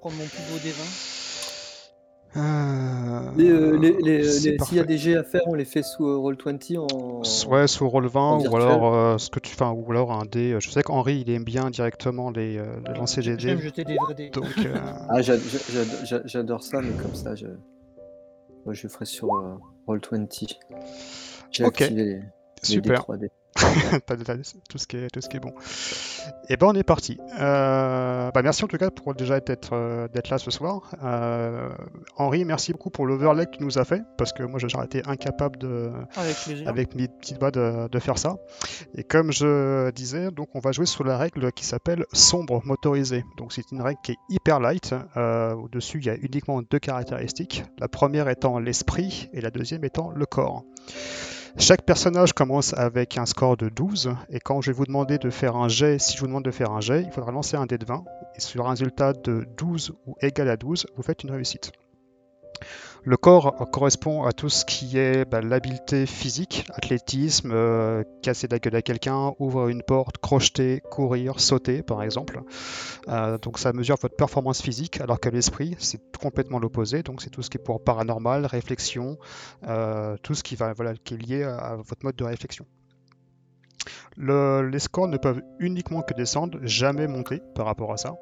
prendre mon plus beau des 20 Les, les- les- c'est les- S'il y a parfait. des jets à faire, on les fait sous euh, Roll20 en. Ouais, sous roll 20 en ou virtuel. alors euh, ce que tu fais, ou alors un dé. Je sais qu'Henri il aime bien directement les, euh, les lancer des dés. jeter des vrais dés. Donc euh, Ah, j'a- j'a- j'a- j'adore ça, mais comme ça, je, moi, je ferai sur euh, Roll20. J'ai activé les, les super. D3D. Tout ce qui est tout ce qui est bon. Et ben on est parti. Euh, bah, merci en tout cas pour déjà d'être euh, d'être là ce soir. Euh, Henri, merci beaucoup pour l'overlay que tu nous as fait parce que moi j'aurais été incapable de Avec mes petites doigts de, de faire ça. Et comme je disais, donc on va jouer sur la règle qui s'appelle sombre motorisé. Donc c'est une règle qui est hyper light. Euh, Au-dessus, il y a uniquement deux caractéristiques. La première étant l'esprit et la deuxième étant le corps. Chaque personnage commence avec un score de 12 et quand je vais vous demander de faire un jet, si je vous demande de faire un jet, il faudra lancer un dé de 20 et sur un résultat de 12 ou égal à 12, vous faites une réussite. Le corps correspond à tout ce qui est bah, l'habileté physique, athlétisme, euh, casser la gueule à quelqu'un, ouvrir une porte, crocheter, courir, sauter par exemple. Euh, donc ça mesure votre performance physique, alors que l'esprit c'est complètement l'opposé. Donc c'est tout ce qui est pour paranormal, réflexion, euh, tout ce qui, est lié à votre mode de réflexion. Le- les scores ne peuvent uniquement que descendre, jamais monter par rapport à ça.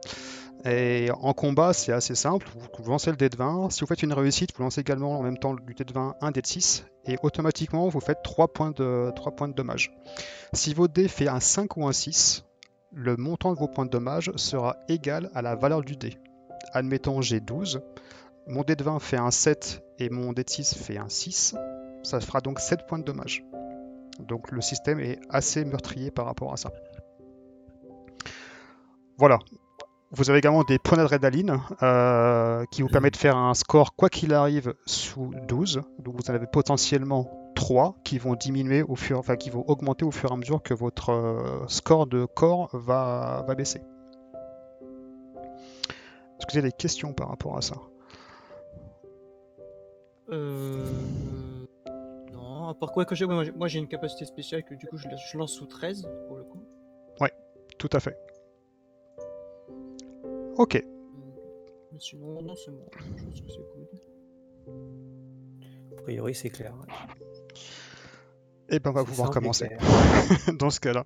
Et en combat, c'est assez simple. Vous, lancez le dé de 20. Si vous faites une réussite, vous lancez également en même temps du dé de 20 un dé de 6. Et automatiquement, vous faites 3 points de, 3 points de dommage. Si votre dé fait un 5 ou un 6, le montant de vos points de dommage sera égal à la valeur du dé. Admettons, j'ai 12. Mon dé de 20 fait un 7 et mon dé de 6 fait un 6. Ça fera donc 7 points de dommage. Donc le système est assez meurtrier par rapport à ça. Voilà. Vous avez également des points d'adrénaline euh, qui vous permettent de faire un score quoi qu'il arrive sous 12. Donc vous en avez potentiellement 3 qui vont diminuer au fur, enfin qui vont augmenter au fur et à mesure que votre euh, score de corps va, va baisser. Est-ce que vous avez des questions par rapport à ça? Euh... Non, à part quoi que j'ai... Moi j'ai- une capacité spéciale que du coup je, la- je lance sous 13 pour le coup. Tout à fait. Ok. Euh, Mais sinon, non, c'est bon. Je pense que c'est cool. A priori, c'est clair. Et ben on va pouvoir commencer. dans ce cas-là.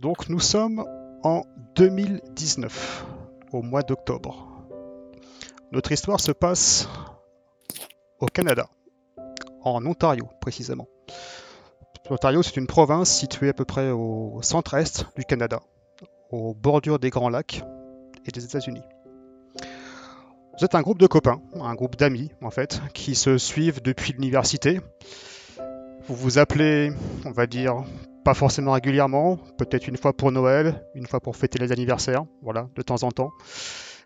Donc nous sommes en 2019, au mois d'octobre. Notre histoire se passe au Canada, en Ontario précisément. L'Ontario, c'est une province située à peu près au centre-est du Canada, aux bordures des Grands Lacs des États-Unis. Vous êtes un groupe de copains, un groupe d'amis en fait, qui se suivent depuis l'université. Vous vous appelez, on va dire, pas forcément régulièrement, peut-être une fois pour Noël, une fois pour fêter les anniversaires, voilà, de temps en temps.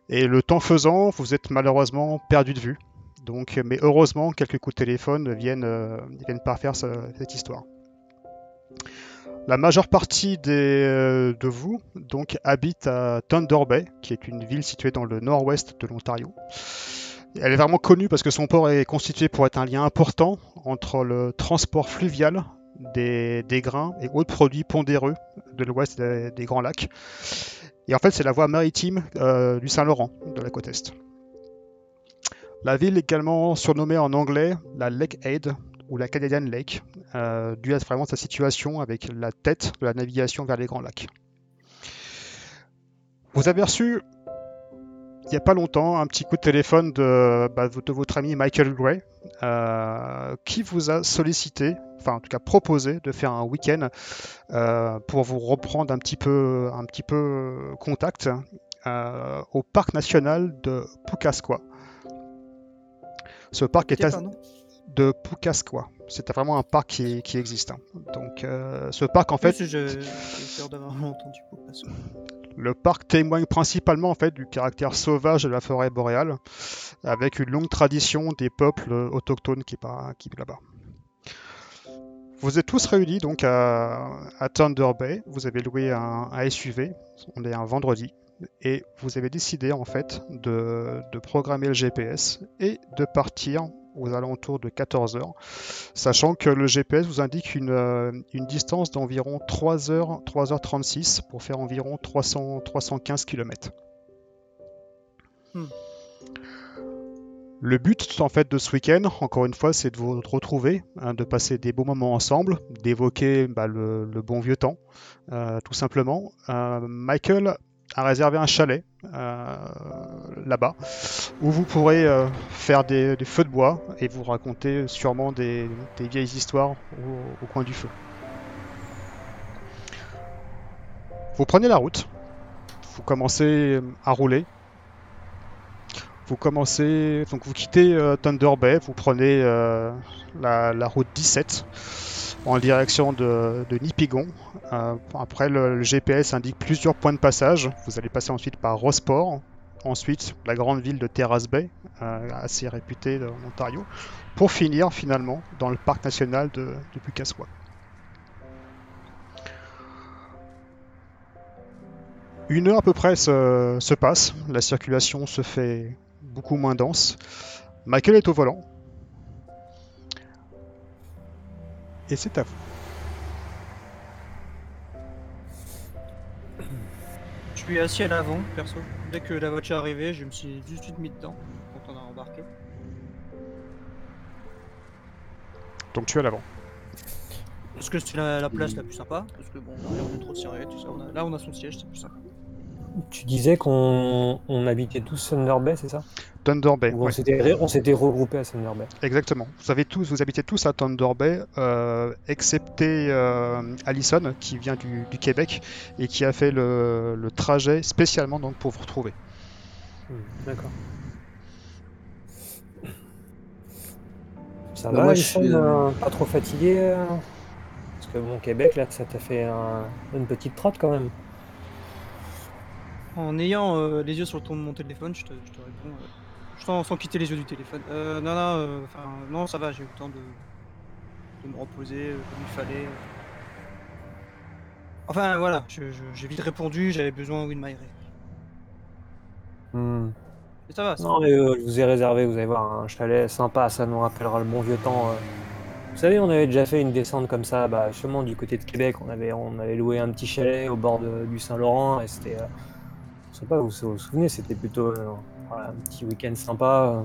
Et le temps faisant, vous êtes malheureusement perdu de vue. Donc, mais heureusement, quelques coups de téléphone viennent, euh, viennent parfaire ce- cette histoire. La majeure partie euh, de vous donc habite à Thunder Bay, qui est une ville située dans le nord-ouest de l'Ontario. Elle est vraiment connue parce que son port est constitué pour être un lien important entre le transport fluvial des, grains et autres produits pondéreux de l'ouest des, des Grands Lacs. Et en fait, c'est la voie maritime euh, du Saint-Laurent, de la côte est. La ville est également surnommée en anglais la Lake Aid ou la Canadian Lake, euh, dû à vraiment sa situation avec la tête de la navigation vers les Grands Lacs. Vous avez reçu il n'y a pas longtemps un petit coup de téléphone de, bah, de votre ami Michael Gray, euh, qui vous a sollicité, enfin en tout cas proposé de faire un week-end euh, pour vous reprendre un petit peu, un petit peu contact au parc national de Pucasqua. Ce parc est Ok, as- pardon. De Pucasqua. C'est vraiment un parc qui, qui existe. hein. Donc euh, ce parc en fait, Oui, je- d'avoir entendu. Le parc témoigne principalement en fait du caractère sauvage de la forêt boréale, avec une longue tradition des peuples autochtones qui, qui vivent là-bas. Vous êtes tous réunis donc à, à Thunder Bay. Vous avez loué un, un SUV. On est un vendredi. Et vous avez décidé en fait de, de programmer le GPS et de partir aux alentours de 14h, sachant que le GPS vous indique une, euh, une distance d'environ 3h, 3h36 pour faire environ 300, 315 km. Hmm. Le but en fait de ce week-end, encore une fois, c'est de vous retrouver, hein, de passer des bons moments ensemble, d'évoquer bah, le, le bon vieux temps, euh, tout simplement. Euh, Michael a réservé un chalet euh, là-bas où vous pourrez euh, faire des, feux de bois et vous raconter sûrement des, vieilles histoires au, coin du feu. Vous prenez la route, vous commencez à rouler. Vous commencez, donc vous quittez euh, Thunder Bay, vous prenez euh, la, route 17 en direction de Nipigon. Euh, après, le, GPS indique plusieurs points de passage. Vous allez passer ensuite par Rossport, ensuite la grande ville de Terrace Bay, euh, assez réputée en Ontario, pour finir finalement dans le parc national de, de. Une heure à peu près se, se passe, la circulation se fait beaucoup moins dense. Michael est au volant. Et c'est à vous. Suis assis à l'avant, perso. Dès que la voiture est arrivée, je me suis tout de suite mis dedans quand on a embarqué. Donc tu es à l'avant. Parce que c'est la, la place la plus sympa. Parce que bon, derrière, on est trop serré, tout ça. on a- là, on a son siège, c'est plus sympa. Tu disais qu'on on habitait tous Thunder Bay, c'est ça? Thunder Bay. On ouais. s'était s'était regroupés à Thunder Bay. Exactement. Vous avez tous, vous habitez tous à Thunder Bay, euh, excepté euh, Allison qui vient du, du Québec et qui a fait le, le trajet spécialement donc pour vous retrouver. Hmm, D'accord. Ça Bah, va, moi, je suis, euh, euh, pas trop fatigué euh Parce que bon, Québec, là, ça t'a fait un- une petite trotte quand même. En ayant euh, les yeux sur le ton de mon téléphone, je te, je te réponds. euh, je sans quitter les yeux du téléphone. Euh, non, non, euh, enfin, non, ça va, j'ai eu le temps de, de me reposer euh, comme il fallait. Enfin, voilà, je- je- j'ai vite répondu, j'avais besoin oui, de m'aérer. Hmm. Et ça va, ça Non, mais euh, je vous ai réservé, vous allez voir, un chalet sympa, ça nous rappellera le bon vieux temps. euh. Vous savez, on avait déjà fait une descente comme ça, bah, justement du côté de Québec, on avait, on avait loué un petit chalet au bord de- du Saint-Laurent, et c'était euh, sympa, vous vous vous souvenez, c'était plutôt euh, voilà, un petit week-end sympa. euh.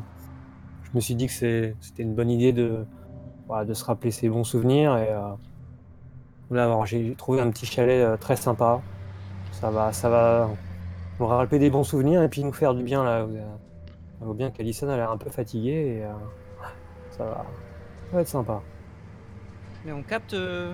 Je me suis dit que c'était une bonne idée de, voilà, de se rappeler ces bons souvenirs, et euh, j'ai trouvé un petit chalet euh, très sympa. Ça va, ça va nous rappeler des bons souvenirs et puis nous faire du bien là. Vous- ça vaut bien qu'Alison a l'air un peu fatiguée et euh, ça va, ça va être sympa. Mais on capte euh,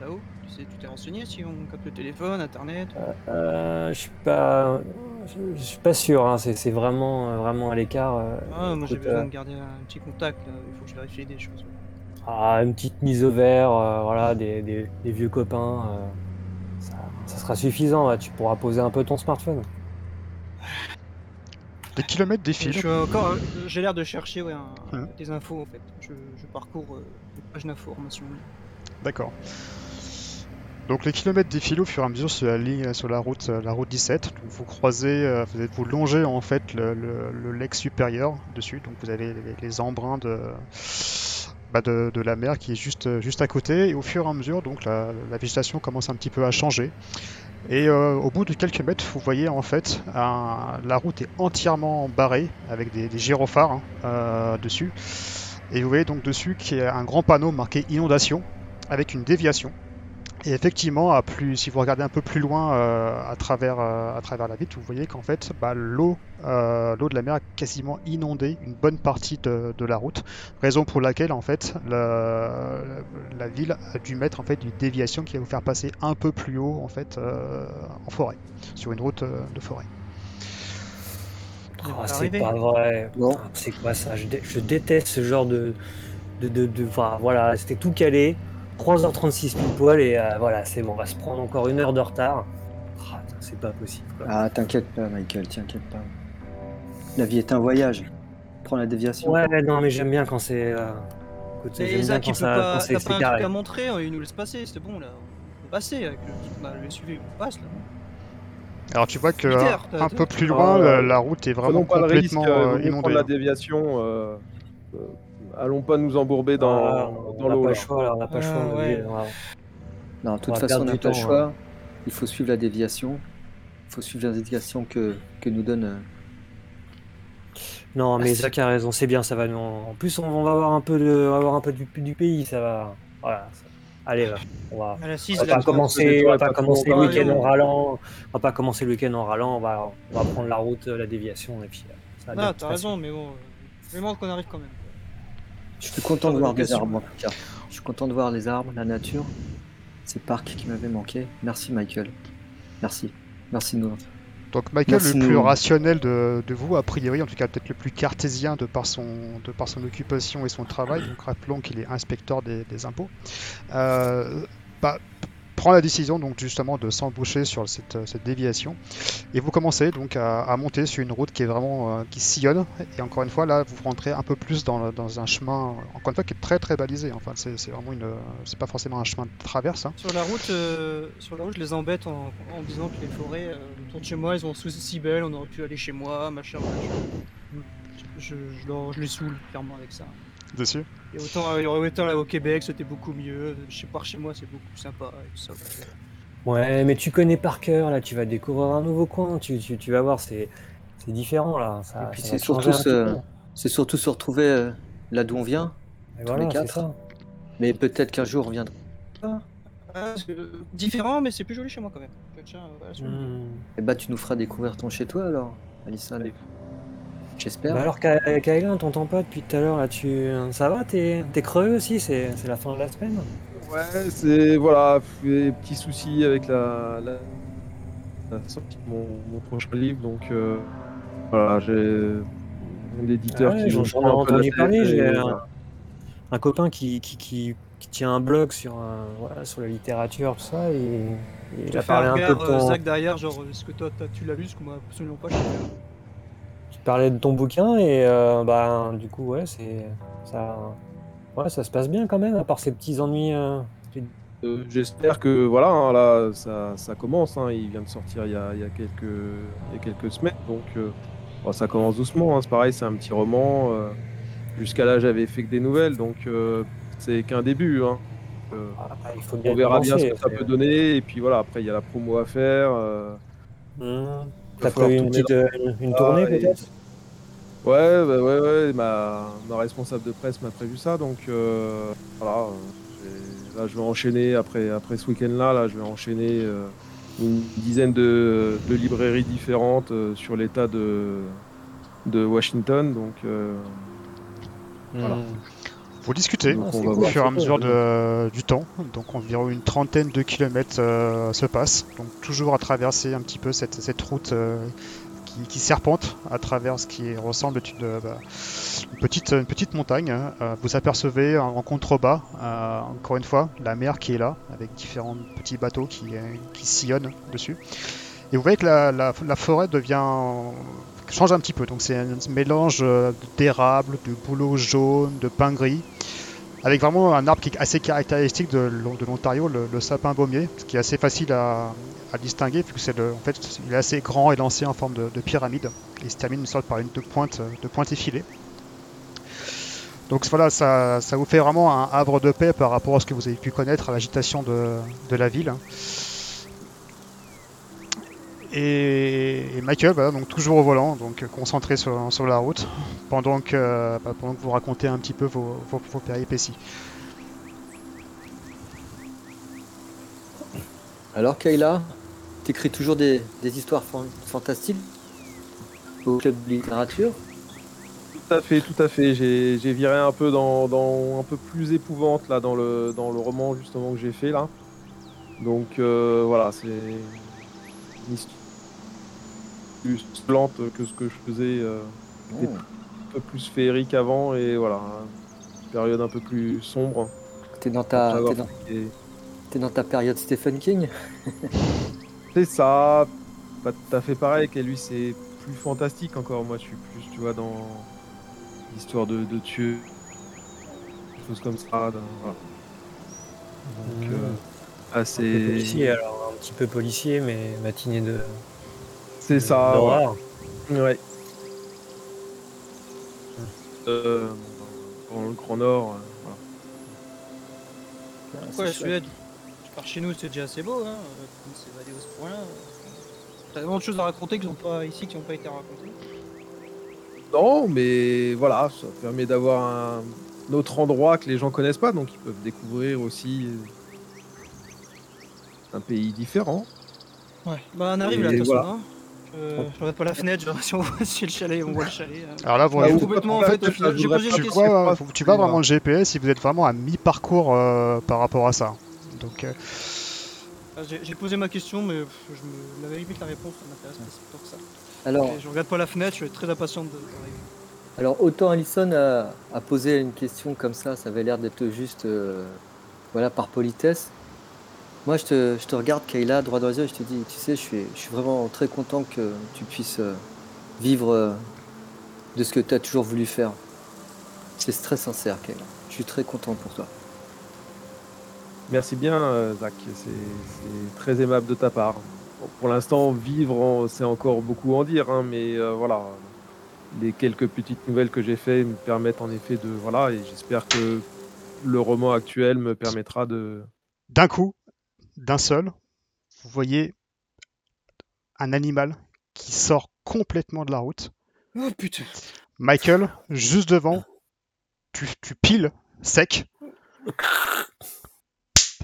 là-haut Tu sais, tu t'es renseigné si on capte le téléphone, internet Euh, je suis pas, je, je suis pas sûr. hein, C'est c'est vraiment, euh, vraiment à l'écart. euh, Ah, moi j'ai besoin euh, de garder un petit contact, là. il faut que je vérifie des choses. ah, une petite mise au vert, euh, voilà, des, des- des vieux copains. euh, ça, ça sera suffisant. là, Tu pourras poser un peu ton smartphone. Les kilomètres Je défilent. suis encore, euh, j'ai l'air de chercher ouais, un- des infos en fait. Je, je parcours euh, les pages d'informations. D'accord. Donc les kilomètres défilent au fur et à mesure sur la sur la route, euh, la route 17. Donc vous croisez, euh, vous, longez en fait le, le, lac supérieur dessus. Donc vous avez les, embruns de, bah, de, la mer qui est juste, juste à côté. Et au fur et à mesure, donc la, végétation commence un petit peu à changer. Et euh, au bout de quelques mètres, vous voyez en fait la route est entièrement barrée avec des, gyrophares hein, euh, dessus. Et vous voyez donc dessus qu'il y a un grand panneau marqué inondation avec une déviation. Et effectivement, à plus, si vous regardez un peu plus loin euh, à, travers, euh, à travers la vitre, vous voyez qu'en fait, bah, l'eau euh, l'eau de la mer a quasiment inondé une bonne partie de, de la route. Raison pour laquelle, en fait, la, la ville a dû mettre en fait une déviation qui va vous faire passer un peu plus haut en fait euh, en forêt, sur une route de forêt. Oh, c'est pas vrai. Bon. Putain, C'est quoi ça? Je, dé- je déteste ce genre de. de, de, de- enfin, voilà, c'était tout calé. 3h36 pile poil et euh, voilà, c'est bon, on va se prendre encore une heure de retard. Ah, putain, c'est pas possible. quoi. Ah, t'inquiète pas, Michael, t'inquiète pas. La vie est un voyage. Prends la déviation. Ouais, non, mais j'aime bien quand c'est. euh, écoute, Et j'aime bien Zach, il quand peut ça- pas, quand c'est t'as c'est pas un carré. truc à montrer, hein, il nous laisse passer, c'est bon là. On peut passer avec le, le SUV, on passe là. Alors tu vois que un t'as- peu plus loin, Ah, la, la route est vraiment le risque, complètement euh, euh, inondée. prendre la hein. déviation. euh, allons pas nous embourber dans, Ah, dans on n'a l'eau. pas là. le choix, là, on n'a pas le choix. Ah, ouais. Non, de toute façon, on n'a pas le choix. Il faut suivre la déviation. Il faut suivre la déviation que, que nous donne euh, Non, mais Ah. Zach a raison, c'est bien, ça va nous. En plus, on, va avoir un peu de, on va avoir un peu du, du pays, ça va. Voilà. ça- Allez. On va, À la 6, on va pas que commencer, le on va pas pas commencer le week-end en râlant. On va pas commencer le week-end en râlant. On va, on va prendre la route, euh, la déviation, et puis. euh, ça va Ah, t'as raison, mais bon, vraiment qu'on arrive quand même. Je suis content de voir des arbres en tout cas. Je suis content de voir les arbres, la nature. Ces parcs qui m'avaient manqué. Merci Michael. Merci. Merci nous. Donc Michael, Merci, le plus nous. rationnel de, de vous, a priori, en tout cas peut-être le plus cartésien de par son, de par son occupation et son travail, donc rappelons qu'il est inspecteur des, des impôts, euh, bah, prend la décision donc justement de s'emboucher sur cette, cette déviation et vous commencez donc à, monter sur une route qui est vraiment euh, qui sillonne et encore une fois là vous rentrez un peu plus dans, dans un chemin encore une fois qui est très très balisé enfin c'est vraiment une c'est pas forcément un chemin de traverse hein. Sur la route, euh, sur la route, je les embête en, disant que les forêts euh, autour de chez moi, elles ont sous si belles, on aurait pu aller chez moi, machin, machin. Je, je, je les saoule clairement avec ça. Dessus Et autant, euh, autant là, au Québec, c'était beaucoup mieux. Chez par chez moi, c'est beaucoup plus sympa. Et tout ça. Ouais, mais tu connais par cœur, là, tu vas découvrir un nouveau coin, tu, tu, tu vas voir, c'est différent, là. Ça, Et puis c'est surtout ce- se retrouver euh, là d'où on vient. Et tous voilà, les c'est quatre. ça. Mais peut-être qu'un jour on reviendra. Ah, euh, différent, mais c'est plus joli chez moi quand même. Tiens, euh, voilà, sur- Hmm. Et bah tu nous feras découvrir ton chez toi alors, Alissa. J'espère. Bah alors, Ka- Kaila, on t'entend pas depuis tout à l'heure, là, tu... Ça va, t'es t'es creux aussi, c'est la fin de la semaine Ouais, c'est voilà, des petits soucis avec la, la, la sortie de mon, mon prochain livre, donc euh, voilà, j'ai mon éditeur Ah ouais, qui j'en- ai entendu parler, j'ai un- un copain qui, qui, qui, qui tient un blog sur, un, voilà, sur la littérature, tout ça, et, et il a parlé un peu de euh, ton... Zach derrière, genre, euh, est-ce que toi tu l'as lu Parce que moi, absolument pas. je parlais de ton bouquin, et euh, bah, du coup, ouais, c'est... Ça... Ouais, ça se passe bien quand même, à part ces petits ennuis. euh, Euh, J'espère que voilà, hein, là, ça, ça commence. hein, il vient de sortir il y a, il y a quelques, il y a quelques semaines, donc bon, ça commence doucement. hein, c'est pareil, c'est un petit roman. Jusqu'à là, j'avais fait que des nouvelles, donc c'est qu'un début. hein. Ah, il faut bien on verra bien ce que ça peut donner. Et puis voilà, après, il y a la promo à faire. Mmh. T'as prévu une petite euh, une, une tournée Ah, et- peut-être Ouais, bah ouais, ouais, ma, ma responsable de presse m'a prévu ça, donc euh, voilà. euh, Là, je vais enchaîner après, après ce week-end-là, là, je vais enchaîner euh, une dizaine de, de librairies différentes euh, sur l'état de, de Washington, donc euh, Voilà. Vous discutez Donc, Ah, on c'est va au fur et à mesure de- du temps. Donc environ une trentaine de kilomètres euh, se passent. Donc toujours à traverser un petit peu cette, cette route euh, qui, qui serpente à travers ce qui ressemble à une, euh, bah, une petite, une petite montagne. hein. Euh, vous apercevez en, en contrebas, euh, encore une fois, la mer qui est là, avec différents petits bateaux qui, qui sillonnent dessus. Et vous voyez que la, la- la forêt devient change un petit peu. Donc c'est un mélange d'érable, de bouleau jaune, de pin gris, avec vraiment un arbre qui est assez caractéristique de, l'On- de l'Ontario, le, sapin baumier, ce qui est assez facile à, distinguer, vu que c'est en fait, il est assez grand et lancé en forme de, de pyramide. Il se termine une sorte par une de pointe, de pointe effilée. Donc voilà, ça, ça vous fait vraiment un havre de paix par rapport à ce que vous avez pu connaître à l'agitation de, de la ville. Et, et Michael, voilà, donc toujours au volant, donc concentré sur, sur la route, pendant que, bah, pendant que vous racontez un petit peu vos, vos, vos péripéties. Alors Kayla, t'écris toujours des, des histoires fan- fantastiques au club de littérature? Tout à fait, tout à fait. J'ai j'ai viré un peu dans, dans un peu plus épouvante là dans le dans le roman justement que j'ai fait là. Donc euh, voilà, c'est une histoire plus lente que ce que je faisais. euh, Oh. un peu plus féerique avant et voilà, une période un peu plus sombre. T'es dans ta, t'es dans, ta période Stephen King? C'est ça, pas tout à fait pareil, que lui c'est plus fantastique encore. Moi je suis plus, tu vois, dans l'histoire de, de tuer, des choses comme ça. dans- voilà. Donc, Mmh. euh, Un peu assez. policier, alors un petit peu policier, mais matinée de C'est ça, ouais. d'horreur. ouais. Euh, dans le Grand Nord, euh, voilà. Pourquoi la C'est chouette. Suède Par chez nous, c'est déjà assez beau, hein. s'évader à ce point-là T'as tellement de choses à raconter qui sont pas ici, qui n'ont pas été racontées. Non, mais voilà, ça permet d'avoir un autre endroit que les gens connaissent pas, donc ils peuvent découvrir aussi un pays différent. Ouais, bah on arrive Et là, de toute voilà. façon. hein. Euh, je regarde pas la fenêtre, je vois si on voit si le chalet, on voit le chalet. hein. Alors là, vous, Ah, ou- vous- complètement, en fait, pas- au final, je j'ai posé tu, question. vois, tu vois vraiment le GPS si vous êtes vraiment à mi-parcours euh, par rapport à ça. Donc, euh, Ah, J'ai j'ai posé ma question, mais pff, je me l'avais limite la réponse, ça m'intéresse pas tant que ça. Alors, Et je regarde pas la fenêtre, je suis très impatiente de- d'arriver. alors autant Alison a, a posé une question comme ça, ça avait l'air d'être juste euh, voilà, par politesse. Moi, je te, je te regarde, Kayla, droit dans les yeux, et je te dis, tu sais, je suis, je suis vraiment très content que tu puisses euh, vivre euh, de ce que tu as toujours voulu faire. C'est très sincère, Kayla. Je suis très content pour toi. Merci bien, euh, Zach. C'est très aimable de ta part. Pour l'instant, vivre, c'est encore beaucoup en dire, hein, mais euh, voilà. Les quelques petites nouvelles que j'ai fait me permettent en effet de. Voilà, et j'espère que le roman actuel me permettra de. d'un coup, d'un seul, vous voyez un animal qui sort complètement de la route. Oh putain. Michael, juste devant, tu, tu piles sec.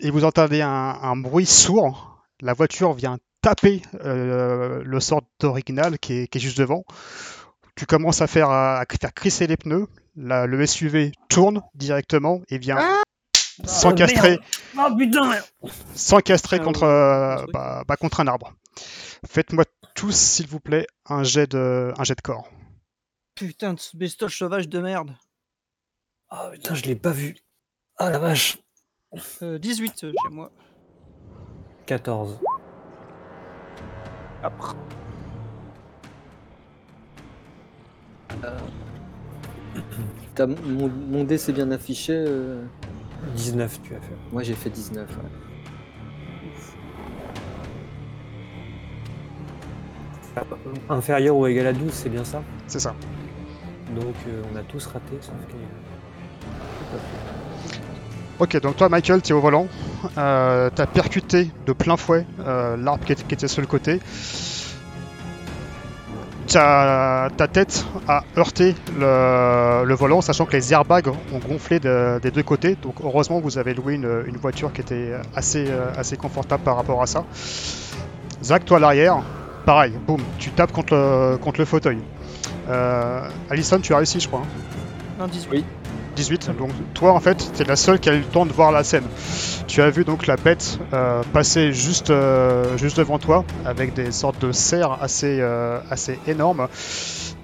Et vous entendez un, un bruit sourd. La voiture vient taper euh, le sort original qui est, qui est juste devant. Tu commences à faire, à faire crisser les pneus. La- le SUV tourne directement et vient s'encastrer Oh putain s'encastrer Ah, contre, euh, bah, bah, contre un arbre. Faites-moi tous, s'il vous plaît, un jet de, un jet de corps. Putain de ce bestoche sauvage de merde. Ah putain, je l'ai pas vu. Ah la vache. Euh, 18 euh, chez moi. 14. T'as- mon, mon dé s'est bien affiché. Euh, 19 tu as fait. Moi, j'ai fait 19. ouais. Inférieur ou égal à 12, c'est bien ça? C'est ça. Donc euh, on a tous raté, sauf que. Ok, donc toi, Michael, tu es au volant. Euh, tu as percuté de plein fouet euh, l'arbre qui, était- qui était sur le côté. Ta, ta tête a heurté le, le volant, sachant que les airbags ont gonflé de- des deux côtés. Donc heureusement, vous avez loué une, une voiture qui était assez, euh, assez confortable par rapport à ça. Zach, toi à l'arrière, pareil, boum, tu tapes contre le, contre le fauteuil. Euh, Alison, tu as réussi, je crois. hein. Non, 18. Oui. 18. Donc toi en fait, t'es la seule qui a eu le temps de voir la scène. Tu as vu donc la bête euh, passer juste, euh, juste devant toi avec des sortes de serres assez, euh, assez énormes.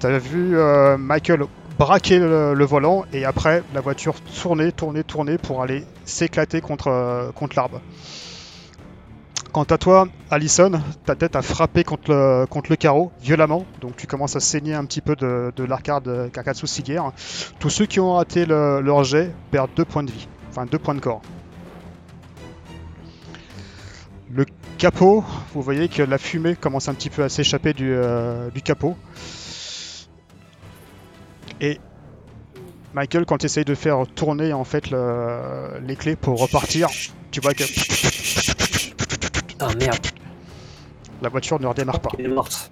Tu as vu Michael braquer le, le volant et après la voiture tourner, tourner, tourner pour aller s'éclater contre, contre l'arbre. Quant à toi, Allison, ta tête a frappé contre le, carreau violemment, donc tu commences à saigner un petit peu de, de l'arcade Kakatsu Siger. Tous ceux qui ont raté le- leur jet perdent 2 points de vie, enfin 2 points de corps. Le capot, vous voyez que la fumée commence un petit peu à s'échapper du, euh, capot. Et Michael, quand tu essayes de faire tourner en fait le- les clés pour repartir, tu vois que Ah merde, la voiture ne redémarre pas. elle est morte.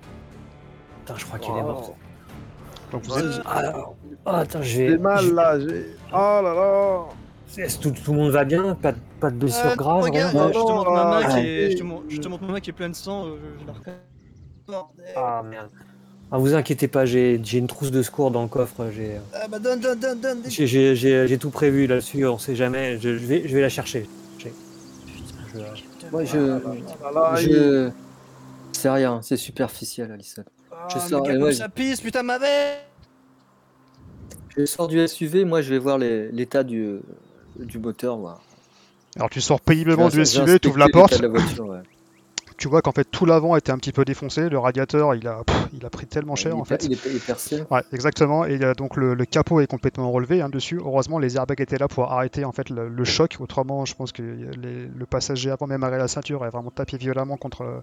Putain, je crois qu'elle est morte. Donc vous êtes, Ah, ah, attends, je vais. J'ai mal je- là, j'ai. Oh là là Est-ce que tout, tout le monde va bien? Pas, de- pas de blessure Euh, grave regarde, rien je te montre ma main qui est, je te montre, je te montre ma main qui est pleine de sang, euh, je, je. Ah merde. Ah, vous inquiétez pas, j'ai j'ai une trousse de secours dans le coffre. J'ai Ah bah donne, donne, donne, donne. j'ai- j'ai- j'ai- j'ai tout prévu là-dessus, on sait jamais. Je, je vais, je vais la chercher. Je- Putain, Moi, je. Je... C'est rien, c'est superficiel, Alison. Ah, je sors, quel et coup moi, ça pisse, putain ma veille Je sors du SUV, moi, je vais voir l'état du, du moteur. Moi. alors tu sors péniblement Je du SUV, tu ouvres la porte, l'état de la voiture, ouais. Tu vois qu'en fait tout l'avant était un petit peu défoncé, le radiateur il a, pff, il a pris tellement cher il, en fait. il est- il est percé. Ouais, exactement. Et euh, donc le, le capot est complètement relevé hein, dessus. Heureusement, les airbags étaient là pour arrêter en fait le, le choc. Autrement, je pense que les- le passager avant même arrêter la ceinture a vraiment tapé violemment contre,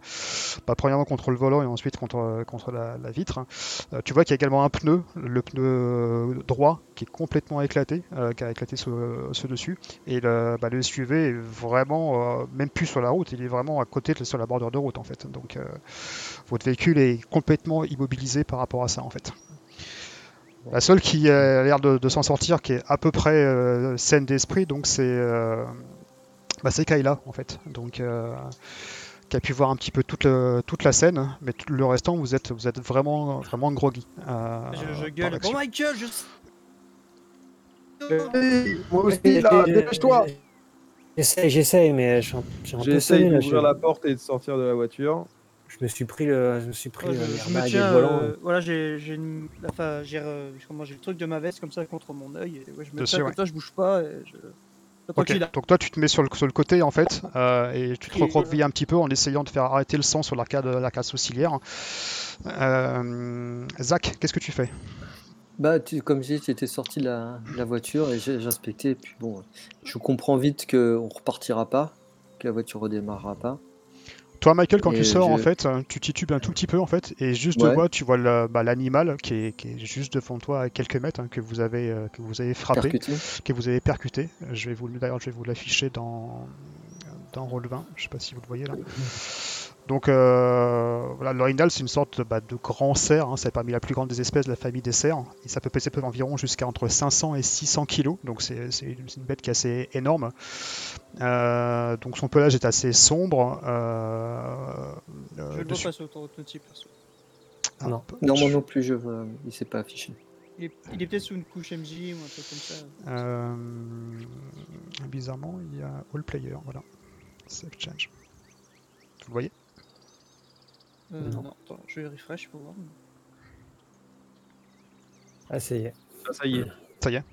bah, premièrement contre le volant et ensuite contre, euh, contre la, la vitre. hein. Euh, tu vois qu'il y a également un pneu, le pneu droit, qui est complètement éclaté, euh, qui a éclaté ce, ce dessus. Et le, bah, le SUV est vraiment euh, même plus sur la route. Il est vraiment à côté, de- sur la de route en fait. Donc euh, votre véhicule est complètement immobilisé par rapport à ça en fait. La seule qui a l'air de, de s'en sortir, qui est à peu près euh, saine d'esprit, donc c'est euh, bah, c'est Kayla en fait. Donc euh, qui a pu voir un petit peu toute, le- toute la scène, mais tout le restant vous êtes vous êtes vraiment vraiment groggy. euh, Je, je gueule. Michael, je. Moi aussi, là, dépêche-toi J'essaye, j'essaye, mais peu J'essaye d'ouvrir la porte et de sortir de la voiture. Je me suis pris le, je me suis pris Ouais, le je, je me l'airbag et tiens. le volant. euh, voilà, j'ai j'ai une- enfin, j'ai euh, comment j'ai le truc de ma veste comme ça contre mon œil. Et ouais, je me tiens comme ça, je bouge pas. Et je... Donc toi tu te mets sur le, sur le côté en fait euh, et tu te recroquevilles un petit peu en essayant de faire arrêter le sang sur l'arcade l'arcade sourcilière. Euh, Zach, qu'est-ce que tu fais? Bah, tu, comme j'ai dit, tu étais sorti de la, de la voiture et j'ai. Et puis bon, je comprends vite qu'on repartira pas, que la voiture redémarrera pas. Toi, Michael, quand Et tu sors, en je- fait, euh, tu titubes un tout petit peu, en fait, et juste Ouais. devant, tu vois bah, l'animal qui est, qui est juste devant toi à quelques mètres, hein, que vous avez, euh, que vous avez frappé, Percuté. que vous avez percuté. Je vais vous, le- d'ailleurs, je vais vous l'afficher dans dans Roll 20. Je sais pas si vous le voyez là. Donc, euh, voilà, l'orignal, c'est une sorte bah, de grand cerf. Hein, c'est parmi la plus grande des espèces de la famille des cerfs. Et ça peut peser environ jusqu'à entre 500 et 600 kilos. Donc, c'est c'est une, bête qui est assez énorme. Euh, donc, son pelage est assez sombre. Euh, Je euh, le vois dessus- pas sur ton autre type. perso. Ah, Non. Non, moi non plus, je vois. Il s'est pas affiché. Il est, il est peut-être sous une couche MJ ou un truc comme ça. Euh, bizarrement, il y a All Player. Voilà. Save change. Vous le voyez? Euh, Non. non. attends, je vais refresh pour voir. Ah, ça y est. Ah, ça y est. Ça y est.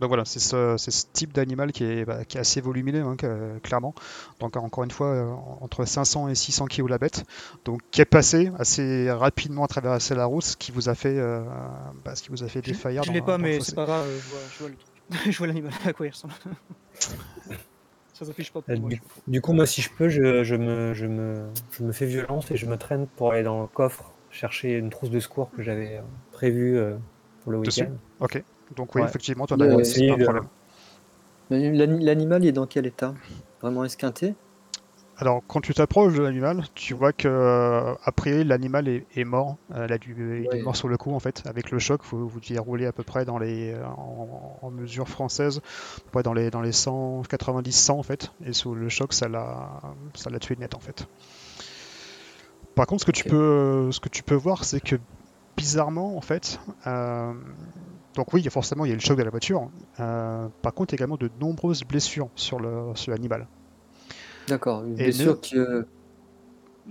Donc voilà, c'est ce, type d'animal qui est, bah, qui est assez volumineux, hein, que- clairement. Donc encore une fois, euh, entre 500 et 600 kg la bête. Donc qui est passé assez rapidement à travers la route, ce qui vous a fait, euh, bah, ce qui vous a fait Je, défaillir. je dans- l'ai pas, mais c'est pas grave. Je vois, je vois le truc. je vois l'animal à quoi il ressemble. ça s'affiche pas pour Euh, moi. du, coup, moi, si je peux, je, je me, je, me, je me fais violence et je me traîne pour aller dans le coffre chercher une trousse de secours que j'avais euh, prévue euh, pour le week-end. Ok. Donc oui, Ouais. effectivement, c'est essayer pas un de- problème. L'animal, il est dans quel état? Vraiment esquinté? Alors, quand tu t'approches de l'animal, tu vois que, euh, a priori, l'animal est, est mort. Euh, a dû- il est mort sur le coup, en fait, avec le choc. Vous, vous deviez rouler à peu près dans les, euh, en, en mesure française, près dans les, dans les 190-100, en fait. Et sous le choc, ça l'a, ça l'a tué net, en fait. Par contre, ce que, tu, peux, ce que tu peux voir, c'est que, bizarrement, en fait, euh, donc oui, il y a forcément, il y a le choc de la voiture. euh, par contre, également de nombreuses blessures sur le- sur l'animal. D'accord, une Et blessure qui, euh,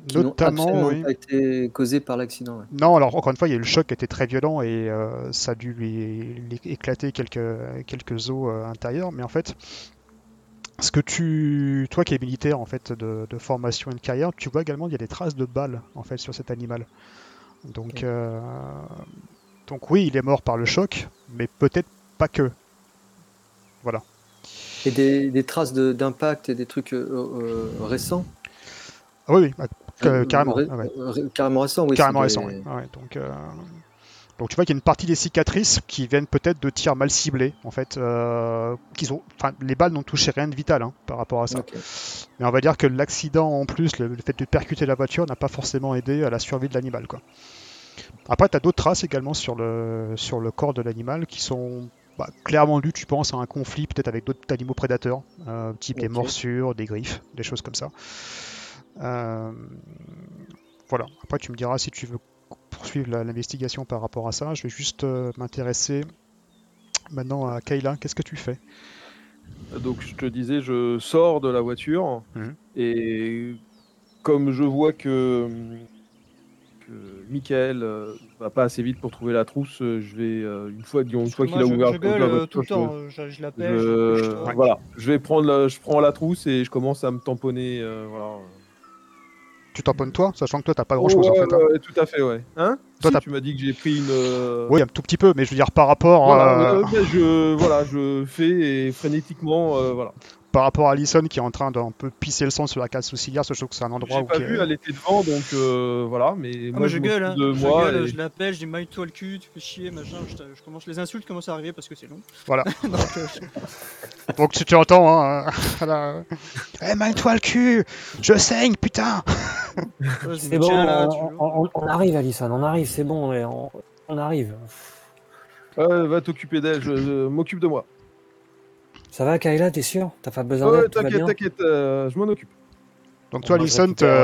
qui n'ont Notamment, absolument oui. pas été causées par l'accident. ouais. Non, alors encore une fois, il y a eu le choc qui était très violent et euh, ça a dû lui, lui éclater quelques, quelques os euh, intérieurs. Mais en fait, ce que tu, toi qui es militaire en fait de, de formation et de carrière, tu vois également qu'il y a des traces de balles en fait sur cet animal. Donc, euh, donc oui, il est mort par le choc, mais peut-être pas que. Voilà. Et des, des traces de- d'impact et des trucs euh, euh, récents Ah oui, oui, que- Euh, carrément. ré- ah ouais. ré- carrément récents, oui. Carrément récent, des- oui. Ouais, donc, donc tu vois qu'il y a une partie des cicatrices qui viennent peut-être de tirs mal ciblés, en fait. euh, qu'ils ont, enfin, les balles n'ont touché rien de vital hein, par rapport à ça. Mais on va dire que l'accident en plus, le, le fait de percuter la voiture, n'a pas forcément aidé à la survie de l'animal. quoi. Après, tu as d'autres traces également sur le, sur le corps de l'animal qui sont bah, clairement dues, tu penses, à un conflit peut-être avec d'autres animaux prédateurs, euh, type des morsures, des griffes, des choses comme ça. Euh, voilà. Après, tu me diras si tu veux poursuivre l'investigation par rapport à ça. Je vais juste euh, m'intéresser maintenant à Kayla. Qu'est-ce que tu fais? Donc je te disais, je sors de la voiture Mhm. et comme je vois que, que Michael euh, va pas assez vite pour trouver la trousse, euh, je vais euh, une fois, disons, une fois qu'il a ouvert je la gueule euh, tout le je- temps. Je, je l'appelle. voilà, je vais prendre, la, je prends la trousse et je commence à me tamponner. euh, voilà. Tu tamponnes toi, sachant que toi, t'as pas grand-chose en Ouais, fait. hein. tout à fait, ouais. Hein Toi, tu m'as dit que j'ai pris une. euh, Oui, un tout petit peu, mais je veux dire par rapport, Voilà, euh, euh, ben, je, voilà, je fais et frénétiquement, euh, voilà. Par rapport à Alison qui est en train d'un peu pisser le sang sur la case sourcilière, sachant que c'est un endroit J'ai où pas qui est- vu, elle était devant, donc euh, voilà. Mais Ah, moi, moi, je je gueule, hein. de je, moi. gueule, et- je l'appelle, je dis maille-toi le cul, tu fais chier, machin. Je, je commence, les insultes commencent à arriver parce que c'est long. Voilà. Donc, euh, je- Donc tu, tu entends, hein, voilà. Eh, maille-toi le cul Je saigne, putain je C'est bon, là, on, tu vois. on- on arrive, Alison, on arrive, c'est bon, on, on arrive. Ouais, va t'occuper d'elle, je, je m'occupe de moi. Ça va, Kayla, t'es sûr? T'as pas besoin Ouais, d'aide t'inquiète, t'inquiète, euh, je m'en occupe. Donc toi, Alison, récupère,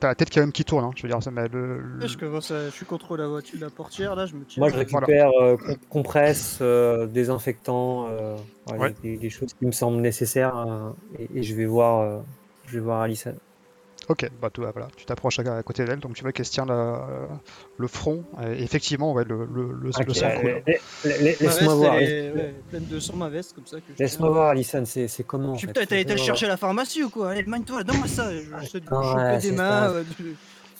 t'as la tête quand même qui tourne. hein. Je veux dire, ça, mais le, le- Je commence à- je suis contre la voiture, la portière là, je me tiens. Moi, je récupère euh, com- compresse, euh, désinfectant, euh, ouais, Ouais. des, des choses qui me semblent nécessaires, euh, et, et je vais voir, euh, je vais voir Alison. Ok, bah tout, voilà, tu t'approches à, à côté d'elle, donc tu vois qu'elle se tient la- le front. Et effectivement, ouais, le, le, le, sang coule. euh, Laisse-moi voir, est ouais, pleine de sang ma veste comme ça laisse-moi voir, Alison, c'est c'est comment en Je été le Fais-moi chercher à la pharmacie ou quoi? Allez, mine-toi, donne-moi ça. Je, je, je, Ah, des mains, euh, je,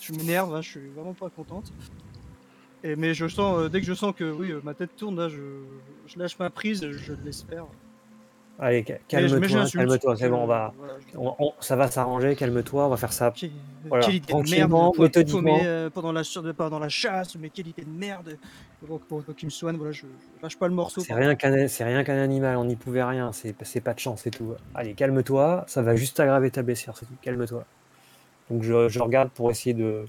je m'énerve, hein, je suis vraiment pas contente. Et, mais je sens, euh, dès que je sens que oui, euh, ma tête tourne, là, je, je lâche ma prise, je le faire. Allez, calme-toi, calme-toi, c'est bon, on va, voilà, je- on- on- ça va s'arranger, calme-toi, on va faire ça. Quelle, Voilà, idée de merde tranquillement, de pouvoir méthodiquement. euh, pendant, la, pendant la chasse, mais quelle idée de merde Donc pour, pour qu'il me soigne, voilà, je, je lâche pas le morceau. C'est rien qu'un qu'un animal, on n'y pouvait rien, c'est c'est pas de chance, c'est tout. Allez, calme-toi, ça va juste aggraver ta blessure, c'est tout, calme-toi. Donc je, je regarde pour essayer de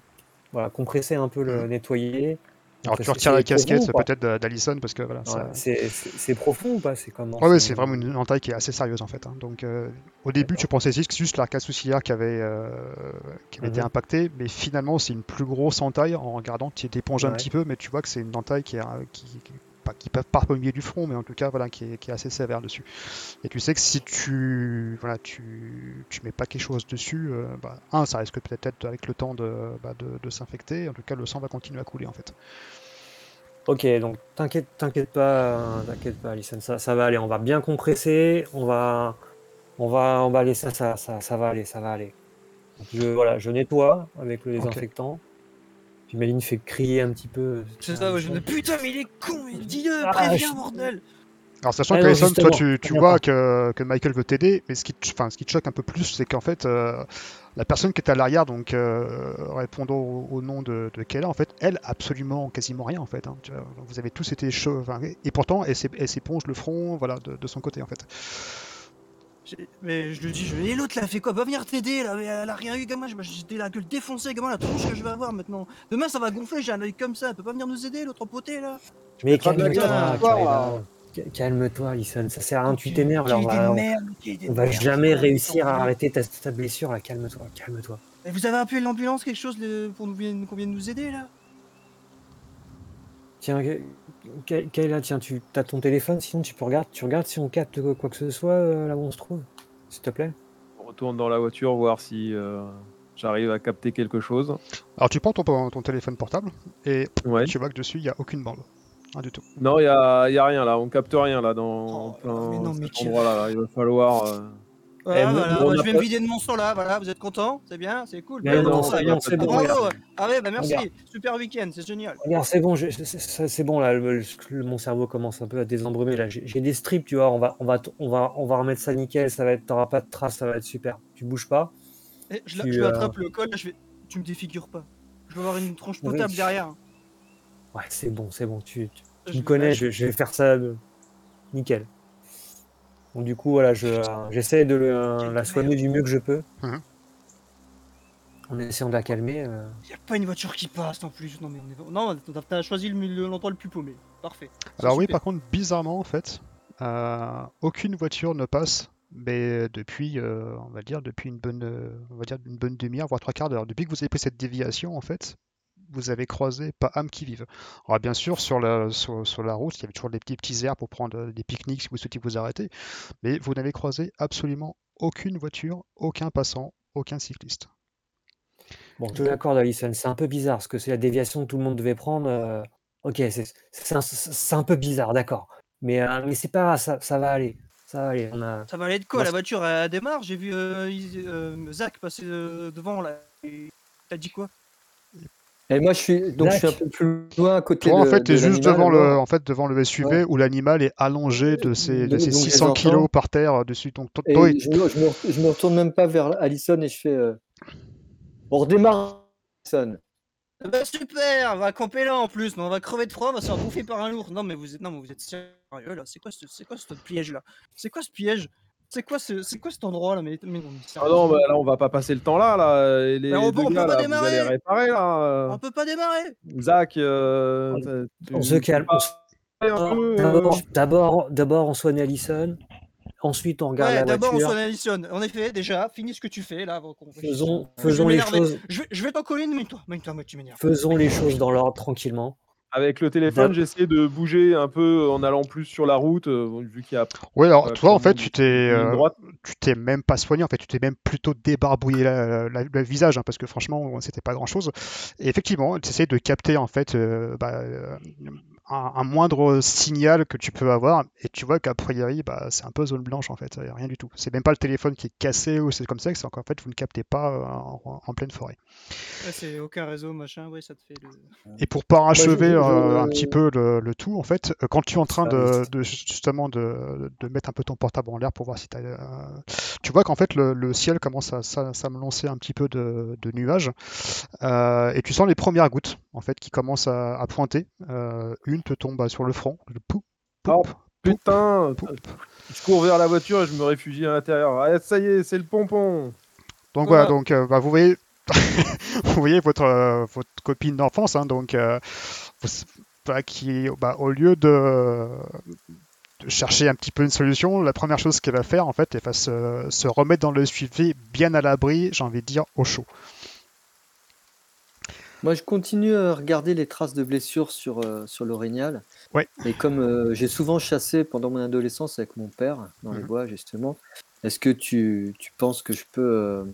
voilà, compresser un peu le nettoyer. Alors tu retires la casquette peut-être de- d'Alison parce que voilà. Ouais, ça- c'est- profond ou pas? C'est comment Ouais, ouais, c'est vraiment une entaille qui est assez sérieuse en fait. hein. Donc euh, au début, tu pensais juste juste l'arcade sourciliaire qui avait, euh, qui avait été Mhm. impacté, mais finalement, c'est une plus grosse entaille en regardant. Tu t'éponges un Ouais. petit peu, mais tu vois que c'est une entaille qui est, euh, qui, qui- pas, qui part pas au milieu du front, mais en tout cas, voilà, qui est, qui est assez sévère dessus. Et tu sais que si tu, voilà, tu, tu mets pas quelque chose dessus, euh, bah, un, ça risque peut-être avec le temps de, bah, de, de s'infecter. En tout cas, le sang va continuer à couler en fait. Ok, donc t'inquiète, t'inquiète pas, euh, t'inquiète pas, Alison, ça, ça va aller. On va bien compresser, on va, on va, on va aller, ça, ça, ça, ça va aller, ça va aller. Donc, je, voilà, je nettoie avec le désinfectant. Puis Méline fait crier un petit peu. C'est ça, ouais, je me dis putain, mais il est con, dis-le, Ah, préviens, je- bordel Alors sachant Ah que Alison, toi tu, vois que, que Michael veut t'aider, mais ce qui, te, enfin, ce qui te choque un peu plus, c'est qu'en fait, euh, la personne qui est à l'arrière, donc euh, répondant au, au nom de, de Kayla, en fait, elle, absolument quasiment rien en fait. hein. Tu vois, vous avez tous été chauds, et, pourtant, elle, s'é- elle s'éponge le front voilà, de, de son côté en fait. Mais je lui dis, je... et l'autre là, fait quoi? Va venir t'aider là, mais elle a rien eu, gamin, j'ai la gueule défoncée, gamin, la tronche que je vais avoir maintenant. Demain ça va gonfler, j'ai un œil comme ça, elle peut pas venir nous aider, l'autre poté là. Mais la calme-toi, Calme-toi, Alison, ça sert à rien, tu t'énerves là. On va, merde, on jamais réussir à arrêter ta, ta blessure là. Calme-toi, calme-toi. Et vous avez appelé l'ambulance, quelque chose pour nous qu'on vienne nous aider là? Tiens, Kayla, tiens, tu as ton téléphone, sinon tu peux regarder, tu regardes si on capte quoi quoi que ce soit euh, là où on se trouve, s'il te plaît. On retourne dans la voiture voir si euh, j'arrive à capter quelque chose. Alors tu prends ton, ton téléphone portable et Ouais. tu vois que dessus, il n'y a aucune bande. Rien du tout. Non, il y a, y a rien là, on capte rien là dans Oh, plein mais non, mais cet là. Il va falloir. euh, Voilà, Eh, voilà, je vais me vider de mon sang là, voilà, vous êtes contents C'est bien, c'est cool. Non, bon, ça, bien. Bravo. Ah ouais, bah merci, Regarde. super week-end, c'est génial. Regarde, c'est bon, c'est- bon là, le- le- mon cerveau commence un peu à désembrumer là. J'ai des strips, tu vois, on va, on va, t- on va, on va remettre ça nickel, ça va être, t'auras pas de traces, ça va être super. Tu bouges pas. Eh, je, Tu, je lui euh, attrape le col, là, je vais... tu me défigures pas. Je vais avoir une tronche Oui. potable derrière. Ouais, c'est bon, c'est bon. Tu, tu, tu Je me vais- connais, je, je vais faire ça de... nickel. Donc du coup, voilà, je, euh, j'essaie de le- euh, la soigner du mieux que je peux. Mhm. En essayant de la calmer. euh. Y a pas une voiture qui passe en plus. Non mais on est... non, t'as- choisi le- le- l'endroit le plus paumé. Parfait. Alors oui, par contre, bizarrement, en fait, euh, aucune voiture ne passe, mais depuis, euh, on va dire, depuis une bonne, euh, on va dire une bonne demi-heure, voire trois quarts d'heure. Depuis que vous avez pris cette déviation, en fait, vous avez croisé pas âme qui vive. Alors bien sûr, sur la, sur, sur la route, il y avait toujours des petits, petits airs pour prendre euh, des pique-niques si vous souhaitiez vous arrêter, mais vous n'avez croisé absolument aucune voiture, aucun passant, aucun cycliste. Bon, je l'accorde, Alison, c'est un peu bizarre, parce que c'est la déviation que tout le monde devait prendre. euh, Ok, c'est c'est un, c'est un peu bizarre, d'accord. Mais, euh, mais c'est pas grave, ça, ça va aller. Ça va aller. On a... Ça va aller de quoi Moi, La voiture elle démarre? J'ai vu euh, il- euh, Zach passer euh, devant là. Et T'as dit quoi? Et moi, je suis donc je suis un peu plus loin à côté Toi, de. en fait, tu es juste devant le, en fait, devant le SUV Ouais. où l'animal est allongé de ses, de ses donc, je les 600 entends. kilos par terre euh, dessus. Donc, toi, Et toi, je, me, je me- je me retourne même pas vers Alison et je fais. euh, On redémarre, Alison. Bah super, on va camper là en plus, mais on va crever de froid, on va se faire bouffer par un lourd. Non mais vous êtes, non mais vous êtes sérieux là C'est quoi ce, c'est quoi ce piège là? C'est quoi ce piège? C'est quoi ce, c'est quoi cet endroit là Mais, mais non, mais Ah non, bah, là on va pas passer le temps là. là. Et les Mais on deux peut- on peut gars, pas là, vous démarrer. allez réparer là. on peut pas démarrer. Zach, euh, On- On se calme. On euh, D'abord, d'abord, d'abord, on soigne Allison. Ensuite, on regarde Ouais, la d'abord on voiture. soigne Allison. En effet, déjà, finis ce que tu fais là avant qu'on Faisons, faisons les choses, Je vais, je vais t'en coller une, mets-toi, mets-toi, moi tu m'énerves. faisons les choses dans l'ordre tranquillement. Avec le téléphone, D'ab- j'ai essayé de bouger un peu en allant plus sur la route, euh, vu qu'il y a Ouais, alors Ouais, toi, en fait, tu t'es, euh, tu t'es même pas soigné, en fait, tu t'es même plutôt débarbouillé la- la- le visage, hein, parce que franchement, c'était pas grand-chose. Et effectivement, tu essaies de capter, en fait, euh, bah, euh, un, un moindre signal que tu peux avoir, et tu vois qu'a priori, bah, c'est un peu zone blanche, en fait, y a rien du tout. C'est même pas le téléphone qui est cassé ou c'est comme ça, c'est qu'en fait, vous ne captez pas euh, en, en pleine forêt. Ouais, c'est aucun réseau, machin, ouais, ça te fait le. Et pour parachever je- je- euh, un petit peu le, le tout, en fait, euh, quand tu es en train de, oui. de- justement de, de mettre un peu ton portable en l'air pour voir si tu tu vois qu'en fait le, le ciel commence à, ça, ça me lancer un petit peu de, de nuages euh, et tu sens les premières gouttes en fait qui commencent à, à pointer. Euh, une te tombe bah, sur le front, le poup, poup, Oh, Putain, poup. je cours vers la voiture et je me réfugie à l'intérieur. Ah, ça y est, c'est le pompon. Donc Voilà. voilà, donc euh, bah, vous voyez, vous voyez votre, euh, votre copine d'enfance, hein, donc euh, bah, qui, bah, au lieu de, de chercher un petit peu une solution, la première chose qu'elle va faire, en fait, elle va se, se remettre dans le suivi, bien à l'abri, j'ai envie de dire au chaud. Moi, je continue à regarder les traces de blessures sur, euh, sur l'orignal. Ouais. Et comme euh, j'ai souvent chassé pendant mon adolescence avec mon père dans les Mhm. bois, justement, est-ce que tu, tu penses que je peux euh,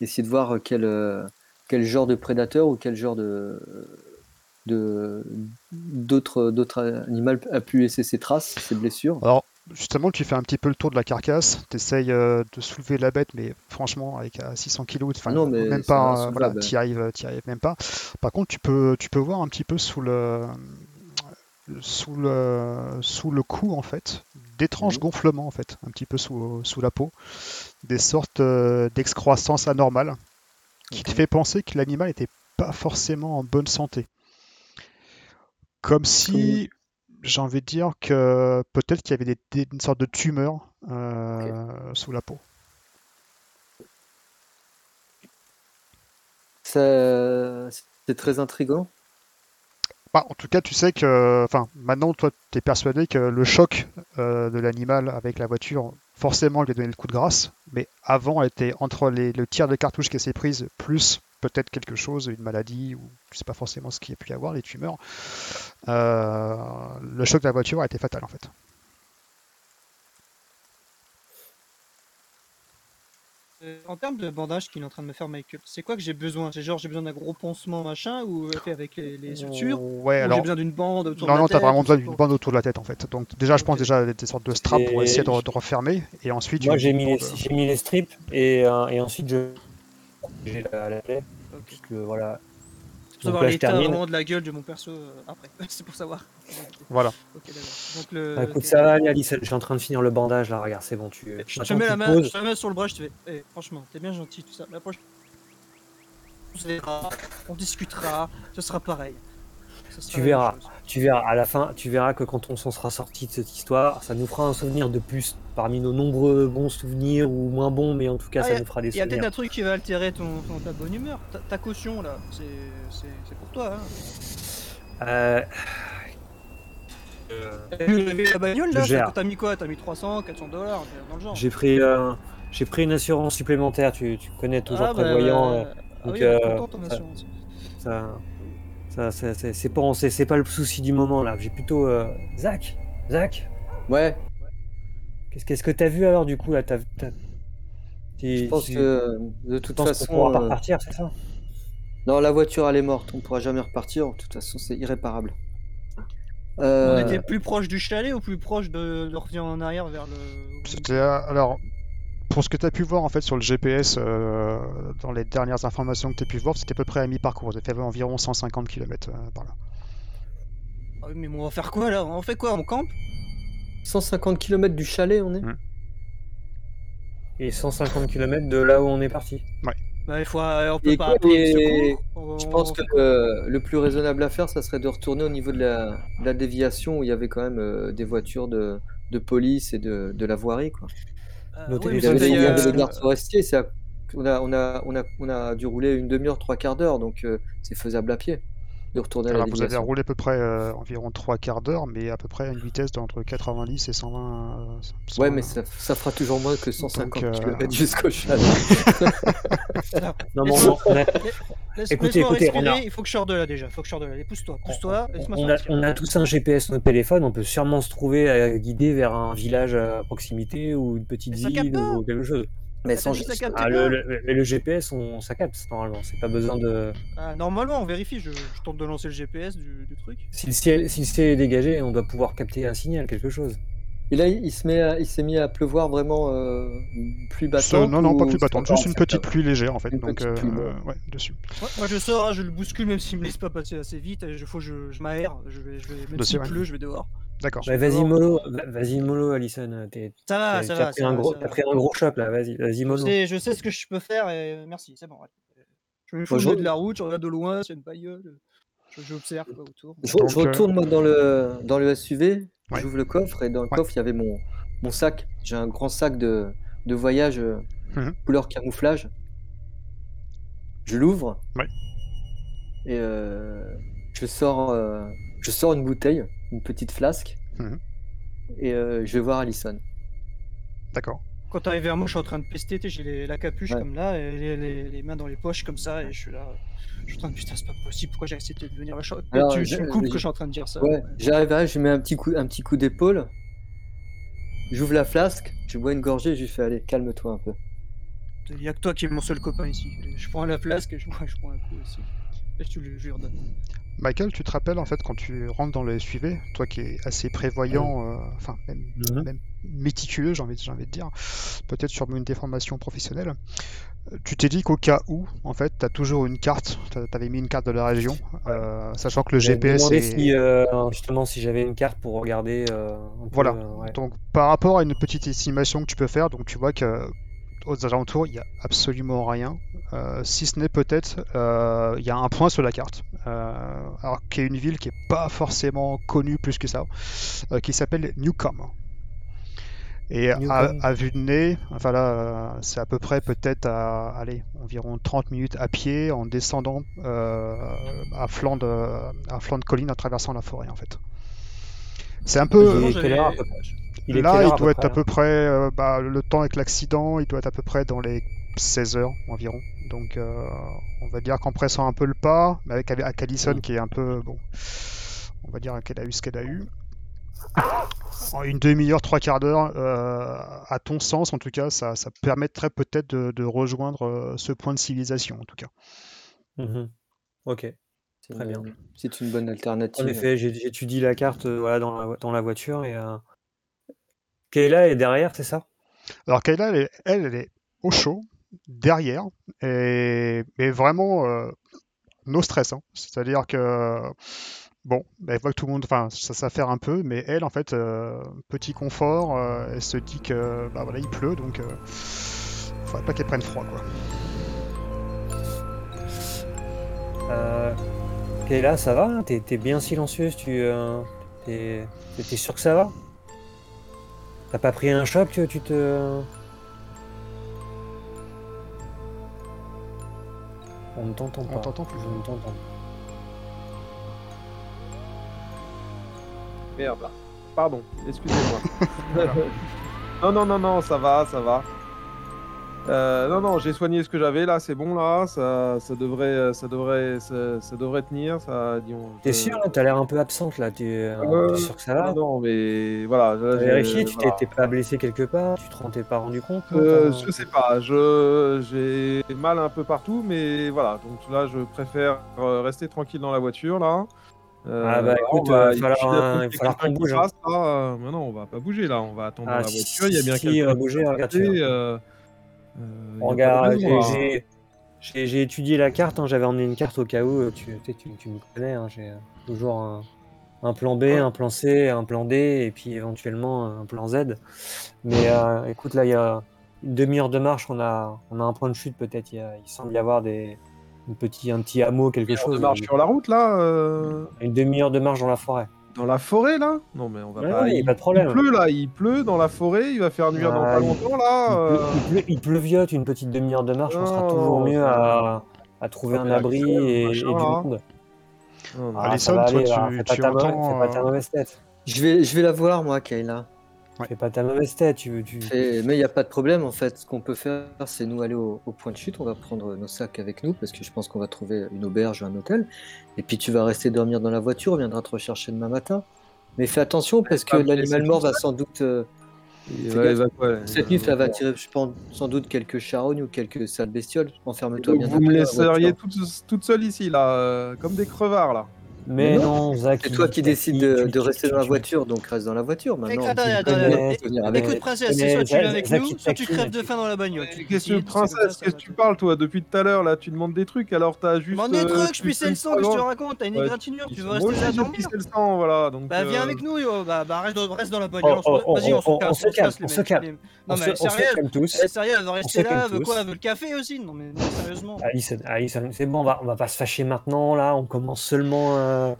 essayer de voir quel, euh, quel genre de prédateur ou quel genre de de- d'autres d'autres animaux a pu laisser ses traces, ses blessures? Alors, justement, tu fais un petit peu le tour de la carcasse, tu essayes de soulever la bête, mais franchement, avec euh, 600 kg, enfin, Non, mais même pas, euh, voilà, t'y arrives, arrives même pas. Par contre, tu peux, tu peux voir un petit peu sous le, sous le, sous le cou, en fait, d'étranges Mhm. gonflements, en fait, un petit peu sous, sous la peau, des sortes euh, d'excroissance anormales, qui te fait penser que l'animal n'était pas forcément en bonne santé. Comme si, j'ai envie de dire que peut-être qu'il y avait des, des- une sorte de tumeur euh, sous la peau. C'est très intriguant. Bah, en tout cas, tu sais que, enfin, maintenant, toi, tu es persuadé que le choc euh, de l'animal avec la voiture, forcément, lui a donné le coup de grâce. Mais avant, elle était entre les, le tir de cartouche qui s'est prise, plus peut-être quelque chose, une maladie, ou je sais pas forcément ce qu'il y a pu y avoir, des tumeurs. Euh, le choc de la voiture a été fatal, en fait. Euh, En termes de bandage qu'il est en train de me faire Michael, c'est quoi que j'ai besoin? C'est genre j'ai besoin d'un gros pansement machin ou euh, fait avec les, les sutures? Ouais, Ou alors. j'ai besoin d'une bande autour Non, de la non, t'as tête, vraiment besoin c'est d'une bande autour de la tête en fait. Donc déjà, je pense déjà des sortes de straps pour essayer de, de refermer. Et ensuite, Moi, j'ai mis, les, mis les strips et, euh, et ensuite je j'ai la, la plaie. Ok. Parce que voilà. C'est pour savoir l'état vraiment de la gueule de mon perso euh, après. c'est pour savoir. Voilà. Ok, d'accord. Donc le. Bah, écoute, ça va Alice. Je suis en train de finir le bandage là. Regarde, c'est bon. Tu, Je te mets tu la main, poses. je te la mets sur le bras, je te fais. Eh, franchement, t'es bien gentil, tout ça. La prochaine. On discutera, ce sera pareil. Tu verras. Tu verras, à la fin, tu verras que quand on s'en sera sorti de cette histoire, ça nous fera un souvenir de plus parmi nos nombreux bons souvenirs ou moins bons, mais en tout cas, Ah, ça a- nous fera des Il y a peut-être souvenirs. un truc qui va altérer ton, ton- ta bonne humeur. Ta, ta caution là, c'est pour toi. Hein. Euh, lever la bagnole là T'as mis quoi? T'as mis 300, 400 dollars dans le genre J'ai pris, euh, j'ai pris une assurance supplémentaire. Tu, tu connais toujours Ah, bah, prévoyant. euh, ah donc, oui, elle est euh, contente, ton assurance. Ça, ça, ça- c'est c'est pas, c'est c'est pas le souci du moment là. J'ai plutôt euh, Zach, Zach? Ouais, Qu'est-ce qu'est-ce que t'as vu alors du coup là? T'as, t'as- tu- je pense tu- que de toute façon, pourra pas euh, repartir, c'est ça? Non, la voiture elle est morte, on pourra jamais repartir. De toute façon, c'est irréparable. On Euh, était plus proche du chalet ou plus proche de, de revenir en arrière vers le. C'était euh, alors pour ce que tu as pu voir en fait sur le GPS euh, dans les dernières informations que tu as pu voir, c'était à peu près à mi-parcours. Avez fait environ 150 km par là. Ah oui, mais on va faire quoi là? On fait quoi On campe? 150 km du chalet, on est. Et 150 km de là où on est parti. Bah, il faut, euh, on peut Et pas appeler. On- Je pense que euh, le plus raisonnable à faire, ça serait de retourner au niveau de la, de la déviation où il y avait quand même euh, des voitures de, de police et de, de la voirie. Quoi. Euh, Nos oui, mais Il y ça avait, téléphones fait, il y avait euh, les gardes forestiers. c'est à- On a, on, a, on, a, on a dû rouler une demi-heure, trois quarts d'heure, donc euh, c'est faisable à pied. De retourner à la vous avez roulé à peu près euh, environ 3 quarts d'heure, mais à peu près à une vitesse d'entre 90 et 120. euh, Ouais, 120. mais ça, ça fera toujours moins que 150 Donc, euh, km jusqu'au chalet. Non, mais on, on a, Écoutez, écoutez, on respirer, a- il faut que je sorte de là déjà. Il faut que je sorte de là. Pousse-toi, pousse-toi, on, a, sortir. on a tous un GPS sur notre téléphone, on peut sûrement se trouver à guider vers un village à proximité ou une petite Mais ville ou quelque chose. Mais Ah, sans Ah, le, le- mais le GPS, on, ça capte normalement. C'est pas besoin de. Ah, normalement, on vérifie. Je, je tente de lancer le GPS du, du truc. Si le, ciel, si le ciel est dégagé, on doit pouvoir capter un signal, quelque chose. Et là, il se met, à- il s'est mis à pleuvoir vraiment euh, pluie battante. non, non, pas plus c'est battante, juste une petite pluie légère en fait. Une donc, euh, pluie, euh, ouais, dessus. Ouais, moi, je sors, hein, je le bouscule, même s'il me laisse pas passer assez vite. Il faut que je, je m'aère. Je vais, je vais, même Dossier, s'il ouais. pleut, je vais dehors. D'accord. Bah, vas-y mollo, va- vas-y mollo, Alison. T'es- Ça va, t'as ça t'as va. pris, ça un va, gros, ça t'as pris un gros choc là, vas-y, vas-y Je mollo. sais, je sais ce que je peux faire et euh, merci, c'est bon. ouais. Je nez de la route, je regarde de loin, c'est une bagnole. Je- J'observe quoi autour. Je, Donc, je retourne moi dans le, dans le SUV, Ouais. j'ouvre le coffre et dans le Ouais. coffre il y avait mon, mon sac. J'ai un grand sac de, de voyage euh, Mhm. couleur camouflage. Je l'ouvre Ouais. et euh, je, sors, euh, je sors une bouteille, une petite flasque Mhm. et euh, je vais voir Alison. D'accord. Quand t'arrives vers moi, je suis en train de pester, j'ai les- la capuche Ouais. comme là, et les, les- les mains dans les poches comme ça, et je suis là. Je suis en train de putain, c'est pas possible, pourquoi j'ai accepté de venir? Je- Alors, Tu, me coupes que je suis en train de dire ça. Ouais, j'arrive là, je mets un petit coup, un petit coup d'épaule. J'ouvre la flasque, je bois une gorgée je lui fais allez, calme-toi un peu. Il y a que toi qui es mon seul copain ici. Je prends la flasque et je, bois- je prends un coup aussi. Et je te le jure. donne. Michael, tu te rappelles en fait quand tu rentres dans le SUV, toi qui es assez prévoyant, euh, enfin même, même méticuleux, j'ai envie, j'ai envie de dire, peut-être sur une déformation professionnelle, euh, tu t'es dit qu'au cas où, en fait, tu as toujours une carte, tu avais mis une carte de la région, euh, sachant que le GPS est... si, euh, justement si j'avais une carte pour regarder. euh, un peu, Voilà. euh, ouais. Donc par rapport à une petite estimation que tu peux faire, donc tu vois que aux alentours, il n'y a absolument rien, euh, si ce n'est peut-être, euh, il y a un point sur la carte, euh, alors qui est une ville qui n'est pas forcément connue plus que ça, euh, qui s'appelle Newcombe. Et à, vue de nez, enfin là, euh, c'est à peu près peut-être à allez, environ 30 minutes à pied en descendant euh, à, flanc de, à flanc de colline en traversant la forêt en fait. C'est un peu, Il est Là, il peu doit être près, à peu près, euh, bah, le temps avec l'accident, il doit être à peu près dans les 16 heures environ. Donc, euh, on va dire qu'en pressant un peu le pas, mais avec, avec Allison Mm. qui est un peu, bon, on va dire qu'elle a eu ce qu'elle a eu. En une demi-heure, trois quarts d'heure, euh, à ton sens, en tout cas, ça, ça permettrait peut-être de, de rejoindre ce point de civilisation, en tout cas. Mhm. Ok. C'est Très une- bien. C'est une bonne alternative. En effet, j'étudie la carte voilà, dans, la, vo- dans la voiture et euh... Kayla est derrière, c'est ça? Alors Kayla, elle, elle, elle est au chaud, derrière, et, mais vraiment euh, no stress. hein. C'est-à-dire que, bon, elle voit que tout le monde, enfin, ça s'affaire un peu, mais elle, en fait, euh, petit confort, euh, elle se dit que, bah voilà, il pleut, donc euh, faudrait pas qu'elle prenne froid, quoi. Kayla, ça va? Hein T'es bien silencieuse Tu euh, t'es t'es sûr que ça va? T'as pas pris un choc Tu te. On ne t'entend pas. On t'entend plus. Je ne t'entends pas. Merde. Pardon, excusez-moi. non, non, non, non, ça va, ça va. Euh, non, non, j'ai soigné ce que j'avais là, c'est bon là, ça, ça devrait, ça devrait, ça, ça devrait tenir, ça, disons. T'es je- sûr T'as l'air un peu absente là. T'es euh, sûr que ça va Non, mais voilà. là, T'as j'ai- vérifié Tu voilà. t'es pas blessé quelque part Tu te rends t'es pas rendu compte Euh, je sais pas, je j'ai mal un peu partout, mais voilà. Donc là, je préfère euh, rester tranquille dans la voiture là. Euh, Ah bah, écoute, va- il va falloir, euh, il falloir qu'on bouge, hein. passe, là, euh, mais non, on va pas bouger là, on va attendre Ah, la si, voiture. Il y a bien si, quelqu'un bouger, va regarde, euh, Regarde, pas de raison, j'ai- étudié la carte, hein, j'avais emmené une carte au cas où, euh, tu, tu, tu, tu me connais, hein, j'ai euh, toujours un, un plan B, un plan C, un plan D, et puis éventuellement un plan Z. Mais euh, écoute, là, il y a une demi-heure de marche, on a, on a un point de chute peut-être, il, semble y avoir des, une petit, un petit hameau, quelque chose. marche sur la route là, euh, Une demi-heure de marche dans la forêt. Dans la forêt là. Non mais on va Ouais, pas. ouais, y a il, pas de problème. il pleut là, il pleut dans la forêt, il va faire nuire dans Ouais, pas longtemps là. Il, euh, pleu- il pleu- il pleuviote une petite demi-heure de marche, on sera Non, toujours mieux ça- à, à trouver ça un abri et, du monde. Non, non. Ah, ça Alison, va toi, aller, tu- va, fais pas tu ta mauvaise- entends, fais pas ta euh, mauvaise tête. Je vais, je vais la voir, moi, Kayla. Fais pas ta mauvaise tête. Tu, tu... Et- mais il n'y a pas de problème, en fait. Ce qu'on peut faire, c'est nous aller au, au point de chute. On va prendre nos sacs avec nous, parce que je pense qu'on va trouver une auberge ou un hôtel. Et puis tu vas rester dormir dans la voiture. On viendra te rechercher demain matin. Mais fais attention, parce que l'animal mort va sans doute. euh, Il Fais va- gaffe. il va quoi, cette nuit, ça va attirer, je pense, sans doute quelques charognes ou quelques sales bestioles. Enferme-toi bien. vous me laisseriez toute, toute seule ici, là, euh, comme des crevards, là. Mais non, Zach. C'est toi qui tu- décides de, rester dans la tu- voiture, donc reste dans la voiture maintenant. Attends, attends, attends. Écoute, princesse, soit tu viens avec nous, soit tu crèves de faim dans la bagnole. Qu'est-ce que princesse, qu'est-ce que tu te- parles, toi Depuis tout à l'heure, là, tu demandes des trucs, alors t'as juste. Demande des euh, trucs, je fais le sang, qu'est-ce que tu avant. racontes T'as une égratignure, tu veux rester là dormir pissé le sang, voilà. Bah viens euh, avec nous, yo. bah, bah reste, dans la bagnole, Oh, on se- oh, vas-y oh, on se casse, on se calme, casse, les on se calme. Non On mais se, on se sérieux, tous. eh, sérieux, elle va rester là, veut quoi Elle veut le café aussi Non mais sérieusement. Alison, c'est bon, on va pas se fâcher maintenant, là, on commence seulement euh,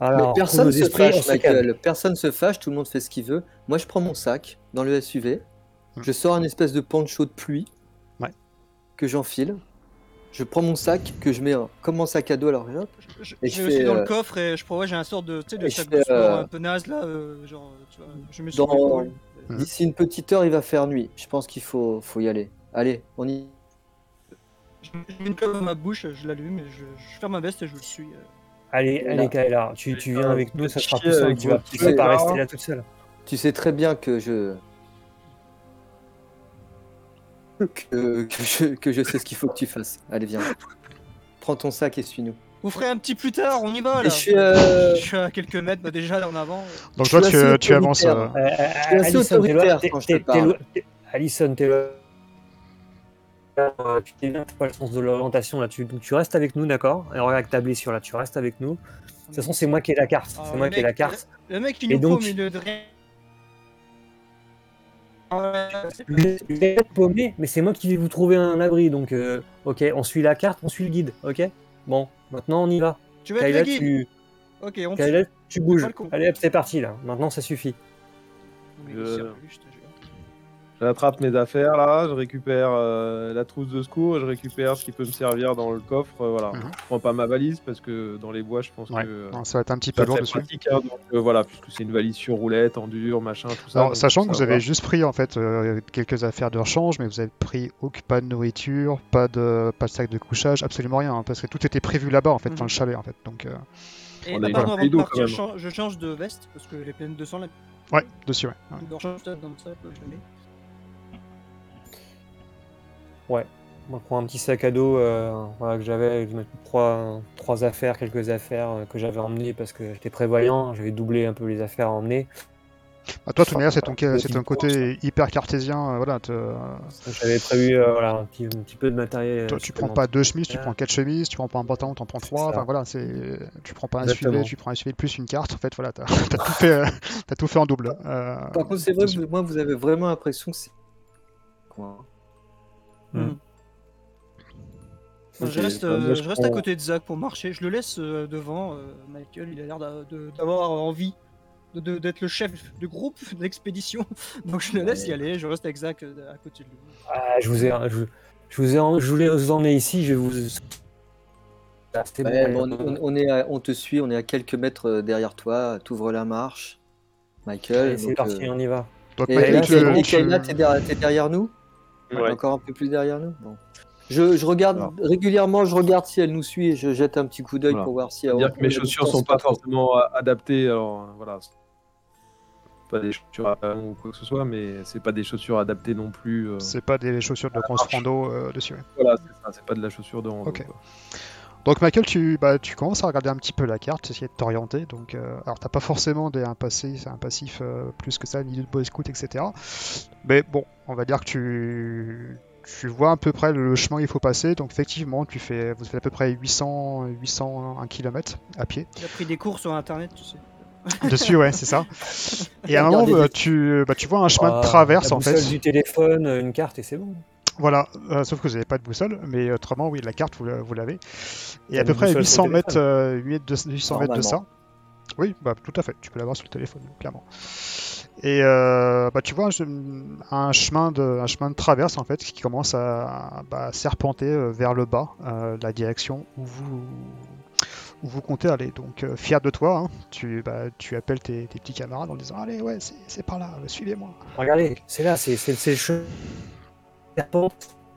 Mais personne se fâche. Michael. Personne se fâche, tout le monde fait ce qu'il veut. Moi, je prends mon sac dans le SUV. Je sors un espèce de poncho de pluie Ouais. que j'enfile. Je prends mon sac que je mets comme mon sac à dos. Alors, hop, Je, Et je je vais aussi fais, dans le euh, coffre et je ouais, j'ai un sort de, tu sais, de sac fais, de sport euh, un peu naze là, euh, genre, tu vois, je mets sur Dans- l'épaule. Mhm. d'ici une petite heure, il va faire nuit. Je pense qu'il faut, faut y aller. Allez, on y. Je mets une clope dans ma bouche, je l'allume et je, je ferme ma veste et je le suis. Allez, Là. allez, Kayla, tu, tu viens Euh, avec nous, ça sera plus simple, tu vas, tu vas pas rester là. toute seule. Tu sais très bien que je. que, que je, que je sais ce qu'il faut que tu fasses. Allez, viens. Prends ton sac et suis-nous. Vous ferez un petit plus tard, on y va là. je suis, euh, Je suis à quelques mètres bah, déjà là en avant. Donc Je toi, suis tu, tu avances. euh, Euh, suis assez Alison, t'es loin- Tu t'es bien, pas le sens de l'orientation là, tu, donc tu restes avec nous, d'accord? Et regarde avec ta blessure là, tu restes avec nous. De toute façon, c'est moi qui ai la carte. Ah, C'est moi le qui ai la mec- carte. Le mec il nous donc- paume au milieu de rien. Ouais, c'est- Vous êtes paumé, mais c'est moi qui vais vous trouver un abri. Donc, euh, ok, on suit la carte, on suit le guide, ok? Bon, maintenant on y va. Tu veux être Kayla, le guide tu, Ok, on Kayla, tu bouges. Allez hop, c'est parti là. Maintenant, ça suffit. Euh, J'attrape mes affaires là, je récupère euh, la trousse de secours, je récupère ce qui peut me servir dans le coffre. euh, voilà. Mhm. Je prends pas ma valise parce que dans les bois, je pense Ouais. que euh, non, ça va être un petit peu lourd très dessus. pratique. hein, donc euh, voilà, puisque c'est une valise sur roulette, en dur, machin, tout ça. Alors, donc sachant que ça vous avez juste pris en fait euh, quelques affaires de rechange, mais vous avez pris aucun pas de nourriture, pas de pas de sac de couchage, absolument rien, hein, parce que tout était prévu là-bas en fait, dans Mhm. le chalet en fait. Donc euh, Et On bah, a eu pardon, un avant de partir, je change- je change de veste parce que les pleines de sang là. ouais, dessus ouais. ouais. de rechange, ça, dans ça, je le mets. Moi, je prends un petit sac à dos euh, voilà, que j'avais, je mets trois, trois affaires, quelques affaires euh, que j'avais emmenées parce que j'étais prévoyant, j'avais doublé un peu les affaires à emmener. Bah, toi, de toute manière, c'est ton, c'est ton course. côté hyper cartésien, euh, voilà. J'avais prévu euh, voilà, un, petit, un petit peu de matériel. toi, tu prends pas deux chemises, tu prends quatre chemises, tu prends pas un pantalon, t'en prends trois. Enfin voilà, c'est, tu prends pas un Exactement. SUV, tu prends un SUV plus une carte. En fait, voilà, t'as, t'as tout fait, euh, t'as tout fait en double. euh, Par contre, c'est vrai que moi, vous avez vraiment l'impression que c'est. Quoi Je Ok, reste, bah, euh, je reste à côté de Zach pour marcher. Je le laisse euh, devant. euh, Michael, il a l'air d'avoir envie de- de- d'être le chef de groupe d'expédition. Donc je le laisse y aller. Je reste avec Zach euh, à côté de lui. Ah, je vous ai, je, je vous ai, en- je voulais vous emmener ici, je vous. Ah, Ouais, bon, on, on est à- on te suit, on est à quelques mètres derrière toi. T'ouvres la marche, Michael. c'est parti, euh, on y va. Donc, Et, Michael, et tu- derrière, t'es derrière nous? Ouais. Encore un peu plus derrière nous bon. je, je regarde Alors. régulièrement, je regarde si elle nous suit et je jette un petit coup d'œil Voilà. pour voir si elle dire que mes chaussures sont pas forcément adaptées. Alors euh, voilà, pas des chaussures à ou quoi que ce soit, mais c'est pas des chaussures adaptées non plus. euh, c'est pas des chaussures de marche. rando euh, dessus. Voilà, c'est ça, c'est pas de la chaussure de rando. Ok. quoi. Donc Michael, tu, bah, tu commences à regarder un petit peu la carte, essayer de t'orienter. Donc, euh, alors t'as pas forcément des, un, passé, un passif euh, plus que ça, ni de boy scout, etc. Mais bon, on va dire que tu, tu vois à peu près le chemin qu'il faut passer. Donc effectivement, tu fais, vous faites à peu près 800, 800 km à pied. Il a pris des cours sur internet, tu sais. Dessus, ouais, c'est ça. Et à un moment, euh, des- tu, bah, tu vois un chemin Ah, de traverse la en fait. du téléphone, une carte et c'est bon. Voilà, euh, sauf que vous n'avez pas de boussole, mais autrement, oui, la carte, vous, la- vous l'avez. Et à peu près boussole sur 800 le mètres, téléphone. euh, 800 de, 800 mètres de ça. Oui, bah, tout à fait, tu peux l'avoir sur le téléphone, clairement. Et euh, bah, tu vois un, che- un chemin de, un chemin de traverse, en fait, qui commence à bah, serpenter euh, vers le bas, euh, la direction où vous, où vous comptez aller. Donc euh, fier de toi, hein, tu, bah, tu appelles tes, tes petits camarades en disant allez ouais c'est- par là, suivez-moi. Regardez, c'est là, c'est le chemin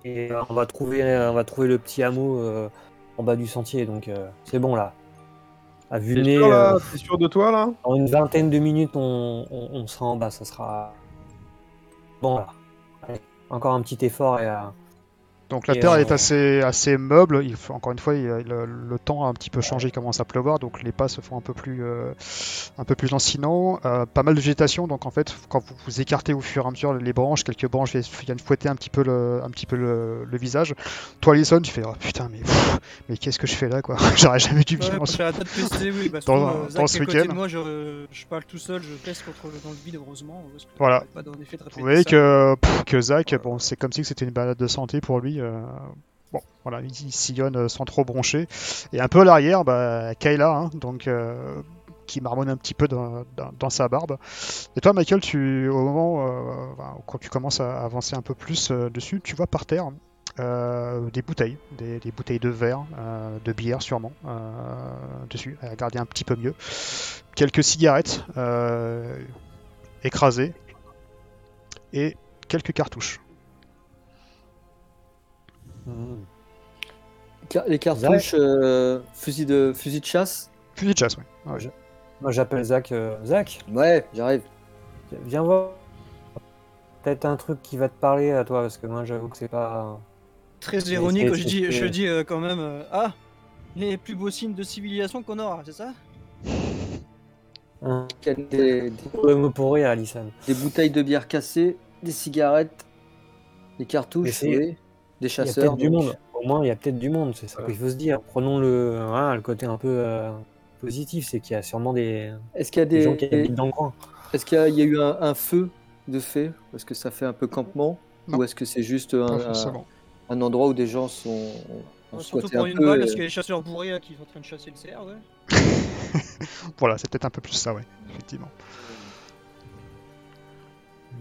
Et euh, on va trouver, on va trouver le petit hameau euh, en bas du sentier. Donc euh, c'est bon là. À vue T'es nez, sûr, là euh, T'es sûr de toi là? en une vingtaine de minutes, on, on- on sera en bas. Ça sera bon là. Allez, encore un petit effort et euh, Donc la Et, terre euh, est assez, assez meuble. Il faut, encore une fois, il- le, le temps a un petit peu changé, il commence à pleuvoir, donc les pas se font un peu plus, euh, un peu plus lancinants. Euh, pas mal de végétation, donc en fait, quand vous vous écartez au fur et à mesure les branches, quelques branches viennent fouetter un petit peu le, un petit peu le, le visage. Toi, Alison, tu fais oh, putain, mais, pff, mais qu'est-ce que je fais là, quoi? J'aurais jamais dû Ouais, venir. en pour faire la tête pester, oui. Bah, Dans- surtout, euh, dans Zach ce à côté week-end. moi, je, je parle tout seul, je pèse contre dans le vide, heureusement. parce que Voilà. Pas effet de Vous voyez que, pff, que Zach, bon, c'est comme si c'était une balade de santé pour lui. Euh, bon, voilà, il, il sillonne euh, sans trop broncher. Et un peu à l'arrière, bah, Kayla, hein, donc, euh, qui marmonne un petit peu dans, sa barbe. Et toi, Michael, tu, au moment, euh, quand tu commences à avancer un peu plus dessus, tu vois par terre des bouteilles, des, des bouteilles de verre, de bière sûrement, dessus, à garder un petit peu mieux. Quelques cigarettes écrasées et quelques cartouches. Car- Les cartouches, euh, fusil, de, fusil de chasse Fusil de chasse, oui. Ouais. moi j'appelle Zach. euh, Zach, Ouais, j'arrive. viens voir. Peut-être un truc qui va te parler à toi parce que moi j'avoue que c'est pas. Très ironique, c'est- je dis, c'est- je dis euh, quand même euh, Ah Les plus beaux signes de civilisation qu'on aura, c'est ça? Un a des, des- le mot pour rire, Alison. des bouteilles de bière cassées, des cigarettes, des cartouches, oui, des Il y a chasseurs. peut-être du monde. Au moins, il y a peut-être du monde. C'est ça qu'il faut se dire. Prenons le, voilà, le côté un peu euh, positif, c'est qu'il y a sûrement des, Est-ce qu'il y a des des, gens qui habitent dans le coin. est-ce qu'il y a, il y a eu un, un feu de fait? Est-ce que ça fait un peu campement? Non. Ou est-ce que c'est juste un, endroit où des gens sont ont Euh, Surtout pour un une peu balle, et- parce qu'il y a les chasseurs bourrés là, qui sont en train de chasser le cerf, ouais. Voilà, c'est peut-être un peu plus ça, ouais, effectivement.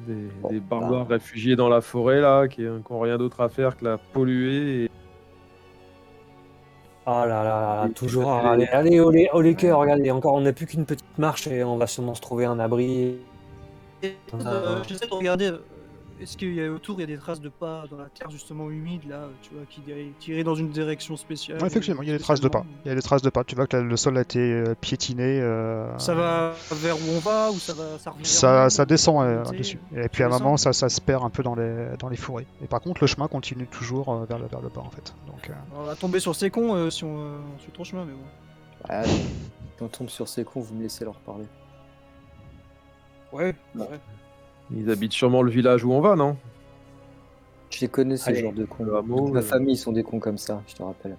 Des, Bon, des bah. barbares réfugiés dans la forêt là, qui n'ont rien d'autre à faire que la polluer. Et... Ah là là là, Et- toujours à râler. Allez, au les, les cœurs, regardez, encore, on n'a plus qu'une petite marche et on va sûrement se trouver un abri. Et, euh, J'essaie de regarder, euh, est-ce qu'il y a autour, il y a des traces de pas dans la terre justement humide là, tu vois, qui est tirée dans une direction spéciale? Ouais, effectivement, il y a des traces de pas. Il y a des traces de pas. Tu vois que le sol a été euh, piétiné. euh, Ça va vers où on va ou ça va ça Ça, descend euh, dessus. Et puis à un moment, ça, ça se perd un peu dans les, dans les forêts. Et par contre, le chemin continue toujours euh, vers, le, vers le bas en fait. Donc, euh, On va tomber sur ces cons euh, si on, euh, on suit trop chemin, mais bon. Ouais, si on tombe sur ces cons, vous me laissez leur parler. Ouais, Bon. ouais. Ils habitent sûrement le village où on va, non? Je les connais ces Allez, genres de cons. le hameau, Toute ma euh. famille, ils sont des cons comme ça, je te rappelle.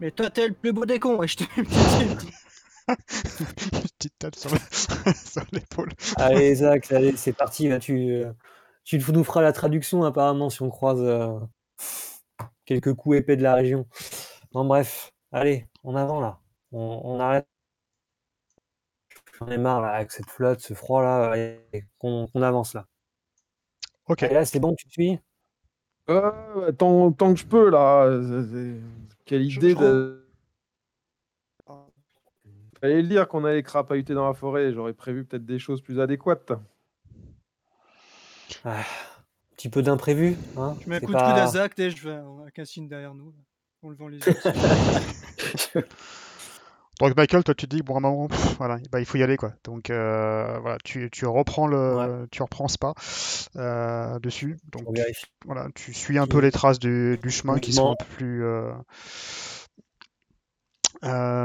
Mais toi, t'es le plus beau des cons, et je te mets une petite- petite tape sur le- sur l'épaule. Allez, Zach, allez, c'est parti. Là, tu, euh, tu nous feras la traduction apparemment si on croise euh, quelques coups épais de la région. Non, bref, allez, en avant là. On, on arrête. J'en ai marre là, avec cette flotte, ce froid là. Allez, qu'on qu'on avance là. Ok. Et là, c'est bon, tu te suis? Euh, tant, tant que je peux là. c'est- c'est- Quelle idée je de. Fallait le dire qu'on allait crapahuter dans la forêt. J'aurais prévu peut-être des choses plus adéquates. Un petit peu d'imprévu. Hein Je mets un coup de pas- coude à Zach, et je vais avec un signe derrière nous, là, en levant les yeux. Donc Michael, toi tu te dis bon à un moment, pff, voilà, bah, il faut y aller quoi. Donc euh, voilà, tu, tu reprends le, tu reprends ce pas euh, dessus. Donc On vérifie. voilà, tu suis un peu les traces du, du chemin qui sont un peu plus euh,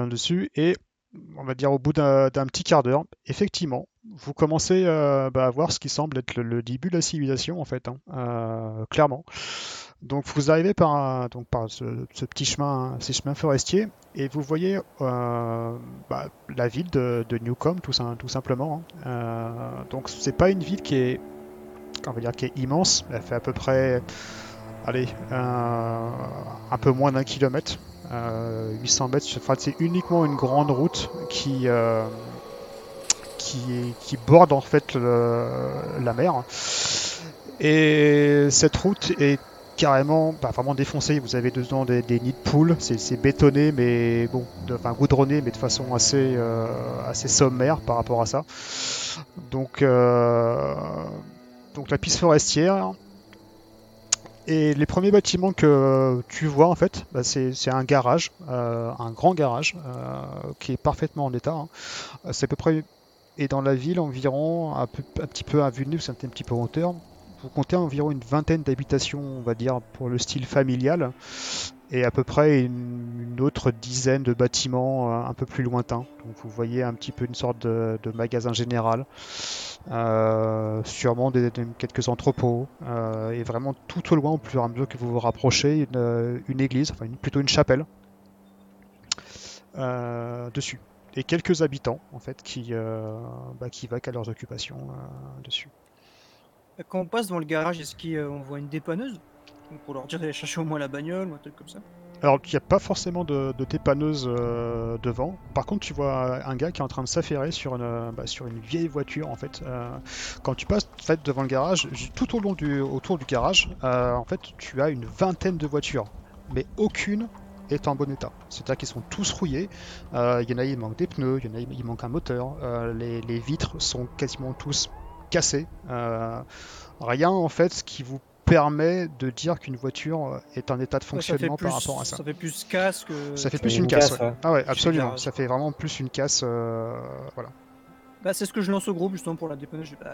dessus et on va dire au bout d'un petit quart d'heure, effectivement, vous commencez bah, à voir ce qui semble être le, le début de la civilisation en fait, hein, clairement. Donc vous arrivez par, donc par ce, petit chemin, ces chemins forestiers, et vous voyez euh, bah, la ville de, de Newcombe tout, tout simplement. hein. Euh, donc c'est pas une ville qui est, dire, qui est immense. Elle fait à peu près, allez, un, un peu moins d'un kilomètre, euh, 800 mètres. Enfin, c'est uniquement une grande route qui euh, qui, borde en fait la mer. Et cette route est carrément, bah, vraiment défoncé. Vous avez dedans des, des nids de poules, c'est bétonné, mais bon, de- enfin goudronné, mais de façon assez, euh, sommaire par rapport à ça. Donc, euh, donc la piste forestière. Et les premiers bâtiments que tu vois en fait, bah, c'est un garage, euh, un grand garage qui est parfaitement en état. hein. C'est à peu près et dans la ville environ un, petit peu à vue de c'est un petit peu en hauteur. Vous comptez environ une vingtaine d'habitations, on va dire, pour le style familial, et à peu près une, autre dizaine de bâtiments euh, un peu plus lointains. Donc vous voyez un petit peu une sorte de, magasin général, euh, sûrement quelques entrepôts, euh, et vraiment tout au loin, au et à mesure que vous vous rapprochez, une, église, enfin une- plutôt une chapelle dessus. Et quelques habitants, en fait, qui, bah, qui vaquent à leurs occupations dessus. Quand on passe devant le garage, est-ce qu'on voit une dépanneuse Pour leur dire d'aller chercher au moins la bagnole ou un truc comme ça? Alors, il n'y a pas forcément de, dépanneuse euh, devant. Par contre, tu vois un gars qui est en train de s'affairer sur une, euh, bah, vieille voiture, en fait. Euh, quand tu passes devant le garage, tout au long du, autour du garage, en fait, tu as une vingtaine de voitures. Mais aucune est en bon état. C'est-à-dire qu'ils sont tous rouillés. Il y en a, il manque des pneus, il y en a, manque un moteur. Les, les vitres sont quasiment tous cassées. Euh, rien, en fait, qui vous permet de dire qu'une voiture est en état de Ouais, fonctionnement plus, par rapport à ça. Ça fait plus casse que. Ça fait plus une une casse. casse, ouais. ouais. Ah ouais, absolument. Ça fait vraiment plus une casse. euh, voilà. Bah, c'est ce que je lance au groupe justement pour la. Je dis, Bah,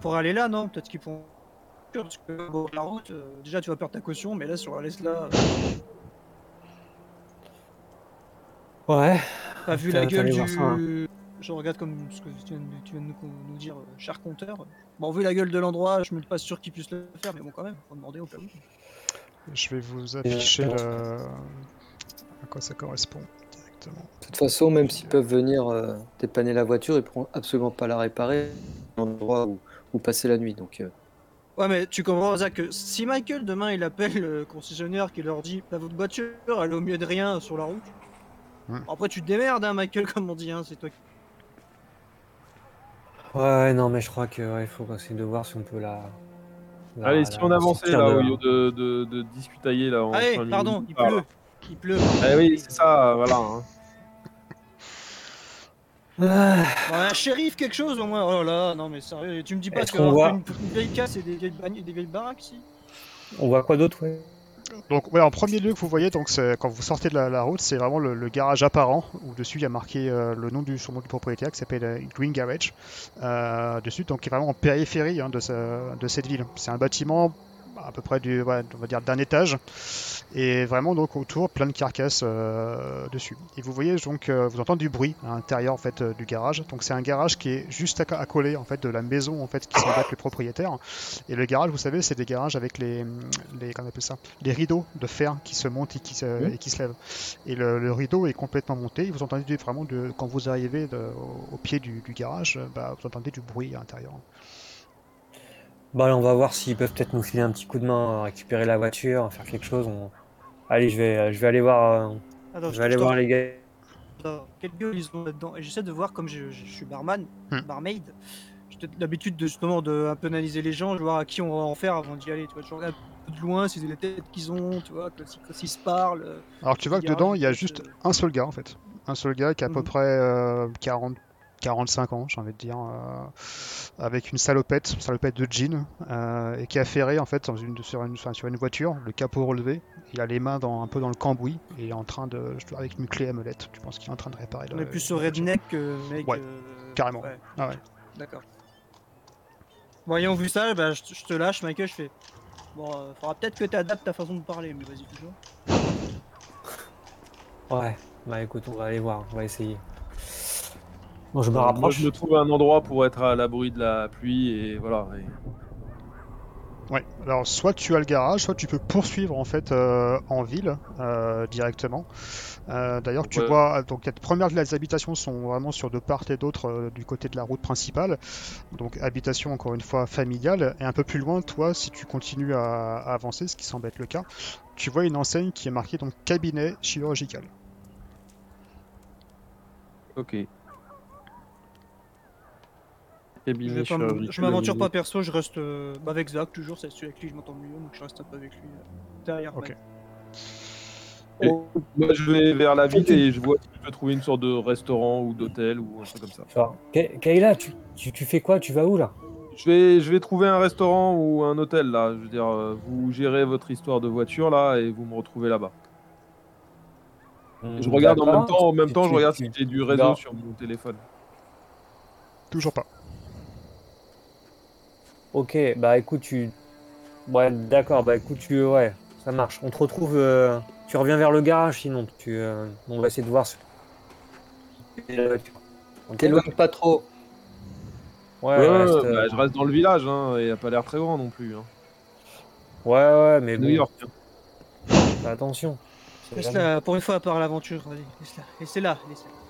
pour aller là, non? Peut-être qu'ils font. Parce que bon, la route, euh, déjà tu vas perdre ta caution, mais là sur la Lesla, euh, Ouais. t'as vu la gueule du. ça, hein. Je regarde comme ce que tu viens de, tu viens de nous, nous dire, euh, cher compteur. Bon, vu la gueule de l'endroit, je me suis pas sûr qu'ils puissent le faire, mais bon, quand même, faut demander au cas où. Je vais vous afficher bon. le... à quoi ça correspond directement. De toute façon, même s'ils peuvent venir euh, dépanner la voiture, ils pourront absolument pas la réparer l'endroit où, où passer la nuit. Donc, euh, Ouais, mais tu comprends, Zach, que si Michael demain il appelle le concessionnaire qui leur dit bah, votre voiture elle est au milieu de rien sur la route. Après, tu te démerdes, hein, Michael, comme on dit, hein, c'est toi qui. Ouais, non, mais je crois que ouais, il faut essayer de voir si on peut la. la- Allez, si la- on la avançait sortir là, de au lieu de, de, de discutailler là. en Allez, pardon, il pleut. Il pleut. Eh oui, c'est ça, voilà. hein. Ah, Bon, un shérif, quelque chose au moins. Oh là là, non mais sérieux, tu me dis pas Est-ce que qu'on voit- une, une vieille casse et des vieilles, bagn- des vieilles baraques si? On voit quoi d'autre, ouais? Donc, ouais, en premier lieu que vous voyez, donc, quand vous sortez de la, route, c'est vraiment le, garage apparent, où dessus il y a marqué euh, le nom du, du propriétaire qui s'appelle euh, Green Garage. Euh, dessus, donc, qui est vraiment en périphérie hein, de cette ville. C'est un bâtiment à peu près du, ouais, on va dire d'un étage, et vraiment donc autour plein de carcasses euh, dessus. Et vous voyez donc, euh, vous entendez du bruit à l'intérieur en fait euh, du garage. Donc c'est un garage qui est juste à, à coller en fait de la maison en fait qui semble être le propriétaire. Et le garage, vous savez, c'est des garages avec les, les comment on appelle ça, les rideaux de fer qui se montent et qui se, et qui se lèvent. Et le, le rideau est complètement monté. Et vous entendez vraiment de, quand vous arrivez de- au, au pied du, du garage, bah, vous entendez du bruit à l'intérieur. Bah, allez, on va voir s'ils peuvent peut-être nous filer un petit coup de main, à récupérer la voiture, faire quelque chose. on- Allez, je vais, je vais aller voir, euh, Attends, je vais aller voir les gars. Gueule ils ont là-dedans? Et j'essaie de voir, comme je, je suis barman, Hmm. barmaid, j'ai l'habitude de justement de un peu analyser les gens, de voir à qui on va en faire avant d'y aller. Tu vois, je regarde un peu de loin, si c'est les têtes qu'ils ont, tu vois, que, si- que s'ils se parlent. euh, Alors tu vois que dedans, il y a juste euh, un seul gars en fait. Un seul gars qui a à peu Mhm. près euh, 40, 45 ans, j'ai envie de dire, euh, avec une salopette, une salopette de jean, euh, et qui a ferré en fait dans une, sur, une, enfin, sur une voiture, le capot relevé. Il a les mains dans, un peu dans le cambouis et il est en train de, avec une clé à molette. Tu penses qu'il est en train de réparer On est plus sur redneck que mec. Ouais, euh, carrément. Ouais, Ah ouais. d'accord. Bon, ayant vu ça, bah, je, te- je te lâche, Michael, je fais. Bon, euh, faudra peut-être que tu adaptes ta façon de parler, mais vas-y, toujours. Ouais, bah écoute, on va aller voir, on va essayer. Bon, je me Moi, rapproche. je me trouve un endroit pour être à l'abri de la pluie et voilà. et- Ouais, alors soit tu as le garage, soit tu peux poursuivre en fait euh, en ville euh, directement. Euh, D'ailleurs, tu Ouais. vois, donc les premières de les habitations sont vraiment sur de part et d'autre euh, du côté de la route principale. Donc habitation encore une fois familiale. Et un peu plus loin, toi, si tu continues à, à avancer, ce qui semble être le cas, tu vois une enseigne qui est marquée donc cabinet chirurgical. Ok. Je, cabinet. m'aventure pas perso, je reste euh, bah, avec Zach toujours, c'est celui avec qui je m'entends le mieux, donc je reste un peu avec lui euh, derrière. Ok. Moi, je vais vers la ville et je vois si je peux trouver une sorte de restaurant ou d'hôtel ou un truc comme ça. Enfin, Kayla, tu, tu, tu fais quoi? Tu vas où là? Je vais, je vais trouver un restaurant ou un hôtel là. Je veux dire, euh, vous gérez votre histoire de voiture là et vous me retrouvez là-bas. Je regarde en même temps, en même temps, je regarde si j'ai du réseau Non. sur mon téléphone. Toujours pas. Ok, bah écoute, tu. Ouais, d'accord, bah écoute, tu. Ouais, ça marche. On te retrouve. euh, Tu reviens vers le garage sinon. Tu, euh, On va essayer de voir. ce-. Ok T'éloigne pas trop. Ouais, Ouais, reste, bah, euh, je reste dans le village, hein, et il a pas l'air très grand non plus. Hein. ouais, ouais, mais New bon, York. hein. fais attention. Laisse-la, pour une fois, à part l'aventure, vas-y, laisse-la. Laissez-la, laissez-la.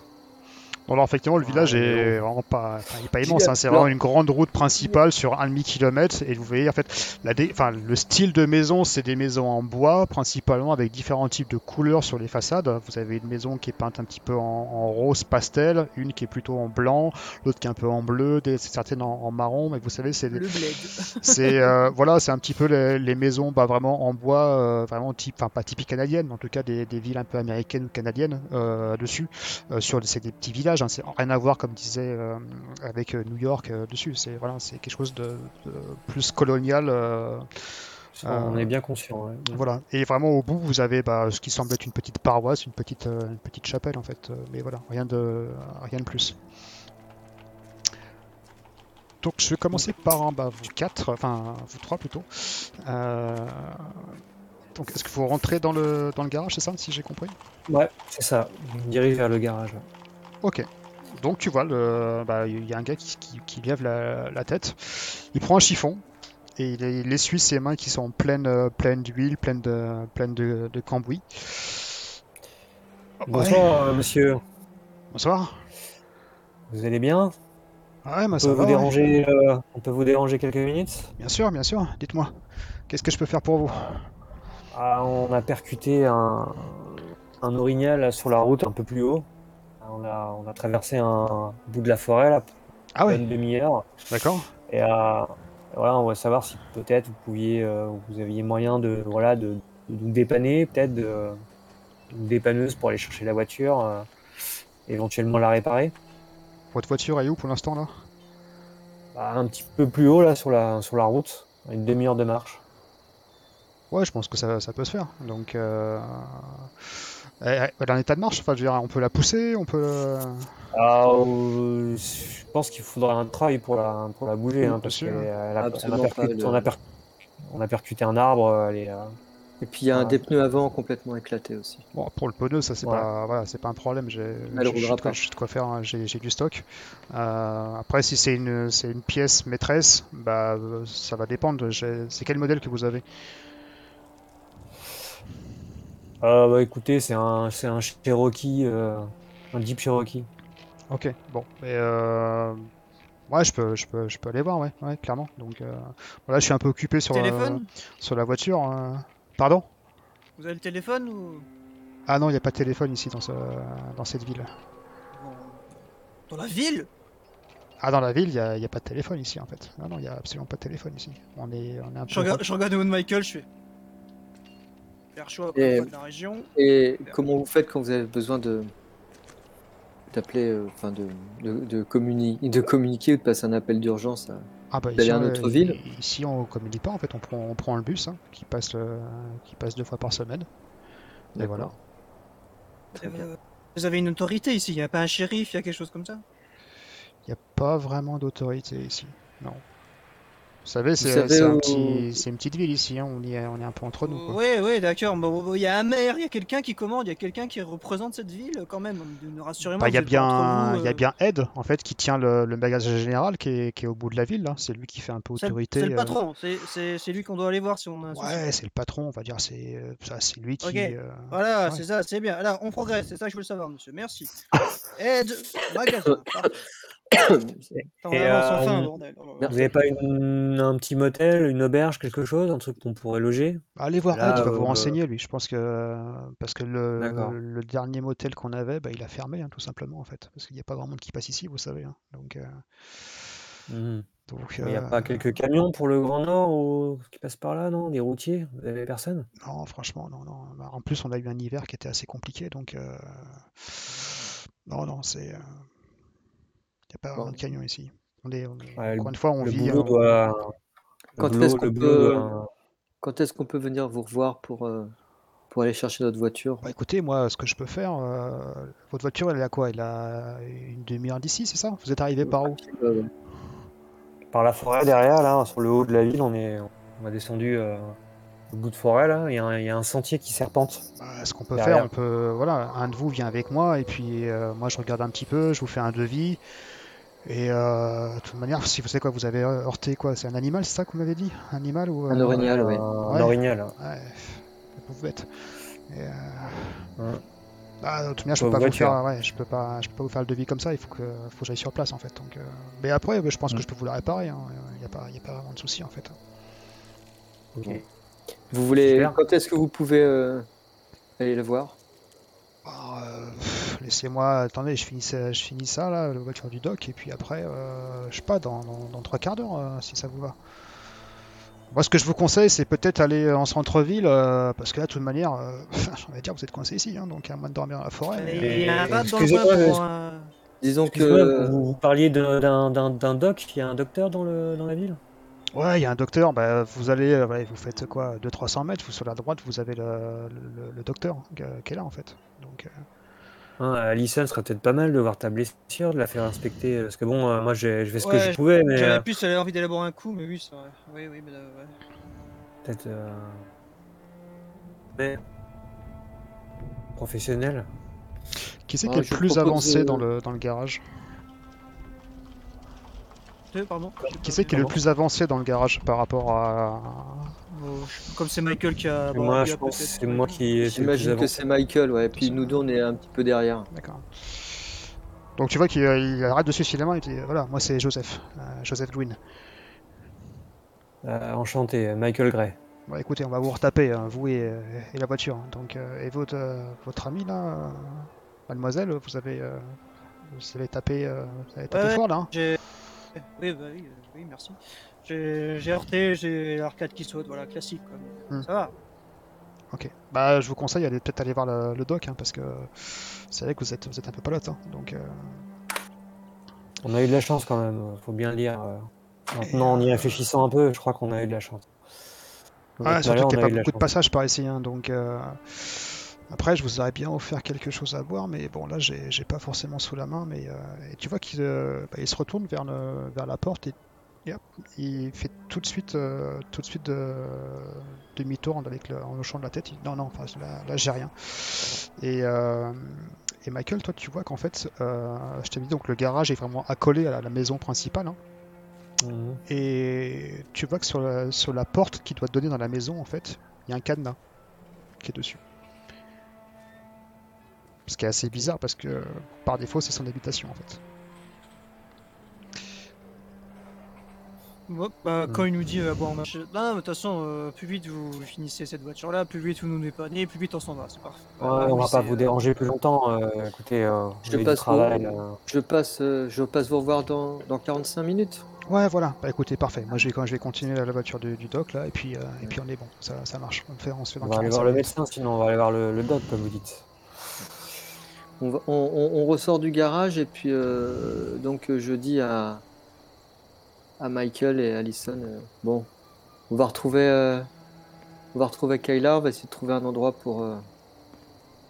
Non, alors effectivement, le Ah, village mais est vraiment pas, enfin, il est pas immense. hein, C'est vraiment une grande route principale sur un demi-kilomètre. Et vous voyez, en fait, la dé- enfin, le style de maison, c'est des maisons en bois, principalement avec différents types de couleurs sur les façades. Vous avez une maison qui est peinte un petit peu en, en rose pastel, une qui est plutôt en blanc, l'autre qui est un peu en bleu, des, certaines en, en marron. Mais vous savez, c'est Le c'est euh, voilà, c'est un petit peu les, les maisons bah, vraiment en bois, euh, vraiment type, enfin pas typique canadienne, mais en tout cas des, des villes un peu américaines ou canadiennes euh, dessus. Euh, sur c'est des petits villages, hein, c'est rien à voir comme disait euh, avec euh, New York euh, dessus. C'est voilà, c'est quelque chose de, de plus colonial. Ça, On est bien conscient. ouais. voilà. Et vraiment au bout, vous avez bah, ce qui semble être une petite paroisse, une petite, une petite chapelle en fait. Mais voilà, rien de, rien de plus. Donc je vais commencer par bah, vous quatre, enfin vous trois plutôt. Euh, Donc est-ce que vous rentrez dans le, dans le garage, c'est ça, si j'ai compris? Ouais, c'est ça. On dirige vers le garage. Ok. Donc tu vois, bah, il y a un gars qui, qui- qui lève la, la tête. Il prend un chiffon et il, il essuie ses mains qui sont pleines, euh, pleines d'huile, pleines de, pleines de, de cambouis. Ouais. Bonsoir, euh, monsieur. Bonsoir. Vous allez bien? Ouais, bah, on ça peut, va, vous ouais. déranger, euh, on peut vous déranger quelques minutes? Bien sûr, bien sûr. Dites-moi, qu'est-ce que je peux faire pour vous? Ah, On a percuté un, un orignal sur la route un peu plus haut. On a, on a traversé un bout de la forêt là, Ah ouais, une demi-heure. d'accord. Et euh, voilà, on va savoir si peut-être vous pouviez, euh, vous aviez moyen de, voilà, de, de nous dépanner, peut-être de, une dépanneuse pour aller chercher la voiture, euh, éventuellement la réparer. Votre voiture est où pour l'instant là? Bah, un petit peu plus haut là sur la, sur la route, une demi-heure de marche. Ouais, je pense que ça, ça peut se faire. Donc, euh... elle elle est en état de marche. Enfin, je veux dire, on peut la pousser, on peut. euh, Ah, euh, je pense qu'il faudra un travail pour la, pour la bouger, Oui, hein, parce qu'elle a- on, a percuté, pas, le- on, a per- on a percuté un arbre, elle est, euh, Et puis il y a un Ah. des pneus avant complètement éclaté aussi. Bon, pour le pneu, ça c'est Ouais. pas, voilà, c'est pas un problème. J'ai, de quoi- de quoi faire. hein, J'ai, j'ai du stock. Euh, après, si c'est une, c'est une pièce maîtresse, bah, ça va dépendre. C'est quel modèle que vous avez? Euh, bah, écoutez, c'est un, c'est un Cherokee, euh, un Jeep Cherokee. Ok, bon, mais euh, ouais, je peux, je peux, je peux aller voir, ouais, ouais, clairement. Donc, euh, voilà, je suis un peu occupé sur, euh, Téléphone sur la voiture. hein. Pardon? Vous avez le téléphone ou? Ah non, il n'y a pas de téléphone ici dans, ce, dans cette ville. Dans la ville? Ah, dans la ville, il n'y a, y a pas de téléphone ici en fait. Ah non, il n'y a absolument pas de téléphone ici. On est, on est un peu. Je regarde, je regarde Owen Michael, je fais. Et- une fois de la région. Et comment vous faites quand vous avez besoin de d'appeler, euh, enfin de, de, de, communi- de communiquer ou de passer un appel d'urgence à- Ah bah notre ville? Ici, on communique pas en fait. On prend, on prend le bus hein, qui passe, euh, qui passe deux fois par semaine. Et voilà. Très bien. Euh, Vous avez une autorité ici, il n'y a pas un shérif, il y a quelque chose comme ça? Il n'y a pas vraiment d'autorité ici. Non. Vous savez, c'est savez un petit, une petite ville ici. hein, On, y est, on est un peu entre nous. Ouais, ouais, d'accord. Il y a un maire, il y a quelqu'un qui commande, il y a quelqu'un qui représente cette ville quand même. Ne rassurez-moi. Bah, Il y, a bien, il y a euh, bien Ed en fait qui tient le, le magasin général qui est, qui est au bout de la ville. là. C'est lui qui fait un peu autorité. c'est le euh, patron, c'est- lui qu'on doit aller voir si on a. Ouais, c'est le patron, on va dire. C'est euh, lui qui. Ok. euh, Voilà, Ouais. c'est ça, c'est bien. Là, on progresse, c'est ça que je veux savoir, monsieur. Merci. Aide, magasin. Et, euh, bordel. Oh. Vous n'avez pas une- un petit motel, une auberge, quelque chose, un truc qu'on pourrait loger? Allez voir Là, il va euh, vous renseigner lui. Je pense que parce que le, dernier motel qu'on avait, bah, il a fermé hein, tout simplement en fait, parce qu'il n'y a pas grand monde qui passe ici, vous savez. hein. Donc euh, Mhm. Donc, il n'y a euh, pas quelques camions pour le Grand Nord ou... qui passent par là, non? Des routiers? Vous avez personne? non, franchement, non, non. Bah, En plus, on a eu un hiver qui était assez compliqué, donc euh, non, non, c'est, n'y a pas vraiment de camion ici. On est, on est- Ouais, encore une fois, on Le vit. doit... Quand est-ce qu'on peut, doit- venir vous revoir pour, euh, pour aller chercher notre voiture? Bah, écoutez, moi, ce que je peux faire, euh, votre voiture, elle est à quoi? Elle a une demi-heure d'ici, c'est ça? Vous êtes arrivé par où? Euh, Par la forêt derrière, là, sur le haut de la ville, on est, on a descendu euh, au bout de forêt, là. Il y, a un- il y a un sentier qui serpente. Bah, ce qu'on peut Derrière. faire, on peut, voilà, un de vous vient avec moi et puis euh, moi je regarde un petit peu, je vous fais un devis. Et euh, de toute manière, si vous savez quoi, vous avez heurté quoi, c'est un animal, c'est ça que vous m'avez dit? Un animal ou Un euh, orignal, oui. Un Ouais. orignal. Ouais, la pauvre bête. Et, euh, Ouais. ah, de toute manière, je peux pas vous faire, ouais, je peux pas, je peux pas vous faire le devis comme ça. Il faut que, faut que j'aille sur place en fait. Donc, euh, mais après, je pense que Mm. je peux vous la réparer. Il n'y a pas, y a pas vraiment de souci en fait. Ok. Vous voulez, Super. quand est-ce que vous pouvez euh, aller le voir? Ah, euh, pff, Laissez-moi, attendez, je finis, ça, je finis ça là, la voiture du doc, et puis après, euh, je sais pas, dans, dans, dans trois quarts d'heure, euh, si ça vous va. Moi, ce que je vous conseille, c'est peut-être aller en centre-ville, euh, parce que là, de toute manière, euh, j'ai envie de dire, vous êtes coincé ici, hein, donc à moins de dormir dans la forêt. Il y a un rat dans le pour un- Disons que vous, vous parliez d'un doc, il y a un docteur dans, le, dans la ville? Ouais, il y a un docteur, bah, vous allez, euh, ouais, vous faites quoi, 200-300 mètres, vous sur la droite, vous avez le, le- le docteur hein, qui qui est là en fait. Donc, euh, hein, Alison serait peut-être pas mal de voir ta blessure, de la faire inspecter. euh, Parce que bon, euh, moi j'ai- je fais ce que je pouvais, mais euh, J'avais plus envie boire un coup, mais oui, c'est vrai. Oui, oui, mais euh, ouais. peut-être. euh, mais- Professionnel. qui c'est Ah, qui est le plus avancé euh, dans le, dans le garage? Deux, pardon. Qui c'est qui est le plus avancé dans le garage par rapport à, Comme c'est Michael qui a. Et moi, je pense que c'est moi qui. j'imagine que c'est Michael, ouais. Puis nous deux, on est un petit peu derrière. D'accord. Donc tu vois qu'il euh, il arrête de suivre finalement, il dit voilà, moi c'est Joseph, euh, Joseph Green. Euh, enchanté, Michael Gray. Bon écoutez, on va vous retaper, hein, vous et, et la voiture. Donc euh, et votre euh, votre ami là, euh, mademoiselle, vous avez euh, vous avez tapé, euh, vous avez tapé Ouais, fort là. hein. Oui, bah oui, oui, merci. J'ai heurté, j'ai l'arcade qui saute, voilà, classique. Quoi. Hmm. Ça va. Ok. Bah je vous conseille d'aller peut-être aller voir le, le doc hein, parce que c'est vrai que vous êtes vous êtes un peu palote. hein. Donc euh, On a eu de la chance quand même, faut bien le dire. euh. Maintenant, en y réfléchissant un peu, je crois qu'on a eu de la chance. Ouais, notre surtout qu'il n'y a pas beaucoup de passages par ici, hein, donc euh, après je vous aurais bien offert quelque chose à boire, mais bon là j'ai pas forcément sous la main, mais euh, et tu vois qu'il euh, bah, se retourne vers le vers la porte et, il fait tout de suite euh, tout de suite de, demi-tour avec le, en hochant de la tête. Il- non non, enfin là, là, j'ai rien. Et euh, et Michael, toi tu vois qu'en fait, euh, je t'ai dit donc le garage est vraiment accolé à la, la maison principale. hein. Mhm. Et tu vois que sur la, sur la porte qui doit donner dans la maison, en fait, il y a un cadenas qui est dessus. Ce qui est assez bizarre parce que par défaut, c'est son habitation en fait. Bon, bah, Hmm. Quand il nous dit, euh, bon, on marche- non, mais de toute façon, euh, plus vite vous finissez cette voiture-là, plus vite vous nous dépannez, plus vite on s'en va, c'est parfait. Ouais, Euh, on va pas vous euh, déranger plus longtemps. euh, écoutez, euh, Je vous passe travail. là. Je passe, euh, je passe vous revoir dans, dans 45 minutes. Ouais, voilà. Bah écoutez, parfait. Moi, je vais, quand je vais continuer la, la voiture du, du doc là, et puis, euh, et puis on est bon. Ça, ça marche. On, fait, on se fait On dans va aller 45 voir le médecin, sinon on va aller voir le, le doc, comme vous dites. On, va- on- on- on ressort du garage et puis euh, donc je dis à, à Michael et Allison, euh, bon, on va retrouver, euh, on va retrouver Kayla, on va essayer de trouver un endroit pour euh,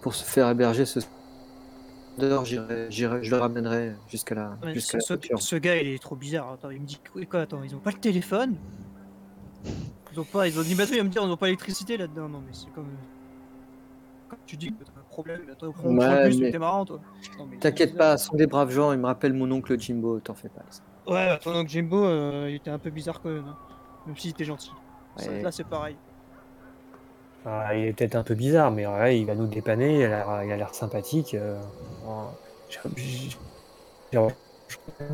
pour se faire héberger ce j'irai- je le ramènerai jusqu'à la, jusqu'à ce, la ce gars, il est trop bizarre. Attends, il me dit quoi, Attends, ils ont pas le téléphone? Ils ont pas, ils ont dit, bah, il va me dire, ils ont pas l'électricité là-dedans. Non, mais c'est comme. Quand tu dis que t'as un problème, attends, on prend on prend Ouais, le bus, mais- t'es marrant toi. T'inquiète pas, ce sont des braves gens. Ils me rappellent mon oncle Jimbo. T'en fais pas. Allison. Ouais, bah, pendant que Jimbo, euh, il était un peu bizarre quand même. hein. Même s'il était gentil. Ça, Ouais. Là, c'est pareil. Ah, il est peut-être un peu bizarre, mais ouais, il va nous dépanner, il a l'air, il a l'air sympathique. euh, en- j'ai- j'ai- j'ai-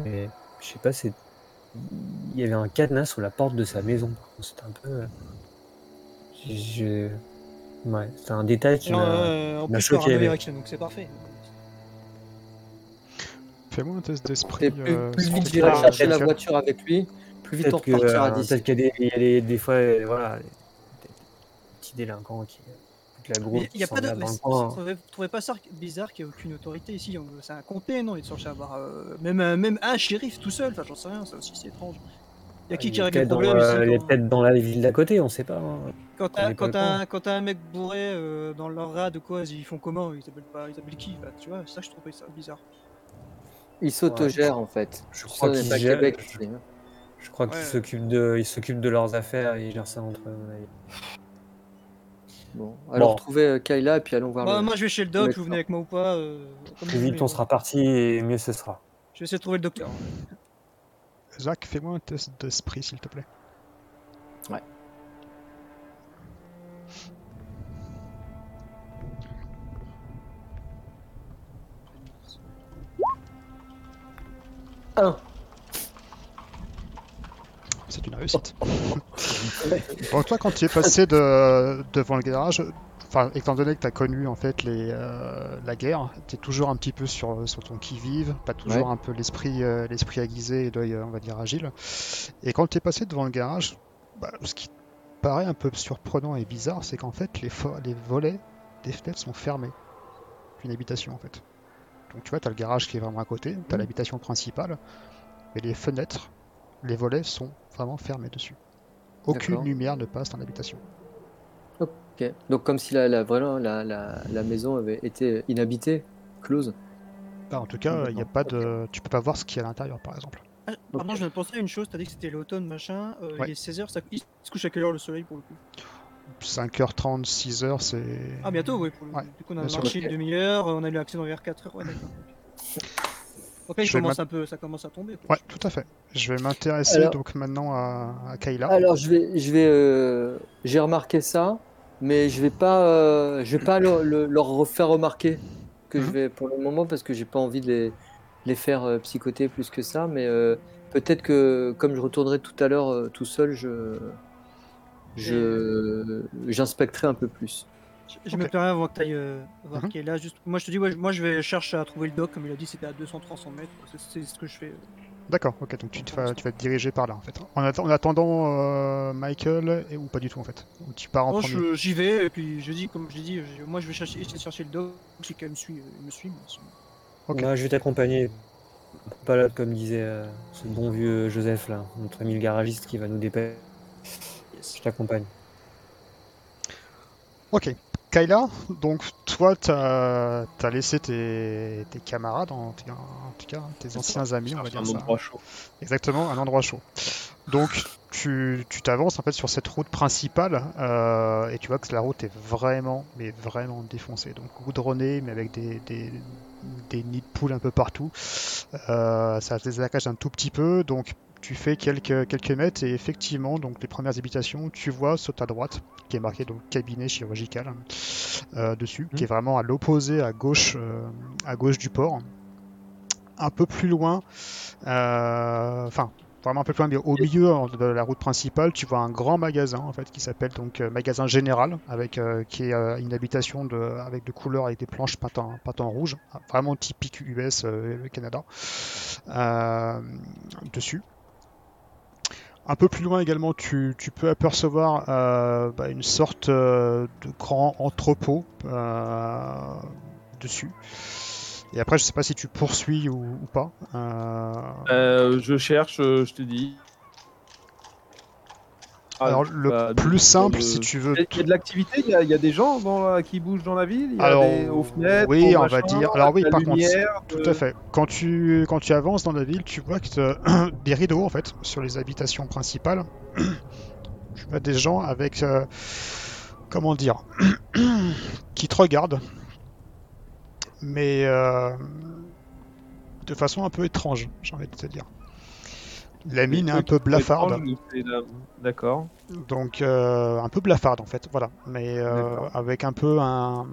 mais je sais pas, c'est. Il y avait un cadenas sur la porte de sa maison. C'était un peu. euh, je- je- Ouais, c'est un détail qui en, m'a. euh, en m'a plus, je suis choqué, donc c'est parfait. Fais fais-moi un test d'esprit. Et plus, euh, plus vite j'irai chercher la voiture avec lui, plus vite on repartira euh, d'ici. peut-être qu'il y a des, il y a des, des fois, euh, voilà, des, petits délinquants qui. Toute la groupe il y a pas de. mais le. Vous trouvez- pas ça bizarre qu'il n'y ait aucune autorité ici? C'est un comté, non? Il est censé avoir. euh, même, euh, même un shérif tout seul, enfin j'en sais rien, ça aussi c'est étrange. Il y a qui Il qui règle les peut-être dans, euh, il est peut-être dans la ville d'à côté, on sait pas. hein. Quand t'as quand un, quand un mec bourré euh, dans leur rad ou quoi, ils font comment? Ils appellent pas, ils appellent qui bah, Tu vois, ça je trouvais ça bizarre. Il s'autogère en fait. Je crois pas gèrent- Québec. je-. Je crois qu'ils s'occupent de, ils s'occupent de leurs affaires et ils gèrent ça entre eux. Bon, alors Bon. trouvez euh, Kayla et puis allons voir Bah, le. moi je vais chez le doc, vous venez avec moi ou pas euh, Plus vous vite voulez, on sera parti et mieux ce sera. Je vais essayer de trouver le docteur. Zach, fais-moi un test d'esprit, s'il te plaît. Ouais. C'est une réussite. Donc toi, quand tu es passé de, devant le garage, enfin, étant donné que tu as connu en fait les, euh, la guerre, tu es toujours un petit peu sur, sur ton qui-vive, pas toujours Ouais. un peu l'esprit euh, l'esprit aiguisé et l'œil, euh, on va dire, agile. Et quand tu es passé devant le garage, bah, ce qui paraît un peu surprenant et bizarre, c'est qu'en fait, les, fo- les volets des fenêtres sont fermés. Une habitation en fait. Donc tu vois, tu as le garage qui est vraiment à côté, tu as Mhm. l'habitation principale, mais les fenêtres, les volets sont vraiment fermés dessus. Aucune lumière ne passe dans l'habitation. Ok. Donc comme si la, la, vraiment la, la, la maison avait été inhabitée, close. Bah, en tout cas, il y a pas de... tu peux pas voir ce qu'il y a à l'intérieur par exemple. Ah, pardon, je viens de penser à une chose, t'as dit que c'était l'automne machin, euh, Ouais. il est 16h, ça... il se couche à quelle heure le soleil pour le coup? 5h30, 6h, c'est. Ah bientôt oui, pour le Ouais, coup. Du coup on a marché une demi-heure, on a eu l'accident vers 4h, ouais d'accord. Donc là il Je vais commence un peu, ça commence à tomber. quoi. Ouais, tout à fait. Je vais m'intéresser Alors- donc maintenant à, à Kayla. Alors je vais, je vais, euh, j'ai remarqué ça, mais je vais pas, euh, je vais pas leur, le- leur refaire remarquer que je Mhm. vais pour le moment parce que j'ai pas envie de les, les faire euh, psychoter plus que ça, mais euh, peut-être que comme je retournerai tout à l'heure euh, tout seul, je, je, j'inspecterai un peu plus. Je, je me Ok. permets avant que tu ailles voir Mhm. qui est là. Juste, moi je te dis, ouais, moi je vais chercher à trouver le doc, comme il a dit, c'était à 200-300 mètres. C'est- ce que je fais. D'accord, ok, donc tu, te vas, tu vas te diriger par là en fait. En, atte- en attendant euh, Michael, et, ou pas du tout en fait. Ou tu pars en Bon, premier. je- j'y vais, et puis je dis, comme je l'ai dit, je- moi je vais chercher, essayer de chercher le doc. Si quelqu'un me suit, euh, il me suit. mais sinon- Ok. Moi, je vais t'accompagner. Pas là, comme disait euh, ce bon vieux Joseph, là, notre ami le garagiste qui va nous dépêcher. Je t'accompagne. Ok. Kayla, donc toi, tu as, laissé tes, tes camarades, en, tout cas- en tout cas tes anciens amis, on va dire un ça. endroit chaud. Exactement, un endroit chaud. Donc tu tu t'avances en fait sur cette route principale euh, et tu vois que la route est vraiment, mais vraiment défoncée. Donc goudronnée, mais avec des, des, des nids de poules un peu partout. Euh, ça se désaccage un tout petit peu, donc tu fais quelques, quelques mètres et effectivement, donc les premières habitations, tu vois sur ta droite, qui est marqué donc cabinet chirurgical euh, dessus, qui est vraiment à l'opposé, à gauche, euh, à gauche du port. Un peu plus loin, euh, enfin vraiment un peu plus loin, mais au milieu de la route principale, tu vois un grand magasin en fait qui s'appelle donc euh, magasin général, avec euh, qui est euh, une habitation de, avec de couleurs avec des planches peintes en, peintes en rouge, vraiment typique US le Canada dessus. Un peu plus loin également, tu, peux apercevoir euh, bah, une sorte euh, de grand entrepôt euh, dessus. Et après, je sais pas si tu poursuis ou, ou pas. Je cherche, je te dis. Ah, alors, le bah, plus simple, euh, si tu veux. Il y a de l'activité, il y, a- il y a des gens dans qui bougent dans la ville, il y a Alors, des, aux fenêtres, oui, aux on va dire- alors oui, par contre, lumière, Tout de- à fait. Quand tu, quand tu avances dans la ville, tu vois que des rideaux en fait sur les habitations principales. tu vois des gens avec, euh, comment dire, qui te regardent, mais euh, de façon un peu étrange, j'ai envie de te dire. La mine est un peu blafarde, D'accord. donc euh, un peu blafarde en fait, voilà. Mais euh, avec un peu un,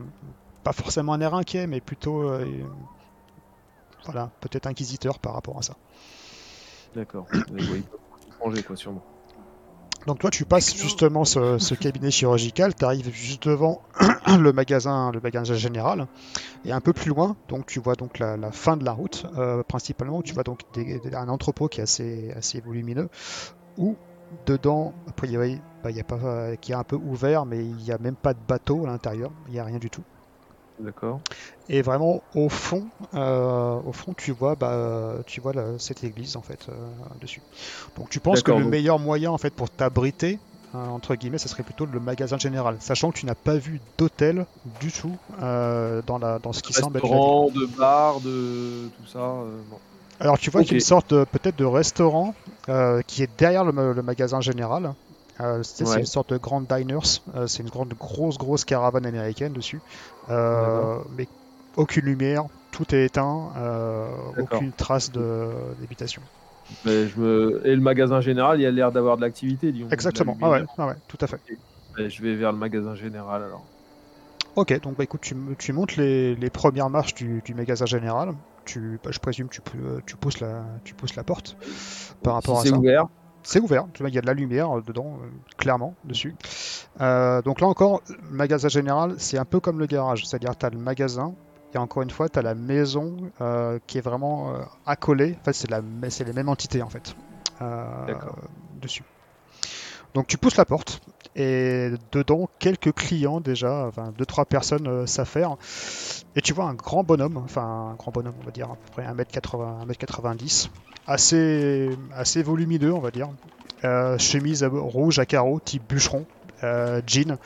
pas forcément un air inquiet, mais plutôt, euh, voilà, peut-être inquisiteur par rapport à ça. D'accord. Quoi, sûrement. Donc toi, tu passes justement ce, ce cabinet chirurgical, tu arrives juste devant le magasin, le magasin général, et un peu plus loin, donc tu vois donc la, la fin de la route, euh, principalement, tu vois donc des- un entrepôt qui est assez, assez volumineux, où dedans, a priori, bah, il y a pas, euh, qui est un peu ouvert, mais il n'y a même pas de bateau à l'intérieur, il n'y a rien du tout. D'accord. Et vraiment au fond, euh, au fond, tu vois, bah, tu vois la- cette église en fait euh, dessus. Donc tu penses que le donc- meilleur moyen en fait pour t'abriter euh, entre guillemets, ce serait plutôt le magasin général, sachant que tu n'as pas vu d'hôtel du tout euh, dans la dans ce qui semble être la de bar, de tout ça. non. Alors tu vois qu'il y a une sorte peut-être de restaurant qui est derrière le, ma- le magasin général. Euh, c'est Ouais. une sorte de grande diners, euh, c'est une grande grosse grosse caravane américaine dessus, mais aucune lumière, tout est éteint, euh, aucune trace d'habitation. Mais je me... Et le magasin général, il a l'air d'avoir de l'activité, disons. Exactement, ah ouais, ah ouais, tout à fait. Et Je vais vers le magasin général alors. Ok, donc bah écoute, tu, tu montes les, les premières marches du, du magasin général. Tu, bah, je présume tu, peux- tu, pousses la, tu pousses la porte par rapport si à c'est ça. ouvert, C'est ouvert, il y a de la lumière euh, dedans, euh, clairement, dessus. Euh, donc là encore, le magasin général, c'est un peu comme le garage, c'est-à-dire tu as le magasin, et encore une fois, tu as la maison euh, qui est vraiment euh, accolée. En fait, c'est la- c'est les mêmes entités, en fait, dessus. Donc tu pousses la porte, et dedans, quelques clients déjà, enfin deux, trois personnes euh, s'affairent, et tu vois un grand bonhomme, enfin un grand bonhomme, on va dire, à peu près 1m80, 1m90, assez, assez volumineux, on va dire. Euh, chemise rouge à carreaux, type bûcheron, euh, jean,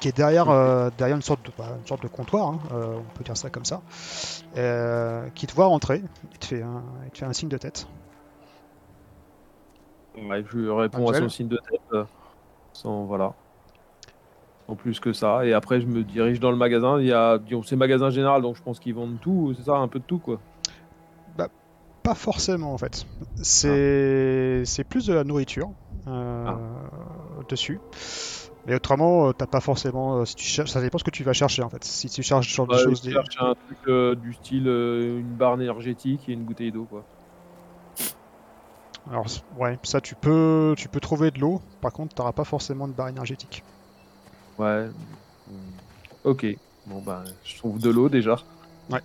qui est derrière, euh, derrière une, sorte de, bah, une sorte de comptoir, hein, on peut dire ça comme ça, qui te voit rentrer, il te fait un, il te fait un signe de tête. ouais, je réponds à son signe de tête. Sans, voilà. Sans plus que ça. Et après, je me dirige dans le magasin. Il y a, c'est magasin général, donc je pense qu'ils vendent tout. C'est ça, un peu de tout, quoi. Pas forcément en fait. C'est c'est plus de la nourriture euh, Ah. dessus. Mais autrement, euh, t'as pas forcément. euh, Si tu cherches, ça dépend ce que tu vas chercher en fait. Si tu cherches genre de Ouais, choses, je des- un truc euh, du style euh, une barre énergétique et une bouteille d'eau, quoi. Alors ouais, ça tu peux, tu peux trouver de l'eau. Par contre, t'auras pas forcément de barre énergétique. Ouais. Hmm. Ok. Bon, bah, je trouve de l'eau déjà. Ouais.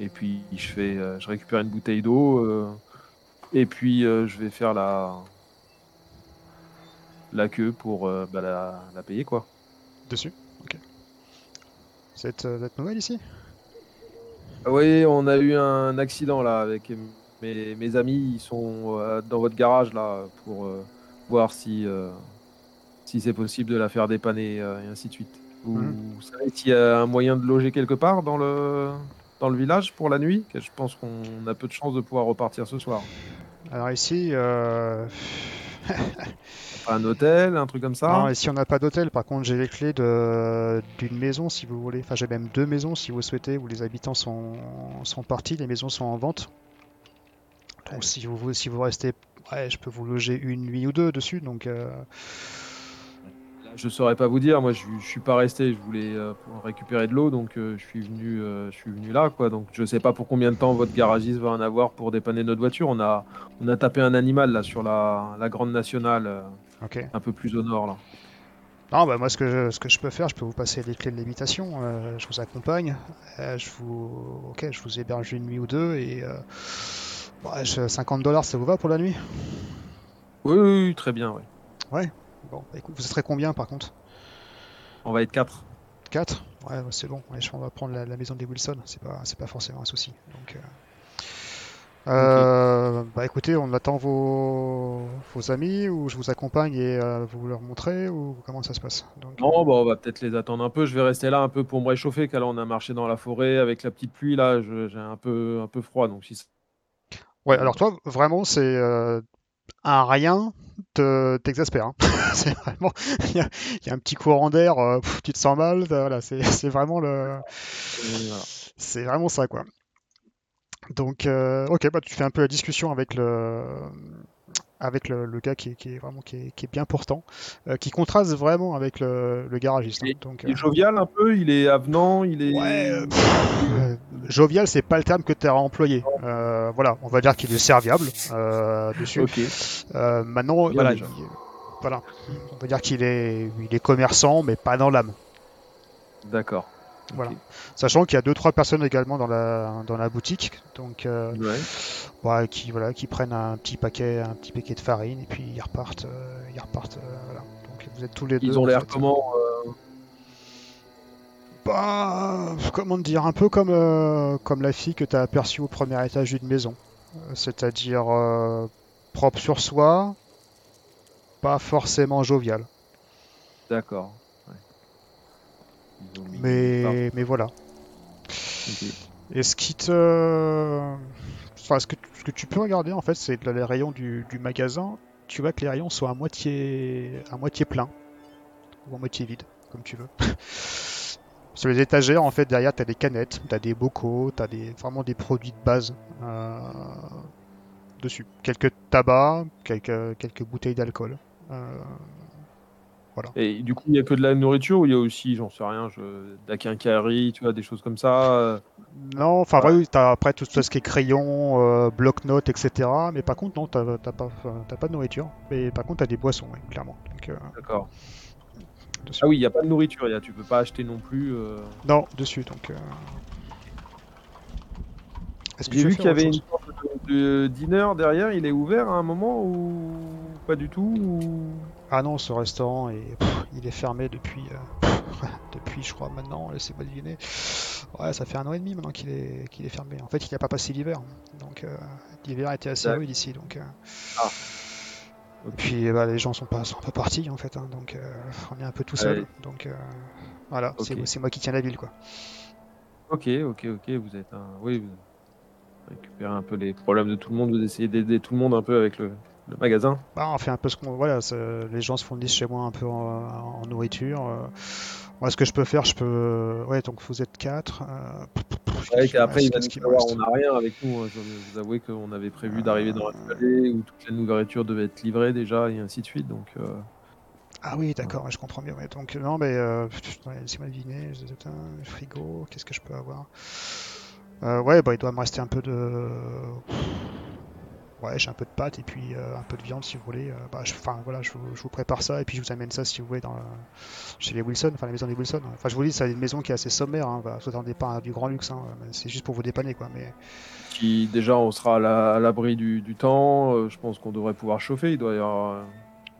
Et puis, je fais, euh, je récupère une bouteille d'eau. euh, et puis, euh, je vais faire la, la queue pour bah, la, la payer, quoi. Dessus. Ok. Cette, cette nouvelle ici? Ah Oui, on a eu un accident là avec mes, mes amis. Ils sont euh, dans votre garage là pour euh, voir si, euh, si c'est possible de la faire dépanner et ainsi de suite. Vous, Mhm. vous savez s'il y a un moyen de loger quelque part dans le, dans le village pour la nuit? Je pense qu'on a peu de chances de pouvoir repartir ce soir. Alors ici, un hôtel, un truc comme ça? Non, ici on n'a pas d'hôtel. Par contre, j'ai les clés d'une maison si vous voulez. Enfin, j'ai même deux maisons si vous souhaitez où les habitants sont sont partis. Les maisons sont en vente. Si vous si vous restez, ouais, je peux vous loger une nuit ou deux dessus. Donc euh, Je saurais pas vous dire, moi je, je suis pas resté, je voulais euh, récupérer de l'eau, donc euh, je suis venu, euh, je suis venu là, quoi. Donc je sais pas pour combien de temps votre garagiste va en avoir pour dépanner notre voiture. On a, on a tapé un animal là sur la, la grande nationale, euh, un peu plus au nord là. Non, bah moi ce que je, ce que je peux faire, je peux vous passer les clés de l'habitation. euh, je vous accompagne. euh, je vous, ok, je vous héberge une nuit ou deux et euh, ouais, je- 50 dollars, ça vous va pour la nuit? Oui, oui, oui, très bien, ouais. Bon, bah, écoute, vous serez combien par contre? On va être quatre. 4 Ouais, ouais, c'est bon. Ouais, on va prendre la, la maison des Wilson. C'est pas, c'est pas forcément un souci. Donc, euh, euh, bah écoutez, on attend vos, vos amis ou je vous accompagne et euh, vous leur montrez ou comment ça se passe? Donc, Non, bah, on va peut-être les attendre un peu. Je vais rester là un peu pour me réchauffer, car là on a marché dans la forêt avec la petite pluie là. J'ai un peu, un peu froid, donc si ça- Ouais, alors toi, vraiment, c'est euh, un rien te- t'exaspère. hein. c'est vraiment, il y, a- il y a un petit courant d'air, euh, tu te sens mal. Voilà, c'est c'est vraiment le, c'est vraiment ça, quoi. Donc, euh, ok, bah tu fais un peu la discussion avec le, avec le, le gars qui est, qui est vraiment qui est, qui est bien portant, euh, qui contraste vraiment avec le, le garagiste. hein. Donc, Il est euh, jovial un peu, il est avenant, il est. Ouais, euh, pff, jovial, c'est pas le terme que tu as employé. Voilà, on va dire qu'il est serviable dessus. Ok. Maintenant, il- voilà, on va dire qu'il est, il est commerçant, mais pas dans l'âme. D'accord. Voilà. Sachant qu'il y a deux trois personnes également dans la dans la boutique, donc euh, Ouais. ouais, qui voilà, qui prennent un petit paquet, un petit paquet de farine et puis ils repartent, euh, ils repartent. euh, voilà. Donc vous êtes tous les deux. Ils ont l'air comment Bah, comment dire, un peu comme, comme la fille que tu as aperçue au premier étage d'une maison. C'est-à-dire propre sur soi, pas forcément jovial. D'accord. Ouais. Ils ont mis- Mais, mais voilà. Et ce qui te. Enfin, ce que, ce que tu peux regarder en fait, c'est les rayons du, du magasin. Tu vois que les rayons sont à moitié, à moitié pleins ou à moitié vides, comme tu veux. Sur les étagères, en fait, derrière, tu as des canettes, tu as des bocaux, tu as des, vraiment des produits de base euh, dessus. Quelques tabacs, quelques, quelques bouteilles d'alcool. Euh, Et du coup, il n'y a que de la nourriture ou il y a aussi, j'en sais rien, je... de tu vois, des choses comme ça euh, Non, enfin, Ouais. t'as après tout ce qui est crayon, euh, bloc-notes, etc. Mais par contre, non, t'as pas, pas de nourriture. Mais par contre, t'as des boissons, ouais, clairement. Euh, D'accord. Ah oui, il n'y a pas de nourriture, y a- tu peux pas acheter non plus. euh. Non, dessus, donc. euh, Est-ce que J'ai vu qu'il y avait une sorte de, de dîner derrière, il est ouvert à un moment ou pas du tout ou... Ah non, ce restaurant, est, pff, il est fermé depuis, euh, pff, depuis, je crois, maintenant, laissez-moi deviner. Ouais, ça fait un an et demi maintenant qu'il est, qu'il est fermé. En fait, il n'a pas passé l'hiver. Donc, euh, l'hiver était assez rude ici. Donc, euh, Ah. Et puis, bah, les gens sont pas, sont pas partis, en fait. hein, donc, on est un peu tout seul. Donc, voilà, c'est moi qui tiens la ville, quoi. Ok, ok, ok, vous êtes un. Oui, vous récupérez un peu les problèmes de tout le monde, vous essayez d'aider tout le monde un peu avec le, le magasin. Bah, on fait un peu ce qu'on. Voilà, les gens se fournissent chez moi un peu en, en nourriture. euh. Moi, ce que je peux faire, je peux. Ouais, donc vous êtes quatre. euh, Ouais, après, il va nous reste on n'a rien avec nous. hein. Je vous avouer qu'on avait prévu d'arriver dans un chalet où toute la nourriture devait être livrée déjà et ainsi de suite. Donc, euh, Ah oui, d'accord, ouais, je comprends bien. ouais. Donc, non, mais euh, laissez-moi deviner. le frigo, qu'est-ce que je peux avoir? Euh, Ouais, bah, il doit me rester un peu de. Ouais, j'ai un peu de pâtes et puis euh, un peu de viande si vous voulez. Euh, bah, je, enfin, voilà, je, vous- je vous prépare ça et puis je vous amène ça si vous voulez dans, chez les Wilson, enfin la maison des Wilson. Enfin, je vous dis, c'est une maison qui est assez sommaire. Hein, bah, vous attendez pas du grand luxe. Hein, c'est juste pour vous dépanner, quoi. Mais qui, déjà, on sera à la- à l'abri du, du temps. euh, je pense qu'on devrait pouvoir chauffer. Il doit y avoir euh,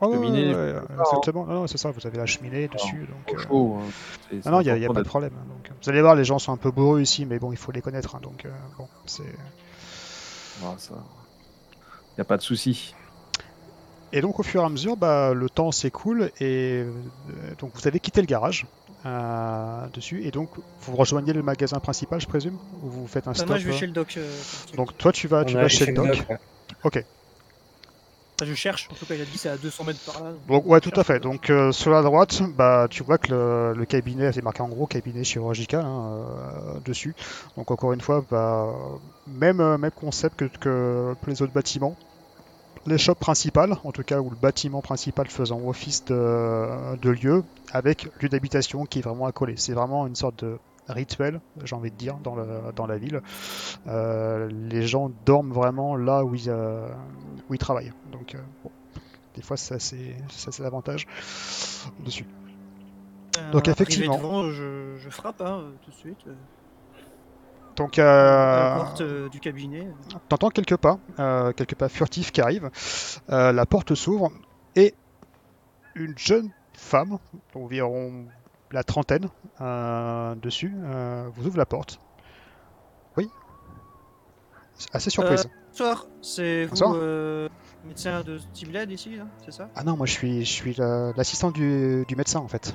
Oh, cheminée, ouais, ouais, hein. exactement. Non, non, c'est ça. Vous avez la cheminée dessus, donc. euh, chaud. hein. Ah non, il n'y a, y a pas de problème. hein, Donc, vous allez voir, les gens sont un peu bourreux ici, mais bon, il faut les connaître. hein, donc, euh, bon, c'est. Ah, ça... Il n'y a pas de souci. Et donc, au fur et à mesure, bah, le temps s'écoule et euh, donc vous avez quitté le garage euh, dessus et donc vous rejoignez le magasin principal, je présume, ou vous faites un Bah, stop. moi, je vais euh, chez le doc. euh. Donc, toi, tu vas, tu On vas chez le doc. ouais. Ok. Je cherche. En tout cas, il a dit c'est à 200 mètres par là. Donc, ouais, tout à fait. Donc, euh, sur la droite, bah, tu vois que le, le cabinet, c'est marqué en gros cabinet chirurgical hein, euh, dessus. Donc, encore une fois, bah, même, même concept que, que pour les autres bâtiments. Les shops principales, en tout cas, ou le bâtiment principal faisant office de, de lieu, avec lieu d'habitation qui est vraiment accolé. C'est vraiment une sorte de rituel, j'ai envie de dire, dans, le, dans la ville. Euh, les gens dorment vraiment là où ils, euh, où ils travaillent. Donc, euh, bon, des fois, ça c'est l'avantage dessus. Donc, effectivement. devant, je, je frappe hein, tout de suite. Donc, euh, la porte euh, du cabinet. t'entends quelques pas, euh, quelques pas furtifs qui arrivent. Euh, la porte s'ouvre et une jeune femme, environ la trentaine, euh, dessus, vous ouvre la porte. Oui. Assez surprise. Bonsoir, c'est vous, Bonsoir. médecin de Team Led ici, c'est ça? Ah non, moi je suis, je suis la- l'assistant du, du médecin en fait.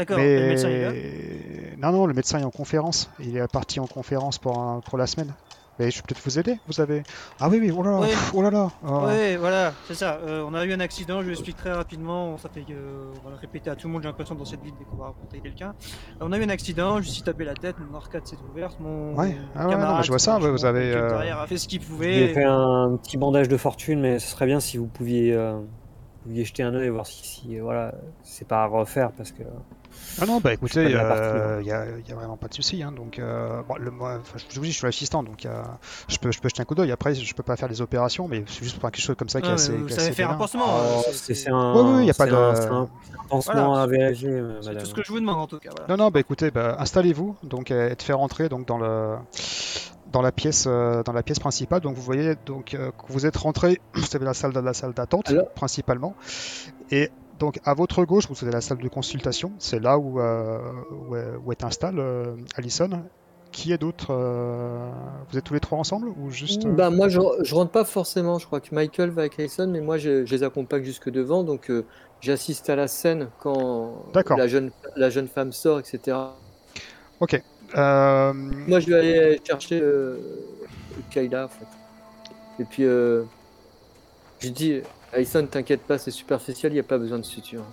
D'accord, le médecin est là. Non, non, le médecin est en conférence. Il est parti en conférence pour, un- pour la semaine. Mais je peux peut-être vous aider. Vous avez. Ah oui, oui, oh là là, Ouais. pff, oh là là. ah. Ouais, voilà, c'est ça. Euh, on a eu un accident, je vous explique très rapidement. Ça fait euh, on va le répéter à tout le monde, j'ai l'impression, dans cette vidéo dès qu'on va raconter quelqu'un. Euh, on a eu un accident, je me suis tapé la tête, mon arcade s'est ouverte, mon. Ouais, ah ouais, camarade non, mais je vois ça, ouais, vous avez, euh, derrière a fait ce qu'il J'ai pouvait. fait un petit bandage de fortune, mais ce serait bien si vous pouviez, euh, vous pouviez jeter un œil et voir si, si, voilà, c'est pas à refaire parce que Ah non, bah écoutez, suis il n'y a, y a vraiment pas de souci. Hein, donc, euh, bon, le, moi, enfin, je vous dis, je suis assistant, donc a- je, peux, je peux jeter un coup d'œil. Après, je peux pas faire des opérations, mais c'est juste pour quelque chose comme ça qui est Ah, assez. vous qui savez assez faire un pansement. Oh, hein, c'est c'est un, Oui, oui, y a pas de- un- pansement Voilà. à euh, C'est tout ce que je vous demande en tout cas. Voilà. Non, non, bah écoutez, bah, installez-vous, donc euh, et de faire rentrer donc dans le dans la pièce euh, dans la pièce principale. Donc vous voyez donc euh, que vous êtes rentré, vous avez la salle de la salle d'attente principalement, et donc à votre gauche vous avez la salle de consultation. C'est là où euh, où, est- où est installe euh, Allison. Qui est d'autre euh, Vous êtes tous les trois ensemble ou juste Bah, moi, je, je rentre pas forcément. Je crois que Michael va avec Alison, mais moi, je, je les accompagne jusque devant. Donc, j'assiste à la scène quand la jeune, la jeune femme sort, etc. Ok. Moi, je vais aller chercher Kayla, en fait. Et puis, je dis, Alison, t'inquiète pas, c'est superficiel, il n'y a pas besoin de suture.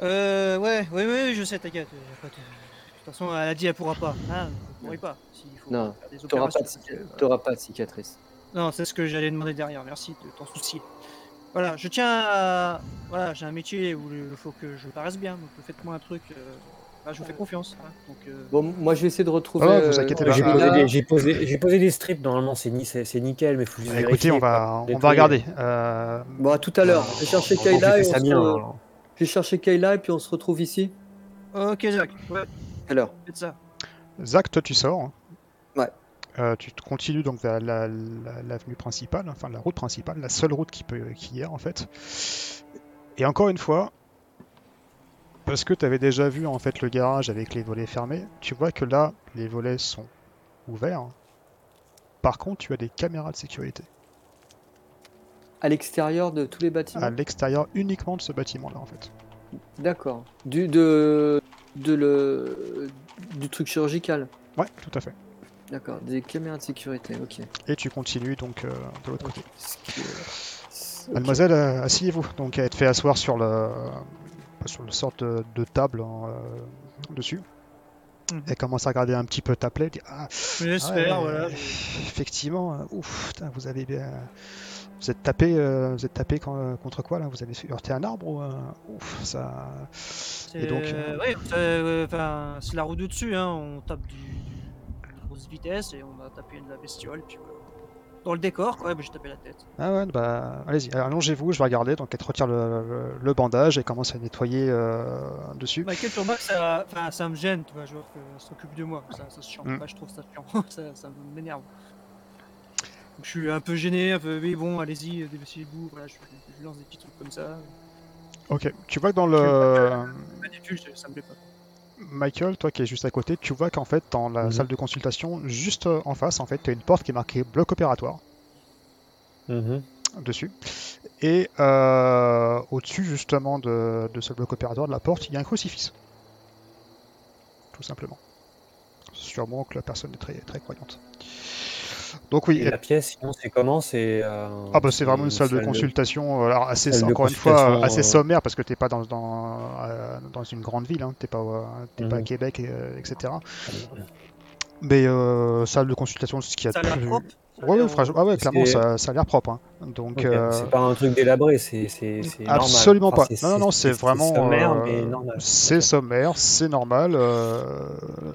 Euh, ouais, ouais, ouais, je sais, t'inquiète. de... Toute façon, elle a dit elle pourra pas. Hein, vous pourrez pas. S'il faut Non, faire des T'auras pas, de pas de cicatrice. Non, c'est ce que j'allais demander derrière. Merci de t'en soucier. Voilà, je tiens à. Voilà, j'ai un métier où il faut que je paraisse bien. Donc faites-moi un truc. euh, là, je vous fais confiance. hein, donc, euh, Bon, moi, je vais essayer de retrouver. Ah, vous euh, inquiétez J'ai pas. Kayla. posé, des- j'ai posé, j'ai posé des strips, normalement c'est ni- c'est c'est nickel, mais faut juste bah, écoutez, vérifier, on va on va regarder. Euh, Bon, à tout à l'heure. Je vais chercher Normalement, Kayla j'ai et on ça se... bien. alors. Je vais chercher Kayla et puis on se retrouve ici. Ok, Zach. Ouais, À l'heure. faites ça. Zach, toi tu sors. Ouais. Euh, tu te continues donc vers la- la- l'avenue principale, enfin la route principale, la seule route qui peut qui y est en fait. Et encore une fois, parce que tu avais déjà vu en fait le garage avec les volets fermés, tu vois que là les volets sont ouverts. Par contre, tu as des caméras de sécurité À l'extérieur de tous les bâtiments. à l'extérieur uniquement de ce bâtiment-là en fait. D'accord. Du, de, de le, du truc chirurgical. Ouais, tout à fait. D'accord. Des caméras de sécurité. Ok. Et tu continues donc euh, de l'autre côté. Mademoiselle, euh, asseyez-vous. Donc elle te fait asseoir sur le sur le sorte de, de table en, euh, dessus. Mhm. Elle commence à regarder un petit peu ta plaie. dit, ah, ouais, voilà. Effectivement, euh, ouf, vous avez bien. Vous êtes tapé, euh, vous êtes tapé con- contre quoi là? Vous avez heurté un arbre ou ouf ça C'est Et donc, euh, ouais, euh, c'est la route de dessus, hein. On tape du, du- de grosse vitesse et on a tapé de la bestiole. Puis voilà. Dans le décor, quoi, bah, j'ai tapé la tête. Ah ouais, bah allez-y, allongez-vous, je vais regarder. Donc elle te retire le, le- le bandage et commence à nettoyer euh, dessus. Michael, tu remarques, ça, ça me gêne, tu vois, je vois qu'elle s'occupe de moi, ça, ça se chiant. Mm. Bah, je trouve ça chiant, ça, ça m'énerve. Donc, je suis un peu gêné, un peu, mais bon, allez-y, débrouillez-vous, voilà, je, je lance des petits trucs comme ça. Ok, tu vois que dans le Manipule, ça, ça me plaît pas. Michael, toi qui es juste à côté, tu vois qu'en fait dans la Mhm. salle de consultation, juste euh, en face, en fait, tu as une porte qui est marquée bloc opératoire Mhm. dessus. Et euh, au-dessus justement de, de ce bloc opératoire de la porte, il y a un crucifix. Tout simplement. Sûrement que la personne est très, très croyante. Donc oui, Et la pièce, sinon, c'est comment? C'est euh, Ah bah c'est vraiment une salle de consultation, euh, alors assez, salle encore une fois euh, assez sommaire parce que t'es pas dans, dans, euh, dans une grande ville, hein, t'es pas, t'es pas à Mhm. Québec, euh, etc. Mais euh, salle de consultation, c'est ce qu'il y a de plus... a Ouais, franchement, euh, ah ouais, clairement c'est- ça, ça a l'air propre. hein. Donc Ok, euh, C'est pas un truc délabré, c'est c'est- c'est normal. absolument Enfin, pas. Non, non, non, c'est vraiment sommaire, euh, c'est Ok. sommaire, c'est normal. euh,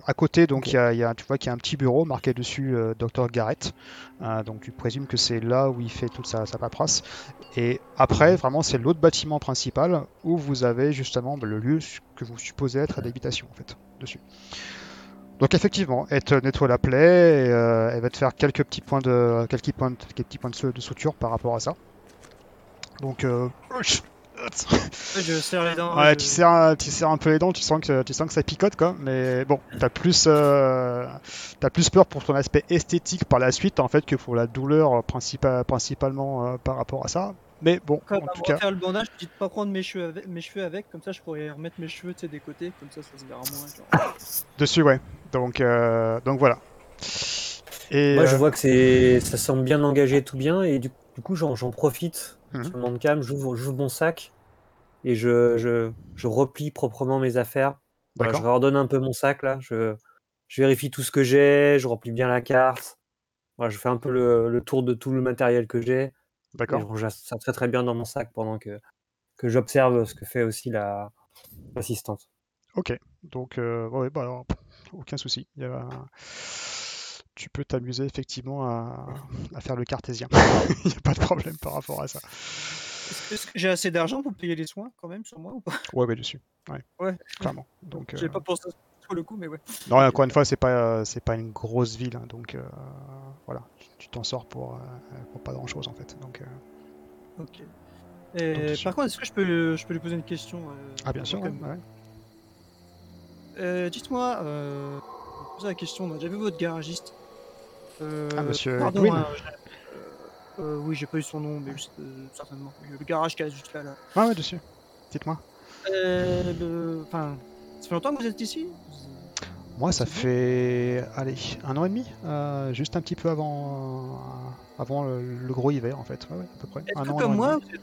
à côté, donc il y, a, il y a- tu vois qu'il y a un petit bureau marqué dessus euh, Dr Garrett. Euh, donc tu présumes que c'est là où il fait toute sa, sa paperasse. Et après, vraiment, c'est l'autre bâtiment principal où vous avez justement le lieu que vous supposez être d'habitation en fait dessus. Donc effectivement, elle te nettoie la plaie, et, euh, elle va te faire quelques petits points de quelques points de, quelques petits points de, de suture par rapport à ça. Donc euh, je serre les dents. Ouais, je- tu serres, tu serres un peu les dents, tu sens que, tu sens que ça picote, quoi. Mais bon, t'as plus, euh, plus peur pour ton aspect esthétique par la suite, en fait, que pour la douleur principa- principalement euh, par rapport à ça. Mais bon, Quand en on tout va cas, faire le bandage, je dis de pas prendre mes cheveux avec, mes cheveux avec, comme ça je pourrais remettre mes cheveux des côtés, comme ça ça se verra moins. genre. dessus, ouais. Donc, euh, donc voilà. Et Moi, je euh, vois que c'est, ça semble bien engagé, tout bien, et du, du coup, j'en, j'en profite Mhm. sur le Bandcamp, j'ouvre, j'ouvre mon sac et je, je, je replie proprement mes affaires. Voilà, je d'accord. réordonne un peu mon sac là, je, je vérifie tout ce que j'ai, je remplis bien la carte. Voilà, je fais un peu le, le tour de tout le matériel que j'ai et je D'accord. range ça très très bien dans mon sac pendant que, que j'observe ce que fait aussi la, l'assistante. Ok. Donc, euh, ouais, bah alors, aucun souci. Il y a- Tu peux t'amuser effectivement à... à faire le cartésien. Il n'y a pas de problème par rapport à ça. Est-ce que, est-ce que j'ai assez d'argent pour payer les soins quand même sur moi ou pas? Ouais, ouais, dessus. Ouais, Ouais. clairement. Donc, J'ai euh, pas pensé sur le coup, mais ouais. Non, et encore une fois, c'est pas, c'est pas une grosse ville, hein, donc euh, voilà, tu- t'en sors pour, euh, pour pas grand chose en fait. Donc, euh, Ok. Et Donc, par contre, est-ce que je peux, je peux lui poser une question Ah, bien sûr, ouais, comme- ouais. Dites-moi, euh, poser la question, on a déjà vu votre garagiste. Ah, monsieur pardon, hein, euh, oui, j'ai pas eu son nom, mais euh, certainement. Le garage qui est juste là. là. Ah, ouais, dessus. Dites-moi. Euh. Enfin, ça fait longtemps que vous êtes ici? Moi, ça fait, allez, un an et demi, euh, juste un petit peu avant, euh, avant le, le gros hiver en fait, ouais, ouais, à peu près. Est-ce Un que an, comme moi, êtes...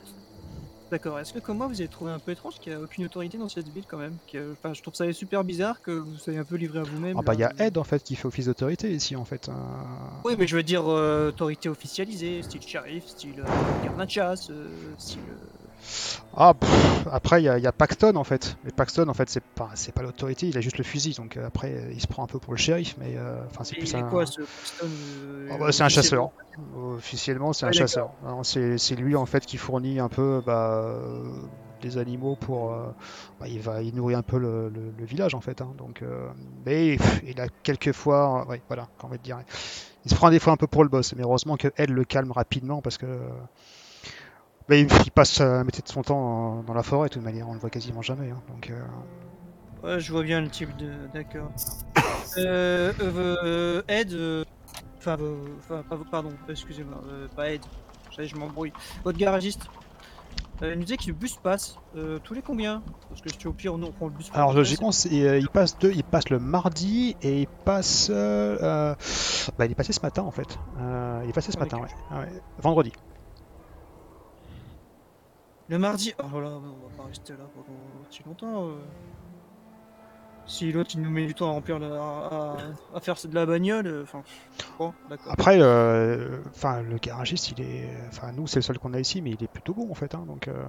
D'accord, est-ce que comme moi, vous avez trouvé un peu étrange qu'il n'y a aucune autorité dans cette ville quand même Enfin, je trouve ça super bizarre que vous soyez un peu livré à vous-même. Ah bah, il y a Ed en fait qui fait office d'autorité ici en fait. euh, Oui, mais je veux dire autorité officialisée, style shérif, style gardien de chasse, style. Ah, pff, après il y, a- il y a Paxton en fait. Mais Paxton en fait c'est pas, c'est pas l'autorité, il a juste le fusil, donc euh, après il se prend un peu pour le shérif, mais euh, enfin c'est plus un. quoi ce Paxton euh, Ah bah, c'est un chasseur. officiellement c'est un chasseur. C'est lui en fait qui fournit un peu bah, des animaux pour. euh, bah, il va, il nourrit un peu le, le- le village en fait. hein. donc, mais pff, il a quelques fois, ouais, voilà, on va te dire. Il se prend des fois un peu pour le boss, mais heureusement que elle le calme rapidement parce que. Il, il passe la moitié de son temps dans, dans la forêt de toute manière, on le voit quasiment jamais. hein. donc, euh, Ouais, je vois bien le type de. D'accord. euh, euh, euh, Ed. euh, Enfin, euh, pardon, excusez-moi, euh, pas Ed. Est, je m'embrouille. Votre garagiste. Euh, il nous disait que le bus passe euh, tous les combien? Parce que je suis au pire, nous on prend le bus. pour Alors logiquement, euh, il passe deux, il passe le mardi et il passe, euh, euh, bah, il est passé ce matin en fait. Euh, il est passé ce Ah, matin. Ah ouais. Vendredi. Le mardi. Oh là, on va pas rester là pendant si longtemps. euh. Si l'autre il nous met du temps à remplir la... à, à faire de la bagnole, euh, enfin. Bon, d'accord. Après, euh, enfin le garagiste, il est, enfin nous c'est le seul qu'on a ici, mais il est plutôt bon en fait. hein, donc euh,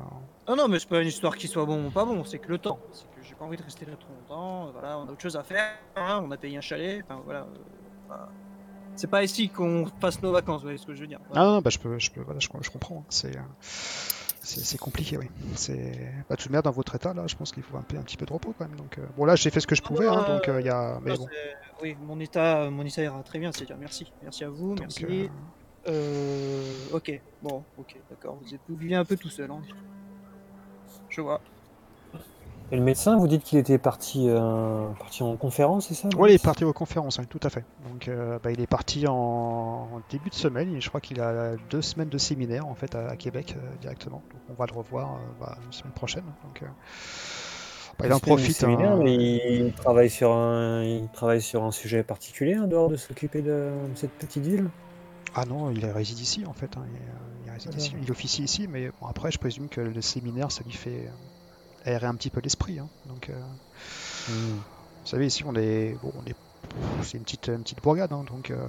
Non, non, mais c'est pas une histoire qui soit bon ou pas bon, c'est que le temps. C'est que j'ai pas envie de rester là trop longtemps. Voilà, on a autre chose à faire. hein, on a payé un chalet. Enfin voilà. voilà. C'est pas ici qu'on passe nos vacances, vous voyez ce que je veux dire. ah Voilà. non, non, bah je peux, je peux, voilà, je, je comprends. hein, C'est, c'est compliqué, oui. C'est, bah, tout de même dans votre état là, je pense qu'il faut un peu, un petit peu de repos quand même. Donc euh, bon là, j'ai fait ce que je pouvais, hein, donc euh, il y a, mais bon. Oui, mon état, mon état ira très bien, c'est dire merci. Merci à vous, Donc, merci. euh, Euh, ok, bon, ok, d'accord. Vous êtes vous vivez un peu tout seul, hein. Je vois. Et le médecin, vous dites qu'il était parti, euh, parti en conférence, c'est ça Ouais, il est parti aux conférences, oui, tout à fait. Donc, euh, bah, il est parti en... en début de semaine. et Je crois qu'il a deux semaines de séminaire en fait à, à Québec euh, directement. Donc, on va le revoir bah, la semaine prochaine. Donc, bah, il en profite. hein. mais il travaille sur un, il travaille sur un sujet particulier en dehors de s'occuper de cette petite ville? Ah non, il réside ici en fait. hein, Il, il réside D'accord. ici. Il officie ici, mais bon, après, je présume que le séminaire, ça lui fait aérer un petit peu l'esprit. hein. Donc, euh, Hmm. Vous savez, ici, on est, bon, on est, c'est une petite, une petite bourgade, hein, donc, euh,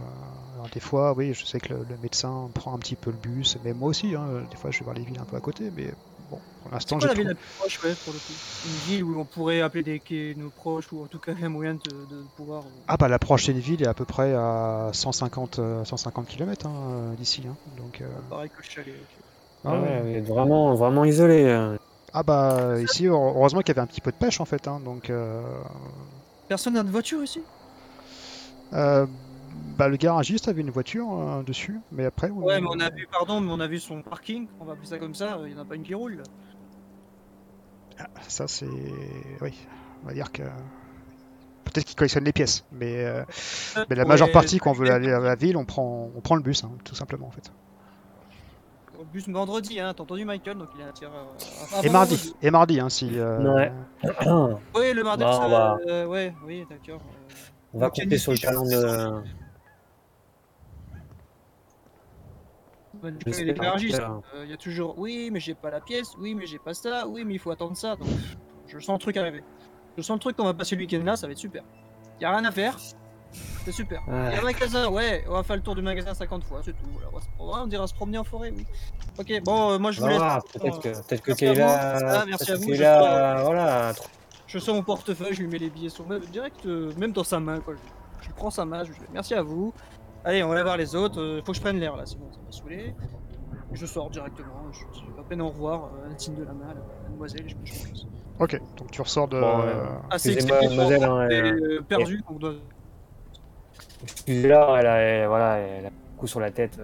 alors des fois, oui, je sais que le, le médecin prend un petit peu le bus, mais moi aussi, hein, des fois, je vais voir les villes un peu à côté, mais bon, pour C'est l'instant, quoi j'ai la ville la plus proche, ouais, pour le coup? Une ville où on pourrait appeler des quais nos proches, ou en tout cas, il y a moyen de, de pouvoir. euh, Ah bah la prochaine ville est à peu près à 150, euh, 150 km hein, d'ici, hein, donc, euh, Pareil que le chalet. ok. ah Ah ouais. ouais, vous êtes vraiment, vraiment isolé. Ah bah ici, heureusement qu'il y avait un petit peu de pêche en fait, hein, donc, euh, Personne n'a de voiture ici? Euh, bah le garagiste avait une voiture euh, dessus, mais après, Ouais, mais on a vu, pardon, mais on a vu son parking, on va appeler ça comme ça, il n'y en a pas une qui roule. là. Ça, c'est. Oui, on va dire que. Peut-être qu'ils collectionnent les pièces, mais, euh, mais la majeure partie, quand on veut aller à la ville, on prend, on prend le bus, hein, tout simplement en fait. Bus vendredi, hein, t'as entendu Michael, donc il a euh, Et avant mardi, vendredi. et mardi, hein, si. euh, Ouais. Oui, le mardi, Bah, ça, va- euh, ouais, oui, d'accord. euh, On va compter sur le talent de. Il. Euh, Il y a toujours oui, mais j'ai pas la pièce, oui, mais j'ai pas ça, oui, mais il faut attendre ça. Donc, je sens le truc arriver. Je sens le truc qu'on va passer le week-end là, ça va être super. Y a rien à faire. C'est super. Ouais. Il y a un magasin, ouais, on va faire le tour du magasin 50 fois, c'est tout. Voilà, on, va se... ouais, on ira se promener en forêt, oui. Ok, bon, euh, moi je vous laisse. Voilà, peut-être que, peut-être que Merci à vous. Kayla, Ah, merci à vous, Kayla, je- voilà, Je sors mon portefeuille, je lui mets les billets sur même direct, euh, même dans sa main, quoi. Je, je prends sa main, je lui dis merci à vous. Allez, on va aller voir les autres. euh, faut que je prenne l'air là, c'est bon, ça m'a saoulé. Je sors directement, je dis à peine au revoir, un signe de la main, à la mademoiselle, je me. Ok, donc tu ressors de. Bon, euh. Ah, exceptionnel, mademoiselle, hein, elle- euh, perdu, on doit. Excusez-la, elle a, elle- voilà, elle a un coup sur la tête.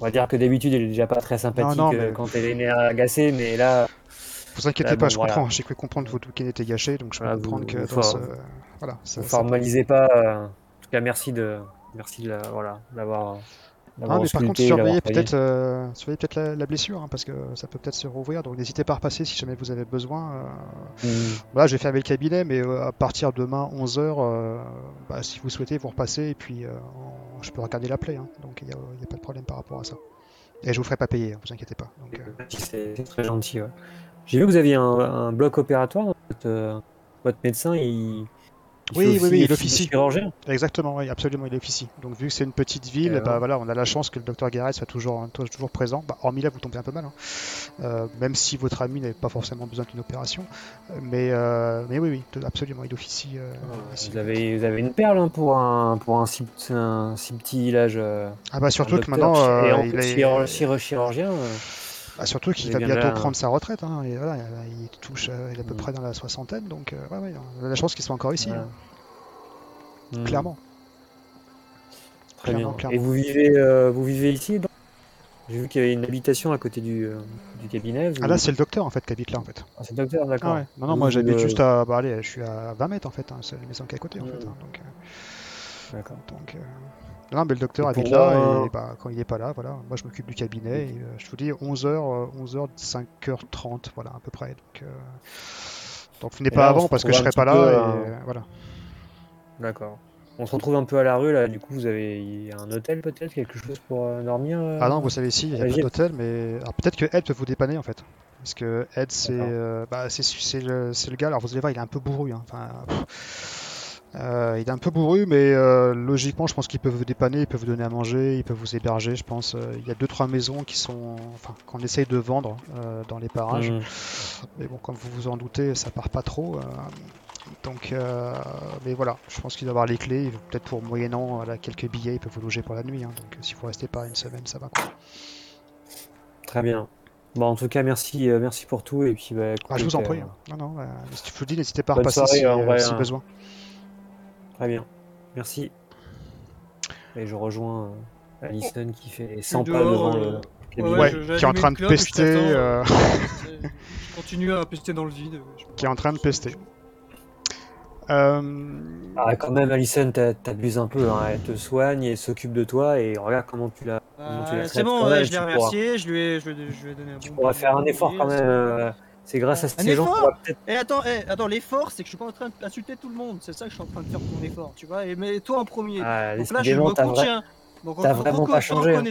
On va dire que d'habitude, elle est déjà pas très sympathique non, euh, mais- quand elle est née agacée, mais là, Vous inquiétez Ah, pas, bon, je voilà. comprends. J'ai cru comprendre que votre week-end était gâché, donc je peux Voilà, comprendre vous- que vous dans for- ce. Voilà, ça, ne ça- formalisez pas. euh, en tout cas, merci de, merci de la- voilà, d'avoir. Ah, mais par contre, surveillez peut-être euh, surveillez peut-être la, la blessure, hein, parce que ça peut peut-être se rouvrir. Donc n'hésitez pas à repasser si jamais vous avez besoin. euh. Mm. Voilà, je vais fermer le cabinet, mais euh, à partir de demain 11h, bah, si vous souhaitez, vous repassez et puis euh, je peux regarder la plaie. hein. donc il n'y a, pas de problème par rapport à ça. Et je vous ferai pas payer, hein, vous inquiétez pas. Euh, C'est très gentil. ouais. J'ai vu que vous aviez un, un bloc opératoire. Votre, euh, votre médecin, il. Oui, oui, oui, il officie. Chirurgien. Exactement, oui, absolument, il officie. Donc vu que c'est une petite ville, bah, voilà, on a la chance que le docteur Garrett soit toujours, toujours présent. Bah, hormis là, vous tombez un peu mal, hein. Euh, même si votre ami n'avait pas forcément besoin d'une opération. Euh, Mais, euh, mais oui, oui, absolument, il officie. euh, ici. Vous avez, vous avez une perle hein, pour un, pour un si, un si petit village. euh, Ah bah surtout que maintenant, et euh, en il est... chirur- chirur- chirurgien. Ah, surtout qu'il il va bientôt là, hein. prendre sa retraite. hein, et voilà, il touche, euh, il est à peu Mm. près dans la soixantaine, donc euh, ouais, ouais, on a la chance qu'il soit encore ici, Voilà. hein, mm, clairement. Très clairement, bien. clairement. Et vous vivez, euh, vous vivez ici donc? J'ai vu qu'il y avait une habitation à côté du, euh, du cabinet. vous- Ah là, c'est le docteur en fait qui habite là en fait. Ah, c'est le docteur, d'accord. Ah ouais. Non, non, Vous, moi j'habite euh, juste à. Bah allez, je suis à 20 mètres en fait, c'est la maison qui est à côté en Mm. fait. donc, euh, D'accord. Donc, non, mais le docteur habite là, moi- et bah, quand il est pas là, voilà, moi je m'occupe du cabinet, et, euh, je vous dis 11h, 11h, 5h30, voilà, à peu près. Donc, euh, donc venez Et pas là, avant parce que je serai pas là, peu, et euh, voilà. D'accord. On se retrouve un peu à la rue là, du coup vous avez il y a un hôtel peut-être, quelque chose pour euh, dormir euh Ah non, vous savez, ici, il n'y a pas d'hôtel, mais alors, peut-être que Ed peut vous dépanner en fait. Parce que Ed, c'est euh, bah, c'est c'est le, c'est le gars, alors vous allez voir, il est un peu bourru. hein, Enfin, pff, euh, il est un peu bourru, mais euh, logiquement, je pense qu'il peut vous dépanner, il peut vous donner à manger, il peut vous héberger, je pense. Euh, Il y a deux trois maisons qui sont, enfin, qu'on essaye de vendre euh, dans les parages. Mhm. Mais bon, comme vous vous en doutez, ça part pas trop. donc, mais voilà, je pense qu'il doit avoir les clés. Peut-être pour moyennant voilà, quelques billets, il peut vous loger pour la nuit. hein. donc, si vous restez pas une semaine, ça va. Quoi. Très bien. Bon en tout cas merci merci pour tout et puis bah, Ah, je vous en prie. Non, non, si je vous dis, n'hésitez pas à repasser soirée, si, en vrai, si hein. besoin. Très bien. Merci. Et je rejoins euh, Alison qui fait 100 pas devant euh, le Ouais, qui est en train de clope, pester, euh, Je continue à pester dans le vide. je- qui est en train de pester. Euh, Ah, quand même, Alison, t'a- t'abuses un peu. hein. Elle te soigne et s'occupe de toi. Et regarde comment tu l'as. tu Ah, traites c'est bon, ouais, je l'ai tu pourras- remercié, je lui ai, je lui ai, je lui ai donné un Tu bon pourras bon faire un effort quand même. C'est- grâce à ces gens qu'on va peut-être. Eh attends, eh, attends l'effort c'est que je suis pas en train d'insulter tout le monde, c'est ça que je suis en train de faire mon effort, tu vois, et mais toi en premier. Ah, Donc là je me contiens. Donc t'as en- vraiment pas changé, hein.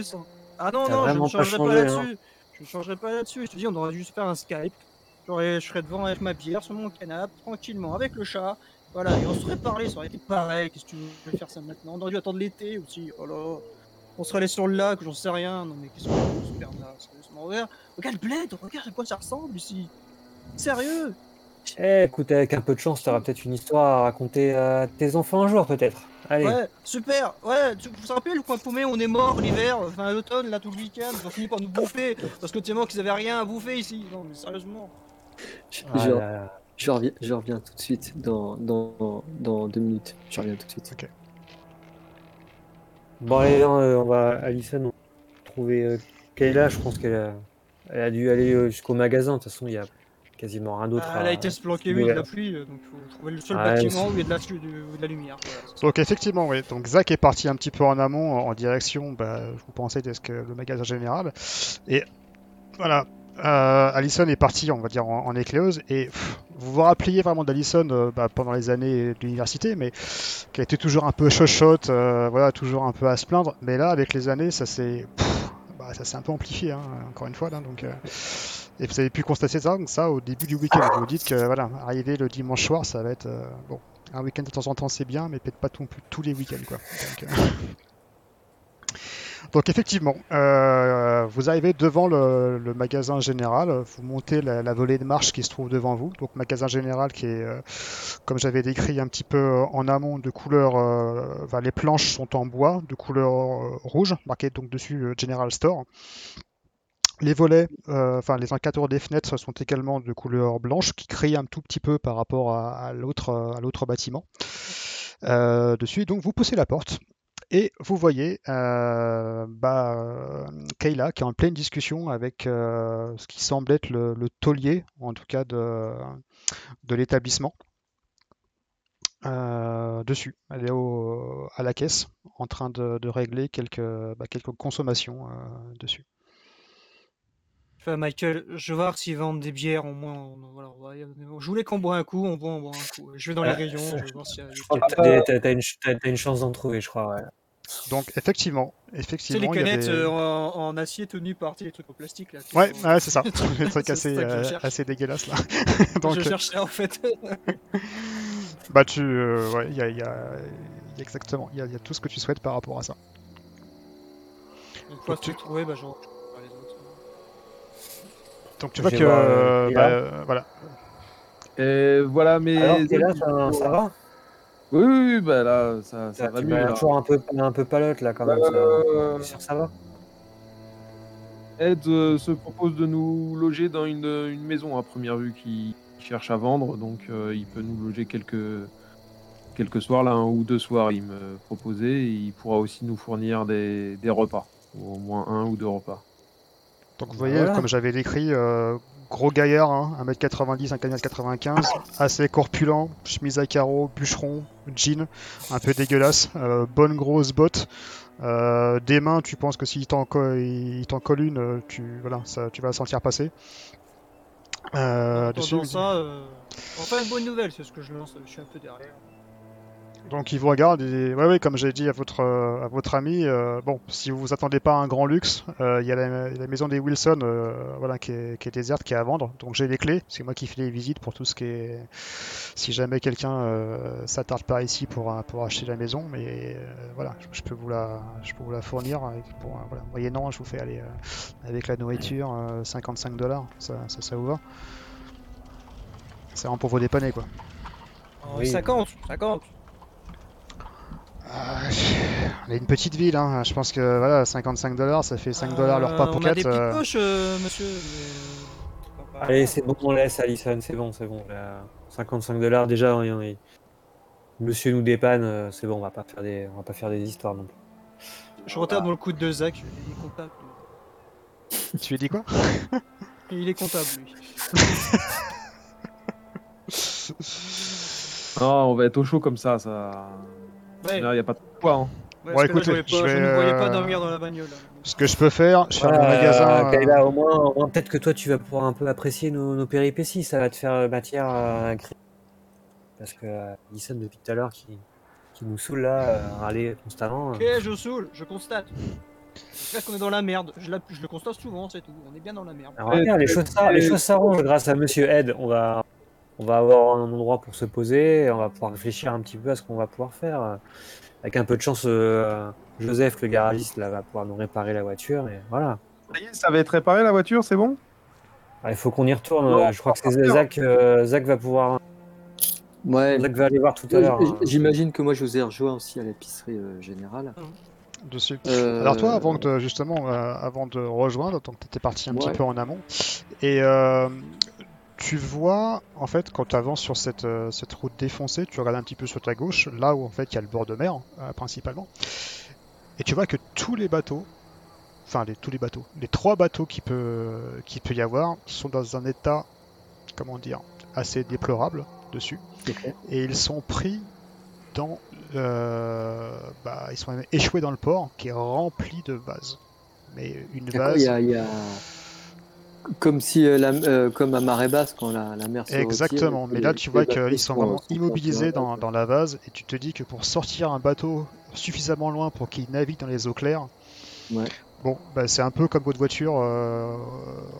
Ah non, non, je ne changerai pas, là-dessus. Je ne changerai pas là-dessus, je te dis on aurait se faire un Skype. J'aurais- Je serais devant avec ma bière sur mon canapé, tranquillement, avec le chat. Voilà, et on serait parlé, ça aurait été pareil, qu'est-ce que tu veux faire ça maintenant? On aurait dû attendre l'été aussi, oh là. On serait allé sur le lac, j'en sais rien. Non mais qu'est-ce qu'on peut se faire là Sérieusement, regarde, regarde le bled, regarde à quoi ça ressemble ici. Sérieux? Eh, écoute, avec un peu de chance, t'auras peut-être une histoire à raconter à tes enfants un jour, peut-être. Allez. Ouais, super. Ouais, tu vous rappelez le coin paumé, on est mort l'hiver, enfin l'automne, là tout le week-end, ils ont fini par nous bouffer parce que tellement qu'ils avaient rien à bouffer ici. Non mais sérieusement. Je, Ah je- là là. je reviens, je reviens tout de suite dans, dans, dans deux minutes. Je reviens tout de suite. Bon, allez, hein, euh, on va, Alison, on va trouver euh, Kayla. Je pense qu'elle a, elle a dû aller euh, jusqu'au magasin. De toute façon, il y a quasiment rien d'autre. Ah, elle a été se planquer, oui, de la pluie, euh, donc faut trouver le seul Ah, bâtiment où il y a de la, de la lumière. Voilà. Donc effectivement, oui. Donc Zach est parti un petit peu en amont, en direction, bah, je vous pensais, de ce que le magasin général. Et voilà, euh, Allison est partie, on va dire, en, en. Et pff, vous vous rappeliez vraiment d'Allison euh, bah, pendant les années de l'université, mais qui était toujours un peu chochotte, euh, voilà, toujours un peu à se plaindre. Mais là, avec les années, ça s'est... bah, bah, ça s'est un peu amplifié, hein, encore une fois. Là, donc, euh, et vous avez pu constater ça, ça au début du week-end. Vous vous dites que voilà, arriver le dimanche soir, ça va être euh, bon. Un week-end de temps en temps, c'est bien, mais peut-être pas tout- tous les week-ends. Quoi. Donc, euh, donc, effectivement, euh, vous arrivez devant le, le magasin général, vous montez la, la volée de marche qui se trouve devant vous. Donc magasin général qui est, euh, comme j'avais décrit un petit peu euh, en amont, de couleur, euh, enfin, les planches sont en bois de couleur rouge, marqué donc dessus General Store. Les volets, euh, enfin les encadreurs des fenêtres sont également de couleur blanche, qui crient un tout petit peu par rapport à, euh, l'autre bâtiment euh, dessus. Donc vous poussez la porte et vous voyez bah, Kayla qui est en pleine discussion avec ce qui semble être le, taulier, en tout cas de, l'établissement. dessus, elle est à la caisse en train de, régler quelques, bah, quelques consommations euh, dessus. Enfin, Michael, je vais voir s'ils vendent des bières au moins. on- voilà, on va y- je voulais qu'on boit un coup, on boit, on boit un coup. Je vais dans les Ouais. rayons, je vais voir s'il y a des T'as bières. t'as des- t'as- t'as une, ch- t'as- t'as une chance d'en trouver, je crois. Ouais. Donc effectivement, Tu sais, les effectivement, il y a canettes euh, en, en acier tenues par tu sais, les trucs en plastique là. tu Ouais, c'est ça. C'est Les trucs ça assez, que je euh, cherche. assez dégueulasses là. Donc, je euh, cherchais en fait. bah tu, euh, ouais, il y a, il y a- il y a exactement, il y a, il y a tout ce que tu souhaites par rapport à ça. Une fois Donc, tu- que tu trouvé, bah j'en. Donc tu vois que, euh, euh, bah, euh, voilà. Et voilà, mais. Alors, t'es là, ça, ça va Oui, oui, oui, bah là, ça, ça Tu va mieux. Là. toujours un peu, un peu palote là quand même. Euh, ça. T'es sûr que ça va Ed euh, se propose de nous loger dans une, une maison à première vue qui cherche à vendre, donc euh, il peut nous loger quelques, quelques soirs, là, un ou deux soirs, il me proposait, et il pourra aussi nous fournir des, des repas, ou au moins un ou deux repas. Donc vous voyez, voilà. comme j'avais décrit, euh, gros gaillard, hein, 1m90, 1m95, assez corpulent, chemise à carreaux, bûcheron, jean, un peu dégueulasse, euh, bonne grosse botte, euh, des mains, tu penses que s'il t'en co- il t'en colle une, tu, voilà, ça, tu vas la sentir passer. Euh, dessus, ça, euh... enfin une bonne nouvelle, c'est ce que je lance, je suis un peu derrière. Donc il vous regarde et ouais, ouais comme j'ai dit à votre euh, à votre ami, euh, bon si vous vous attendez pas à un grand luxe, euh, il y a la, maison des Wilson, voilà qui est, déserte, qui est à vendre. Donc j'ai les clés, c'est moi qui fais les visites pour tout ce qui est. Si jamais quelqu'un s'attarde par ici pour pour acheter la maison, mais voilà, je, peux vous la je peux vous la fournir. Pour voilà, moyennant, je vous fais aller avec la nourriture euh, 55 dollars, ça, ça ça vous va? C'est vraiment pour vous dépanner quoi. Oui. 50, 50. Ah, on est une petite ville, hein. je pense que voilà, 55 dollars, ça fait 5 dollars leur Euh, repas pour On a des 4. petites poches, euh, monsieur. mais, euh, pas. Allez, c'est bon, on laisse Alison, c'est bon, c'est bon. là. 55 dollars déjà, on est- monsieur nous dépanne, euh, c'est bon, on va pas faire des, on va pas faire des histoires non plus. Je retarde dans le coup de Zach, il est comptable. Tu lui dis quoi? Il est comptable, lui. Non, on va être au chaud comme ça, ça. Ouais, Il n'y a pas de poids. Hein. ouais, Bon, que là, écoutez, je, voyais pas- je je vais, ne voyais pas euh, dormir dans la bagnole. hein. Ce que je peux faire, je ferme Voilà, le magasin. euh, Kayla, au moins, au moins, peut-être que toi tu vas pouvoir un peu apprécier nos, nos péripéties, ça va te faire euh, matière à un cri. Parce que euh, Alison depuis tout à l'heure qui, qui nous saoule là, euh, râler constamment. Ok, je saoule, je constate. Est-ce qu'on est dans la merde je, la- je le constate souvent, c'est tout. On est bien dans la merde. Alors, regarde, les choses les choses s'arrangent grâce à Monsieur Ed. On va, on va avoir un endroit pour se poser, et on va pouvoir réfléchir un petit peu à ce qu'on va pouvoir faire. Avec un peu de chance, euh, Joseph, le garagiste, là, va pouvoir nous réparer la voiture. Et voilà. Ça y est, ça va être réparé la voiture, c'est bon? Ah, il faut qu'on y retourne. Non, euh, je crois que c'est. Zach, euh, Zach va pouvoir. Ouais, Zach va aller voir tout à l'heure. hein. j'imagine que moi je vous ai rejoint aussi à l'épicerie euh, générale. dessus. Euh, Alors toi, avant de justement, euh, avant de rejoindre, donc t'étais parti un petit peu en amont, et euh, tu vois, en fait, quand tu avances sur cette, euh, cette route défoncée, tu regardes un petit peu sur ta gauche, là où en fait il y a le bord de mer, euh, principalement, et tu vois que tous les bateaux, enfin les, tous les bateaux, les trois bateaux qui peut, qui peut y avoir, sont dans un état, comment dire, assez déplorable dessus, et ils sont pris dans, euh, bah, ils sont échoués dans le port qui est rempli de vases. Mais une D'accord, vase, il y a, il y a- Comme si euh, la, euh, comme à marée basse quand la, la mer se exactement. Mais là, tu vois qu'ils sont vraiment immobilisés dans dans, la vase, et tu te dis que pour sortir un bateau suffisamment loin pour qu'il navigue dans les eaux claires, Ouais. Bon, bah, c'est un peu comme votre voiture euh,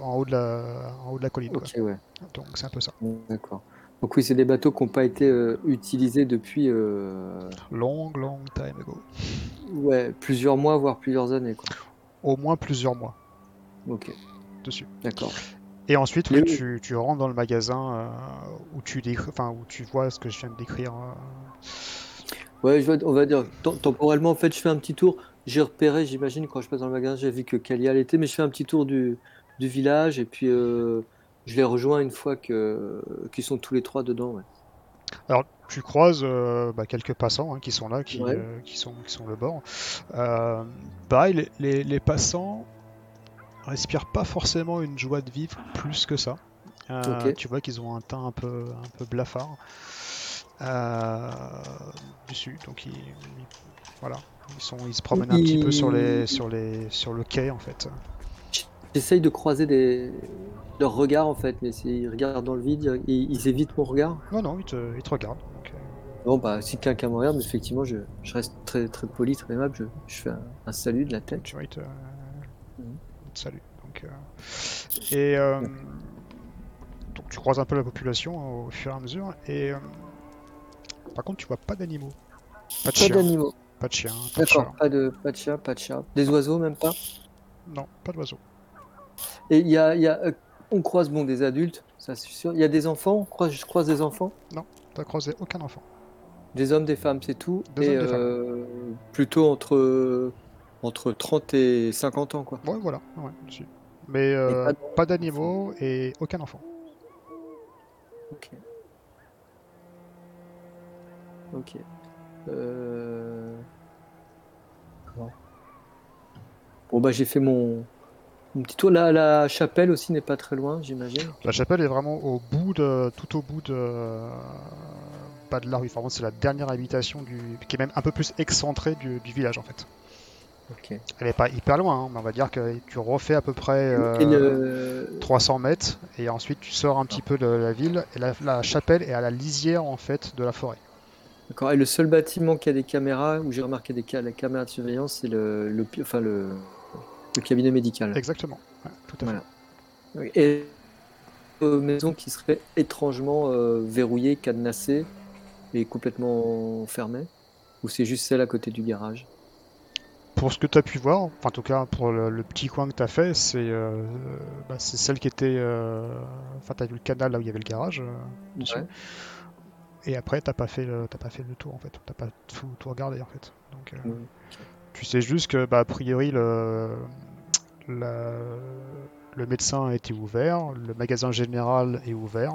en, haut de la, en haut de la colline. quoi. Ok, ouais. Donc c'est un peu ça. D'accord. Donc oui, c'est des bateaux qui n'ont pas été utilisés depuis Long, long time ago. ouais, plusieurs mois, voire plusieurs années. Quoi. Au moins plusieurs mois Ok, dessus. d'accord. Et ensuite, Mais oui, oui. tu, tu rentres dans le magasin euh, où, tu décris- enfin, où tu vois ce que je viens de décrire. euh. Ouais, je vais- on va dire, tem- temporellement, en fait, je fais un petit tour. J'ai repéré, j'imagine, quand je passe dans le magasin, j'ai vu que Kalia l'était, mais je fais un petit tour du, du village et puis euh, je les rejoins une fois qu'ils sont tous les trois dedans. Ouais. Alors, tu croises bah, quelques passants hein, qui sont là, qui, Ouais. qui sont, qui sont le bord. Pareil, les, les- les passants respirent pas forcément une joie de vivre plus que ça. Euh. Tu vois qu'ils ont un teint un peu, un peu blafard euh, dessus, donc ils, ils- voilà, ils sont, ils se promènent un petit peu sur les, sur les, sur le quai en fait. J'essaye de croiser des... leurs regards, en fait, mais s'ils regardent dans le vide, ils, ils évitent mon regard. Non, non, ils te, ils te regardent. donc, euh, Bon, bah, si quelqu'un me regarde, effectivement, je, je reste très, très poli, très aimable. Je, je fais un, un salut de la tête. tu vois, ils te, Mhm. Saluent. Donc, euh, et euh, donc tu croises un peu la population hein, au fur et à mesure. Et euh, par contre, tu vois pas d'animaux, pas de Pas chiens, d'animaux. pas de chiens, pas de D'accord, pas de, pas de chat, pas de chat. Des oiseaux, même pas? Non, pas d'oiseaux. Et il y a, il y a, on croise bon des adultes, ça c'est sûr. Il y a des enfants, on croise, je croise des enfants, T'as croisé aucun enfant. des hommes, des femmes, c'est tout. Des et hommes, des plutôt entre entre 30 et 50 ans quoi. Ouais, voilà. Ouais. Mais euh, pas d'animaux et aucun enfant. Ok. Ok. Euh... Bon. Bon, bah j'ai fait mon, mon petit tour. La, la chapelle aussi n'est pas très loin, j'imagine. La chapelle est vraiment au bout de, tout au bout de, pas de la rue. Vraiment, c'est la dernière habitation du, qui est même un peu plus excentrée du, du village en fait. Elle est pas hyper loin, hein, mais on va dire que tu refais à peu près euh, Et le... 300 mètres et ensuite tu sors un petit peu de la ville et la, la chapelle est à la lisière en fait de la forêt. D'accord. Et le seul bâtiment qui a des caméras, où j'ai remarqué des la caméra de surveillance, c'est le, enfin le, le cabinet médical. Exactement. Ouais, tout à fait. Voilà. Et une maison qui serait étrangement euh, verrouillée, cadenassée et complètement fermée Ou c'est juste celle à côté du garage? Pour ce que tu as pu voir, enfin en tout cas pour le, le petit coin que tu as fait, c'est euh, bah, c'est celle qui était. euh, Enfin, tu as vu le canal là où il y avait le garage. euh, dessus. Ouais. Et après, t'as pas fait le, pas fait le tour en fait. T'as pas tout, tout regardé en fait. Donc, tu sais juste que, bah, a priori, le, la- le médecin a été ouvert, le magasin général est ouvert,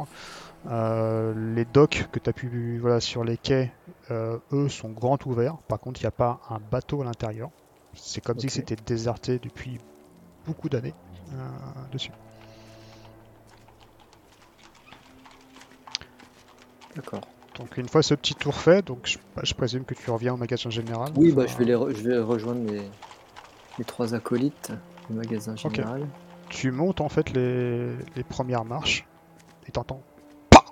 euh, les docks que tu as pu voilà sur les quais, euh, eux sont grands ouverts. Par contre, il n'y a pas un bateau à l'intérieur. C'est comme si c'était déserté depuis beaucoup d'années euh, dessus. D'accord. Donc une fois ce petit tour fait, donc je, bah, je présume que tu reviens au magasin général. Oui, bah, je, vais les re- je vais rejoindre mes, mes trois acolytes du magasin général. Tu montes en fait les, les premières marches et t'entends PA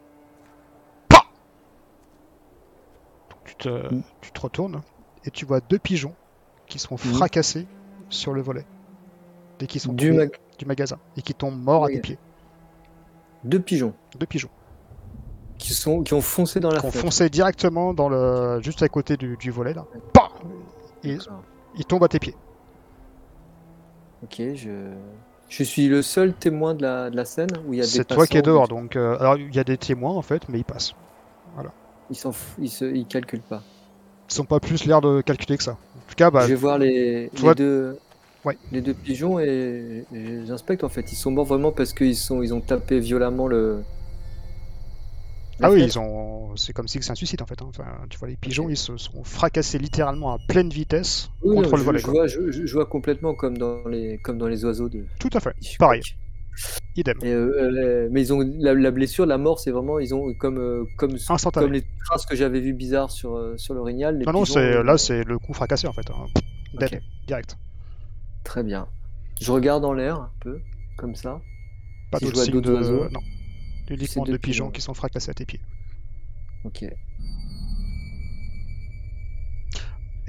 PA Donc tu te, tu te retournes et tu vois deux pigeons qui sont Mhm. fracassés sur le volet dès qu'ils sont Du tombés mag- du magasin et qui tombent morts à tes pieds. Deux pigeons Deux pigeons qui, sont, qui ont foncé dans la qui ont fenêtre. foncé directement dans le juste à côté du, du volet là. Et ils tombent à tes pieds. Ok, je... je suis le seul témoin de la, de la scène où il y a des C'est toi qui es dehors donc euh, alors il y a des témoins en fait mais ils passent. Ils s'en ils, se... ils calculent pas. Ils ont pas plus l'air de calculer que ça. En tout cas bah je vais voir les, les deux, Ouais. les deux pigeons et, et j'inspecte en fait. Ils sont morts vraiment parce qu'ils sont, ils ont tapé violemment le. la Ah oui, ils ont. C'est comme si c'est un suicide en fait. hein. Enfin, tu vois, les pigeons, ils se sont fracassés littéralement à pleine vitesse Oui, contre non, le je, volet. je vois, je, je- vois complètement comme dans les, comme dans les oiseaux de. Tout à fait. Pareil. Idem. Et, euh, les- mais ils ont la, la blessure, la mort, c'est vraiment ils ont comme euh, comme comme les traces que j'avais vues bizarres sur euh, sur l'orignal. les Non, non, c'est euh, là, c'est le coup fracassé en fait. hein. Dead, direct. très bien. Je regarde en l'air un peu comme ça. Pas Si signes d'autres de. oiseaux, Non. Uniquement pigeons pigeons. qui sont fracassés à tes pieds. Ok.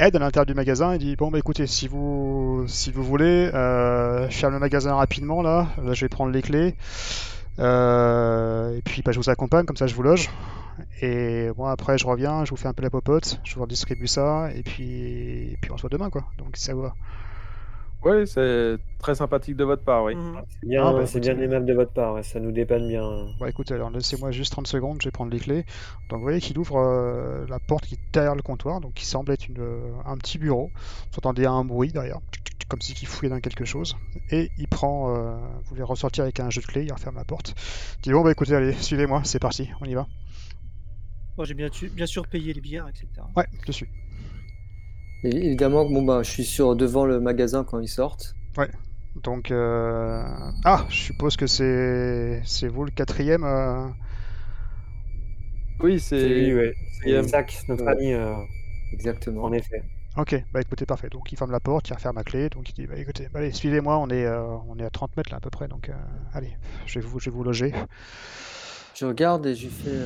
Ed à l'intérieur du magasin, il dit bon bah écoutez, si vous si vous voulez, euh, ferme le magasin rapidement là, là je vais prendre les clés. Euh, et puis bah, je vous accompagne, comme ça je vous loge. Et moi après je reviens, je vous fais un peu la popote, je vous redistribue ça, et puis, et puis on se voit demain quoi. Donc ça va. Oui, c'est très sympathique de votre part, oui. Mhm. C'est bien, Ah, bah, c'est bien aimable de votre part, ouais, ça nous dépanne bien. Bon écoute, alors laissez-moi juste 30 secondes, je vais prendre les clés. Donc vous voyez qu'il ouvre euh, la porte qui est derrière le comptoir, donc qui semble être une, euh, un petit bureau. Vous entendez un bruit derrière, comme si il fouillait dans quelque chose. Et il prend, euh, vous voulez ressortir avec un jeu de clés, il referme la porte. Il dit bon bah écoutez, allez, suivez-moi, c'est parti, on y va. Bon, j'ai bien, tu- bien sûr payé les bières, etc. Ouais, je suis. Évidemment, bon, bah, je suis sur devant le magasin quand ils sortent. Donc, euh... ah, je suppose que c'est c'est vous le quatrième. euh, Oui, C'est lui, c'est. ouais. C'est Zach, notre Ouais. ami, euh, Exactement. en effet. Ok, bah écoutez, parfait. Donc il ferme la porte, il referme la clé, donc il dit bah écoutez, bah, allez, suivez-moi, on est, euh, on est à 30 mètres là à peu près, donc euh, allez, je vais vous, je vais vous loger. Je regarde et je lui fais.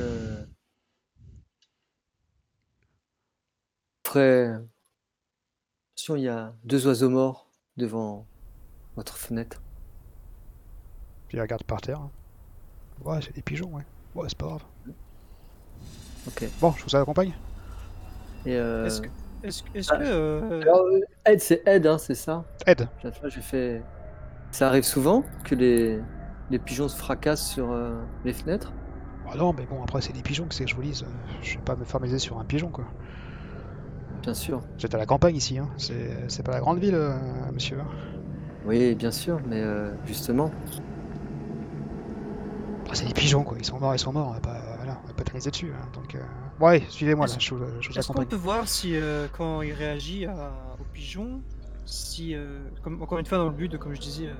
Euh... Attention, il y a deux oiseaux morts devant votre fenêtre. Puis il regarde par terre. hein. Ouais, c'est des pigeons, ouais. Ouais, c'est pas grave. Ok. Bon, je vous accompagne. Et euh... Est-ce que, est-ce, que- est-ce Ah, que euh, alors, euh, Ed, c'est Ed, hein, c'est ça? Ed, J'ai j'ai fait. Ça arrive souvent que les, les pigeons se fracassent sur euh, les fenêtres? Ah non, mais bon, après c'est des pigeons, que c'est que je vous dise. euh, Je vais pas me formaliser sur un pigeon, quoi. Bien sûr. Vous êtes à la campagne ici, hein. C'est pas la grande ville, euh, monsieur. hein. Oui, bien sûr, mais euh, justement. Ah, c'est des pigeons, quoi. Ils sont morts, ils sont morts. On va pas, voilà, on va pas traîner dessus. hein. Donc, euh... ouais, suivez-moi là, Est-ce- je vous, je vous est-ce qu'on peut voir si euh, quand il réagit à, aux pigeons, si euh, comme, encore une fois dans le but de comme je disais, euh,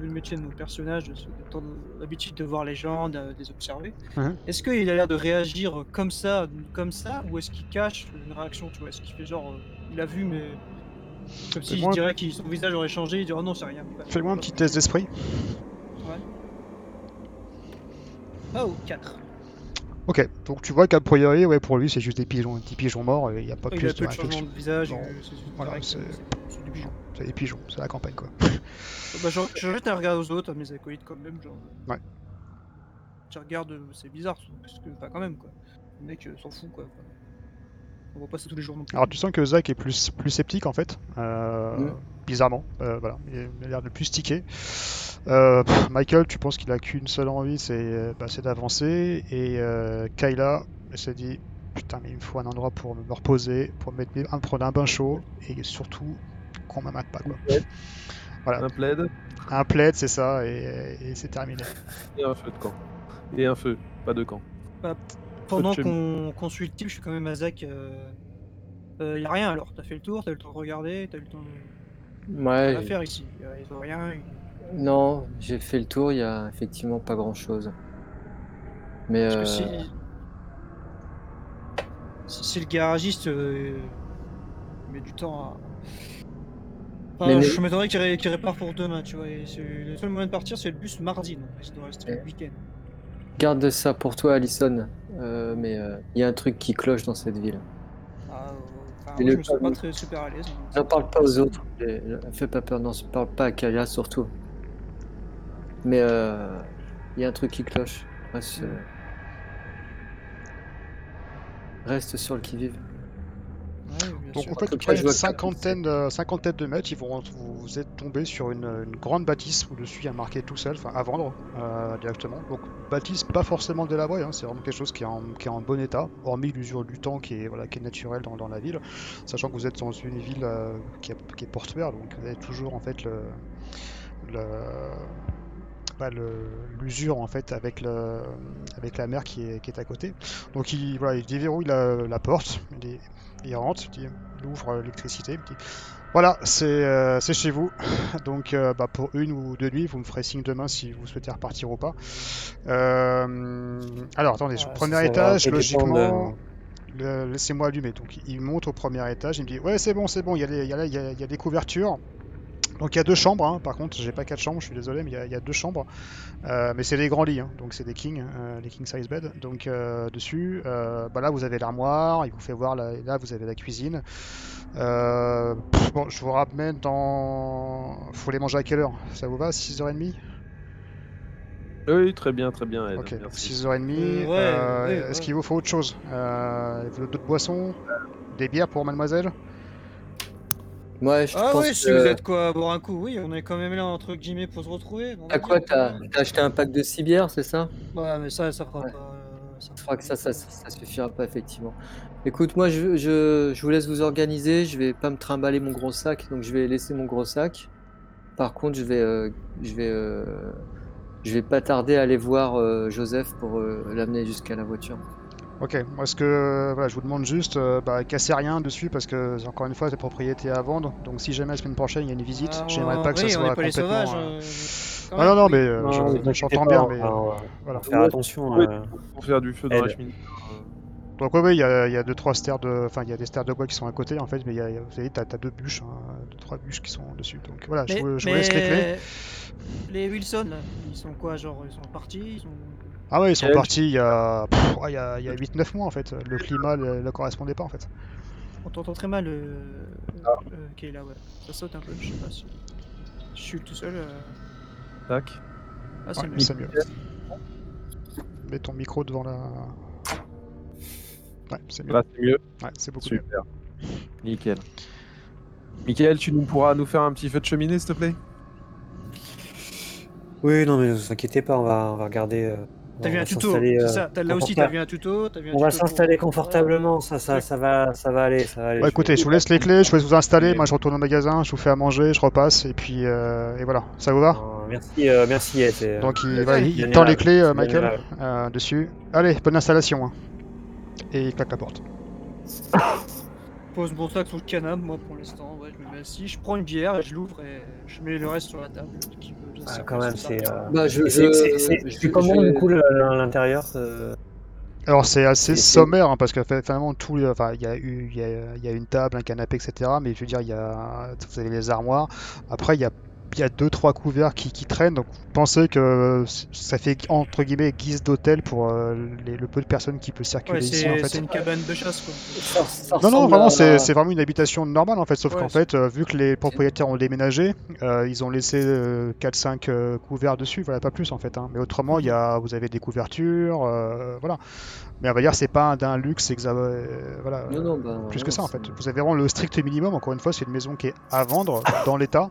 le métier de mon personnage, de, se- de l'habitude de voir les gens, de, de les observer, Mhm. est-ce qu'il a l'air de réagir comme ça, comme ça, ou est-ce qu'il cache une réaction, tu vois, est-ce qu'il fait genre, euh, il a vu mais comme s'il Fais-moi- dirait que son visage aurait changé, il dirait oh non c'est rien. Fais-moi un petit test d'esprit. Oh 4. Ok, donc tu vois qu'a priori, ouais, pour lui, c'est juste des pigeons, un petit pigeon mort, et il n'y a pas il plus a de peu de de visage, euh, c'est Voilà, des pigeons. C'est des pigeons, c'est la campagne, quoi. Bah, je, je jette un regard aux autres, à mes acolytes quand même, genre. Ouais. Tu regardes, euh, c'est bizarre, parce que, enfin, quand même, quoi. Le mec euh, s'en fout, quoi. On voit pas ça tous les jours non plus. Alors tu sens que Zach est plus, plus sceptique en fait, euh, Mm. bizarrement, euh, voilà, il a l'air de plus tiquer. Euh, Michael, tu penses qu'il a qu'une seule envie, c'est bah, c'est d'avancer, et euh, Kayla, elle se dit, putain mais il me faut un endroit pour me reposer, pour me mettre mes- un, prendre un bain chaud, et surtout qu'on m'amate pas quoi. Voilà, Un plaid un plaid c'est ça, et, et c'est terminé. et un feu de camp. Et un feu, pas de camp. Pendant qu'on consulte je suis quand même à Zach. Euh... euh, y a rien alors, t'as fait le tour, t'as eu le temps de regarder, t'as eu le temps de. Ouais, Rien faire ici. A- Ils ont rien. ils- non, j'ai fait le tour, il y a effectivement pas grand chose. Mais Parce euh, que si. Si, le garagiste euh, met du temps à. Enfin, Mais- je m'étonnerais qu'il ré- répare pour demain, tu vois. et Le seul moyen de partir, c'est le bus mardi, donc il doit rester le Ouais. week-end. garde ça pour toi, Alison. Euh, mais euh, il y a un truc qui cloche dans cette ville. Ah, euh, enfin, moi, je me sens pas très super à l'aise. donc- N'en parle pas aux autres. et- Fais pas peur, non, parle pas à Kaya surtout. Mais euh, il y a un truc qui cloche. Reste, euh, reste sur le qui-vive. Ouais, Donc sûr. en fait, tout tu cas, près je une cinquantaine, de- cinquantaine de mètres, ils vont, vous êtes tombé sur une, une grande bâtisse où dessus il y a marqué tout seul, enfin à vendre euh, directement. Donc bâtisse pas forcément délabrée, hein, c'est vraiment quelque chose qui est, en, qui est en bon état, hormis l'usure du temps qui est, voilà, qui est naturelle dans, dans la ville, sachant que vous êtes dans une ville euh, qui, est- qui est portuaire, donc vous avez toujours en fait le, le- l'usure en fait avec, le, avec la mer qui est, qui est à côté. Donc il, voilà, il déverrouille la, la porte, il, est- il rentre, il, dit- il ouvre l'électricité, voilà, c'est euh, c'est chez vous. Donc euh, bah, pour une ou deux nuits, vous me ferez signe demain si vous souhaitez repartir ou pas. Euh, alors attendez, Ouais, premier étage, logiquement, laissez-moi allumer. Donc il monte au premier étage, il me dit ouais c'est bon, c'est bon, il y, a des- il y, a, il y a- il y a des couvertures. Donc il y a deux chambres, hein, par contre, j'ai pas quatre chambres, je suis désolé, mais il y a- il y, a deux chambres. Euh, mais c'est des grands lits, hein, donc c'est des kings, euh, les king size bed. Donc euh, dessus, euh, bah là vous avez l'armoire, il vous fait voir, là, là vous avez la cuisine. Euh, pff, bon, je vous ramène dans. Faut les manger à quelle heure? Ça vous va 6h30 Oui, très bien, très bien. Ed, Ok, donc merci. 6h30. Euh, ouais, euh, ouais, Est-ce ouais. qu'il vous faut autre chose? Euh, D'autres boissons? Des bières pour mademoiselle? Moi, je Ah pense oui, si que- vous êtes quoi à boire un coup, oui, on est quand même là entre guillemets pour se retrouver. T'as quoi. T'as acheté un pack de 6 bières, c'est ça? Ouais, mais ça, ça fera Ouais. pas. euh, ça Je crois que ça, ça, ça, suffira pas, effectivement. Écoute, moi, je, je, je vous laisse vous organiser. Je vais pas me trimballer mon gros sac, donc je vais laisser mon gros sac. Par contre, je vais, euh, je vais, euh, je vais pas tarder à aller voir euh, Joseph pour l'amener jusqu'à la voiture. Ok, moi ce que voilà, je vous demande juste, euh, bah, cassez rien dessus parce que encore une fois, c'est propriété à vendre. Donc si jamais la semaine prochaine il y a une visite, Ah, j'aimerais pas que oui, ça on soit pas complètement. sauvages. euh, euh, Ah non, même, non, oui. mais euh, Non, je- j'entends bien, mais va- euh, on va- voilà. faire attention. Oui. euh, Pour faire du feu dans la cheminée. euh, Donc ouais, ouais, il y a, il y a deux trois stères de, enfin il y a des stères de bois qui sont à côté en fait, mais il y a, il y a- vous savez, t'as as deux bûches, hein, deux trois bûches qui sont dessus. Donc voilà, je, Mais, vous, je vous laisse les clés. les Wilson, là, ils sont quoi Genre, ils sont partis ils sont... Ah ouais, ils sont Quel- partis il y a, pff, ouais, il y a, il y a 8-9 mois en fait. Le climat ne le correspondait pas en fait. On t'entend très mal, euh, Ah. euh, là, ouais. Ça saute un peu, je sais pas si. Je suis tout seul. euh, Tac. Ah, c'est Ouais, mieux. c'est mieux. Mets ton micro devant la. Ouais, c'est mieux. Là, c'est mieux. Ouais, c'est beaucoup mieux. Super. Nickel. Michael, tu nous pourras nous faire un petit feu de cheminée, s'il te plaît? Oui, non, mais ne vous inquiétez pas, on va, on va regarder. euh, T'as on vu va un tuto, s'installer, c'est euh, ça. T'as- Là aussi, t'as vu un tuto. t'as vu un On va pour- s'installer confortablement, ça, ça, ça va, ça va aller, ça va aller. Je écoutez, je vous laisse les clés, je vais vous installer, moi je retourne au magasin, je vous fais à manger, je repasse, et puis euh, et voilà, ça vous va Euh, merci, euh, merci. Euh, Donc il, va, il- tend les clés, euh, Michael, euh, dessus. Allez, bonne installation. hein. Et il claque la porte. Pose mon sac sur le canapé, moi pour l'instant. Ouais, je me mets assis, je prends une bière et je l'ouvre et je mets le reste sur la table. Qui veut, je Ah, quand même, c'est. euh, Bah, je, c'est- je- c'est- comment du coup l'intérieur euh, Alors c'est assez sommaire, hein, parce que fait- finalement, tout, les- enfin, il y, a eu- il y, a, il y a une table, un canapé, etc. Mais je veux dire, il y a, vous avez les armoires. Après, il y a, il y a deux, trois couverts qui, qui traînent. Donc, vous pensez que ça fait entre guillemets guise d'hôtel pour euh, les- le peu de personnes qui peuvent circuler Ouais, ici, en c'est fait. c'est une cabane de chasse quoi. ça- ça Non, non, vraiment, c'est vraiment une habitation normale en fait, sauf Ouais, qu'en fait, euh, vu que les propriétaires ont déménagé, euh, ils ont laissé 4-5 couverts dessus, voilà, pas plus en fait. hein. Mais autrement, il y a, vous avez des couvertures, euh, voilà. Mais on va dire, c'est pas un- d'un luxe, exa- euh, voilà, Non, non, bah, plus que non, ça en fait. Vous avez vraiment le strict minimum, encore une fois, c'est une maison qui est à vendre dans l'état,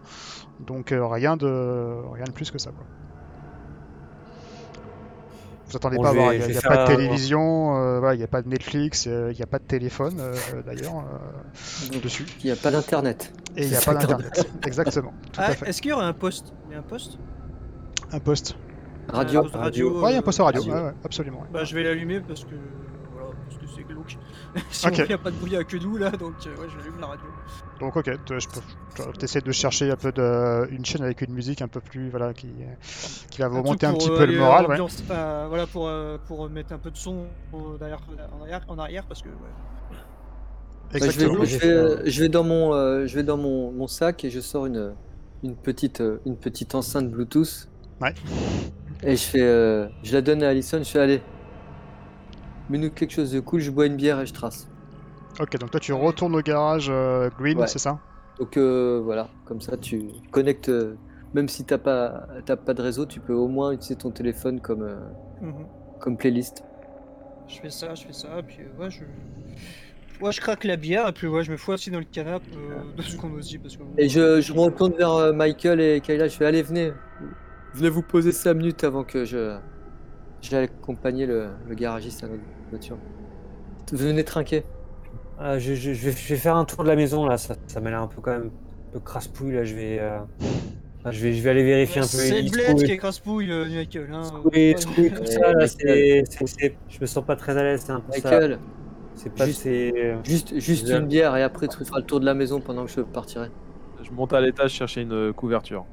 donc euh, rien, de, rien de plus que ça. Quoi. Vous attendez Bon, pas il n'y a, il y a pas de télévision, euh, voilà, il n'y a pas de Netflix, euh, il n'y a pas de téléphone euh, d'ailleurs euh, dessus. Il n'y a pas d'internet. Et il n'y a pas d'internet. Exactement, Ah, est-ce qu'il y aurait un poste? Il y a un poste? Un poste. Radio. Radio. Ouais, il y a un poste radio, radio. ouais, ouais, absolument. ouais. Bah, je vais l'allumer parce que. Voilà, parce que c'est glauque. Sinon, Ok. il n'y a pas de bruit à que nous là, donc euh, ouais, j'allume la radio. Donc ok, tu- je peux- tu essaies de chercher un peu de, une chaîne avec une musique un peu plus, voilà, qui, qui va vous Un monter truc un petit euh, peu le aller, moral, euh, ouais. ambiance, enfin, voilà, pour, euh, pour mettre un peu de son euh, derrière, en, arrière, en arrière parce que. Ouais. Bah, je, vais, Exactement. je, vais, euh, je vais dans mon, euh, je vais dans mon, mon sac et je sors une, une, petite, euh, une petite enceinte Bluetooth. Ouais. Et je fais, euh, je la donne à Alison. Je fais allez, mets-nous quelque chose de cool. Je bois une bière et je trace. Ok, donc toi tu retournes au garage euh, Green, Ouais. c'est ça? Donc euh, voilà, comme ça tu connectes. euh, même si t'as pas, t'as pas de réseau, tu peux au moins utiliser ton téléphone comme, euh, Mhm. comme playlist. Je fais ça, je fais ça, puis euh, ouais, je. Ouais, je craque la bière, et puis ouais, je me fous assis dans le canapé euh, deux secondes aussi parce que. Et je, je me retourne vers euh, Michael et Kayla. Je fais allez, venez, venez vous poser 5 minutes avant que je, j'aille accompagner le, le garagiste à notre voiture. Venez trinquer. ah, je, je- je vais, je vais faire un tour de la maison là, ça, ça m'a l'air un peu quand même un peu crasse-pouille là. Je vais, euh, je vais, je vais aller vérifier un peu C'est le bled qui est crasse-pouille, euh, Michael. Hein. Tout ça là, Michael. c'est, c'est- c'est- je me sens pas très à l'aise, c'est un peu ça. C'est pas, Juste- c'est. juste, juste une bière et après tu feras le tour de la maison pendant que je partirai. Je monte à l'étage chercher une euh, couverture.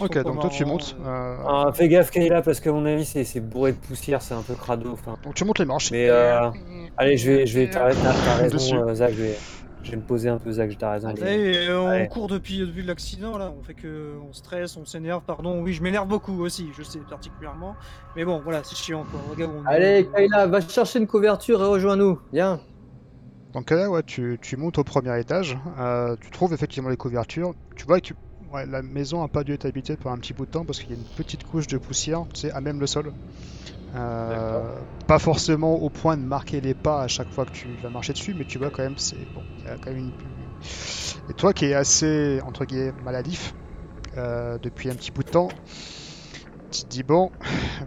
Ok, donc toi tu montes. euh. euh, Ah, fais gaffe Kayla parce qu'à mon avis c'est, bourré de poussière, c'est un peu crado. Donc tu montes les marches. mais euh, allez, je vais, je vais, t'as, t'as- raison, euh, Zach, je vais, Je vais me poser un peu, Zach, t'as raison. Allez. Et on court depuis, depuis l'accident là, on fait que on stresse, on s'énerve, pardon, oui je m'énerve beaucoup aussi, je sais particulièrement. Mais bon voilà, c'est chiant quoi. Regarde, on Allez, Kayla, va chercher une couverture et rejoins-nous. Viens. Donc là, ouais, tu, tu montes au premier étage, euh, tu trouves effectivement les couvertures. Tu vois que ouais, la maison n'a pas dû être habitée pour un petit bout de temps parce qu'il y a une petite couche de poussière, tu sais, à même le sol. Euh, pas forcément au point de marquer les pas à chaque fois que tu vas marcher dessus, mais tu vois quand même, c'est bon, il y a quand même une. Et toi qui es assez entre guillemets maladif euh, depuis un petit bout de temps, tu te dis bon,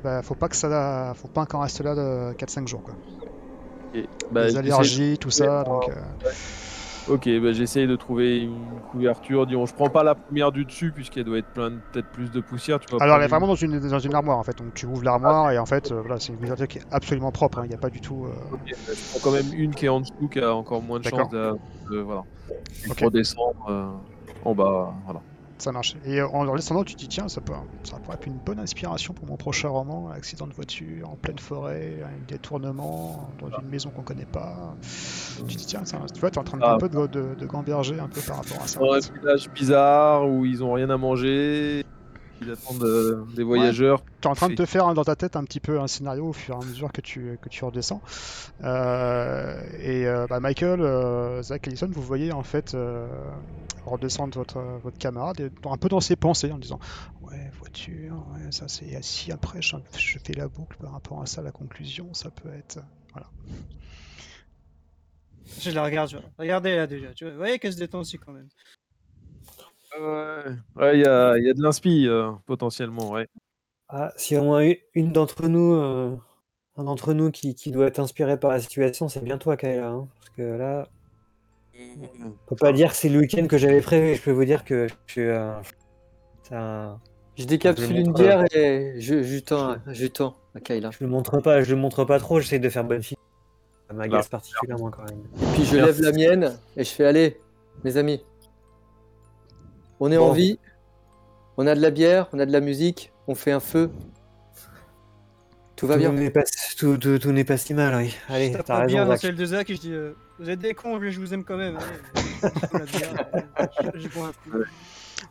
bah, faut pas que ça, faut pas encore rester là de 4-5 jours quoi. Et, bah, les allergies, tout ça, donc. euh, Ok, bah, j'essaye de trouver une couverture. Disons, je prends pas la première du dessus puisqu'elle doit être plein, de- peut-être plus de poussière. Tu vois, Alors, elle est vraiment dans une, dans une armoire en fait. Donc, tu ouvres l'armoire et en fait, euh, voilà, c'est une couverture qui est absolument propre. hein. Il n'y a pas du tout. euh, une- ok, bah, je prends quand même une qui est en dessous qui a encore moins de D'accord. chance de, de- voilà. redescendre euh, en bas. Voilà. Ça marche. Et euh, en en descendant, tu te dis tiens, ça, peut, ça pourrait être une bonne inspiration pour mon prochain roman accident de voiture en pleine forêt, un détournement dans une maison qu'on connaît pas. Tu te dis tiens, ça, tu vois, t'es en train de, Ah. un peu de, de, de gamberger un peu par rapport à ça. Dans un village bizarre où ils ont rien à manger. Ils attendent euh, des voyageurs. Tu es en train de te faire hein, dans ta tête un petit peu un scénario au fur et à mesure que tu, que tu redescends. Euh, et euh, bah, Michael, euh, Zach Ellison, vous voyez en fait euh, redescendre votre, votre camarade et un peu dans ses pensées en disant Ouais, voiture, ouais, ça c'est si après je, je fais la boucle par rapport à ça, la conclusion, ça peut être. Voilà. Je la regarde, je... regardez là déjà, tu vois, vous voyez qu'elle se détend aussi quand même. Ouais, ouais, il y a, il y a de l'inspi euh, potentiellement, ouais. Ah, si on a eu une d'entre nous, euh, un d'entre nous qui, qui doit être inspiré par la situation, c'est bien toi, Kayla. hein, parce que là, on peut pas dire que c'est le week-end que j'avais prévu. Je peux vous dire que je suis. euh, c'est un- Je décapsule une bière et je, je tends, je tends à Kayla. Je le montre pas, je le montre pas trop. J'essaie de faire bonne fille. Ça m'agace particulièrement quand même. Et puis je Merci. lève la mienne et je fais allez, mes amis. On est en vie. On a de la bière, on a de la musique, on fait un feu. Tout va tout bien. n'est pas, tout, tout- tout n'est pas si mal, oui. Allez, Je t'as bien celle de Zach et je dis euh, Vous êtes des cons, mais je vous aime quand même. Je bière, euh.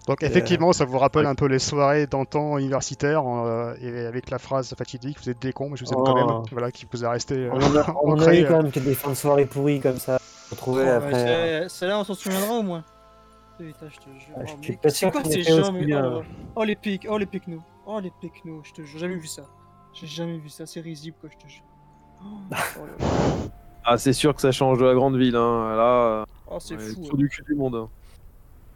Donc Euh, effectivement, ça vous rappelle un peu les soirées d'antan universitaires euh, et avec la phrase fatidique Vous êtes des cons, mais je vous aime quand Oh. même. Voilà, qui vous a resté. euh, On en a, on en a ancré, eu quand même que des fins de soirée pourries comme ça. Ouais, après. c'est- Celle-là, on s'en souviendra au moins. Putain, je te jure. Ah, je Oh, suis mais pas C'est sûr quoi ces gens mais- oh, oh, les pics, oh les pics nous. Oh les pics nous, je te jure, j'ai jamais vu ça. J'ai jamais vu ça, c'est risible quoi, je te jure. Oh, oh. Ah, c'est sûr que ça change de la grande ville. Hein. Là, Oh, c'est fou. sur du cul du monde. hein.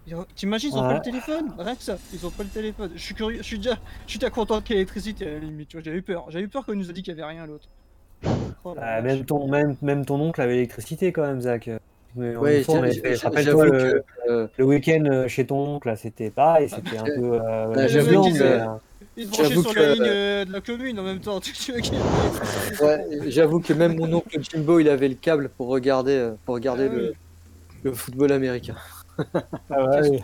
Ils ont- T'imagines, ils ont pas le téléphone? Rien que ça, ils ont pas le téléphone. Je suis curieux, je suis déjà, je suis déjà content qu'il y ait l'électricité à la limite, tu vois, j'avais eu peur. J'avais eu peur qu'on nous a dit qu'il y avait rien l'autre. Oh la Ah, même, ton, même, même ton oncle avait l'électricité quand même, Zach. Ouais, rappelle-toi le, que, euh, le week-end euh, chez ton oncle, c'était pareil, c'était un peu euh, bah, la j'avoue que- euh, sur que- la ligne euh, de la commune en même temps. Ouais, j'avoue que même mon oncle Jimbo, il avait le câble pour regarder, euh, pour regarder Ah le, oui. le football américain. ah ouais,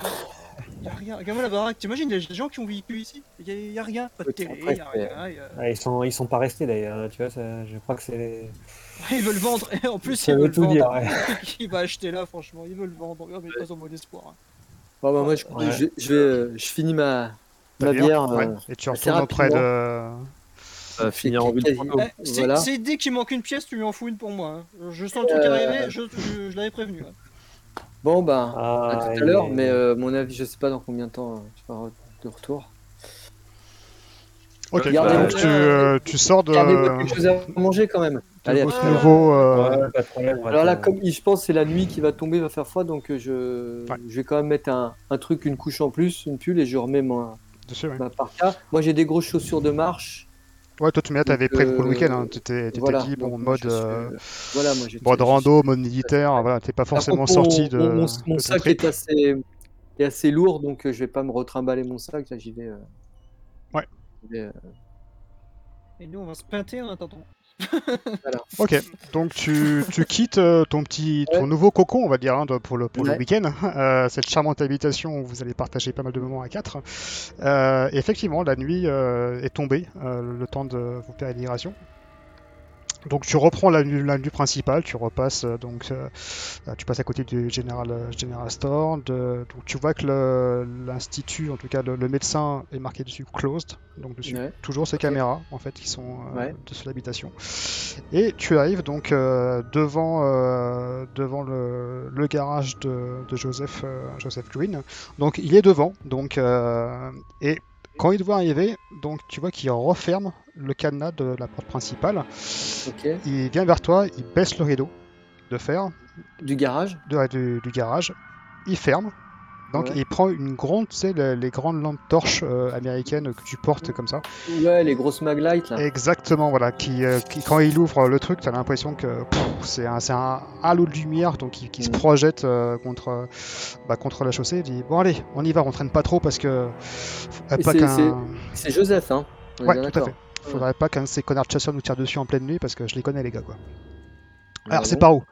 a. Regarde-moi la baraque. T'imagines les gens qui ont vécu ici? Y a, y a rien. Pas de télé, après, y a rien. y a- Ah, ils sont ils sont pas restés d'ailleurs, hein, tu vois, ça, je crois que c'est Ils veulent vendre. Et en plus, ça ils veut veulent tout vendre. dire. ouais. Qui va acheter là, franchement? Ils veulent vendre. Oh, mais pas en mode espoir. hein. Bon, bah, moi, je, Ouais. je, je vais, euh, je finis ma, bière, ouais. euh, Et tu retournes auprès de. Va finir en ville. Eh, c'est Voilà. c'est dès qu'il manque une pièce, tu lui en fous une pour moi. hein. Je sens le truc Euh, arriver, je, je, je l'avais prévenu. hein. Bon, bah, Ah, à tout à l'heure, mais euh, mon avis, je sais pas dans combien de temps euh, tu seras de retour. Ok, Gardez donc le- tu, euh, tu sors de. Gardez-moi quelque chose à manger quand même. Allez, à nouveau. euh, Ouais, problème, Alors là, comme je pense que c'est la nuit qui va tomber, il va faire froid, donc euh, je, Ouais. je vais quand même mettre un, un truc, une couche en plus, une pull, et je remets ma, dessus, ma parka. Moi, j'ai des grosses chaussures de marche. Ouais, toi, tu m'as t'avais prévu pour le euh, week-end. Hein. T'étais t'étais voilà, dit, bon, mode. suis, euh, voilà, moi, mode rando, mode militaire, voilà, t'es pas forcément contre, sorti mon- de. Mon, de sac trip. est assez, est assez lourd, donc euh, je vais pas me retrimballer mon sac. Là, j'y vais. euh, Ouais. Et nous, on va se pinter en attendant. Ok, donc tu, tu quittes euh, ton petit, ton nouveau cocon, on va dire, hein, pour le, pour le week-end, euh, cette charmante habitation où vous allez partager pas mal de moments à quatre. Euh, effectivement, la nuit euh, est tombée, le temps de vos pérégrinations. Donc tu reprends l'avenue l'avenue principale, tu repasses euh, donc euh, euh, tu passes à côté du General, euh, General Store, de- donc tu vois que l'institut, en tout cas le, le médecin est marqué dessus closed, donc dessus Ouais. toujours ces caméras en fait qui sont euh, Ouais. dessus l'habitation. Et tu arrives donc euh, devant devant le, le garage de, de Joseph Joseph Green. Donc il est devant, donc et quand il te voit arriver, donc tu vois qu'il referme le cadenas de la porte principale. Il vient vers toi, il baisse le rideau de fer Du garage. de- du, du garage, il ferme. Donc Ouais. il prend une grande, tu sais, le- les grandes lampes torches euh, américaines que tu portes comme ça. Ouais, les grosses maglights là. Exactement, voilà. Qui, euh, qui- quand il ouvre le truc, t'as l'impression que c'est un, halo de lumière donc qui, qui se Mm. projette euh, contre, bah, contre la chaussée. Il dit bon allez, on y va, on traîne pas trop parce que c'est- Joseph, hein. On Ouais, tout à fait. Faudrait pas qu'un de ces connards de chasseurs nous tire dessus en pleine nuit parce que je les connais les gars quoi. Ah Alors c'est par où?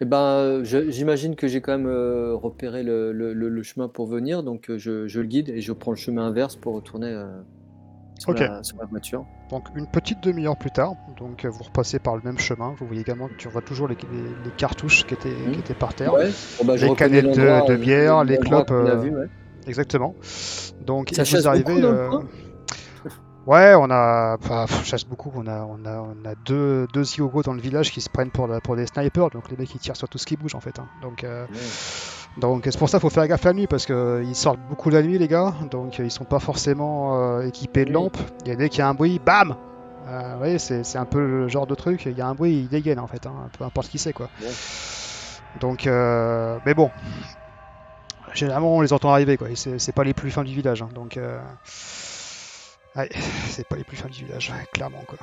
Eh ben, euh, je- j'imagine que j'ai quand même euh, repéré le, le- le- le chemin pour venir, donc euh, je, je le guide et je prends le chemin inverse pour retourner euh, sur, Ok. la, sur la voiture. Donc une petite demi-heure plus tard, donc euh, vous repassez par le même chemin. Vous voyez également que tu vois toujours les, les- les cartouches qui étaient, Mhm. qui étaient par terre. Ouais. Bon, bah, je Les reconnais canettes de- l'endroit, de euh, bière, les l'endroit clopes, qu'on a euh, vu, ouais. Exactement. Donc Ça et chasse vous arrivez. beaucoup dans le coin Ouais, on a, enfin, chasse beaucoup. On a, on a, on a deux, deux Iogo dans le village qui se prennent pour, la- pour des snipers. Donc les mecs ils tirent sur tout ce qui bouge en fait. hein. Donc, euh, donc c'est pour ça qu'il faut faire gaffe la nuit parce que euh, ils sortent beaucoup la nuit les gars. Donc euh, ils sont pas forcément euh, équipés de lampes. Il y a dès qu'il y a un bruit, bam. Euh, vous voyez, c'est c'est un peu le genre de truc. Il y a un bruit, il dégaine en fait. hein, peu importe qui c'est quoi. Donc, euh, mais bon. Généralement, on les entend arriver, quoi. et C'est c'est pas les plus fins du village, hein, donc. Euh, Ouais, c'est pas les plus fins du village, clairement, quoi.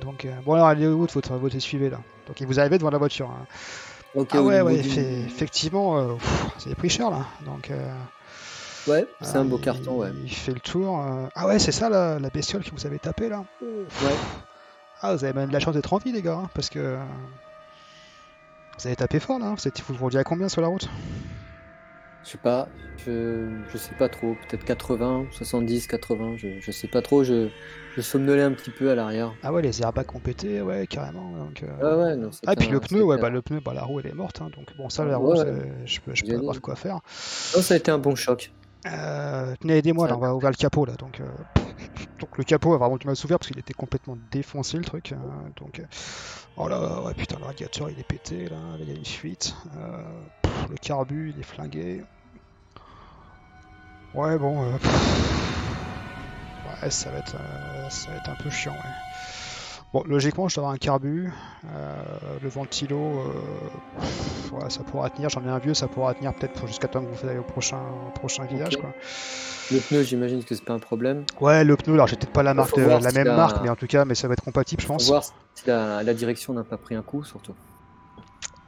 Donc, euh, bon, alors, allez où votre votre suivez là. Donc, il vous arrivez devant la voiture. hein. Ok, ah au ouais, ouais, du- fait- effectivement, euh, c'est pris cher là. Donc, euh, Ouais, c'est euh, un beau il- carton, ouais. Il fait le tour. euh, Ah ouais, c'est ça la, la bestiole que vous avez tapée là. Ouais. Ah, vous avez même de la chance d'être en vie, les gars, hein, parce que euh, vous avez tapé fort là. hein. Vous êtes- vous rouliez à combien sur la route? Je sais pas, je, je sais pas trop, peut-être 80, 70, 80, je, je sais pas trop, je, je somnolais un petit peu à l'arrière. Ah ouais, les airbags ont pété, ouais, carrément. Donc, euh, Ah ouais, non, Ah, puis le pneu, ouais, bah le pneu, bah la roue elle est morte, hein, donc bon, ça, la roue, ouais. je peux, je peux avoir de quoi faire. Non, ça a été un bon choc. Euh, tenez, aidez-moi, là, on va ouvrir le capot, là, donc... euh, Donc le capot a vraiment du mal à s'ouvrir parce qu'il était complètement défoncé, le truc. euh, donc... euh, Oh là, ouais, putain, le radiateur, il est pété, là, il y a une fuite. euh, pff, le carbu, il est flingué. Ouais, bon... euh, Ouais, ça va, être, euh, ça va être un peu chiant, ouais. Bon, logiquement, je dois avoir un carbu. euh, le ventilo, euh, ouais, ça pourra tenir. J'en ai un vieux, ça pourra tenir peut-être pour- jusqu'à temps que vous allez au prochain, au prochain village. Quoi. Le pneu, j'imagine que c'est pas un problème. Ouais, le pneu, alors j'ai peut-être pas la, marque la si même la- marque, mais en tout cas, mais ça va être compatible, je pense. voir si la, la direction n'a pas pris un coup, surtout.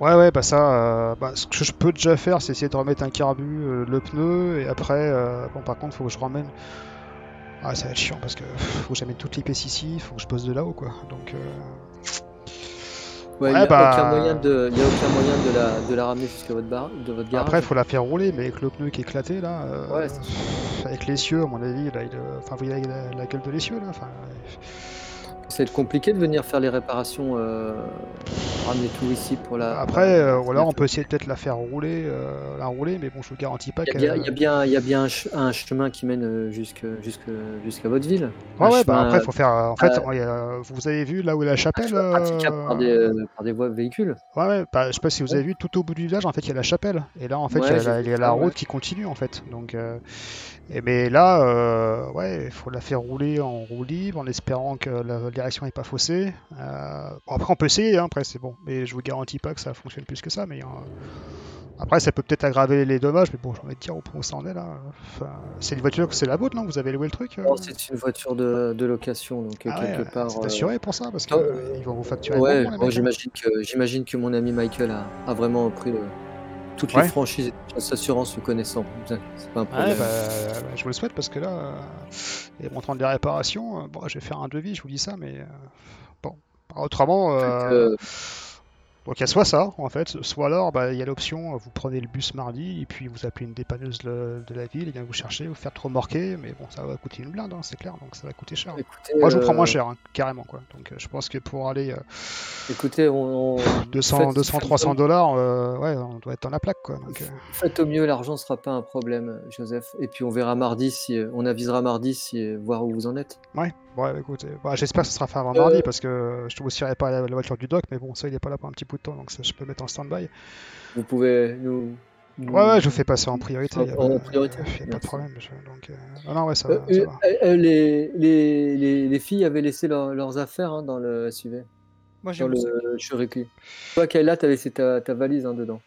Ouais, ouais, bah ça, euh, bah, ce que je peux déjà faire, c'est essayer de remettre un carbu, euh, le pneu, et après, euh, bon, par contre, faut que je ramène. Ah, ça va être chiant parce que pff, faut que j'amène toute l'épaisse ici, faut que je bosse de là-haut, quoi. Donc, Ouais, il Ouais, n'y a, bah- aucun moyen de, il y a aucun moyen de la, de la ramener jusqu'à votre, bar, de votre garage. après, faut la faire rouler, mais avec le pneu qui est éclaté, là, Ouais, avec l'essieu, à mon avis, là, il, enfin, vous voyez la, la gueule de l'essieu, là, enfin, Ça va être compliqué de venir faire les réparations, euh, ramener tout ici pour la. Après, euh, ou alors on peut essayer peut-être la faire rouler, euh, la rouler, mais bon, je vous garantis pas qu'elle. il y a bien, il y a bien un, ch- un chemin qui mène jusque, jusqu'à votre ville. Ouais, Un ouais, bah après, faut faire. En fait, vous avez vu là où est la chapelle praticable euh, par des, par des voies véhicules. Ouais, ouais, bah, je sais pas si vous avez vu, tout au bout du village, en fait, il y a la chapelle. Et là, en fait, il y a la, y a la route qui continue, en fait. Donc, et mais là, euh, ouais, il faut la faire rouler en roue libre, en espérant que la direction n'est pas faussée. Euh, bon, après, on peut essayer, hein, après, c'est bon. Mais je vous garantis pas que ça fonctionne plus que ça. Mais euh, après, ça peut peut-être aggraver les dommages. Mais bon, j'ai envie de dire au point où ça en est là. Enfin, c'est une voiture, c'est la vôtre, non? Vous avez loué le truc Non, c'est une voiture de, de location, donc Ah ouais, quelque part. C'est assuré pour ça Parce qu'ils vont vous facturer Ouais, bon, moi, hein. j'imagine que j'imagine que mon ami Michael a, a vraiment pris le- toutes Ouais. les franchises et toutes les assurances le connaissant. C'est pas un Ouais, problème. bah, bah, je vous le souhaite parce que là, euh, et montrant des réparations, euh, bon, je vais faire un devis, je vous dis ça, mais euh, bon. Autrement, Donc il y a soit ça, en fait, soit alors bah, il y a l'option, vous prenez le bus mardi, et puis vous appelez une dépanneuse de, de la ville, et vient vous chercher, vous faire trop remorquer, mais bon, ça va coûter une blinde, hein, c'est clair, donc ça va coûter cher. Écoutez, Moi je vous prends moins euh, cher, hein, carrément, quoi. Donc euh, je pense que pour aller euh, Écoutez, on, on- 200, faites- 200 faites- 300 dollars, ouais, on doit être dans la plaque, quoi. Donc, Faites au mieux, l'argent sera pas un problème, Joseph. Et puis on verra mardi si on avisera mardi si voir où vous en êtes. ouais, ouais, écoutez, bah, j'espère que ce sera fait avant Euh, mardi, parce que je ne vous tirerai pas la, la voiture du doc, mais bon, ça il est pas là pour un petit bout de temps, donc ça je peux mettre en stand-by. Vous pouvez nous. nous- Ouais, ouais, je vous fais passer en priorité. En- priorité, y a pas de problème. je- donc, euh, ah non, ouais, ça, Euh, ça euh, va. euh, euh, les, les, les, les filles avaient laissé leur- leurs affaires hein, dans le SUV, Moi j'ai le Shuriku. Toi, Kayla, t'as laissé ta, ta valise hein, dedans.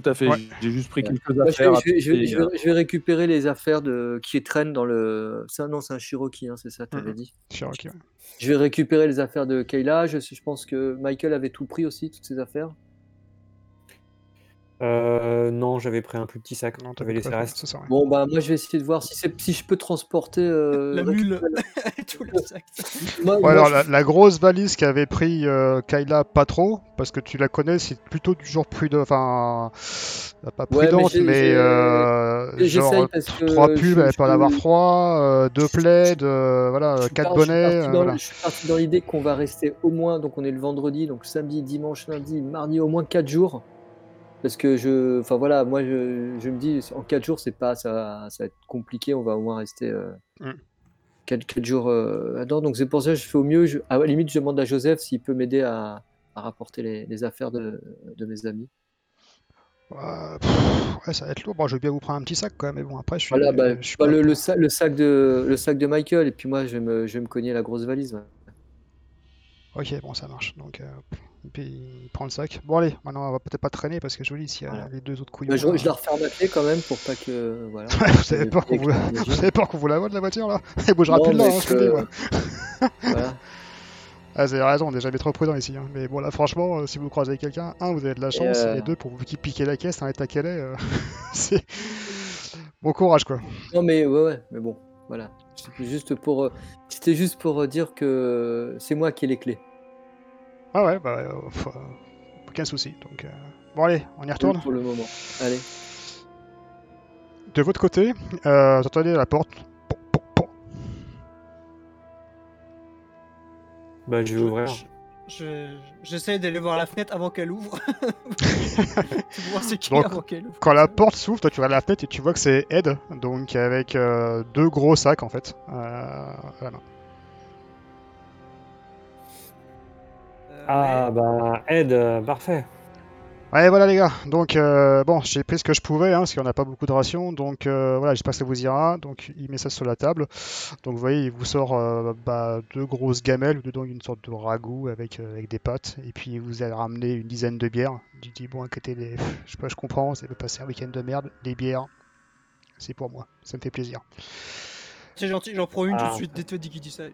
Tout à fait. Ouais. J'ai juste pris Ouais. quelques je, affaires. vais, je vais- je vais- et, je vais- je vais récupérer les affaires de, qui traînent dans le. Ça, non, c'est un Cherokee, hein, c'est ça, t'avais Mhm. dit. Cherokee, ouais. Je vais récupérer les affaires de Kayla. Je, je pense que Michael avait tout pris aussi, toutes ses affaires. Euh, non, j'avais pris un plus petit sac. Non, t'avais laissé reste. ça. Bon, bah, moi, je vais essayer de voir si, je peux transporter. euh, La mule. Tout le sac. Moi, Ouais, moi, alors je- la, la grosse valise qu'avait pris euh, Kayla, pas trop, parce que tu la connais, c'est plutôt du genre prudent, enfin, euh, pas Ouais, mais prudente, j'ai- mais, j'ai- euh, j'essaye genre parce que trois je- pulls, elle je pas d'avoir peux- froid, euh, deux plaids, euh, voilà, Je quatre je bonnets, euh, voilà. Je suis parti dans l'idée qu'on va rester au moins, donc on est le vendredi, donc samedi, dimanche, lundi, mardi, au moins 4 jours. Parce que je, enfin voilà, moi je, je me dis, en 4 jours, c'est pas, ça, va- ça va être compliqué, on va au moins rester euh, Mm. 4, jours euh, là-dedans. Donc c'est pour ça que je fais au mieux. Je- à la limite, je demande à Joseph s'il peut m'aider à, à rapporter les, les affaires de, de mes amis. Euh, pff, ouais, ça va être lourd. Bon, je veux bien vous prendre un petit sac quand même, mais bon, après, je suis. Voilà, bah, je suis bah, pas le, pour- le, sac, le, sac de, le sac de Michael, et puis moi je vais me, je vais me cogner la grosse valise. ouais. Ok, bon, ça marche. Donc, euh, et puis, il prend le sac. Bon, allez, maintenant, on va peut-être pas traîner parce que je vous dis, s'il y a Voilà. les deux autres couillons. Bah, je, là- je la referme clé quand même pour pas que. Voilà. vous avez peur qu'on vous, la... vous qu'on vous la voiture là Elle bougera plus de là, hein, je te dis, voilà. Ah, vous avez raison, on est jamais trop prudent ici. hein. Mais bon, là, franchement, euh, si vous croisez quelqu'un, un, vous avez de la chance, euh, et deux, pour vous qui piquez la caisse, en état qu'elle est, euh, c'est. Bon courage, quoi. Non mais ouais, ouais, mais bon, voilà. C'était juste pour, euh, c'était juste pour euh, dire que c'est moi qui ai les clés. Ah ouais, bah, euh, euh, aucun souci. Donc, euh, bon, allez, on y retourne. Pour le moment. Allez. De votre côté, euh, vous entendez la porte. Pom, pom, pom. Bah, je vais ouvrir. Je- je- J'essaie d'aller voir la fenêtre avant qu'elle ouvre. Voir avant qu'elle. Quand la porte s'ouvre, toi tu regardes la fenêtre et tu vois que c'est Ed, donc avec euh, deux gros sacs en fait. Euh, à la main. Ah, bah, Ed, euh, parfait. Ouais, voilà les gars. Donc euh, bon, j'ai pris ce que je pouvais, hein, parce qu'on n'a pas beaucoup de rations. Donc euh, voilà, j'espère que ça vous ira. Donc il met ça sur la table. Donc vous voyez, il vous sort bah, deux grosses gamelles, ou dedans une sorte de ragoût avec, avec des pâtes. Et puis il vous a ramené une dizaine de bières. Il dit bon, côté les, je sais pas, je comprends, ça peut passer un week-end de merde. Les bières, c'est pour moi. Ça me fait plaisir. C'est gentil, j'en prends une tout Ah. de suite dès toi dit qu'il dit ça.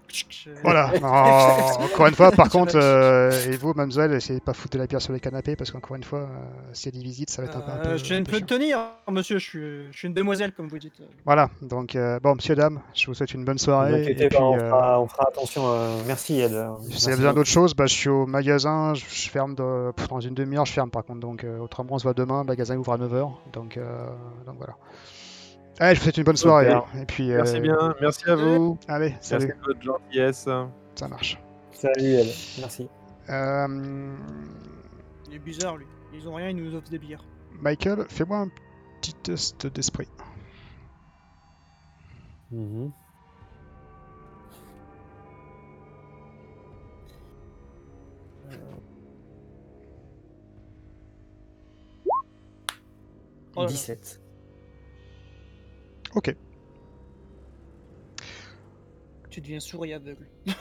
Voilà. Encore une fois, par contre, euh, et vous, mademoiselle, essayez de pas foutre de la bière sur les canapés parce qu'encore une fois, euh, s'il y a des visites, ça va être un peu. un peu- Euh, je viens un de peu peu chiant. tenir, monsieur, je suis, je suis une demoiselle comme vous dites. Voilà. Donc, euh, bon, monsieur, dame, je vous souhaite une bonne Ne soirée. Et pas, puis, on, euh, fera, on fera attention. euh, Merci, Ed. si vous Merci avez besoin d'autre chose, bah, je suis au magasin. Je, je ferme de- pff, dans une demi-heure. Je ferme par contre. Donc, euh, autrement, on se voit demain. Le magasin ouvre à 9h. Donc, euh, donc voilà. Allez, je vous souhaite une bonne soirée. Et puis, Merci euh, bien, merci à vous. Allez, Merci salut. de votre gentillesse. Ça marche. Salut, Ed. Merci. Euh, Il est bizarre lui. Ils ont rien, ils nous offrent des bières. Michael, fais-moi un petit test d'esprit. Mhm. Oh là là. 17. Ok. Tu deviens sourd et aveugle.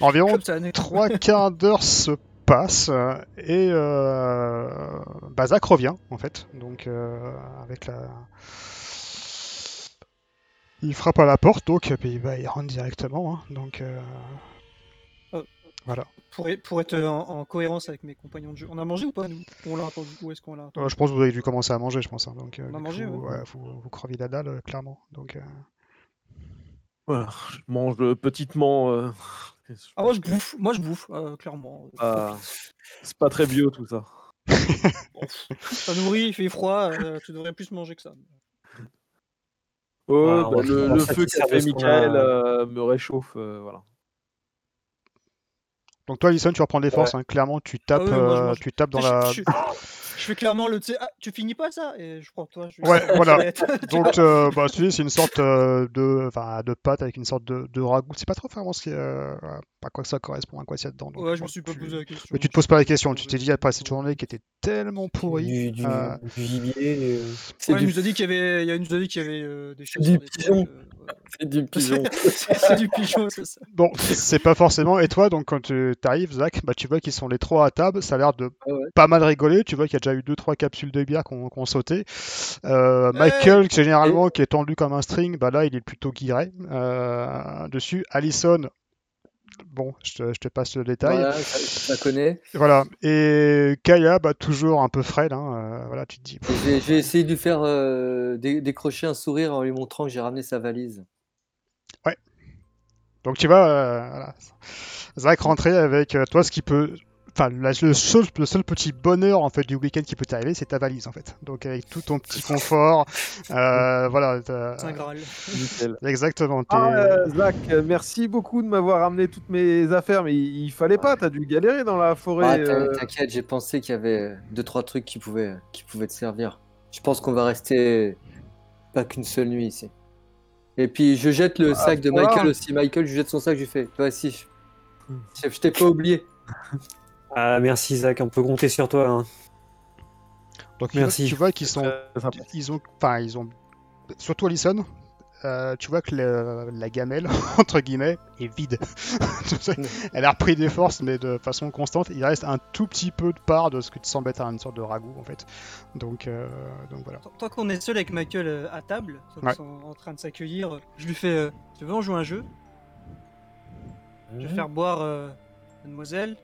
Environ trois quarts d'heure se passent euh, et euh, Zach revient en fait. Donc euh, avec la. Il frappe à la porte donc et puis bah, il rentre directement. hein. donc euh. Voilà. pour, être- pour être en, en cohérence avec mes compagnons de jeu. On a mangé ou pas nous? On l'a entendu Où est-ce qu'on l'a entendu? Euh, je pense que vous avez dû commencer à manger, je pense. hein. donc euh, On a mangé, coup, ouais. ouais, vous, vous creviez la dalle euh, clairement. Donc euh, Voilà, je mange euh, petitement euh, Ah, moi je bouffe, moi je bouffe, euh, clairement. Ah, c'est pas très bio tout ça. Ça nourrit, il fait froid, euh, tu devrais plus manger que ça. Voilà, bah, le, le feu qu'a fait Michael a. euh, me réchauffe, euh, voilà. Donc toi, Alison, tu reprends des forces. hein. Clairement, tu tapes, ouais, moi, je euh, tu tapes dans la. je, je- fais clairement le. Ah, tu finis pas ça? Et je crois que toi. Je... Ouais, voilà. Donc, euh, bah, tu sais, c'est une sorte euh, de, enfin, de pâte avec une sorte de, de ragoût. C'est pas trop vraiment ce qui, euh, à quoi ça correspond, à quoi c'est dedans. donc, Ouais, je me suis pas tu- posé la question. Mais tu te poses pas la question. Tu t'es dit après cette journée qui était tellement pourrie. Du, du, euh, du gibier. euh, C'est Ouais, il du, nous a dit qu'il y avait, il y a- il nous a dit qu'il y avait euh, des choses. du sur des trucs, pigeon. c'est du pigeon. c'est du pigeon, c'est ça. Bon, c'est pas forcément. Et toi, donc quand tu arrives, Zach, bah, tu vois qu'ils sont les trois à table. Ça a l'air de Ah ouais. pas mal rigoler. Tu vois qu'il y a déjà eu deux trois capsules de bière qui ont sauté. Euh, Michael, qui généralement qui est tendu comme un string, bah là il est plutôt guiré euh, dessus. Allison, bon, je te, je te passe le détail. Voilà, ça, ça connaît. Voilà. Et Kaya, bah toujours un peu frêle. Hein. euh, voilà, tu te dis. J'ai essayé de lui faire euh, dé- décrocher un sourire en lui montrant que j'ai ramené sa valise. Donc tu euh, voilà. Zach rentrer avec toi, ce qui peut. Enfin, la- le, seul, le seul petit bonheur en fait du week-end qui peut t'arriver, c'est ta valise en fait. Donc avec tout ton petit confort, euh, voilà. t'as- C'est un Graal. Nickel. Exactement. Ah, euh, Zach, merci beaucoup de m'avoir ramené toutes mes affaires, mais il, il fallait pas, t'as dû galérer dans la Ah, forêt. t'in- euh. T'inquiète, j'ai pensé qu'il y avait deux trois trucs qui pouvaient, qui pouvaient te servir. Je pense qu'on va rester pas qu'une seule nuit ici. Et puis je jette le Ah, sac de. Michael aussi. Michael, je jette son sac, je lui fais. Toi aussi, je, je- je t'ai pas oublié. Ah, merci Zach, on peut compter sur toi. hein. Donc tu vois- Merci. tu vois qu'ils sont, ils ont, enfin ils ont, surtout Allison, euh, tu vois que le- la gamelle entre guillemets est vide. Elle a repris des forces, mais de façon constante. Il reste un tout petit peu de part de ce que tu sembles être une sorte de ragoût en fait. Donc, euh, donc voilà. Tant- qu'on est seul avec Michael euh, à table, Ouais. en train de s'accueillir, je lui fais euh, Tu veux on joue un jeu? Je vais faire boire euh, mademoiselle.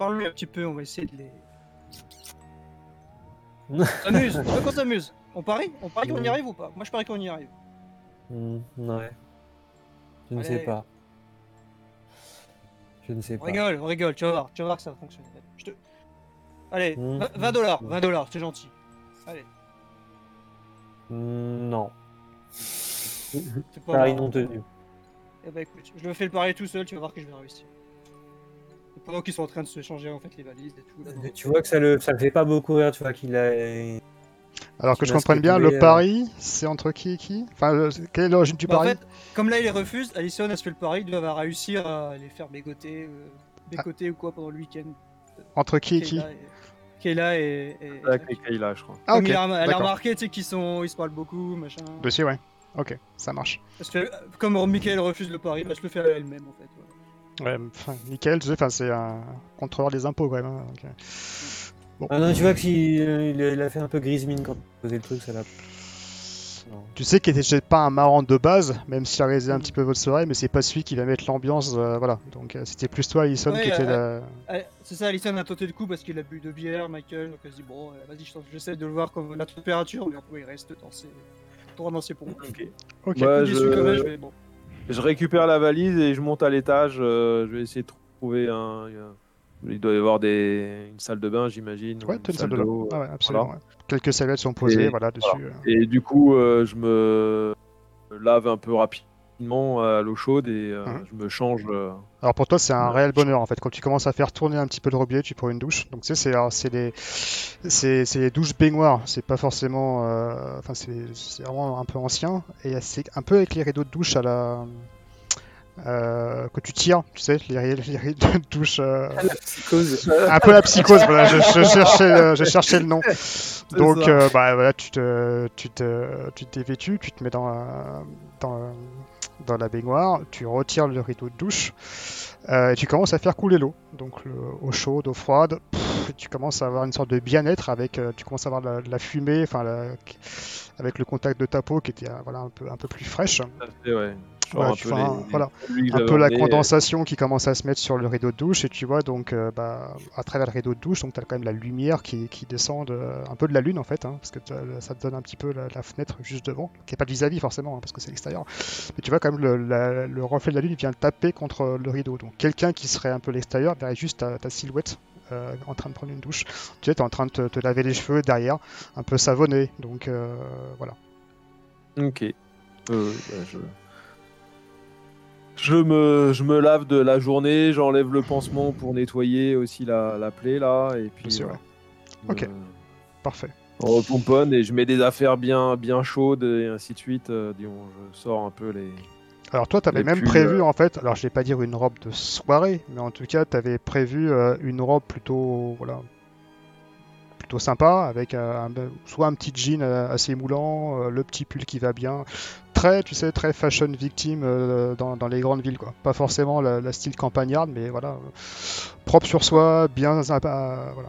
Parle-lui un petit peu, on va essayer de les. On s'amuse, on veut qu'on s'amuse. On parie On parie qu'on y arrive ou pas? Moi je parie qu'on y arrive. Hmm, ouais. Je ne sais pas. Je ne sais On pas. rigole, on rigole, tu vas voir, tu vas voir que ça va fonctionner. Je te... Allez, Mmh. 20 dollars, 20 dollars, c'est gentil. Allez, Hmm, non. c'est pas Paris non tenu. Eh ben écoute, je le fais le pari tout seul, tu vas voir que je vais réussir. Et pendant qu'ils sont en train de se changer en fait les valises et tout. là, Tu vois que ça le, ça le fait pas beaucoup rire, tu vois qu'il a. Alors que je comprenne bien, le euh. pari, c'est entre qui et qui? Enfin, le- quelle est l'origine du Bah, en pari? fait, comme là il les refuse, Alison elle se fait le pari, il doit réussir à les faire bégoter, euh, bécoter ou quoi pendant le week-end. Entre qui et qui? Kayla et- Kayla et. et- et Kayla, je crois. Ah ok, a, elle a remarqué tu sais, qu'ils sont, ils se parlent beaucoup, machin. Dessus, ouais. Ok, ça marche. Parce que comme Michael refuse le pari, bah, je le fais à elle-même en fait. Ouais, enfin, nickel, tu sais, enfin, c'est un contrôleur des impôts quand même. hein, donc, euh. Ah non, tu vois qu'il il il a fait un peu grise mine quand il posait le truc, ça l'a. Tu sais qu'il était pas un marrant de base, même s'il a réalisé un petit peu votre soirée, mais c'est pas celui qui va mettre l'ambiance, euh, voilà. Donc euh, c'était plus toi, Alison, Ouais, qui était euh, la... C'est ça, Alison a tenté le coup parce qu'il a bu de bière, Michael, donc elle se dit bon, euh, vas-y, je- j'essaie de le voir comme la température, mais après il reste dans ses, droit dans ses pompes. Ok. Peu déçu quand même, je... mais bon. Je récupère la valise et je monte à l'étage. euh, je vais essayer de trouver un. Il doit y avoir des... une salle de bain, j'imagine. ou Ouais, une salle de bain. Ah ouais, absolument. voilà. ouais. Quelques serviettes sont posées, Et- voilà, dessus. euh. Et du coup, euh, je me lave un peu rapidement à l'eau chaude et euh, Mhm. je me change. euh, Alors pour toi, c'est un Ouais. réel bonheur en fait. Quand tu commences à faire tourner un petit peu le robinet, tu prends une douche. Donc tu sais, c'est alors, c'est des c'est c'est des douches baignoires. C'est pas forcément, euh, enfin c'est c'est vraiment un peu ancien et c'est un peu avec les rideaux de douche à la euh, que tu tires, tu sais, les, ri- les rideaux de douche. euh, La psychose. un peu la psychose, voilà, je, je cherchais, le- je cherchais le nom. Donc, euh, bah, voilà, tu te, tu te, tu t'es vêtu, tu te mets dans, euh, dans, euh, dans la baignoire, tu retires le rideau de douche, euh, et tu commences à faire couler l'eau. Donc, le- eau chaude, eau froide, pff, tu commences à avoir une sorte de bien-être avec, euh, tu commences à avoir la, la fumée, enfin, avec le contact de ta peau qui était, euh, voilà, un peu, un peu plus fraîche. tout à fait, ouais. Genre Ouais, un tu peu, fais un- les- voilà, un peu la condensation qui commence à se mettre sur le rideau de douche et tu vois donc euh, bah, à travers le rideau de douche donc tu as quand même la lumière qui, qui descend de- un peu de la lune en fait hein, parce que ça te donne un petit peu la, la fenêtre juste devant qui est pas de vis-à-vis forcément hein, parce que c'est l'extérieur mais tu vois quand même le, la- le reflet de la lune vient taper contre le rideau donc quelqu'un qui serait un peu l'extérieur verrait juste ta, ta silhouette euh, en train de prendre une douche tu es en train de te, te laver les cheveux derrière un peu savonné donc euh, voilà Ok. Euh, bah, je... Je, me, je me lave de la journée, j'enlève le pansement pour nettoyer aussi la, la plaie là, et puis sûr. Ok. Parfait on repomponne et je mets des affaires bien, bien chaudes et ainsi de suite. disons, je sors un peu les. Alors toi, tu avais même pulls, prévu en fait, alors je vais pas dire une robe de soirée, mais en tout cas, tu avais prévu euh, une robe plutôt voilà, plutôt sympa avec euh, un- soit un petit jean euh, assez moulant, euh, le petit pull qui va bien, très tu sais très fashion victime euh, dans, dans les grandes villes quoi. Pas forcément la, la style campagnarde, mais voilà, euh, propre sur soi, bien sympa, voilà.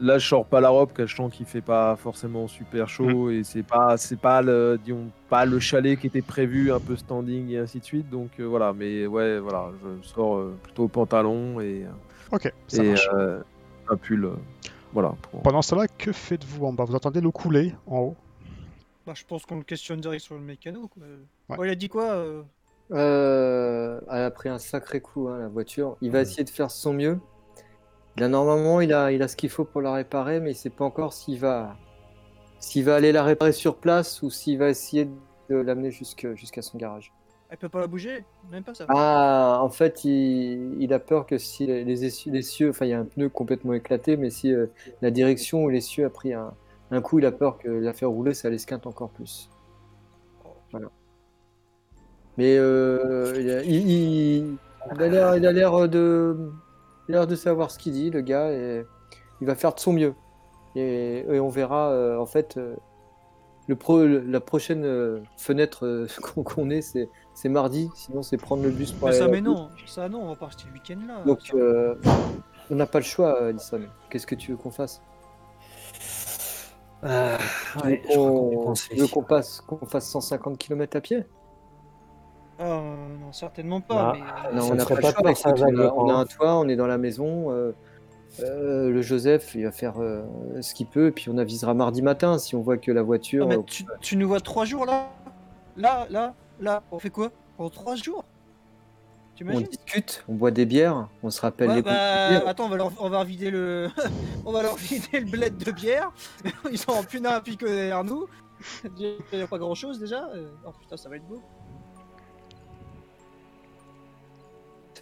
Là, je sors pas la robe, car je sens qu'il fait pas forcément super chaud et c'est pas, c'est pas le, disons, pas le chalet qui était prévu, un peu standing et ainsi de suite. Donc euh, voilà, mais ouais, voilà, je sors euh, plutôt au pantalon et, Ok, ça et marche. euh, un pull. euh, voilà. pour- Pendant cela, que faites-vous en bas? Vous entendez l'eau couler en haut? Bah, je pense qu'on le questionne direct sur le mécano. Quoi. Ouais. Oh, il a dit quoi euh? Euh, elle a pris un sacré coup, hein, la voiture. Il va Mhm. essayer de faire son mieux. Là, normalement, il a, il a ce qu'il faut pour la réparer, mais il sait pas encore s'il va, s'il va aller la réparer sur place ou s'il va essayer de l'amener jusqu'à son garage. Elle peut pas la bouger Même pas ça. Ah, en fait, il, il a peur que si les, cieux- enfin, il y a un pneu complètement éclaté, mais si euh, la direction ou l'essieu a pris un, un coup, il a peur que la faire rouler, ça l'esquinte encore plus. Voilà. Mais euh, il a l'air de, il a l'air de savoir ce qu'il dit, le gars, et il va faire de son mieux. Et, et on verra, euh, en fait, euh, le pro, la prochaine euh, fenêtre euh, qu'on qu'on ait, c'est, c'est mardi, sinon c'est prendre le bus pour Mais aller ça, mais non, ça non, on va partir le week-end là. Donc, euh, on n'a pas le choix, Alison. Qu'est-ce que tu veux qu'on fasse? Ah, Tu je crois est tu veux qu'on passe, qu'on fasse 150 km à pied? Ah, euh, non, certainement pas. Ah, mais, Non, ça on n'a serait pas le pas choix. peur, ça, écoute, Jacques, on, a, on un toit, on est dans la maison. euh, euh, le Joseph, il va faire euh, ce qu'il peut, et puis on avisera mardi matin si on voit que la voiture. Non, mais euh, tu, tu nous vois trois jours là? Là, là, là, on fait quoi? Pendant trois jours? On discute, on boit des bières, on se rappelle Ouais, les bah, attends, on va, leur, on va vider le, on va leur vider le bled de bière. Ils sont en plus d'un pico derrière nous. Il n'y a pas grand chose déjà. Oh putain, ça va être beau.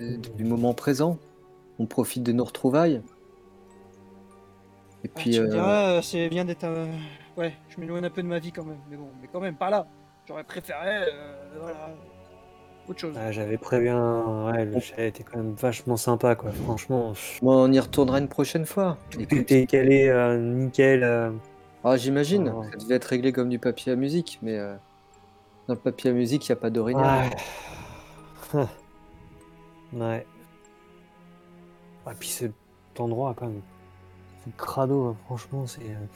Du moment présent. On profite de nos retrouvailles. Et Ah, puis, tu me euh, diras, euh, c'est bien d'être. euh, Ouais, je m'éloigne un peu de ma vie quand même. Mais bon, mais quand même, pas là. J'aurais préféré, euh, voilà, autre chose. Ah, J'avais prévu un. Ouais, le chalet était quand même vachement sympa, quoi. Franchement, bon, on y retournera une prochaine fois. tout était calé, euh, nickel. euh. Ah, j'imagine, Oh. ça devait être réglé comme du papier à musique, mais euh, dans le papier à musique, il n'y a pas d'orignal. Ouais. ouais. Ah, puis cet endroit, quand même. C'est crado, hein, franchement, c'est. euh,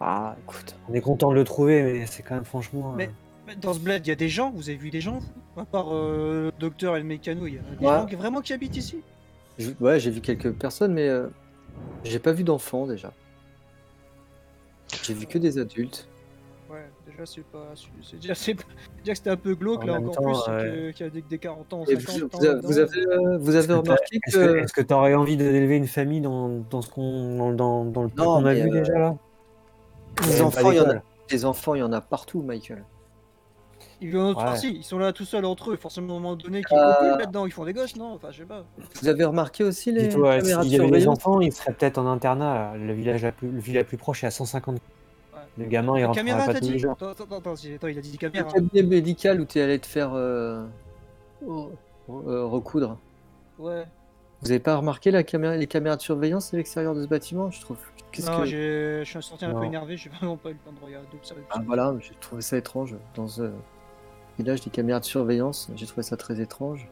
Ah, écoute. On est content de le trouver, mais c'est quand même franchement. Mais- euh, Mais Dans ce bled, il y a des gens, vous avez vu des gens, À part euh, le docteur et le mécano, il y a des Ouais. gens qui, vraiment qui habitent ici? Je- Ouais, j'ai vu quelques personnes, mais euh, j'ai pas vu d'enfants déjà. J'ai vu que des adultes. Déjà, c'est pas. C'est déjà, c'est déjà que c'était un peu glauque, En là, encore temps, plus, que- qu'il y a des, des 40 ans, Et 50 vous, ans. vous a- là-dedans. vous avez, euh, vous Est-ce avez que t'as- remarqué Est-ce que. que tu aurais envie d'élever une famille dans, dans ce qu'on dans, dans, le Non, qu'on a vu euh, déjà là? des Même enfants, il y en a, des enfants, il y en a partout, Michael. Ils viennent autre Ouais. partie, ils sont là tout seuls entre eux, forcément à un moment donné qu'ils Euh, là-dedans, ils font des gosses, non? Enfin, je sais pas. Vous avez remarqué aussi les Dis-toi, caméras s'il y avait des enfants, ils seraient peut-être en internat. là. Le village la plus, le village la plus proche est à 150. Le gamin, il La rentrera caméra, t'as dit attends, attends, attends, attends, il a dit Le caméra. cabinet médical où tu es allé te faire euh, oh, euh, recoudre. Ouais. Vous avez pas remarqué la caméra, les caméras de surveillance à l'extérieur de ce bâtiment? Je trouve. Non, que. je suis sorti un peu Non. énervé, j'ai vraiment pas eu le temps de regarder. Ah, voilà, j'ai trouvé ça étrange. Dans ce village des caméras de surveillance, j'ai trouvé ça très étrange.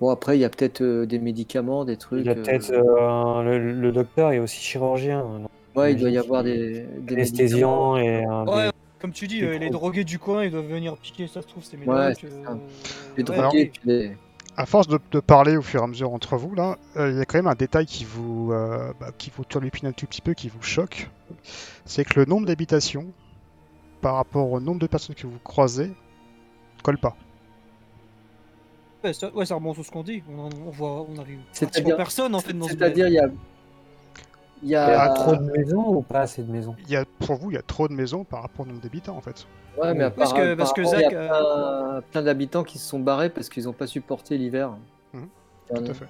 Bon, après, il y a peut-être euh, des médicaments, des trucs. Il y a euh, peut-être euh, le, le docteur est aussi chirurgien, donc Ouais, il doit y avoir des, des et un Ouais, Comme tu dis, euh, les drogués du coin, ils doivent venir piquer, ça se trouve, c'est mes Ouais, c'est euh, Les Alors- drogués, puis les- À force de, de parler au fur et à mesure entre vous, là, euh, il y a quand même un détail qui vous, euh, bah, qui vous turlupine un tout petit peu, qui vous choque. C'est que le nombre d'habitations, par rapport au nombre de personnes que vous croisez, colle pas. Ouais, ça, ouais, ça remonte sur ce qu'on dit. On, voit, on arrive. C'est-à-dire- personne en fait dans ce C'est-à-dire, il y a. Il y Il y a trop de maisons ou pas assez de maisons? Il y a, pour vous, il y a trop de maisons par rapport au nombre d'habitants, en fait. Ouais, mais Parce que- apparemment, parce que apparemment, il y Zach, a plein, plein d'habitants qui se sont barrés parce qu'ils n'ont pas supporté l'hiver. Mhm, en Tout à fait.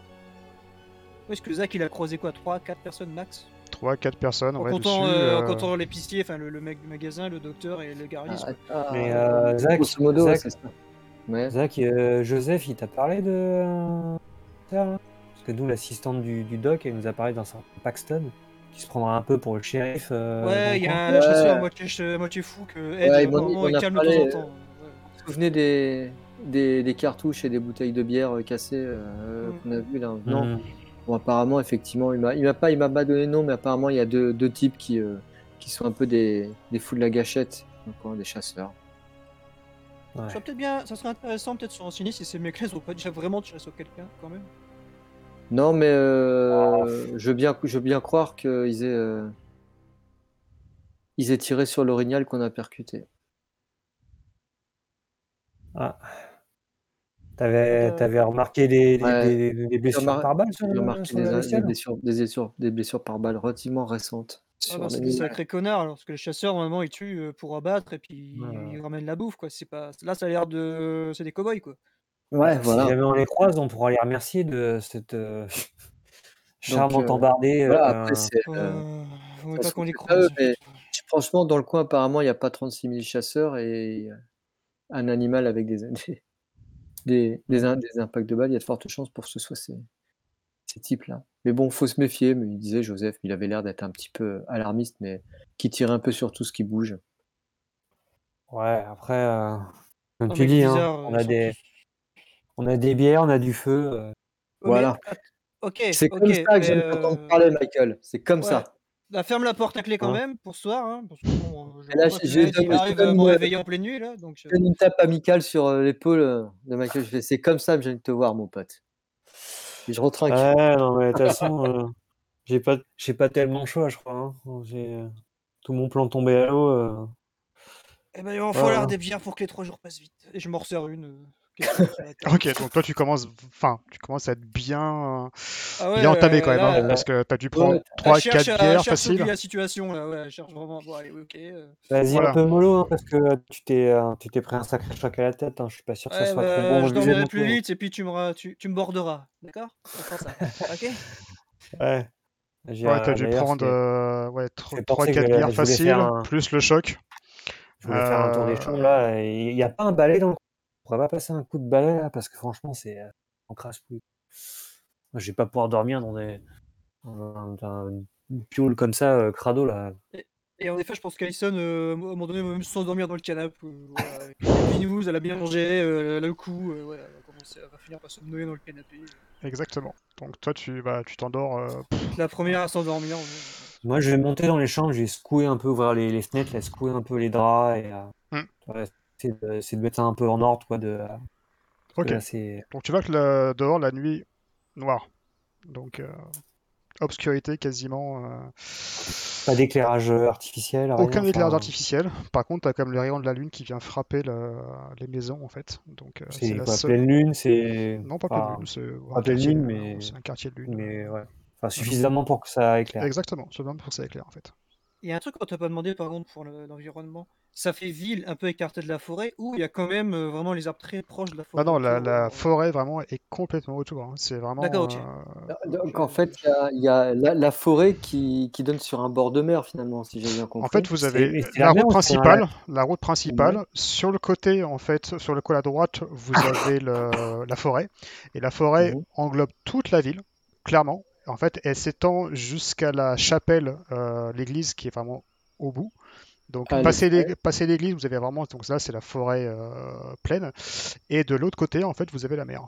Est-ce que Zach il a croisé quoi 3, 4 personnes max? 3, 4 personnes, En ouais, comptant, dessus. euh, en euh, comptant l'épicier, enfin le, le mec du magasin, le docteur et le garagiste. Ah, ah, Mais, euh, Zach- grosso modo, Zach- c'est ça. Ouais. Zach, euh, Joseph, il t'a parlé de. euh, ça, là Parce que nous, l'assistante du, du doc, elle nous a parlé d'un certain Paxton qui se prendra un peu pour le shérif. euh, ouais, il y a un Ouais. chasseur à moitié, ch- à moitié fou que Ed, Ouais, il m'en a calme parlé, de temps en temps. Ouais. Vous vous souvenez des, des, des cartouches et des bouteilles de bière euh, cassées euh, Mm. qu'on a vu là? Non. Mhm. Bon, apparemment, effectivement, il m'a, pas, il m'a pas donné nom, mais apparemment, il y a deux, deux types qui, euh, qui sont un peu des, des fous de la gâchette, donc, hein, des chasseurs. Ouais. Ça serait peut-être bien, ça serait intéressant peut-être de se renseigner si ces mecs-là ils ont pas déjà vraiment tiré sur quelqu'un quand même. Non, mais euh, je veux bien, je veux bien croire qu'ils aient, euh, ils aient tiré sur l'orignal qu'on a percuté. Ah. T'avais, Euh, t'avais remarqué des, des, Ouais. des- des blessures remar- par balle sur, remarqué sur des, blessures, des, blessures, des blessures par balle relativement récentes. Ah bah, c'est des sacrés connards alors, parce que les chasseurs normalement ils tuent pour abattre et puis Ouais. ils ramènent la bouffe quoi. C'est pas, là ça a l'air de, c'est des cow-boys quoi. Ouais, Si voilà. jamais on les croise, on pourra les remercier de cette euh, charmante euh, embardée. Voilà, euh, après, Faut, euh, euh, pas se qu'on les eux, croise. mais- franchement, dans le coin, apparemment, il n'y a pas 36 000 chasseurs et un animal avec des, des, des, des in- des impacts de balles, il y a de fortes chances pour que ce soit ces, ces types-là. Mais bon, faut se méfier, mais il disait Joseph, il avait l'air d'être un petit peu alarmiste, mais qui tirait un peu sur tout ce qui bouge. Ouais, après, euh, comme Non, tu dis, hein, on, a des, on a des bières, on a du feu. euh, Voilà. mais, att- Ok. C'est comme ça que j'aime euh, t'entendre parler, Michael. C'est comme ouais. ça. Bah, ferme la porte à clé quand Hein. même pour ce soir, hein, parce que bon, je là, il arrive donné à me réveiller en pleine nuit là, donc. Je une tape amicale sur euh, l'épaule euh, de Michael. Je fais, c'est comme ça que j'ai envie de te voir, mon pote. Et je retrinque. Ouais, non, mais de toute façon, euh, j'ai pas, j'ai pas tellement le choix, je crois. hein. J'ai euh, tout mon plan tombé à l'eau. euh. Eh ben, il va Voilà. falloir des bières pour que les trois jours passent vite. Et je m'en resserre une. Ok, donc toi tu commences, enfin, tu commences à être bien, Ah ouais, bien entamé quand même, hein, là, parce que t'as dû prendre ouais, 3 elle cherche 4 à- elle bières faciles. la situation là, ouais, cherche vraiment. Bon, allez, ok. euh. Vas-y Voilà. un peu mollo, hein, parce que tu t'es, euh, tu t'es pris un sacré choc à la tête. hein. Je suis pas sûr que ça Ouais, soit bah, très bon. je non plus vite et puis tu me, tu, tu me borderas. D'accord? Ça. Ok? Ouais. J'ai, Ouais, t'as dû prendre euh, ouais, fait 3 penser que 4 je- bières je voulais faciles, un- plus le choc. Je voulais faire un tour des champs là. Il n'y a pas un balai dans le pourrait pas passer un coup de balai là, parce que franchement, c'est euh, en crasse-couille. Moi, Je vais pas pouvoir dormir dans des. dans un- une piole comme ça, euh, crado là. Et en effet, je pense qu'Alison, euh, à un moment donné, va même s'endormir dans le canapé. euh, voilà, elle a bien mangé, euh, elle a le coup, euh, ouais, elle va, commencer, elle va finir par se noyer dans le canapé. Exactement. Donc toi tu bah, tu t'endors. euh, La première à s'endormir. ouais. Moi, je vais monter dans les chambres, je vais secouer un peu, ouvrir les, les fenêtres, là, secouer un peu les draps et euh, Essayer, de, mettre ça un peu en ordre, quoi. De, euh, Ok. là, c'est- Donc tu vois que le- dehors la nuit noire. Donc euh, obscurité quasiment. euh, pas d'éclairage artificiel. rien, Aucun éclairage enfin, artificiel. Par contre, t'as comme le rayon de la lune qui vient frapper le- les maisons en fait. Donc euh, C'est c'est la seule. pleine lune, c'est. Non, pas enfin, pleine lune, c'est un pas pleine quartier- lune, mais- c'est un quartier de lune. Mais ouais. Enfin, suffisamment pour que ça éclaire. Exactement, c'est même pour que ça éclaire en fait. Il y a un truc qu'on t'a pas demandé par contre pour le- l'environnement. Ça fait ville un peu écartée de la forêt ou il y a quand même euh, vraiment les arbres très proches de la forêt Ah non, la, euh, forêt vraiment est complètement autour. hein. C'est vraiment. D'accord, ok. euh, Donc en fait, il y a, il y a la, la forêt qui, qui donne sur un bord de mer finalement, si j'ai bien compris. En fait, vous avez c'est la la mer route ou c'est un principale, la route principale. Sur le côté, en fait, sur le côté à droite, vous avez le- la forêt. Et la forêt Mhm. englobe toute la ville, clairement. En fait, elle s'étend jusqu'à la chapelle, euh, l'église qui est vraiment au bout. Donc, Ah, passer le- l'ég- passer l'église, vous avez vraiment. Donc, là, c'est la forêt euh, pleine. Et de l'autre côté, en fait, vous avez la mer.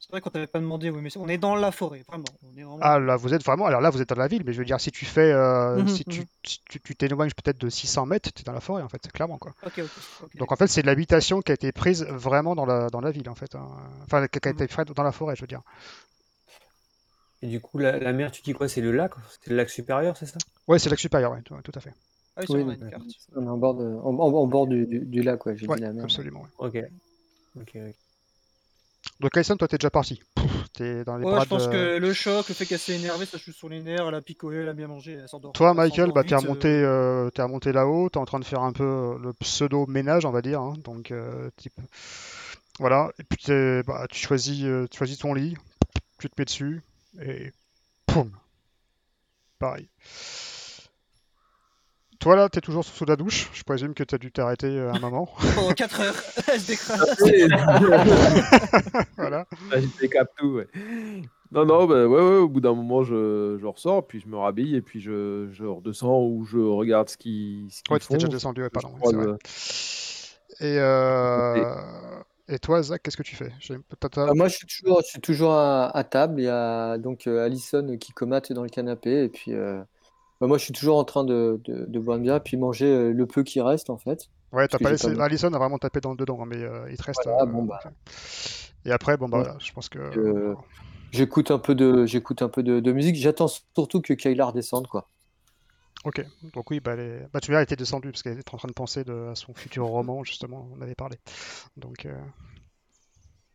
C'est vrai qu'on t'avait pas demandé, oui, mais on est dans la forêt, vraiment. On est vraiment... Ah là, vous êtes vraiment. Alors là, vous êtes dans la ville, mais je veux dire, si tu fais. euh, Mhm, si tu si tu t'éloignes peut-être de 600 mètres, tu es dans la forêt, en fait, clairement, quoi. Ok, ok. ok. Donc en fait, c'est de l'habitation qui a été prise vraiment dans la, dans la ville, en fait. hein. Enfin, qui a été faite dans la forêt, je veux dire. Et du coup, la, la mer, tu dis quoi? C'est le lac? C'est le lac supérieur, c'est ça? Ouais, c'est lac supérieur, ouais, tout, tout à fait. Ah oui, vrai, on a donc, une carte. On est en bord, de, en, en- en bord du, du, du lac, ouais, j'ai Ouais, dit la mer. absolument. ouais. Ok. Ok, ok. Donc Alison, toi, t'es déjà parti. T'es dans les Ouais, bras je pense de- que le choc, le fait qu'elle s'est énervée, ça joue sur les nerfs, elle a picolé, elle a bien mangé, elle s'endort. Toi, Michael, bah, t'es euh, remonté, euh, t'es remonté là-haut, t'es en train de faire un peu euh, le pseudo-ménage, on va dire. hein. Donc, euh, type... Voilà. Et puis, t'es- bah, tu, choisis, euh, tu choisis ton lit, tu te mets dessus, et poum Pareil. Toi, là, t'es toujours sous la douche. Je présume que t'as dû t'arrêter euh, un moment. Pendant 4 heures, elle se décrase. voilà. Ah, J'étais cap tout, ouais. Non, non, bah, ouais, ouais, au bout d'un moment, je, je ressors, puis je me rhabille, et puis je, je redescends ou je regarde ce qu'ils ce qu'ils Ouais, t'étais déjà descendu, ouais, Je pardon. crois Et, euh, et toi, Zach, qu'est-ce que tu fais? Euh, moi, je suis toujours, je suis toujours à, à table. Il y a donc euh, Alison qui comate dans le canapé. Et puis, euh, bah, moi, je suis toujours en train de, de, de boire une bière, puis manger euh, le peu qui reste, en fait. Ouais, t'as pas laissé. pas a vraiment tapé dans le dedans, mais euh, il te reste. Voilà, euh, bon, bah. Et après, bon, bah Ouais. je pense que. J'écoute un peu de, j'écoute un peu de, de musique. J'attends surtout que Kayla redescende, quoi. Ok, donc oui, bah, les... bah, tu elle était descendue parce qu'elle était en train de penser de... à son futur roman, justement, on avait parlé. Donc, euh,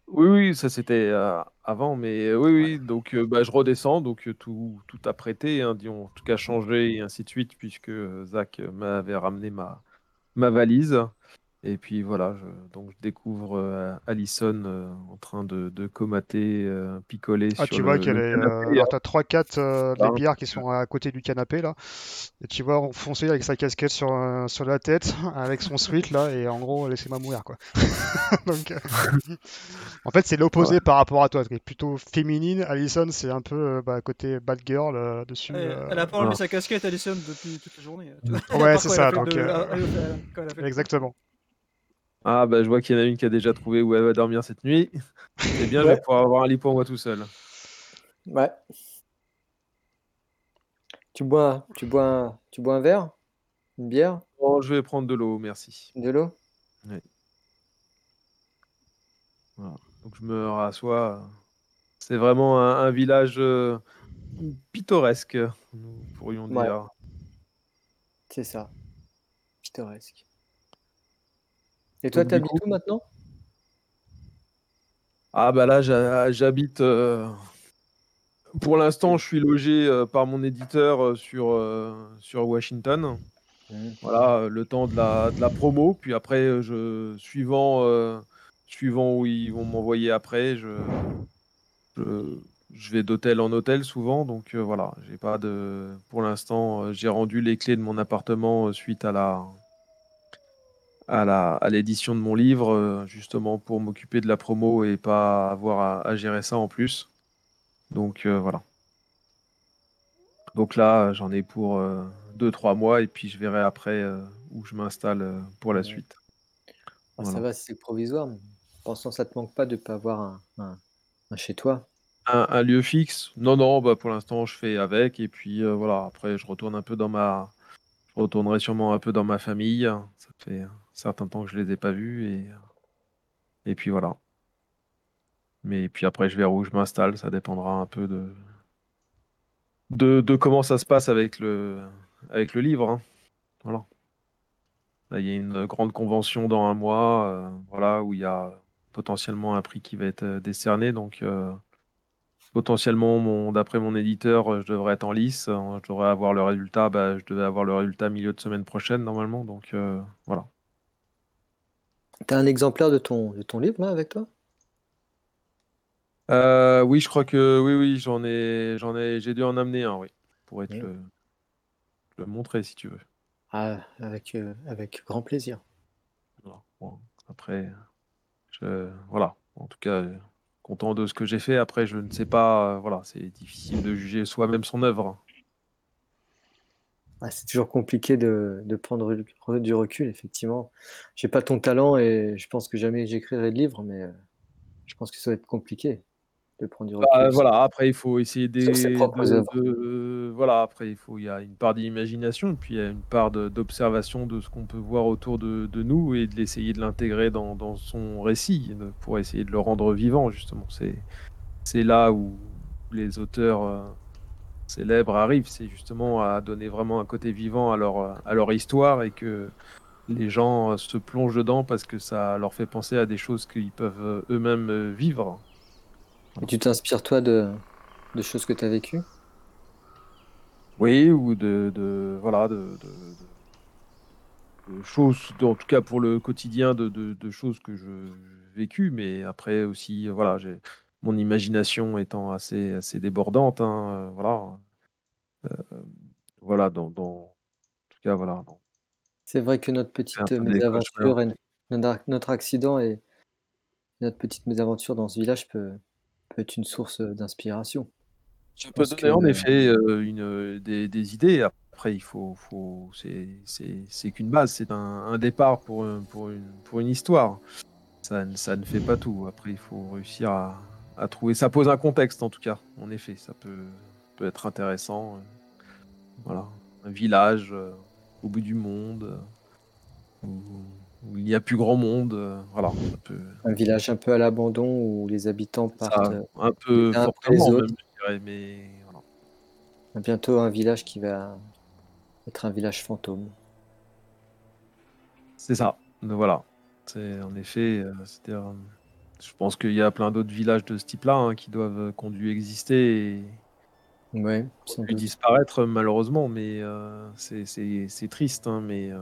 Oui, oui, ça c'était euh, avant, mais euh, oui, oui, donc euh, bah, je redescends, donc tout, tout apprêté, hein, disons, en tout cas changé et ainsi de suite, puisque Zach m'avait ramené ma, ma valise. Et puis voilà, je, donc je découvre euh, Alison euh, en train de, de comater, euh, picoler Ah, sur tu vois le, qu'elle le est. canapé, euh, hein. Alors, t'as 3-4 euh, des bières qui sont à côté du canapé, là. Et tu vois enfoncer avec sa casquette sur, euh, sur la tête, avec son sweat, là, et en gros, laissez-moi mourir, quoi. Donc, euh, en fait, c'est l'opposé par rapport à toi, qui est plutôt féminine. Alison, c'est un peu euh, bah, côté bad girl euh, dessus. Elle, euh, elle a pas enlevé sa casquette, Alison, depuis toute la journée. tu vois. Ouais, c'est ça, donc, Exactement. Ah, bah je vois qu'il y en a une qui a déjà trouvé où elle va dormir cette nuit. C'est bien, je vais pouvoir avoir un lit pour moi tout seul. Ouais. Tu bois, tu bois, un, tu bois un verre, une bière, Bon, je vais prendre de l'eau, merci. de l'eau? Donc je me rassois. C'est vraiment un, un village euh, pittoresque, nous pourrions Ouais. dire. C'est ça. Pittoresque. Et toi, t'habites coup- où maintenant? Ah bah là, j'ha- j'habite. euh, Pour l'instant, je suis logé euh, par mon éditeur euh, sur, sur Washington. Voilà, le temps de la, de la promo. Puis après, je, suivant, suivant où ils vont m'envoyer après, je, je, je vais d'hôtel en hôtel souvent. Donc euh, voilà, j'ai pas de. Pour l'instant, euh, j'ai rendu les clés de mon appartement euh, suite à la à la à l'édition de mon livre, euh, justement pour m'occuper de la promo et pas avoir à, à gérer ça en plus. Donc euh, voilà. Donc là, j'en ai pour 2-3 mois et puis je verrai après euh, où je m'installe euh, pour la Ouais. suite. Ah, Ça va, c'est provisoire. Pensant ça te manque pas de pas avoir un, un- un chez toi. Un, un lieu fixe? Non, non, bah pour l'instant, je fais avec et puis euh, voilà. Après, je retourne un peu dans ma, je retournerai sûrement un peu dans ma famille. Ça fait certain temps que je les ai pas vus et et puis voilà. Mais puis après, je verrai où je m'installe. Ça dépendra un peu de de, comment ça se passe avec le avec le livre. hein. Voilà. Là, il y a une grande convention dans un mois, euh, voilà, où il y a potentiellement un prix qui va être euh, décerné. Donc, euh, potentiellement, d'après mon éditeur, euh, je devrais être en lice. euh, Je devrais avoir le résultat. Bah, je devais avoir le résultat milieu de semaine prochaine, normalement. Donc, euh, voilà. T'as un exemplaire de ton, de ton livre là avec toi? Euh, oui, je crois que oui, oui, j'en ai, j'en ai, j'ai dû en amener un, oui, pour être Oui. le, le montrer si tu veux. Ah, avec, euh, avec grand plaisir. Voilà. Bon, après, je, voilà. En tout cas, content de ce que j'ai fait. Après, je ne sais pas. euh, voilà, c'est difficile de juger soi-même son œuvre. Ah, c'est toujours compliqué de, de prendre du- recul, effectivement. J'ai pas ton talent et je pense que jamais j'écrirai de livre, mais euh, je pense que ça va être compliqué. de prendre du Bah, recul. voilà, après il faut essayer des, de, voilà, après il faut, il y a une part d'imagination, puis il y a une part d'observation de ce qu'on peut voir autour de, de nous et de l'essayer de l'intégrer dans, dans son récit pour essayer de le rendre vivant justement. C'est, c'est là où les auteurs euh, célèbres arrivent, c'est justement à donner vraiment un côté vivant à leur, à leur histoire et que les gens se plongent dedans parce que ça leur fait penser à des choses qu'ils peuvent euh, eux-mêmes euh, vivre. Et tu t'inspires, toi, de, de choses que tu as vécues? Oui, ou de, de voilà de, de- de- de choses, en tout cas pour le quotidien, de, choses que je j'ai vécues, mais après aussi, voilà, j'ai mon imagination étant assez assez débordante, hein, euh, voilà, Euh, voilà, dans, dans- en tout cas, voilà, dans- C'est vrai que notre petite un peu des mésaventure et notre, notre accident et notre petite mésaventure dans ce village peut, peut être une source d'inspiration. Ça peut pense donner que- en effet euh, une, euh, des, des idées. Après, il faut, faut c'est, c'est, c'est qu'une base, c'est un, un départ pour, un- pour, une, pour une histoire. Ça, ne- ça ne fait pas tout. Après, il faut réussir à, à trouver. Ça pose un contexte, en tout cas. En effet, ça peut, peut être intéressant. Voilà, un village euh, au bout du monde, euh, où, où il n'y a plus grand monde. euh, Voilà, ça peut. Un village un peu à l'abandon où les habitants partent. un peu les uns après les fortement, autres. même, je dirais, mais voilà. Bientôt un village qui va être un village fantôme. C'est ça. Donc, Voilà. C'est en effet, c'est-à-dire, euh, je pense qu'il y a plein d'autres villages de ce type-là hein, qui doivent, euh, qui ont dû exister et Ouais, dû disparaître malheureusement, mais euh, c'est- triste, hein, mais euh,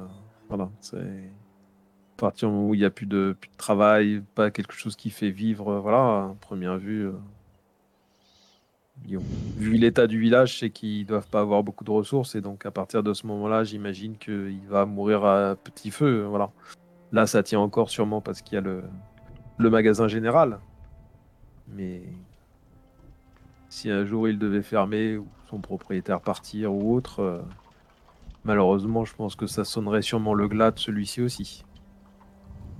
voilà, c'est à partir du moment où il n'y a plus de, plus de travail, pas quelque chose qui fait vivre, euh, voilà, à première vue, euh, vu l'état du village, c'est qu'ils doivent pas avoir beaucoup de ressources, et donc à partir de ce moment-là, j'imagine qu'il va mourir à petit feu, voilà. Là, ça tient encore sûrement parce qu'il y a le, le magasin général, mais si un jour il devait fermer ou son propriétaire partir ou autre, euh, malheureusement, je pense que ça sonnerait sûrement le glas de celui-ci aussi.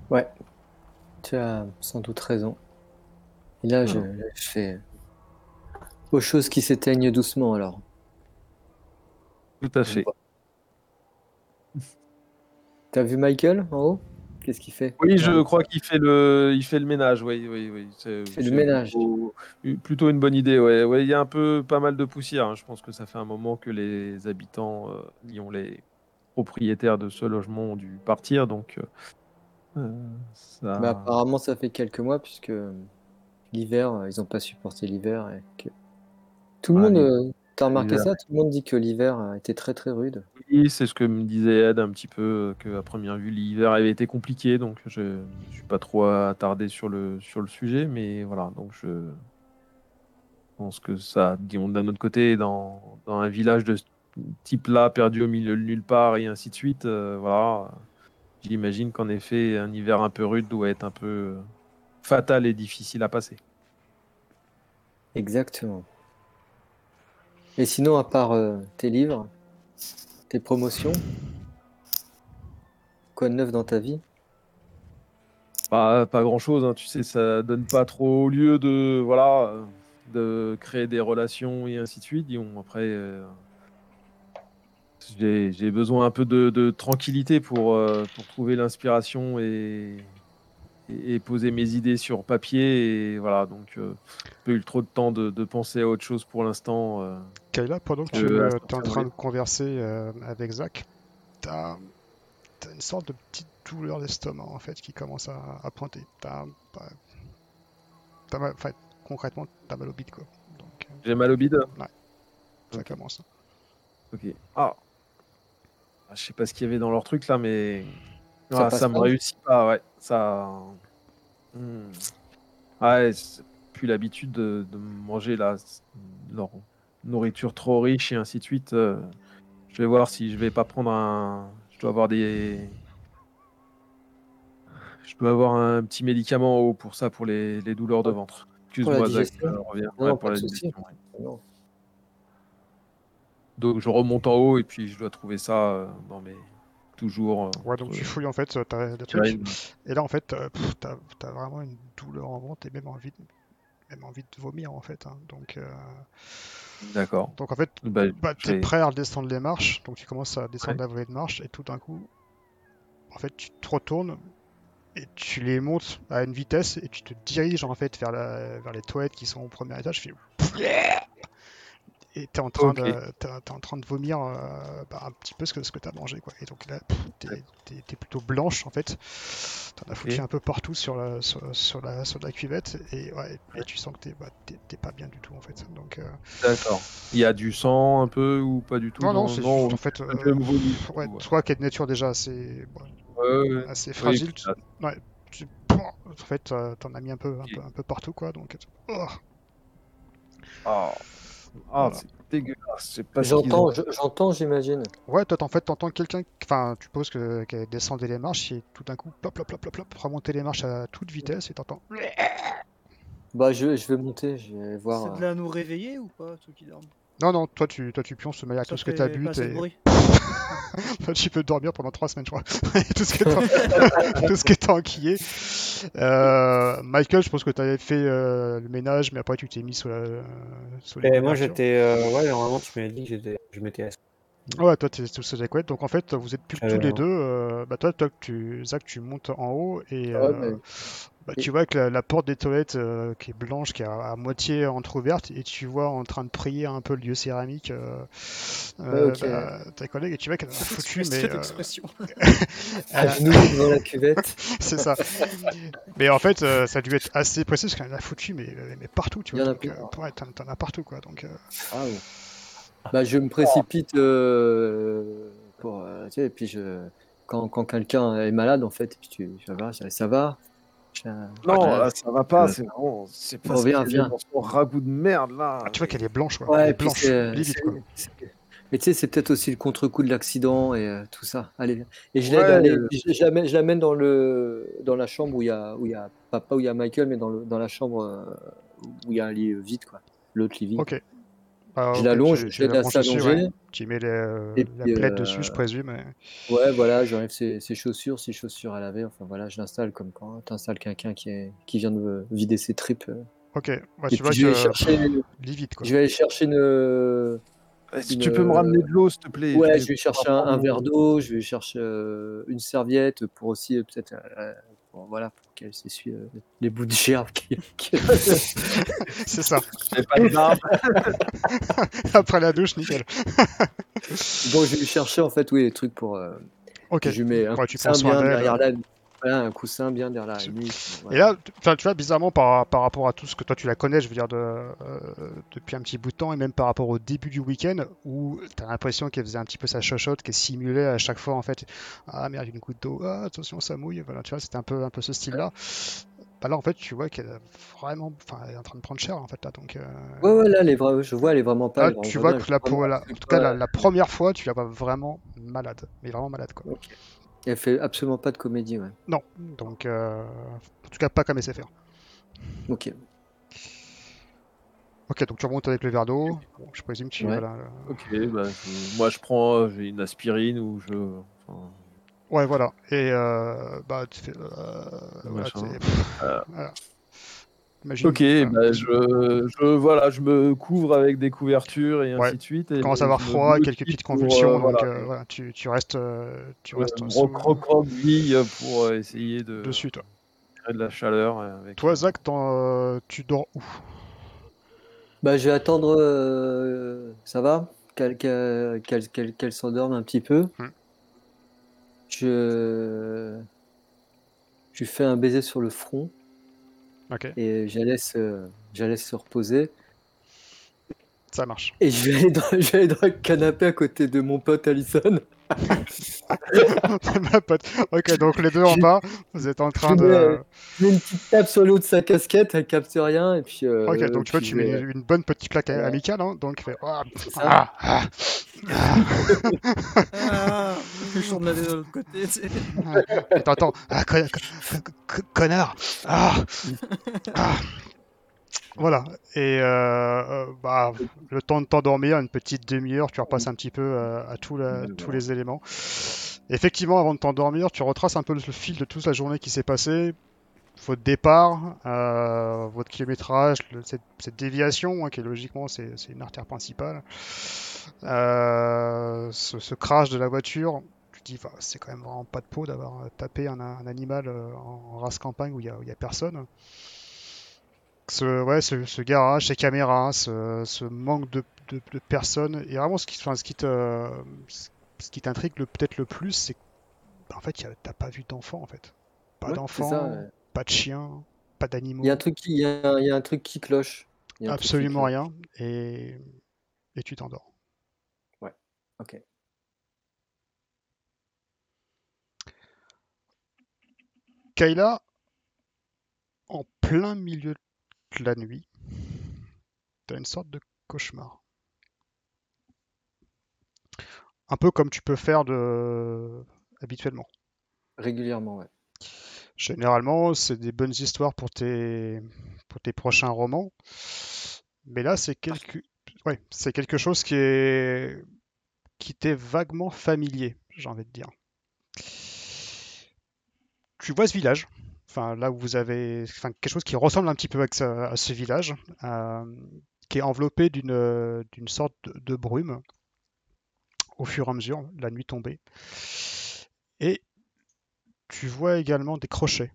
Ouais, tu as sans doute raison. Et là, je, Alors. je fais aux choses qui s'éteignent doucement alors. Tout à fait. T'as vu Michael en haut? Qu'est-ce qu'il fait Oui, je crois qu'il fait le, il fait le ménage. Oui, oui, oui. C'est fait le ménage. Plutôt, plutôt une bonne idée. Ouais, ouais. Il y a un peu, pas mal de poussière. hein. Je pense que ça fait un moment que les habitants, euh, qui ont les propriétaires de ce logement ont dû partir, donc euh, euh, ça. Bah, apparemment, ça fait quelques mois puisque l'hiver, euh, ils n'ont pas supporté l'hiver et que tout le Ah, monde. Euh, T'as remarqué ça? Tout le monde dit que l'hiver a été très très rude. Oui, c'est ce que me disait Ed un petit peu, euh, que à première vue l'hiver avait été compliqué, donc je ne suis pas trop attardé sur le, sur le sujet, mais voilà, donc je pense que ça, disons, d'un autre côté, dans, dans un village de ce type-là, perdu au milieu de nulle part et ainsi de suite, euh, voilà, j'imagine qu'en effet, un hiver un peu rude doit être un peu euh, fatal et difficile à passer. Exactement. Et sinon, à part euh, tes livres, tes promotions, quoi de neuf dans ta vie? Pas, pas grand chose, tu sais, ça donne pas trop lieu de, voilà, euh, de créer des relations et ainsi de suite. Disons. Après, euh, j'ai besoin un peu de, de tranquillité pour, pour trouver l'inspiration et, et, et poser mes idées sur papier. Et voilà, donc, euh, j'ai pas eu trop de temps de, de penser à autre chose pour l'instant. euh. Kayla, pendant que Euh, tu à es en train de converser euh, avec Zach, t'as as une sorte de petite douleur d'estomac en fait qui commence à, à pointer. Mal- enfin, concrètement, t'as mal au bide quoi. Euh, J'ai mal au bide? ça Ok. commence. Ok. Ah. Ah, Je sais pas ce qu'il y avait dans leur truc là, mais Ça Ah, ça me réussit pas, ouais. Ça. Hmm. Ouais, c'est plus l'habitude de, de manger leur nourriture trop riche et ainsi de suite. euh, Je vais voir si je vais pas prendre un. Je dois avoir des. Je dois avoir un petit médicament en haut pour ça, pour les, les douleurs de ventre. Excuse-moi, Zach, digestion je reviens. Non, Ouais, non, pour pas la de souci. digestion, ouais. Non. Donc je remonte en haut et puis je dois trouver ça euh, dans mes. Toujours. euh, Ouais, donc tu fouilles en fait, des je trucs. une- Et là en fait, euh, t'as as vraiment une douleur en ventre et même envie de, même envie de vomir en fait. hein. Donc, euh, D'accord. donc en fait, Bah, bah, tu es prêt à redescendre les marches, donc tu commences à descendre la vallée de marche et tout d'un coup, en fait, tu te retournes et tu les montes à une vitesse et tu te diriges en fait vers, la, vers les toilettes qui sont au premier étage. Fais... Et t'es en train de t'es, t'es en train de vomir euh, bah, un petit peu ce que ce que t'as mangé quoi. Et donc là, t'es, plutôt blanche en fait. T'en as foutu un peu partout sur la sur, sur la sur la cuvette et ouais, et tu sens que t'es, bah, t'es, t'es pas bien du tout en fait. Donc euh, D'accord. Il y a du sang un peu ou pas du tout? Non non, c'est non, juste en fait. euh, vomi, ouais, ouais. toi qui es de nature déjà assez bon, Ouais, ouais. assez Oui, fragile, puis tu- là, tu- en fait, euh, t'en as mis un peu, un peu, un peu partout, quoi. Donc, oh, Ah, Ah, Voilà. c'est dégueulasse. C'est pas ce qu'ils J'entends, j'entends, j'imagine. ouais, toi, en fait, t'entends quelqu'un, enfin, tu poses que qu'elle descendait les marches et tout d'un coup, plop, plop, plop, plop, plop, remonter les marches à toute vitesse et t'entends. Bah, je, je vais monter, je vais voir. C'est de là à nous réveiller ou pas, ceux qui dorment? Non, non, toi, tu, toi, tu pionces Ça tout ce que t'as bu, toi, tu peux dormir pendant trois semaines, je crois. tout ce que t'as enquillé. Euh, Michael, je pense que t'avais fait euh, le ménage, mais après, tu t'es mis sous la, sous les moi j'étais. euh, ouais, normalement tu m'avais dit que je m'étais assis. Ouais, toi, t'es tous ces couettes. Donc, en fait, vous êtes plus que tous les un- deux. euh, bah, toi, toi, tu, Zach, tu montes en haut et Ah ouais, euh, mais- bah, tu vois que la, la porte des toilettes euh, qui est blanche, qui est à, à moitié entrouverte, et tu vois en train de prier un peu le dieu céramique euh, euh, ok. bah, ta collègue, et tu vois qu'elle a foutu, mais euh. À genoux devant la cuvette. c'est ça. mais en fait, euh, ça a dû être assez précis parce qu'elle en a foutu, mais, mais partout, tu Il y vois. en a Donc, plus. euh, ouais, t'en, as partout, quoi. Donc, euh, Ah ouais. Bah, je me précipite euh, pour, euh, tu sais, et puis je, quand, quand quelqu'un est malade, en fait, et puis tu, tu vas voir, ça, va. Je- Non, là, ça va pas. C'est vraiment. C'est pas a viens. dans son ragoût de merde là. ah, tu vois qu'elle est blanche, quoi. Ouais, elle est blanche, quoi. Mais tu sais, c'est peut-être aussi le contre-coup de l'accident et euh, tout ça. Allez, viens. Et je l'aide Ouais, euh, je, l'amène- dans le dans la chambre où il y a où il y a pas, pas où il y a Michael, mais dans le dans la chambre euh, où il y a un lit vide quoi. L'autre lit vide. Ok. Ah, Je l'allonge, je l'aide à l'allonges dessus, s'allonger. ouais. Tu mets les, euh, Et la puis, plaide euh, dessus, je présume. Ouais, voilà, j'enlève ses, ses chaussures, ses chaussures à laver. Enfin voilà, je l'installe comme quand tu installes quelqu'un qui, est, qui vient de vider ses tripes. euh. Ok, ouais, Bah, tu vois je vais que chercher, livide quoi. je vais aller chercher une. Tu peux me ramener de l'eau, s'il te plaît Ouais, Je vais chercher un, un verre d'eau, je vais chercher euh, une serviette pour aussi euh, peut-être, pour, voilà, pour qu'elle s'essuie euh, les bouts de gerbe. Qui, qui- C'est ça. Pas de. Après la douche, nickel. bon, je vais chercher en fait, oui, les trucs pour. euh, Ok. Je lui mets un Ouais, tu soin derrière la, un coussin bien derrière la nuque. Et là, tu vois, bizarrement, par, par rapport à tout ce que toi tu la connais, je veux dire, de, euh, depuis un petit bout de temps, et même par rapport au début du week-end, où tu as l'impression qu'elle faisait un petit peu sa chochotte, qu'elle simulait à chaque fois, en fait, ah merde, une goutte d'eau, ah, attention, ça mouille, voilà, tu vois, c'était un peu, un peu ce style-là. Bah là, en fait, tu vois qu'elle a vraiment, enfin, elle est en train de prendre cher, en fait, là, donc. euh, Ouais, ouais, là, elle est vra- je vois, elle est vraiment pas. là, est tu vois que la, pour la, en tout cas, la, la première fois, tu la vois vraiment malade, mais vraiment malade, quoi. Elle fait absolument pas de comédie, ouais. Non, donc, euh, en tout cas, pas comme SFR. Ok. Ok, donc tu remontes avec le verre d'eau. Bon, je présume que tu Ouais. voilà, Ok, bah, je- moi je prends j'ai une aspirine ou je. enfin, Ouais, voilà. Et euh, bah, tu fais. euh, voilà, Euh. voilà. Imagine, Ok, voilà, bah, je, je, voilà, je me couvre avec des couvertures et ainsi Ouais. de suite. tu Et commences à avoir je froid, quelques petites pour, convulsions, euh, donc voilà, euh, voilà, tu, tu restes, euh, tu euh, restes recroqueville pour euh, essayer de dessus, toi. de la chaleur. Avec, Toi, Zach, euh, tu dors où? Bah, je vais attendre. euh, ça va? Qu'elle qu'elle- qu'elle- qu'elle- qu'elle s'endorme un petit peu. Hmm. Je. Je lui fais un baiser sur le front Et je la laisse, euh, je la laisse se reposer. ça marche. Et je vais, aller dans, je vais aller dans le canapé à côté de mon pote Allison. Ma pote. Ok, donc les deux en bas, vous êtes en train Je de. Je mets une petite tape sur le haut de sa casquette, elle capte rien. Et puis, euh, Ok, donc tu vois, tu mets vais- une bonne petite claque Ouais. amicale, hein, donc fait. Ah, ça. ah, ah, ah. Ah, je la de l'autre côté. Et t'entends ah, con- con- con- connard ah, ah. Voilà, et euh, euh, bah, le temps de t'endormir, une petite demi-heure, tu repasses un petit peu euh, à la- Ouais, tous les éléments. Effectivement, avant de t'endormir, tu retraces un peu le fil de toute la journée qui s'est passée. votre départ, euh, votre kilométrage, le- cette, cette déviation, hein, qui est logiquement c'est une artère principale, euh, ce, ce crash de la voiture, tu te dis, bah, c'est quand même vraiment pas de peau d'avoir tapé un, un animal en race campagne où il n'y a personne. Ce, ouais, ce, ce garage, ces caméras, ce, ce manque de, de- de personnes, et vraiment ce qui, enfin, ce qui te, ce qui t'intrigue le- peut-être le plus, c'est que bah, en fait, t'as pas vu d'enfants en fait. Pas Ouais, d'enfants, ouais. pas de chiens, pas d'animaux, Il y a un truc qui, y a y a un truc qui cloche. Qui absolument cloche. rien, et, et tu t'endors. Ok. Kayla, en plein milieu de la nuit, t'as une sorte de cauchemar. Un peu comme tu peux faire de... habituellement. Régulièrement, ouais. Généralement, c'est des bonnes histoires pour tes, pour tes prochains romans. Mais là, c'est quelque... ouais, c'est quelque chose qui est qui t'est vaguement familier, j'ai envie de dire. Tu vois ce village, là où vous avez, enfin quelque chose qui ressemble un petit peu à ce, village, euh, qui est enveloppé d'une sorte de, brume au fur et à mesure, la nuit tombée. Et tu vois également des crochets.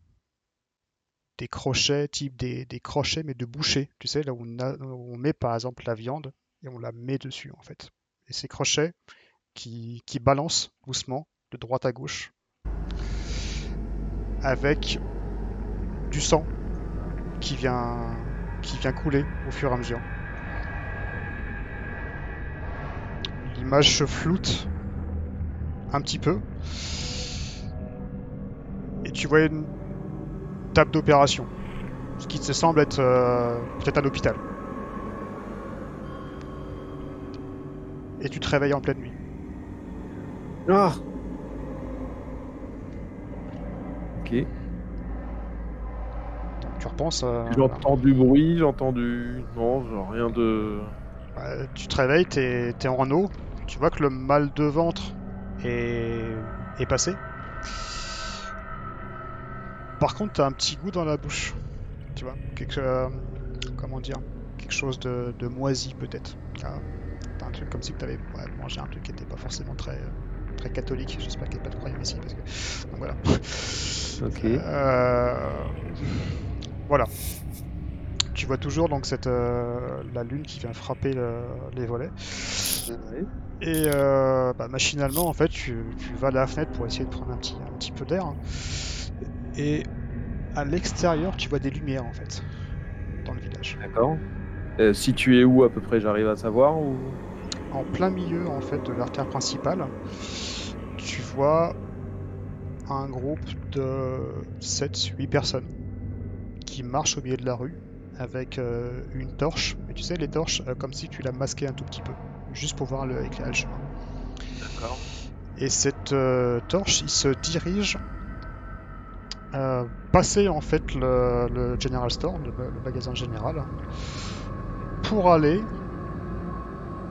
Des crochets, type des, crochets, mais de boucher. Tu sais, là où on, a- où on met par exemple la viande et on la met dessus en fait. Et ces crochets qui, qui balancent doucement de droite à gauche avec du sang qui vient, qui vient couler au fur et à mesure. L'image se floute un petit peu. Et tu vois une table d'opération. Ce qui te semble être euh, peut-être à l'hôpital. Et tu te réveilles en pleine nuit. Ah Ok. Tu repenses à... J'entends du bruit, j'entends du. Non, genre rien de. Ouais, tu te réveilles, t'es es en eau, tu vois que le mal de ventre est, est passé. Par contre, t'as un petit goût dans la bouche, tu vois, quelque, euh, comment dire, quelque chose de, de moisi peut-être. T'as un truc comme si tu avais ouais, mangé un truc qui était pas forcément très, très catholique. J'espère qu'il n'y a pas de croyants ici, parce que donc voilà. Ok. Euh, Voilà. Tu vois toujours donc cette euh, la lune qui vient frapper le- les volets. Et euh, bah, machinalement, en fait, tu, tu vas à la fenêtre pour essayer de prendre un petit, un petit peu d'air. Et à l'extérieur, tu vois des lumières, en fait, dans le village. D'accord. Euh, situé où à peu près j'arrive à savoir ou... En plein milieu, en fait, de l'artère principale, tu vois un groupe de 7-8 personnes qui marchent au milieu de la rue avec euh, une torche. Mais tu sais, les torches, euh, comme si tu l'as masqué un tout petit peu, juste pour voir le, éclairer le chemin. D'accord. Et cette euh, torche, il se dirige passer en fait le, le General Store, le, le magasin général, pour aller,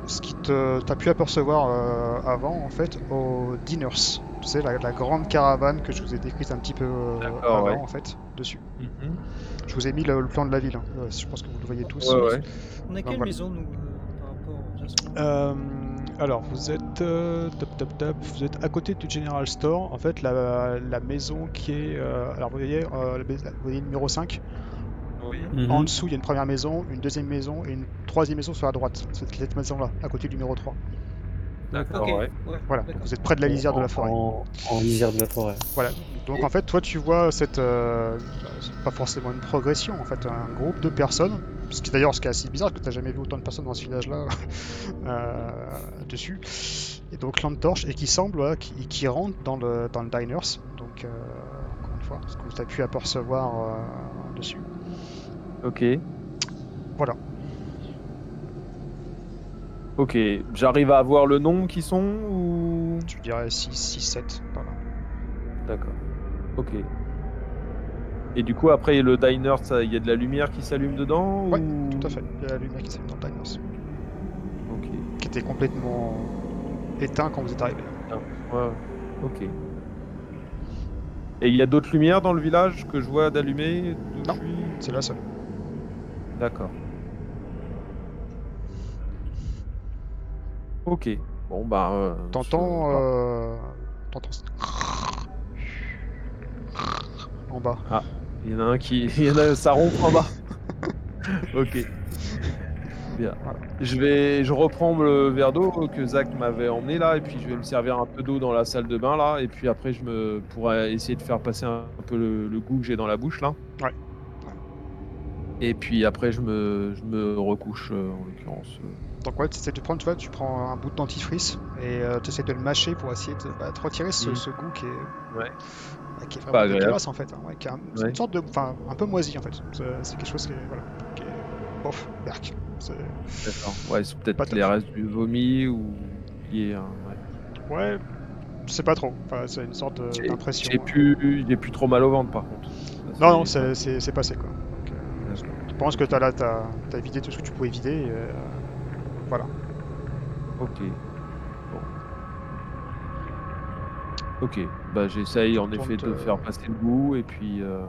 ce qui te t'as pu apercevoir avant en fait, aux Dinners. Tu sais, la, la grande caravane que je vous ai décrite un petit peu avant ouais. en fait, dessus. Mhm. Je vous ai mis le, le plan de la ville, hein. Je pense que vous le voyez tous. Ouais, ouais. On a quelle voilà. maison, nous, euh, par rapport Euh, alors, vous êtes, euh, top, top, top, vous êtes à côté du General Store. En fait, la, la maison qui est. euh, alors, vous voyez, euh, la vous voyez le numéro 5. Oui. Mhm. En dessous, il y a une première maison, une deuxième maison et une troisième maison sur la droite. C'est cette maison-là, à côté du numéro 3. D'accord, Ok, ouais. Voilà, vous êtes près de la lisière de la forêt. En, en lisière de la forêt. Voilà. Donc en fait, toi, tu vois cette, euh, c'est pas forcément une progression, en fait, un groupe de personnes. Ce qui d'ailleurs, ce qui est assez bizarre, parce que t'as jamais vu autant de personnes dans ce village-là euh, dessus. Et donc lampe torche et qui semble, qui, qui rentre dans le dans le diners. Donc euh, encore une fois, ce que tu as pu apercevoir euh, dessus. Ok. Voilà. Ok. J'arrive à avoir le nom qui sont ou? Tu dirais 6, 6, 7. Voilà. D'accord. Ok. Et du coup, après le diner, il y a de la lumière qui s'allume dedans Ouais, ou... Tout à fait. Il y a la lumière qui s'allume dans le diners, Ok. qui était complètement éteint quand vous êtes arrivé. Ouais. Ok. Et il y a d'autres lumières dans le village que je vois d'allumer Non. C'est la seule. D'accord. Ok. Bon bah. euh, T'entends. euh, T'entends. En bas. Il y en a un qui. Il y en a, ça ronfle en bas. ok. Bien. Voilà. Je vais, je reprends le verre d'eau que Zach m'avait emmené là, et puis je vais me servir un peu d'eau dans la salle de bain là, et puis après je me pourrai essayer de faire passer un, un peu le, le goût que j'ai dans la bouche là. Ouais. Et puis après je me, je me recouche euh, en l'occurrence. euh. Donc ouais, tu essaies de prendre, tu vois, tu prends un bout de dentifrice et tu essaies de le mâcher pour essayer de, bah, de retirer ce, Mhm. ce goût qui est, Ouais. Qui est Pas vraiment dégueulasse en fait. hein, ouais, un- c'est Ouais. une sorte de, enfin, un peu moisi en fait. C'est quelque chose qui est, voilà, qui est, bof, berk. D'accord. Ouais, c'est peut-être les restes du vomi ou à. ouais. Ouais, je sais pas trop. Enfin, c'est une sorte d'impression. J'ai hein. plus, j'ai plus trop mal au ventre par contre. Non, non, c'est passé quoi. Donc, euh, je pense que t'as là, t'as as vidé tout ce que tu pouvais vider. et, euh, voilà. Ok. Bon. Ok. Bah j'essaye en effet de euh, faire passer le goût et puis euh,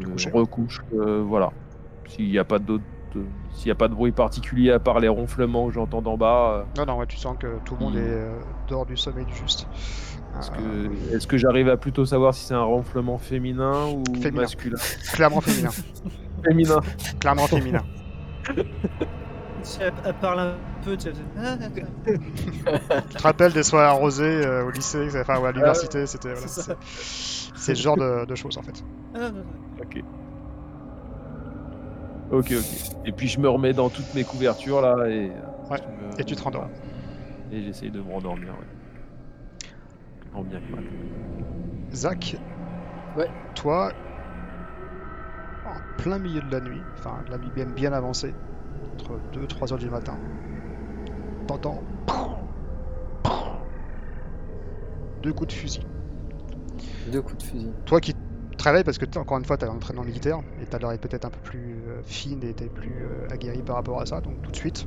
je coucher. recouche. euh, voilà. S'il n'y a pas d'autre, euh, s'il y a pas de bruit particulier à part les ronflements que j'entends d'en bas, Non, non, ouais, tu sens que tout le monde Hmm. est euh, dehors du sommeil du juste. est-ce que, est-ce que j'arrive à plutôt savoir si c'est un ronflement féminin ou Féminin. masculin? Clairement féminin. Féminin. Clairement féminin. Si Elle, elle parle un peu, tu. Ah, ah, ah. Tu te rappelles des soirées arrosées euh, au lycée, enfin ou à l'université, c'était voilà, c'est ce genre de, de choses en fait. Ah, ah, ah. Ok. Ok, ok. Et puis je me remets dans toutes mes couvertures là et. euh, Ouais, me- et tu te rendors. Et j'essaye de me rendormir, ouais. En bien que mal. Zach, Ouais. toi, en plein milieu de la nuit, enfin la nuit bien, bien avancée, entre 2-3 heures du matin, t'entends deux coups de fusil. Deux coups de fusil. Toi qui te réveilles parce que encore une fois t'as un entraînement militaire et t'as l'oreille peut-être un peu plus euh, fine et t'es plus euh, aguerri par rapport à ça, donc tout de suite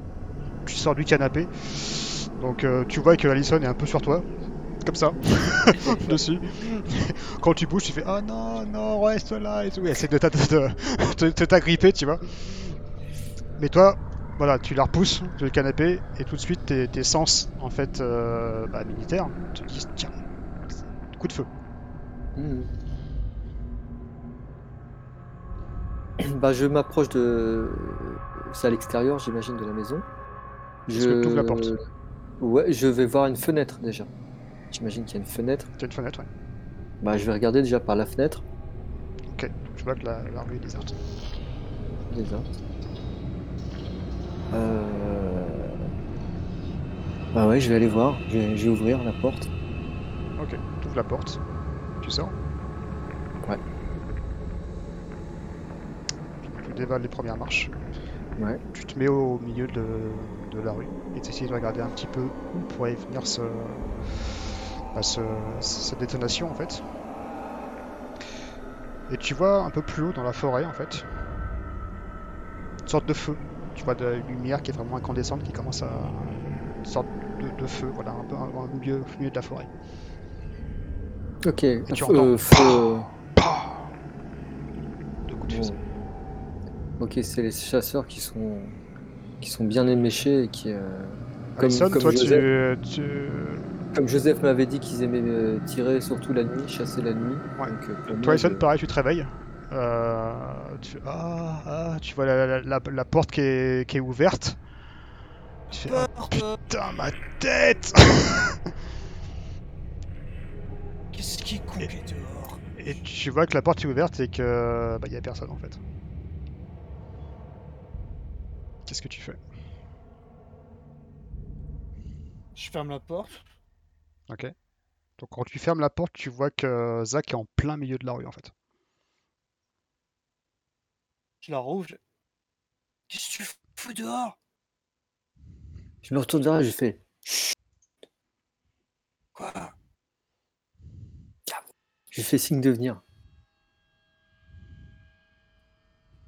tu sors du canapé. Donc euh, tu vois que Alison est un peu sur toi, comme ça, dessus. Quand tu bouges, tu fais ah non non reste là et tout. Et elle essaie de t'agripper, tu vois. Mais toi, voilà, tu la repousses sur le canapé et tout de suite tes, tes sens en fait euh, bah, militaires te disent tiens coup de feu. Mhm. Bah, je m'approche de. C'est à l'extérieur, j'imagine, de la maison. Est-ce que t'ouvres la porte? Ouais, je vais voir une fenêtre déjà. J'imagine qu'il y a une fenêtre. Tu as une fenêtre, ouais. Bah, je vais regarder déjà par la fenêtre. Ok, tu vois que la, la rue est déserte. Déjà. Euh... Bah ouais, je vais aller voir. Je vais, je vais ouvrir la porte. Ok, tu ouvres la porte, tu sors. Ouais. Tu dévales les premières marches. Ouais. Tu te mets au milieu de, de la rue et tu essaies de regarder un petit peu où pourrait venir ce, bah, ce- cette détonation en fait. Et tu vois un peu plus haut dans la forêt en fait une sorte de feu. Tu vois de la lumière qui est vraiment incandescente qui commence à. une sorte de, de feu, voilà, un peu un, un milieu, au milieu de la forêt. Ok. tu Feu- entends. feu- Deux coups de fusil. Ok, c'est les chasseurs qui sont qui sont bien éméchés et qui, euh, comme, Alison, comme toi Joseph, tu, tu- comme Joseph m'avait dit qu'ils aimaient euh, tirer surtout la nuit, chasser la nuit. Ouais. Donc, euh, Toi, Alison, je- pareil, tu te réveilles. Euh, tu ah, ah, tu vois la, la- la- la porte qui est, qui est ouverte. Tu fais euh, putain ma tête Qu'est-ce qui est coupé dehors? Et tu vois que la porte est ouverte et que bah, y a personne en fait. Qu'est-ce que tu fais? Je ferme la porte. Ok. Donc quand tu fermes la porte, tu vois que Zach est en plein milieu de la rue en fait. Je la rouvre. je- Qu'est-ce que tu fous dehors? Je me retourne vers elle, je fais Quoi? Je fais signe de venir.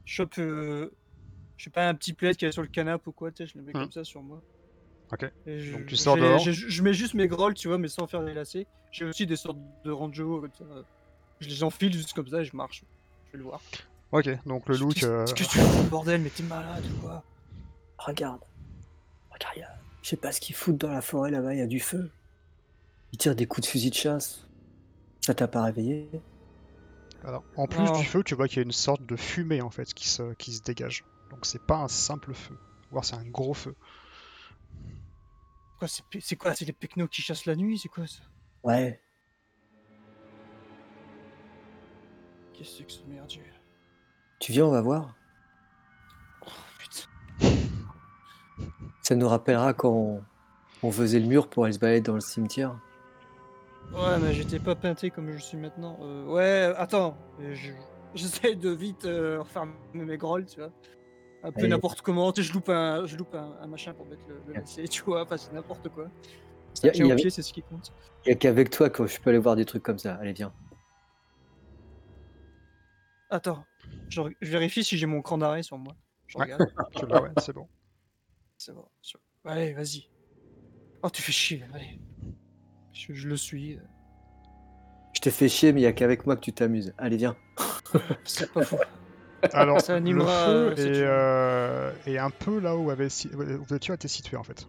Je chope. euh, Je sais pas, un petit plaid qui est sur le canapé ou quoi, tu sais, je le mets Hmm. comme ça sur moi. Ok. Et je, Donc tu sors j'ai- dehors. j'ai- Je mets juste mes grolls, tu vois, mais sans faire des lacets. J'ai aussi des sortes de ranjo comme ça. Je les enfile juste comme ça et je marche. Je vais le voir. Ok, donc le look. Qu'est-ce euh, qu'est-ce que tu fais, bordel Mais t'es malade ou quoi Regarde. Regarde, il y a- je sais pas ce qu'ils foutent dans la forêt là-bas, il y a du feu. Ils tirent des coups de fusil de chasse. Ça t'a pas réveillé Alors, en plus Oh. du feu, tu vois qu'il y a une sorte de fumée en fait qui se, qui se dégage. Donc c'est pas un simple feu, voire c'est un gros feu. Quoi, c'est quoi C'est les pecnos qui chassent la nuit C'est quoi ça Ouais. Qu'est-ce que c'est que ce merdier Tu viens, on va voir. Oh putain. Ça nous rappellera quand on, on faisait le mur pour aller se balader dans le cimetière. Ouais, mais j'étais pas peinté comme je suis maintenant. Euh, ouais, attends. je- J'essaie de vite euh, refaire mes grolls, tu vois. Un peu n'importe comment. Tu sais, je loupe un, je loupe un, un machin pour mettre le, lacet, tu vois. Enfin, c'est n'importe quoi. C'est ce qui compte. Il y a qu'avec toi que je peux aller voir des trucs comme ça. Allez, viens. Attends, je, vérifie si j'ai mon cran d'arrêt sur moi. Je regarde. Tu l'as, ouais, c'est bon. C'est bon. Allez, vas-y. Oh, tu fais chier, allez. Je, je le suis. Je t'ai fait chier, mais il y a qu'avec moi que tu t'amuses. Allez, viens. C'est pas fou. Alors, Ça le animera, feu euh, cette est, journée. euh, est un peu là où avait si- où voiture était située en fait.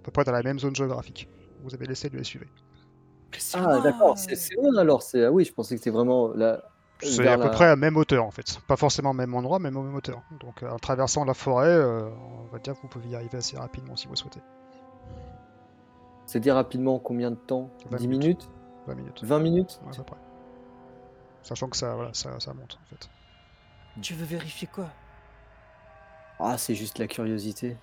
À peu près dans la même zone géographique. Vous avez laissé de les suivre. Ah, d'accord. C'est c'est loin alors. C'est- Ah oui, je pensais que c'était vraiment là. C'est à peu la- près à même hauteur en fait. Pas forcément au même endroit, mais au même hauteur. Donc euh, en traversant la forêt, euh, on va dire que vous pouvez y arriver assez rapidement si vous le souhaitez. C'est dire rapidement combien de temps? 20 10 minutes. minutes? 20 minutes. 20 minutes? Ouais, à peu près. Sachant que ça, voilà, ça, ça monte en fait. Tu veux vérifier quoi? Ah, c'est juste la curiosité.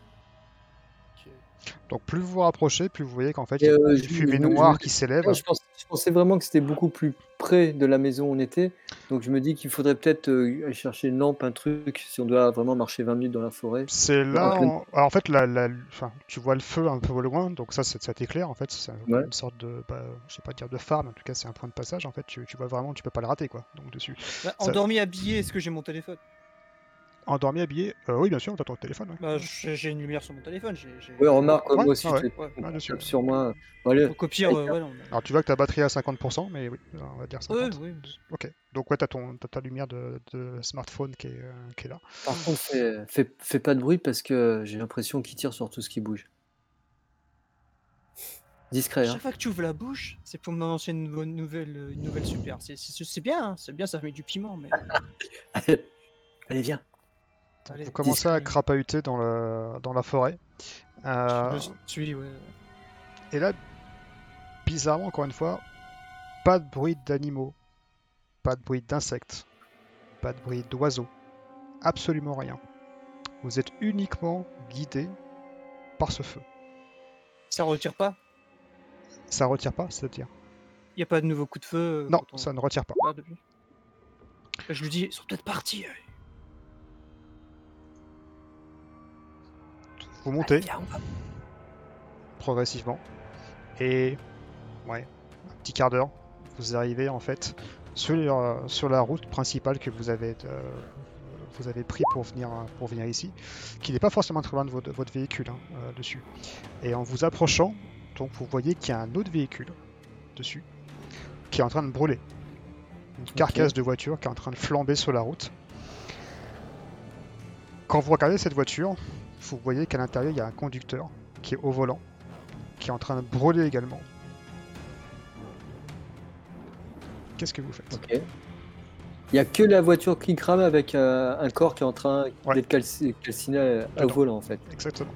Donc plus vous vous rapprochez, plus vous voyez qu'en fait, il y a euh, une je- fumée je me- je noire me- qui s'élève. Ouais, je, pensais vraiment que c'était beaucoup plus près de la maison où on était. Donc je me dis qu'il faudrait peut-être euh, aller chercher une lampe, un truc, si on doit vraiment marcher 20 minutes dans la forêt. C'est là, en alors, en fait, la, la- enfin, tu vois le feu un peu au loin, donc ça, c'est- ça t'éclaire en fait. C'est Ouais. une sorte de, bah, je sais pas dire de phare, mais en tout cas, c'est un point de passage. En fait, tu, tu vois vraiment, tu peux pas le rater quoi. Donc dessus, Bah, Ça- Endormi, habillé, est-ce que j'ai mon téléphone? Endormi, habillé. euh, oui, bien sûr, t'as ton téléphone. ouais. Bah, j'ai une lumière sur mon téléphone. Ouais, remarque, Ouais, moi aussi, ah ouais. Ouais. Sur moi. Bon, allez, Donc, au pire, euh, ouais, non. mais- Alors tu vois que ta batterie est à 50%, mais oui, on va dire 50. Ouais, ouais. Ok, donc ouais, t'as ton, t'as ta lumière de, de smartphone qui est, euh, qui est là. par contre, fais, fais, fais pas de bruit parce que j'ai l'impression qu'il tire sur tout ce qui bouge. Discret, hein. Chaque fois que tu ouvres la bouche, c'est pour me lancer une nouvelle, nouvelle, une nouvelle super. C'est- C'est c'est bien, hein, c'est bien, ça met du piment, mais. Allez, viens. Allez, Vous commencez à crapahuter dans, le, dans la forêt. Euh, Je suis, ouais. Et là, bizarrement, encore une fois, pas de bruit d'animaux, pas de bruit d'insectes, pas de bruit d'oiseaux, absolument rien. Vous êtes uniquement guidé par ce feu. Ça retire pas? Ça retire pas, c'est-à-dire Y a pas de nouveau coup de feu euh, Non, on- ça ne retire pas. Ah, depuis? Je lui dis, ils sont peut-être partis. Vous montez Allez, viens, on va- progressivement et ouais, un petit quart d'heure, vous arrivez en fait sur, euh, sur la route principale que vous avez euh, vous avez pris pour venir pour venir ici, qui n'est pas forcément très loin de votre, votre véhicule hein, euh, dessus. Et en vous approchant, donc vous voyez qu'il y a un autre véhicule dessus qui est en train de brûler. Une carcasse de voiture qui est en train de flamber sur la route. Quand vous regardez cette voiture, vous voyez qu'à l'intérieur il y a un conducteur qui est au volant, qui est en train de brûler également. Qu'est-ce que vous faites? Il y a que la voiture qui crame avec euh, un corps qui est en train Ouais. d'être calci- calciné à- au volant en fait. Exactement.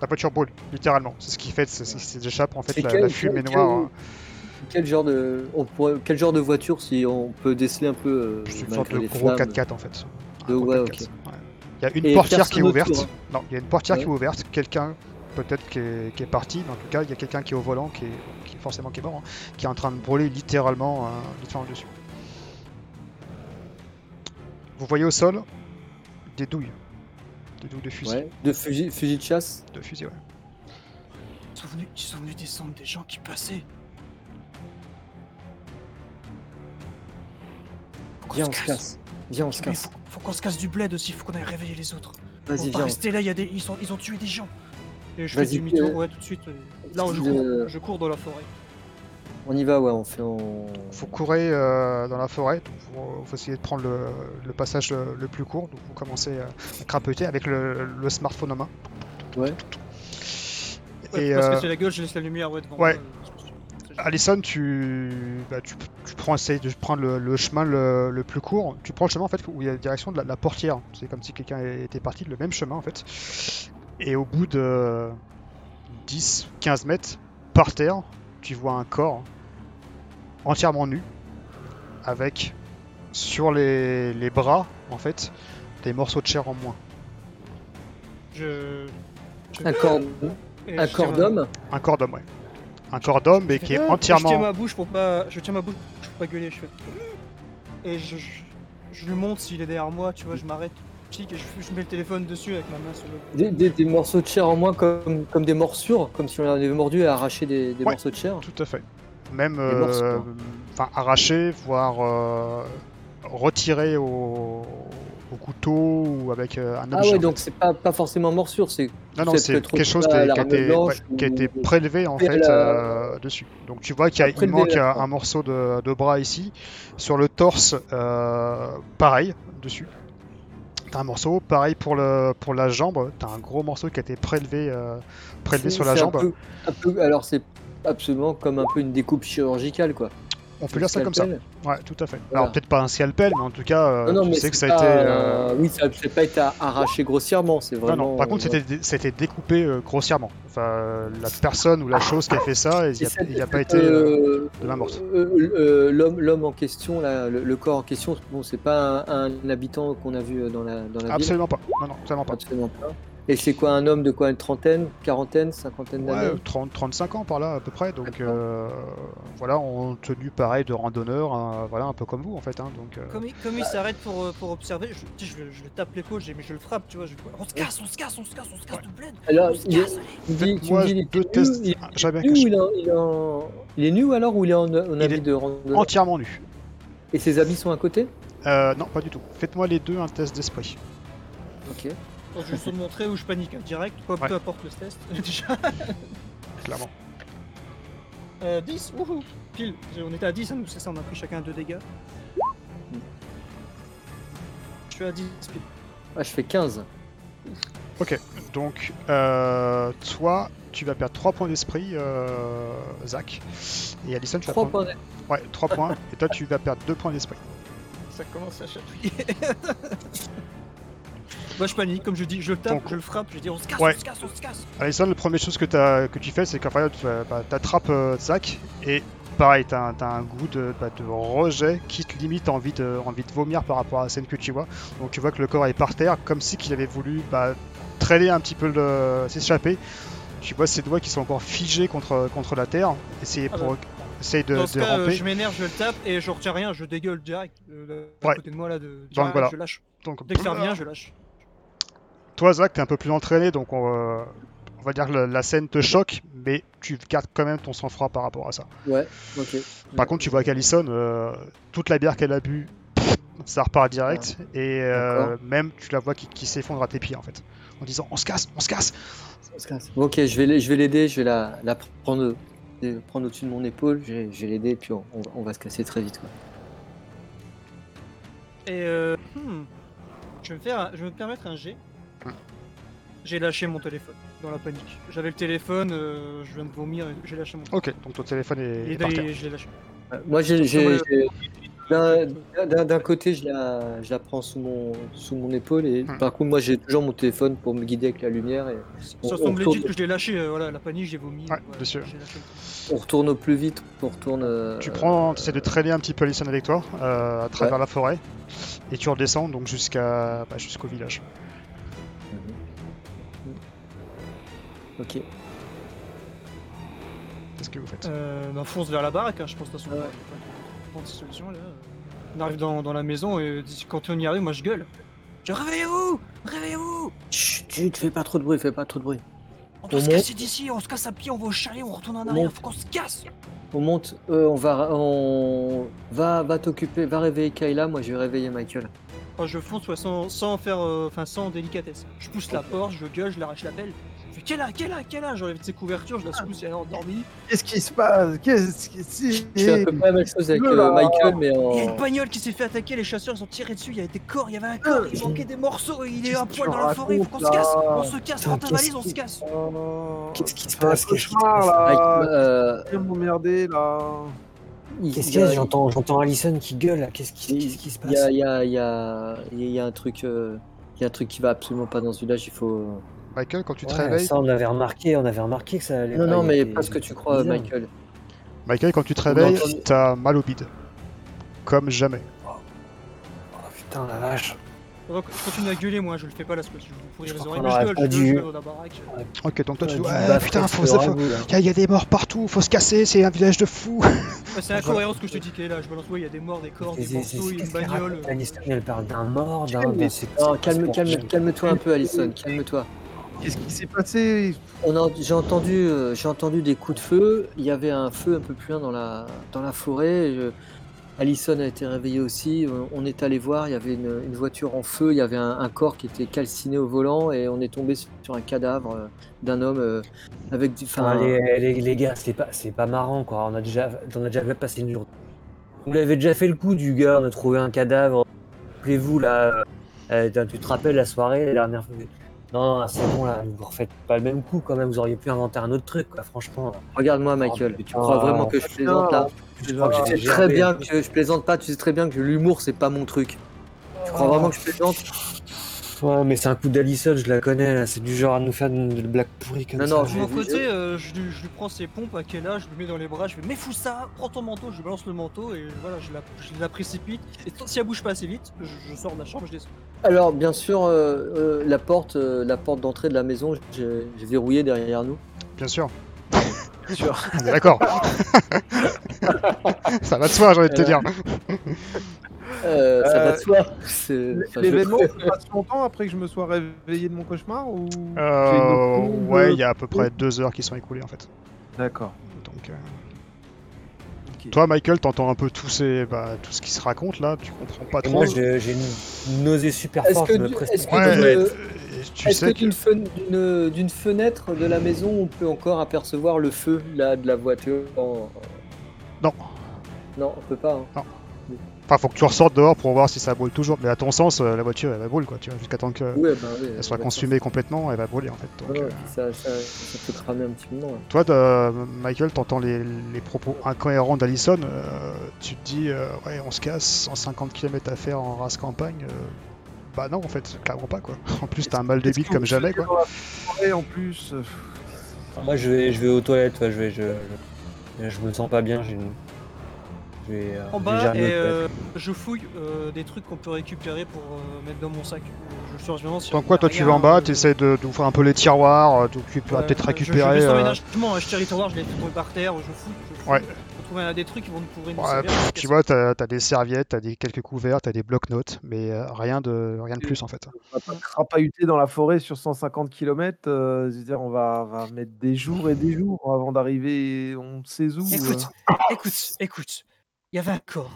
La voiture brûle, littéralement. C'est ce qui fait, c'est s'échappe en fait la, quel- la fumée quel- noire. hein. Quel genre de, on pourrait- quel genre de voiture si on peut déceler un peu euh, C'est une sorte de gros flammes? 4x4 en fait. De- Un gros ouais, 4x4, ok. ouais. Il y a une Et portière qui est ouverte. Non, il y a une portière qui est ouverte. Quelqu'un, peut-être qui est, qui est parti, mais en tout cas, il y a quelqu'un qui est au volant, qui est, qui est forcément qui est mort, hein, qui est en train de brûler littéralement, euh, littéralement dessus. Vous voyez au sol des douilles, des douilles de fusil, Ouais. De fusil, fusil de chasse. de fusil, ouais. Ils sont venus, ils sont venus descendre des gens qui passaient. Viens, on se casse. Viens, on se casse. faut, faut qu'on se casse du bled aussi, faut qu'on aille réveiller les autres. Vas-y, va pas viens. rester là, il y a des, ils, sont, ils ont tué des gens. Et je fais Vas-y, demi-tour, euh, ouais, tout de suite. euh, Là, je de- cours, je cours dans la forêt. On y va, ouais, on fait. On... Vous courez euh, dans la forêt, donc vous, vous essayez de prendre le, le passage le, le plus court, donc vous commencez euh, à crapoter avec le, le smartphone en main. Ouais. Ouais, Et parce euh, que c'est la gueule, je laisse la lumière ouais, devant ouais. Alison, tu, bah, tu, tu prends, essayes de prendre le, le chemin le, le plus court. Tu prends le chemin en fait où il y a la direction de la, la portière. C'est comme si quelqu'un était parti le même chemin en fait. Et au bout de 10-15 mètres, par terre, tu vois un corps entièrement nu, avec sur les, les bras en fait des morceaux de chair en moins. Je... je- Un corps, un corps d'homme. Un corps d'homme, ouais. Un corps d'homme, mais qui est Ah, Je tiens entièrement. ma bouche pour pas. Je tiens ma bouche pour pas gueuler. Je fais. Et je, je, je lui montre s'il est derrière moi, tu vois, je m'arrête. Et je, je mets le téléphone dessus avec ma main sur le. Des, des- des morceaux de chair en moins comme, comme des morsures, comme si on avait mordu et arraché des, des Ouais. morceaux de chair. Tout à fait. Même euh, arraché, voire euh, retiré au, au couteau ou avec euh, un Ah objet. ouais, en donc c'est pas, pas forcément morsure, c'est Non, non, quelque chose qui a, été, ouais, qui a été prélevé en fait la- euh, dessus. Donc tu vois qu'il manque un, morceau de, de bras ici. Sur le torse, euh, pareil, dessus. T'as un morceau, pareil pour, le, pour la jambe, t'as un gros morceau qui a été prélevé, euh, prélevé sur la un jambe. peu- un peu- alors c'est absolument comme un peu une découpe chirurgicale quoi. On peut dire ça comme ça. Ouais, tout à fait. Voilà. Alors peut-être pas un scalpel, mais en tout cas, euh, Non, non, tu sais que ça a été... euh, euh, Oui, ça n'a pas été arraché grossièrement, c'est Non, vraiment. non, par contre, euh, c'était c'était découpé grossièrement. Enfin, la personne ou la chose qui a fait ça, il n'y a, pas été de main morte. L'homme, l'homme en question, là, le, le corps en question, bon, c'est pas un, un habitant qu'on a vu dans la, dans la ville. Absolument pas. Non, non, absolument pas. Absolument pas. Et c'est quoi un homme de quoi Une trentaine, quarantaine, cinquantaine Ouais, d'années 30, 35 ans par là à peu près, donc euh, voilà, en tenue pareil de randonneur, hein, voilà, un peu comme vous en fait. Hein, donc, euh, Comme il, comme il s'arrête pour, euh, pour observer, je, le- je le tape l'épaule, mais je le frappe, tu vois. Je, on se casse, on se casse, on se casse, on se casse, tout plaît. Alors, On se il est- casse, allez. tu me dis, tu me Faites-moi dis, il est deux nu, tests. il est Ah, nu ou il est, nu alors ou il est en, habit de randonneur entièrement nu. Et ses habits sont à côté? Euh, non, pas du tout. Faites-moi les deux un test d'esprit. Ok. Je vais juste te montrer où je panique, hein, direct, peu, Ouais. peu importe le test. Déjà. Clairement. Euh, 10, wouhou Pile, on était à 10, hein, c'est ça, on a pris chacun 2 dégâts. Je suis à 10 pile. Ah, je fais 15. Donc, euh, toi, tu vas perdre 3 points d'esprit, euh, Zach. Et Alison, tu vas 3 prendre... points. Ouais, 3 points. Et toi, tu vas perdre 2 points d'esprit. Ça commence à chatouiller. Moi je panique, comme je dis, je le tape, Donc- je le frappe, je dis on se casse, Ouais. on se casse, on se casse. Alison, la première chose que, que tu fais, c'est qu'en fait, tu bah, attrapes Zach et pareil, t'as un, un goût de, bah, de rejet qui te limite envie de, envie de vomir par rapport à la scène que tu vois. Donc tu vois que le corps est par terre, comme si qu'il avait voulu bah, traîner un petit peu, le- s'échapper. Tu vois ses doigts qui sont encore figés contre, contre la terre. Essayer Ah pour, essaye de, Dans ce de cas, euh, ramper. je m'énerve, je le tape et je retiens rien, je dégueule direct. Euh, Ouais. À côté de moi là, de direct, voilà. je lâche. Donc, Dès que ça revient, je lâche. Toi, Zach, t'es un peu plus entraîné, donc on, euh, on va dire que la, la scène te choque, mais tu gardes quand même ton sang-froid par rapport à ça. Ouais, ok. Par contre, tu vois qu'Alison, euh, toute la bière qu'elle a bu, ça repart direct. Et euh, même, tu la vois qui, qui s'effondre à tes pieds, en fait. En disant On se casse, on se casse On se casse. Ok, je vais, l'ai- je vais l'aider, je vais la, la prendre, prendre au-dessus de mon épaule, je vais, vais l'aider, puis on, on va- on va se casser très vite. quoi. Et euh, hmm, je vais me faire, un- je vais me permettre un G. J'ai lâché mon téléphone dans la panique. J'avais le téléphone, euh, je viens de vomir, et j'ai lâché mon téléphone. Ok, donc ton téléphone est, Et est par terre. d'ailleurs, je l'ai lâché. Euh, Moi, j'ai, j'ai- Ouais. j'ai- d'un, d'un- d'un côté, je la, je la prends sous mon, sous mon épaule, et Hmm. par contre, moi, j'ai toujours mon téléphone pour me guider avec la lumière, et on, Ça on retourne, legit que je l'ai lâché, euh, voilà, la panique, j'ai vomi. Ouais, voilà, bien sûr. j'ai lâché. on retourne au plus vite, on retourne. euh, Tu prends, tu essaies de traîner un petit peu Alison avec toi euh, à travers Ouais. la forêt. Et tu redescends donc jusqu'à bah, jusqu'au village. Ok. Qu'est-ce que vous faites Euh, bah, fonce vers la baraque, hein, je pense de toute façon. Ouais. Solution là. On arrive dans, dans la maison et quand on y arrive, moi je gueule. Je réveillez-vous Réveillez-vous Chut, chut, fais pas trop de bruit, fais pas trop de bruit. On doit On se monte. casser d'ici, on se casse à pied, on va au chalet, on retourne en arrière, monte. faut qu'on se casse On monte, euh, on va, on va, va t'occuper, va réveiller Kayla, moi je vais réveiller Michael. Oh, je fonce ouais, sans, sans faire, euh, enfin sans délicatesse. Je pousse la porte, je gueule, je l'arrache la pelle. Fait Quel âge Quel âge Quel âge J'enlève ses couvertures, je la secoue si elle est endormie. Qu'est-ce qui se passe? Qu'est-ce qui se fais un peu la même chose avec euh. Michael, mais Il y a en. une bagnole qui s'est fait attaquer, les chasseurs ils ont tiré dessus, il y avait des corps, il y avait un corps, il manquait des morceaux, il est à poil dans la forêt, il faut qu'on se casse On se casse, prends ta valise, on se casse Qu'est-ce qui se C'est un passe? Qu'est-ce qui se passe? là? Mike, euh, m'emmerder là il Qu'est-ce il qu'il y a- a? J'entends j'entends Allison qui gueule là. Qu'est-ce qui, qu'est-ce qui se Il y passe? a, il y, a, il y, a, il y a un truc. euh, Il y a un truc qui va absolument pas dans ce village, il faut. Michael, quand tu te Ouais, réveilles, Ça, on avait remarqué, on avait remarqué que ça allait Non, pas, non, mais pas ce que tu crois, bizarre. Michael. Michael, quand tu te réveilles, t'as mal au bide. Comme jamais. Oh putain la vache. Donc, je continue à gueuler, moi, je le fais pas là, parce que je vous pourris Je les oreilles, mais je gueule, je gueule dans la baraque. Ok, donc toi tu dis, Ouais, du putain, faut, là. il y, a- il y a des morts partout, faut se casser, c'est un village de fous. Ouais, c'est incohérent ce que je te dis, qu'elle est là, je balance, ouais, il y a des morts, des corps, des morceaux, c'est- une bagnole. raconte, Allison Elle parle d'un mort, d'un. Calme-toi un peu, Alison, calme-toi. Qu'est-ce qui s'est passé? J'ai entendu, euh, j'ai entendu des coups de feu. Il y avait un feu un peu plus loin dans la, dans la forêt. Je- Allison a été réveillée aussi. On est allé voir. Il y avait une, une voiture en feu. Il y avait un, un corps qui était calciné au volant et on est tombé sur, sur un cadavre euh, d'un homme euh, avec du. Enfin, enfin, les, les, les gars, c'est pas, c'est pas marrant quoi. On a déjà, on a déjà passé une journée. Vous l'avez déjà fait le coup du gars, on a trouvé un cadavre? Rappelez-vous là, euh, tu te rappelles la soirée, la dernière fois. Non, non, c'est bon là, vous refaites pas le même coup quand même. Vous auriez pu inventer un autre truc quoi, franchement. Regarde-moi, Michael. Oh, Tu crois vraiment que je plaisante là? Je crois que Tu sais très bien que je plaisante pas. Tu sais très bien que l'humour c'est pas mon truc. Tu crois vraiment que je plaisante? Ouais, mais c'est un coup d'Alison, je la connais là. C'est du genre à nous faire une une blague pourrie comme Non, ça. non, De je- mon côté, euh, je, lui, je lui prends ses pompes à quel âge, je lui mets dans les bras, je fais mais fous ça, prends ton manteau, je lui balance le manteau et voilà, je la, je la précipite. Et si elle bouge pas assez vite, je, je sors de la chambre, je descends. Alors, bien sûr, euh, euh, la porte, euh, la porte d'entrée de la maison, j'ai j'ai verrouillé derrière nous. Bien sûr, Bien sûr. on est d'accord. Ça va de soi, j'ai envie de te dire. Euh, ça va Euh, de soi. Enfin, je- L'événement se passe longtemps après que je me sois réveillé de mon cauchemar ou Euh, ouais, il y a à peu près deux heures qui sont écoulées en fait. D'accord. Donc, euh, toi, Michael, t'entends un peu tout, ces, bah, tout ce qui se raconte là, tu comprends pas Et trop. moi, je- j'ai une nausée super Est-ce forte. je est-ce que Ouais, euh, euh, d'une fen- d'une- d'une fenêtre de la maison, on peut encore apercevoir le feu là, de la voiture en- Non. Non, on peut pas. hein. Enfin, faut que tu ressortes dehors pour voir si ça brûle toujours. Mais à ton sens, euh, la voiture, elle va brûler quoi, tu vois, jusqu'à temps qu'elle Ouais, bah oui, soit ouais, consumée complètement, elle va brûler en fait. Donc, Ouais, euh, ouais, ça, ça, ça peut cramer un petit moment. ouais. Toi, de- Michael, t'entends les, les propos incohérents d'Allison, euh, tu te dis, euh, ouais, on se casse, 150 km à faire en race campagne. euh, bah non, en fait, clairement pas quoi. En plus, t'as un mal de bite comme jamais quoi. forêt, en plus. Moi, je vais, je vais aux toilettes. ouais, je vais, je, je, je me sens pas bien. J'ai une. Je vais. euh, En bas, et toilettes. euh, je fouille euh, des trucs qu'on peut récupérer pour euh, mettre dans mon sac. Je cherche vraiment si Donc on quoi, toi tu vas en bas, euh, tu essaies de- d'ouvrir un peu les tiroirs, euh, tu ouais, peut-être je- récupérer. Je, je, euh, je tire les tiroirs, je les fais tomber par terre, je fouille, je fouille. Ouais. Je trouve des trucs qui vont pourrir nous ouais, servir. pff, tu vois, t'as as des serviettes, t'as des quelques couverts, t'as des blocs-notes, mais euh, rien de rien de plus en fait. On va pas crapahuter dans la forêt sur 150 km. je veux dire, on va, on va mettre des jours et des jours avant d'arriver on sait où. Écoute, euh. écoute, écoute. Il y avait un corps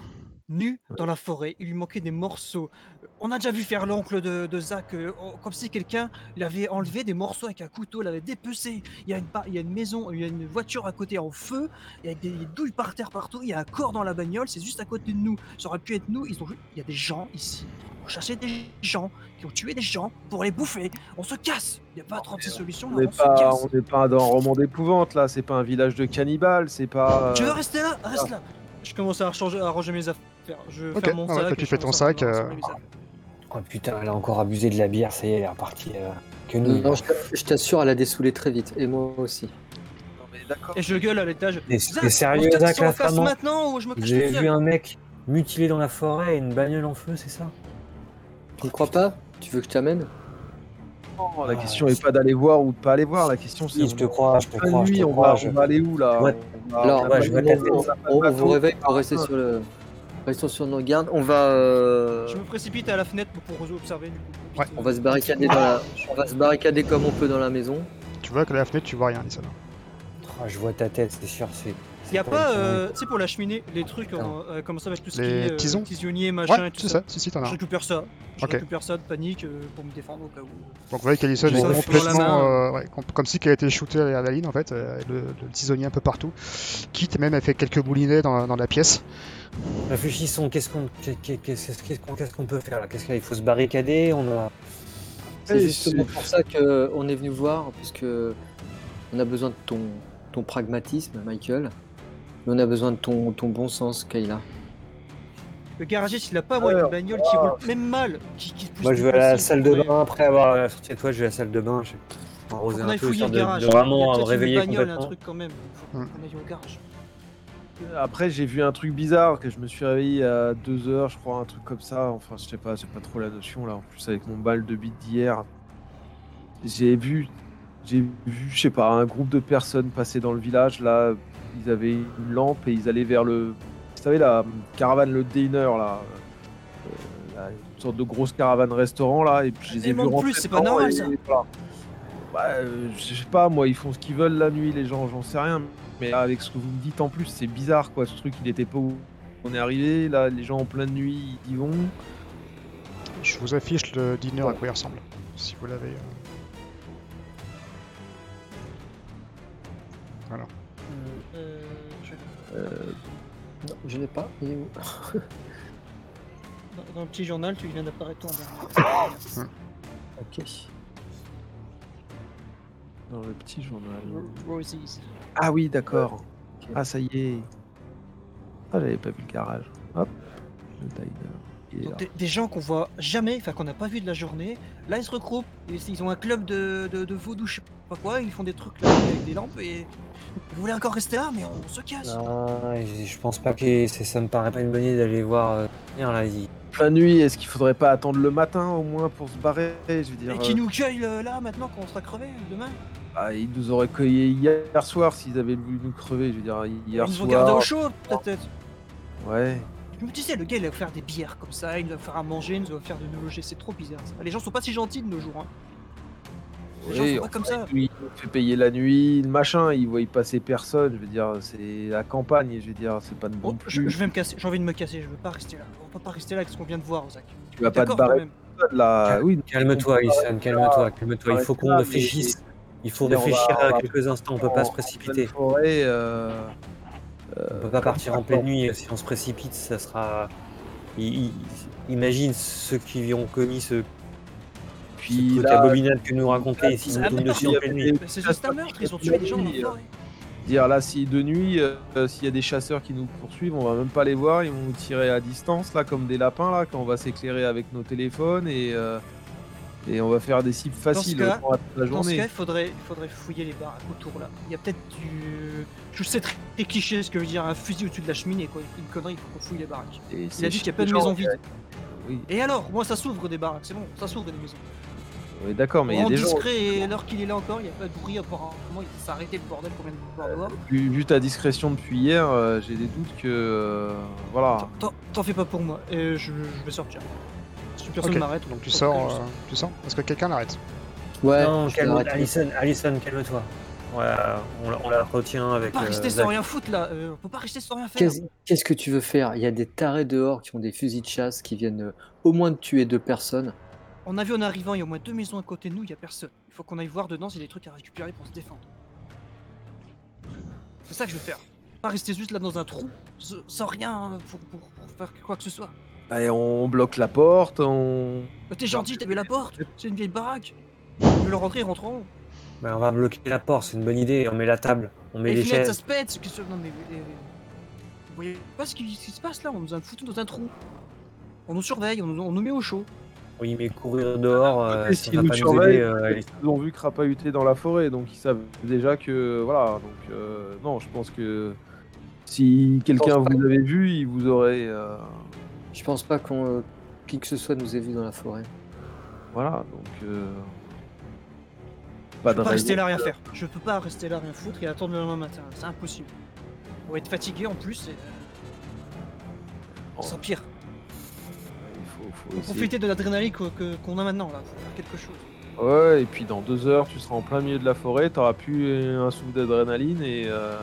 nu dans la forêt, il lui manquait des morceaux. On a déjà vu faire l'oncle de, de Zach, euh, comme si quelqu'un l'avait enlevé des morceaux avec un couteau, l'avait dépecé. Il y, a une, pa- il y a une maison, il y a une voiture à côté en feu, il y a des douilles par terre partout, il y a un corps dans la bagnole, c'est juste à côté de nous. Ça aurait pu être nous, ils ont, il y a des gens ici. On cherchait des gens qui ont tué des gens pour les bouffer. On se casse. Il n'y a pas 36 solutions, On là, n'est pas, pas dans un roman d'épouvante là. C'est pas un village de cannibales. C'est pas. Tu veux euh, rester là? Reste là. Je commence à, changer, à ranger mes affaires. Je Ok, ferme mon ah ouais, sac. tu je fais ton sac, euh. Oh putain, elle a encore abusé de la bière, ça y est, elle est repartie. euh, que nous. Non, je t'a- je t'assure, elle a dessoulé très vite. Et moi aussi. non, mais d'accord. Et je gueule à l'étage. On sérieux, Zach, la femme maintenant ou je me J'ai vu un mec mutilé dans la forêt et une bagnole en feu, c'est ça? Tu ne crois pas? Tu veux que je t'amène? Non, la question n'est pas d'aller voir ou de pas aller voir. La question c'est. Si, je te crois, je te crois, je nuit, te on crois. va, je- on va aller où là? Alors, on a ouais, pas je tête. on bateau. vous réveille pour rester sur le. Restons sur nos gardes. On va. euh, Je me précipite à la fenêtre pour observer. Du coup, Ouais. On va se barricader dans la. On va se barricader comme on peut dans la maison. Tu vois que la fenêtre, tu vois rien, Allison. Ah, je vois ta tête, c'est sûr. C'est Y a pas, euh, tu sais, pour la cheminée, les trucs, en- euh, comment ça va tout ce qui Les est euh, tisonnier, machin Ouais, et tout c'est ça. ça, si, si, t'en as Je récupère ça. Je récupère ça de panique euh, pour me défendre au cas où. Donc vous voyez qu'Alison J'ai est complètement, main. euh, ouais, comme si qu'elle a été shootée à la ligne en fait, euh, le, le tisonnier un peu partout. Quitte même, elle fait quelques moulinets dans, dans la pièce. Réfléchissons, qu'est-ce qu'on qu'on qu'est-ce qu'on peut faire là? Qu'est-ce qu'il faut se barricader? On a. C'est justement pour ça qu'on est venu voir, puisque on a besoin de ton, ton pragmatisme, Michael. Mais on a besoin de ton, ton bon sens, Kayla. Le garagiste, il a pas, moi, Ouais, une bagnole qui roule même mal. Qui, qui pousse Moi, je vais à la possible. salle de Ouais. bain après avoir euh, sorti de toi. Je vais à la salle de bain. Je vais arroser un aille peu fouiller histoire le de, garage. de Il y a vraiment me peut-être une réveiller bagnole, un complètement. truc quand même. Faut Hmm. qu'on aille au garage. Après, j'ai vu un truc bizarre, que je me suis réveillé à 2h, je crois, un truc comme ça. Enfin, je sais pas, j'ai pas trop la notion là. En plus, avec mon bal de bite d'hier, j'ai vu, j'ai vu, je sais pas, un groupe de personnes passer dans le village. Là, ils avaient une lampe et ils allaient vers le, vous savez, la caravane, le diner là. Euh, là, une sorte de grosse caravane restaurant là. Et puis, je les ai vus rentrer plus, c'est pas normal, et ça. voilà. Ouais, euh, je sais pas, moi, ils font ce qu'ils veulent la nuit, les gens, j'en sais rien. Mais là, avec ce que vous me dites en plus, c'est bizarre, quoi. Ce truc, il était pas où on est arrivé. Là, les gens en pleine nuit, ils y vont. Je vous affiche le dîner à quoi il ressemble, si vous l'avez. euh. Euh, je- Non, je l'ai pas. Il est où Dans, dans le petit journal, tu viens d'apparaître toi en dernier. Ok. Dans le petit journal. Ah oui, d'accord. Ah, ça y est. Ah, j'avais pas vu le garage. Hop. Le diner. Donc. Des, des gens qu'on voit jamais, enfin qu'on n'a pas vu de la journée, là ils se regroupent, ils, ils ont un club de, de, de vaudou, je sais pas quoi, ils font des trucs là avec des lampes et vous voulez encore rester là, mais on se casse. Ah, je je pense pas que c'est- ça me paraît pas une bonne idée d'aller voir. euh, Viens là, il- La nuit, est-ce qu'il faudrait pas attendre le matin au moins pour se barrer Je veux dire. Et qui euh, nous cueille euh, là maintenant qu'on sera crevé demain ah, ils nous auraient cueillis hier soir s'ils avaient voulu nous crever. Je veux dire, hier Ils nous ont soir. gardé au chaud peut-être. Ouais. Je me disais, le gars il va faire des bières comme ça, il nous va faire à manger, il nous va faire de nous loger, c'est trop bizarre ça. Les gens sont pas si gentils de nos jours. Hein. Les gens Oui, sont pas comme ça. Il fait payer la nuit, le machin, ils voient y passer personne. Je veux dire, c'est la campagne. Je veux dire, c'est pas de bon Bon, je, vais me casser, j'ai envie de me casser, je veux pas rester là. On peut pas rester là avec ce qu'on vient de voir, Zach. Tu vas pas te barrer. Oui, Calme-toi, Alison, calme-toi, calme-toi. Il faut qu'on réfléchisse. Il faut réfléchir à quelques instants. On peut pas se précipiter. Forêt, euh, On peut pas partir en pleine nuit. Si on se précipite, ça sera. Imagine ceux qui ont commis ce, Puis là, abominable que nous nuit. Mais C'est juste un meurtre, ils ont tué des gens dans la forêt. dire là, si de nuit, euh, s'il y a des chasseurs qui nous poursuivent, on va même pas les voir, ils vont nous tirer à distance là, comme des lapins là, quand on va s'éclairer avec nos téléphones et euh, et on va faire des cibles faciles cas- pendant la Dans ce journée. cas, il faudrait, il faudrait fouiller les baraques autour là. Il y a peut-être du. Je sais très très cliché ce que veut dire un fusil au-dessus de la cheminée quoi. Une connerie, il faut qu'on fouille les baraques. Et Il a dit qu'il y a pas de vides. Oui, Et alors, moi ça s'ouvre des baraques, c'est bon, ça s'ouvre des maisons. Oui, d'accord, mais il y a En des gens. discret et alors qu'il est là encore, il n'y a pas de bruit apparemment, il s'est arrêté le bordel qu'on vient de voir dehors. Vu, vu ta discrétion depuis hier, euh, j'ai des doutes que euh, voilà. T'en- T'en fais pas pour moi, et je, je vais sortir. Si personne Ok, m'arrête. Donc tu faut sors, que je euh, sorte. tu sors Est-ce que quelqu'un l'arrête Ouais, Non, je calme, l'arrête. Alison, Alison, calme-toi. Ouais, on, la- on la retient On avec. peut pas euh, rester sans Zach. rien foutre là, euh, on peut pas rester sans rien faire. Qu'est-ce qu'est-ce que tu veux faire? Il y a des tarés dehors qui ont des fusils de chasse qui viennent euh, au moins de tuer deux personnes. On a vu en arrivant, il y a au moins deux maisons à côté de nous, il y a personne. Il faut qu'on aille voir dedans s'il y a des trucs à récupérer pour se défendre. C'est ça que je veux faire. Pas rester juste là dans un trou, sans rien pour, pour- pour faire quoi que ce soit. Et on bloque la porte, on. Euh, T'es gentil, t'as vu la porte? C'est une vieille baraque. Je veux leur rentrer, rentrons. Bah, on va bloquer la porte, c'est une bonne idée. On met la table, on met Les les fenêtres, ça chaises. se pète. que Non mais. euh, Vous voyez pas ce qui, ce qui se passe là? On nous a foutu dans un trou. On nous surveille, on nous, on nous met au chaud. Oui, mais courir dehors, euh, ça va pas nous aider. euh, ils ont vu crapahuter dans la forêt, donc ils savent déjà que voilà. Donc euh, non, je pense que si quelqu'un pas. vous avait vu, il vous aurait euh, Je pense pas qu'on euh, qui que ce soit nous ait vu dans la forêt. voilà. Donc euh, Je pas peux pas rester là rien faire. Je peux pas rester là rien foutre et attendre le lendemain matin. C'est impossible. On va être fatigué en plus et. Oh. Ça pire. Faut, profiter de l'adrénaline qu'on a maintenant là. Faut faire quelque chose. Ouais, et puis dans deux heures, tu seras en plein milieu de la forêt, t'auras plus un souffle d'adrénaline et euh,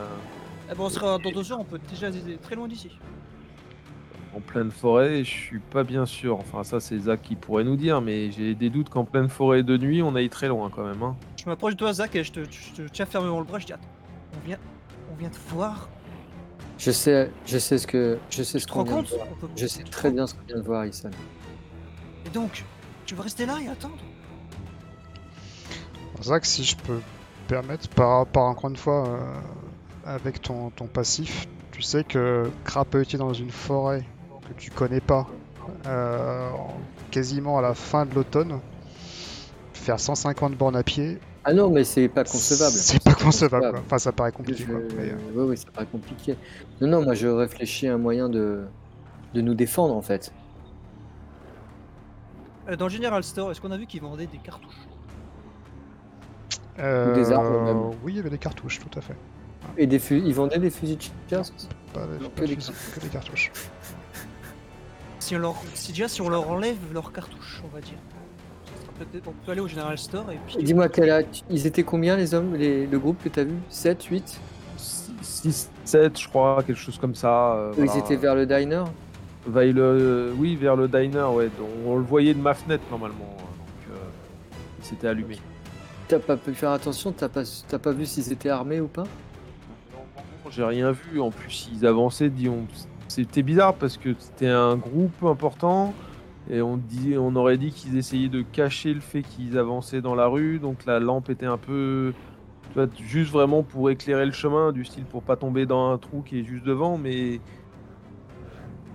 Ah bon, on sera dans deux heures, on peut déjà être très loin d'ici. En pleine forêt, je suis pas bien sûr. Enfin, ça, c'est Zach qui pourrait nous dire, mais j'ai des doutes qu'en pleine forêt de nuit, on aille très loin quand même. Hein. Je m'approche de toi, Zach, et je te, je te tiens fermement le bras. Je dis Attends, on vient, on vient te voir. Je sais, je sais ce que, je sais Tu ce qu'on vient de voir. Je sais très bien ce qu'on vient de voir, Issam. Et donc, tu vas rester là et attendre? Zach, si je peux me permettre, par, par encore une fois, euh, avec ton, ton passif, tu sais que crapahuter dans une forêt que tu connais pas, euh, en- quasiment à la fin de l'automne, faire 150 bornes à pied, Ah non, mais c'est pas concevable. c'est pas concevable. quoi. Enfin, ça paraît Je- compliqué. quoi. Mais, Oui, oui, c'est pas compliqué. Non, non, moi je réfléchis à un moyen de, de nous défendre en fait. Euh, Dans le General Store, est-ce qu'on a vu qu'ils vendaient des cartouches euh, des armes, même. Oui, il y avait des cartouches, tout à fait. Et des fusils, ils vendaient des fusils de chasse Pas, Non, pas que de des fusils, que des cartouches. si, on leur... si déjà, si on leur enlève leurs cartouches, on va dire. Ça sera peut-être- On peut aller au General Store et puis. Dis-moi, quel âge- ils étaient combien les hommes, les, le groupe que t'as vu? 7, 8 6, 7, je crois, quelque chose comme ça. euh, Ils voilà. étaient vers le diner? Vers le- oui, vers le diner, ouais. on le voyait de ma fenêtre normalement. Donc, euh, il s'était allumé. T'as pas pu faire attention T'as pas, t'as pas vu s'ils étaient armés ou pas? J'ai rien vu. En plus, ils avançaient. On- C'était bizarre parce que c'était un groupe important et on, dit, on aurait dit qu'ils essayaient de cacher le fait qu'ils avançaient dans la rue. Donc la lampe était un peu. juste vraiment pour éclairer le chemin, du style pour pas tomber dans un trou qui est juste devant, mais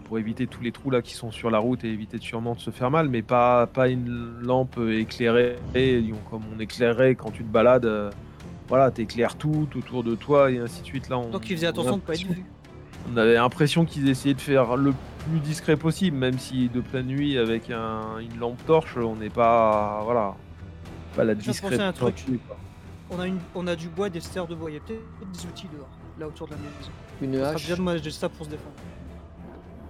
pour éviter tous les trous là qui sont sur la route et éviter sûrement de se faire mal, mais pas, pas une lampe éclairée comme on éclairait quand tu te balades. euh, voilà, t'éclaires tout autour de toi et ainsi de suite. Là, on, Donc ils faisaient on a attention de pas être vus. On avait l'impression qu'ils essayaient de faire le plus discret possible, même si de pleine nuit avec un- une lampe torche, on n'est pas voilà, pas la un truc. quoi. On a, une... on a du bois, des stères de bois. Il y a peut-être des outils dehors, là autour de la maison. Une hache déjà dommage de ça pour se défendre.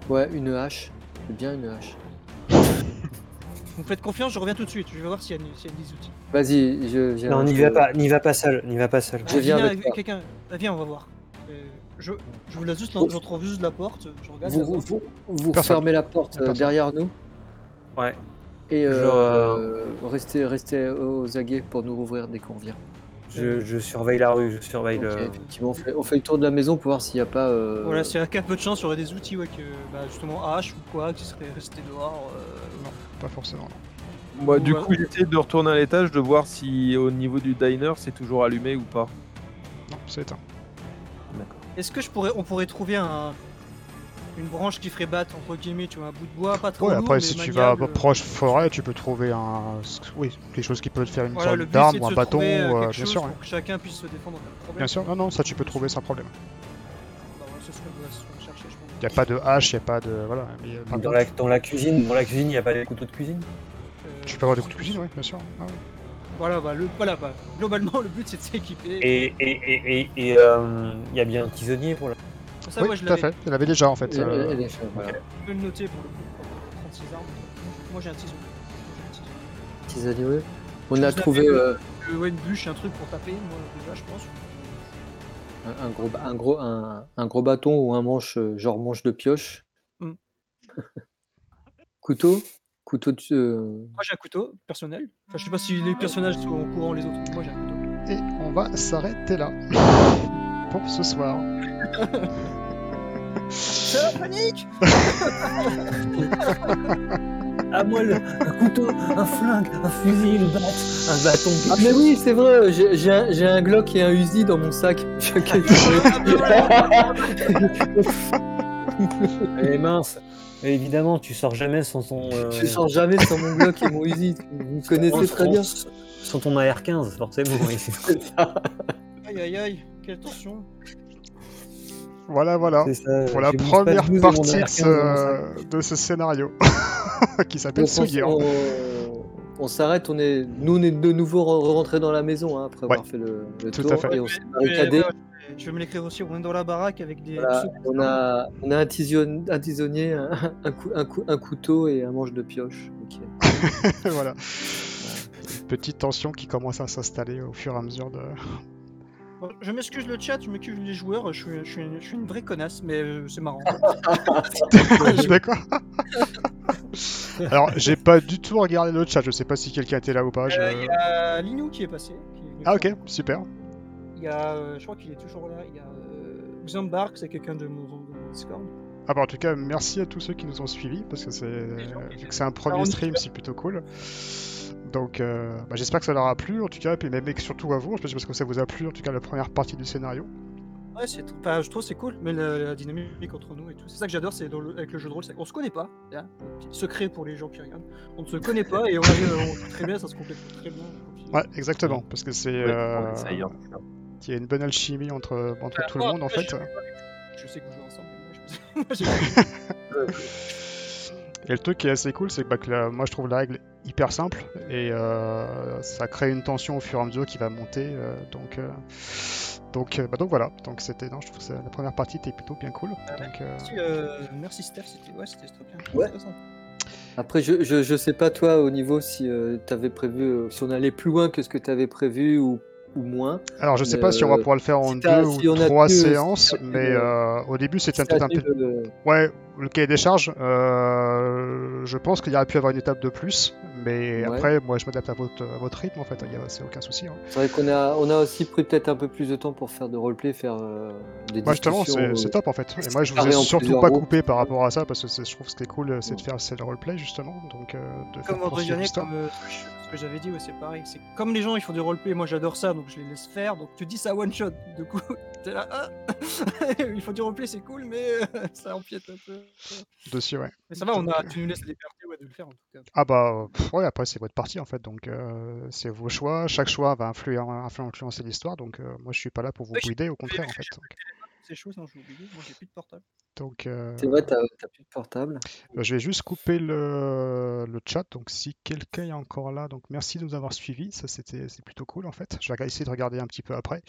Ouais, une hache. C'est bien une hache. Vous me faites confiance, je reviens tout de suite. Je vais voir s'il y, a une- s'il y a des outils. Vas-y, je viens. Non, n'y je- va pas, n'y va pas seul, n'y va pas seul. Je viens avec toi. quelqu'un. Ah, viens, on va voir. Euh, je, je vous laisse juste, j'entends juste la porte. Je regarde. Vous, la vous, porte. vous, vous Personne. fermez la porte euh, Personne. derrière nous Ouais. et Je, euh, restez, restez aux aguets pour nous rouvrir dès qu'on revient. Je, je surveille la rue, je surveille Ok, le. effectivement, on fait, on fait le tour de la maison pour voir s'il n'y a pas. euh, Voilà, s'il y a qu'un peu de chance, il y aurait des outils, ouais, que, bah, justement, hache ou quoi, qui seraient restés dehors. euh, non. Pas forcément. Moi, du Ouais. coup, j'essaie de retourner à l'étage, de voir si au niveau du diner, c'est toujours allumé ou pas. Non, c'est éteint. D'accord. Est-ce que je pourrais, on pourrait trouver un, une branche qui ferait battre, entre guillemets, tu vois, un bout de bois, pas trop Ouais, lourd, après, mais si tu vas proche forêt, tu peux trouver un. Oui, quelque chose qui peut te faire une Voilà, sorte d'arme de ou un bâton, euh, euh, bien chose sûr. pour que chacun puisse se défendre de problème. Bien sûr, non, non, ça tu peux trouver sans problème. Bah, voilà, c'est ce qu'on doit se chercher, je pense. Il a pas de hache, il a pas de. Voilà. Mais, euh, Dans la, dans la cuisine, dans la cuisine, il n'y a pas les couteaux de cuisine? Euh, Tu peux avoir des coups de cuisine, oui, bien sûr. Ah ouais. Voilà, bah, le, voilà bah, globalement, le but c'est de s'équiper. Et il et, et, et, et, euh, y a bien un tisonnier pour la. Ça, oui, moi, je tout à l'avais fait. Il avait déjà en fait. elle- euh, est faite, voilà. je peux le noter pour le coup, pour 36 armes. Moi j'ai un ciseau. Ciseau. Animaux. On Je a trouvé euh, Euh, ouais, une bûche, un truc pour taper, moi déjà, je pense. un, un gros, un, gros, un, un gros bâton ou un manche, euh, genre manche de pioche. Hmm. Couteau Couteau de. euh, Moi j'ai un couteau personnel. Enfin, je sais pas si les personnages sont au courant les autres, moi j'ai un couteau. Et on va s'arrêter là. Pour ce soir. C'est la panique Ah, moi, le- un couteau, un flingue, un fusil, une batte, un bâton. Ah mais oui, c'est vrai, j'ai j'ai un, j'ai un Glock et un Uzi dans mon sac. Et Eh, mince. Et évidemment, tu sors jamais sans ton. euh, Je sors jamais sans mon Glock et mon Uzi. Vous connaissez sans- très bien. Sans ton AR-15, forcément. oui. Aïe aïe aïe, quelle tension. Voilà, voilà. Ça. Pour la première Spad 12 et mon partie de AR-15 dans mon sac. ce, de ce scénario. qui s'appelle Donc, on, s'arrête, on est, nous on est de nouveau re- rentrés dans la maison hein, après avoir fait le, le Tout tour à fait. et on s'est barricadé. je vais me l'écrire aussi, on est dans la baraque avec des. Voilà, on, a, on a un, tision- un tisonnier, un, un cou- un cou- un couteau et un manche de pioche. Voilà. Petite tension qui commence à s'installer au fur et à mesure de, Bon, je m'excuse le chat, je m'excuse les joueurs, je suis, je suis une, je suis une vraie connasse, mais euh, c'est marrant. D'accord. Alors, j'ai pas du tout regardé le chat, je sais pas si quelqu'un était là ou pas. je- Euh, Il y a Linou qui est passé. qui est venu Ah, ok, super. Il y a, euh, je crois qu'il est toujours là. Il y a euh, Xambark, c'est quelqu'un de mon, Discord. Ah bah en tout cas, merci à tous ceux qui nous ont suivis, parce que c'est vu que c'est un premier stream, c'est plutôt cool. Donc euh, bah, j'espère que ça leur a plu en tout cas, et puis même et surtout à vous, parce que ça vous a plu en tout cas la première partie du scénario. Ouais, c'est, enfin, je trouve c'est cool, mais la, la dynamique entre nous et tout. C'est ça que j'adore, c'est le- avec le jeu de rôle, c'est qu'on se connaît pas. hein, petit secret pour les gens qui regardent. On ne se connaît pas et on arrive on- très bien, ça se complète très bien. Ouais, exactement, parce que c'est euh, il y a une bonne alchimie entre, entre tout le monde en fait. Je, je sais qu'on joue ensemble, mais moi, je Et le truc qui est assez cool, c'est que, bah, que la- moi je trouve la règle hyper simple et euh, ça crée une tension au fur et à mesure qui va monter. euh, donc, euh, donc, euh, bah, donc voilà. Donc c'était, non, je trouve que la première partie était plutôt bien cool. Ah, Donc, euh, Merci, euh, merci Steph, c'était ouais, c'était très bien. Ouais. Intéressant. Après, je, je, je sais pas toi au niveau si tu avais prévu, euh, si on allait plus loin que ce que tu avais prévu ou, ou moins. alors je sais pas si on va pouvoir le faire en si deux si ou trois séances, mais euh, au début c'était Si un peu. Ouais, le cahier des charges, euh, je pense qu'il y aurait pu avoir une étape de plus, mais Ouais. après, moi je m'adapte à votre, à votre rythme en fait, il y a- c'est aucun souci. hein. C'est vrai qu'on a, on a aussi pris peut-être un peu plus de temps pour faire de roleplay, faire euh, des Moi justement, discussions. c'est c'est euh, top en fait. Et moi je vous ai surtout pas coupé par rapport à ça parce que je trouve que ce qui est cool, c'est de faire c'est le roleplay justement, donc euh, de faire Comme dernier, l'histoire. comme euh, ce que je- ce que j'avais dit, ouais, c'est pareil. C'est comme les gens ils font du roleplay, moi j'adore ça, donc je les laisse faire. Donc tu dis ça one shot, du coup t'es là, ah il faut du roleplay, c'est cool, mais euh, ça empiète un peu. Dessus, ouais. Mais ça va, on a, tu nous laisses la liberté ouais, de le faire en tout cas. Ah bah pff, ouais, après c'est votre partie en fait, donc euh, c'est vos choix. Chaque choix va influer, influ- influencer l'histoire, donc euh, moi je suis pas là pour vous Oui, guider, au contraire en fait. C'est chaud, ça, j'ai oublié. Moi j'ai plus de portable. Donc, euh, C'est vrai, t'as t'as plus de portable. Bah, Je vais juste couper le, le chat, donc si quelqu'un est encore là, donc merci de nous avoir suivis, ça c'était c'est plutôt cool en fait. Je vais essayer de regarder un petit peu après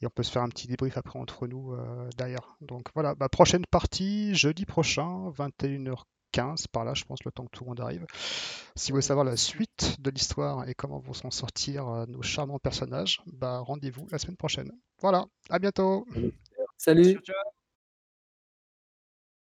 et on peut se faire un petit débrief après entre nous euh, derrière. Donc voilà, bah, prochaine partie jeudi prochain, 21h15 par là, je pense le temps que tout le monde arrive. Si vous voulez savoir la suite de l'histoire et comment vont s'en sortir euh, nos charmants personnages, bah rendez-vous la semaine prochaine. Voilà, à bientôt. Salut. Ciao, ciao.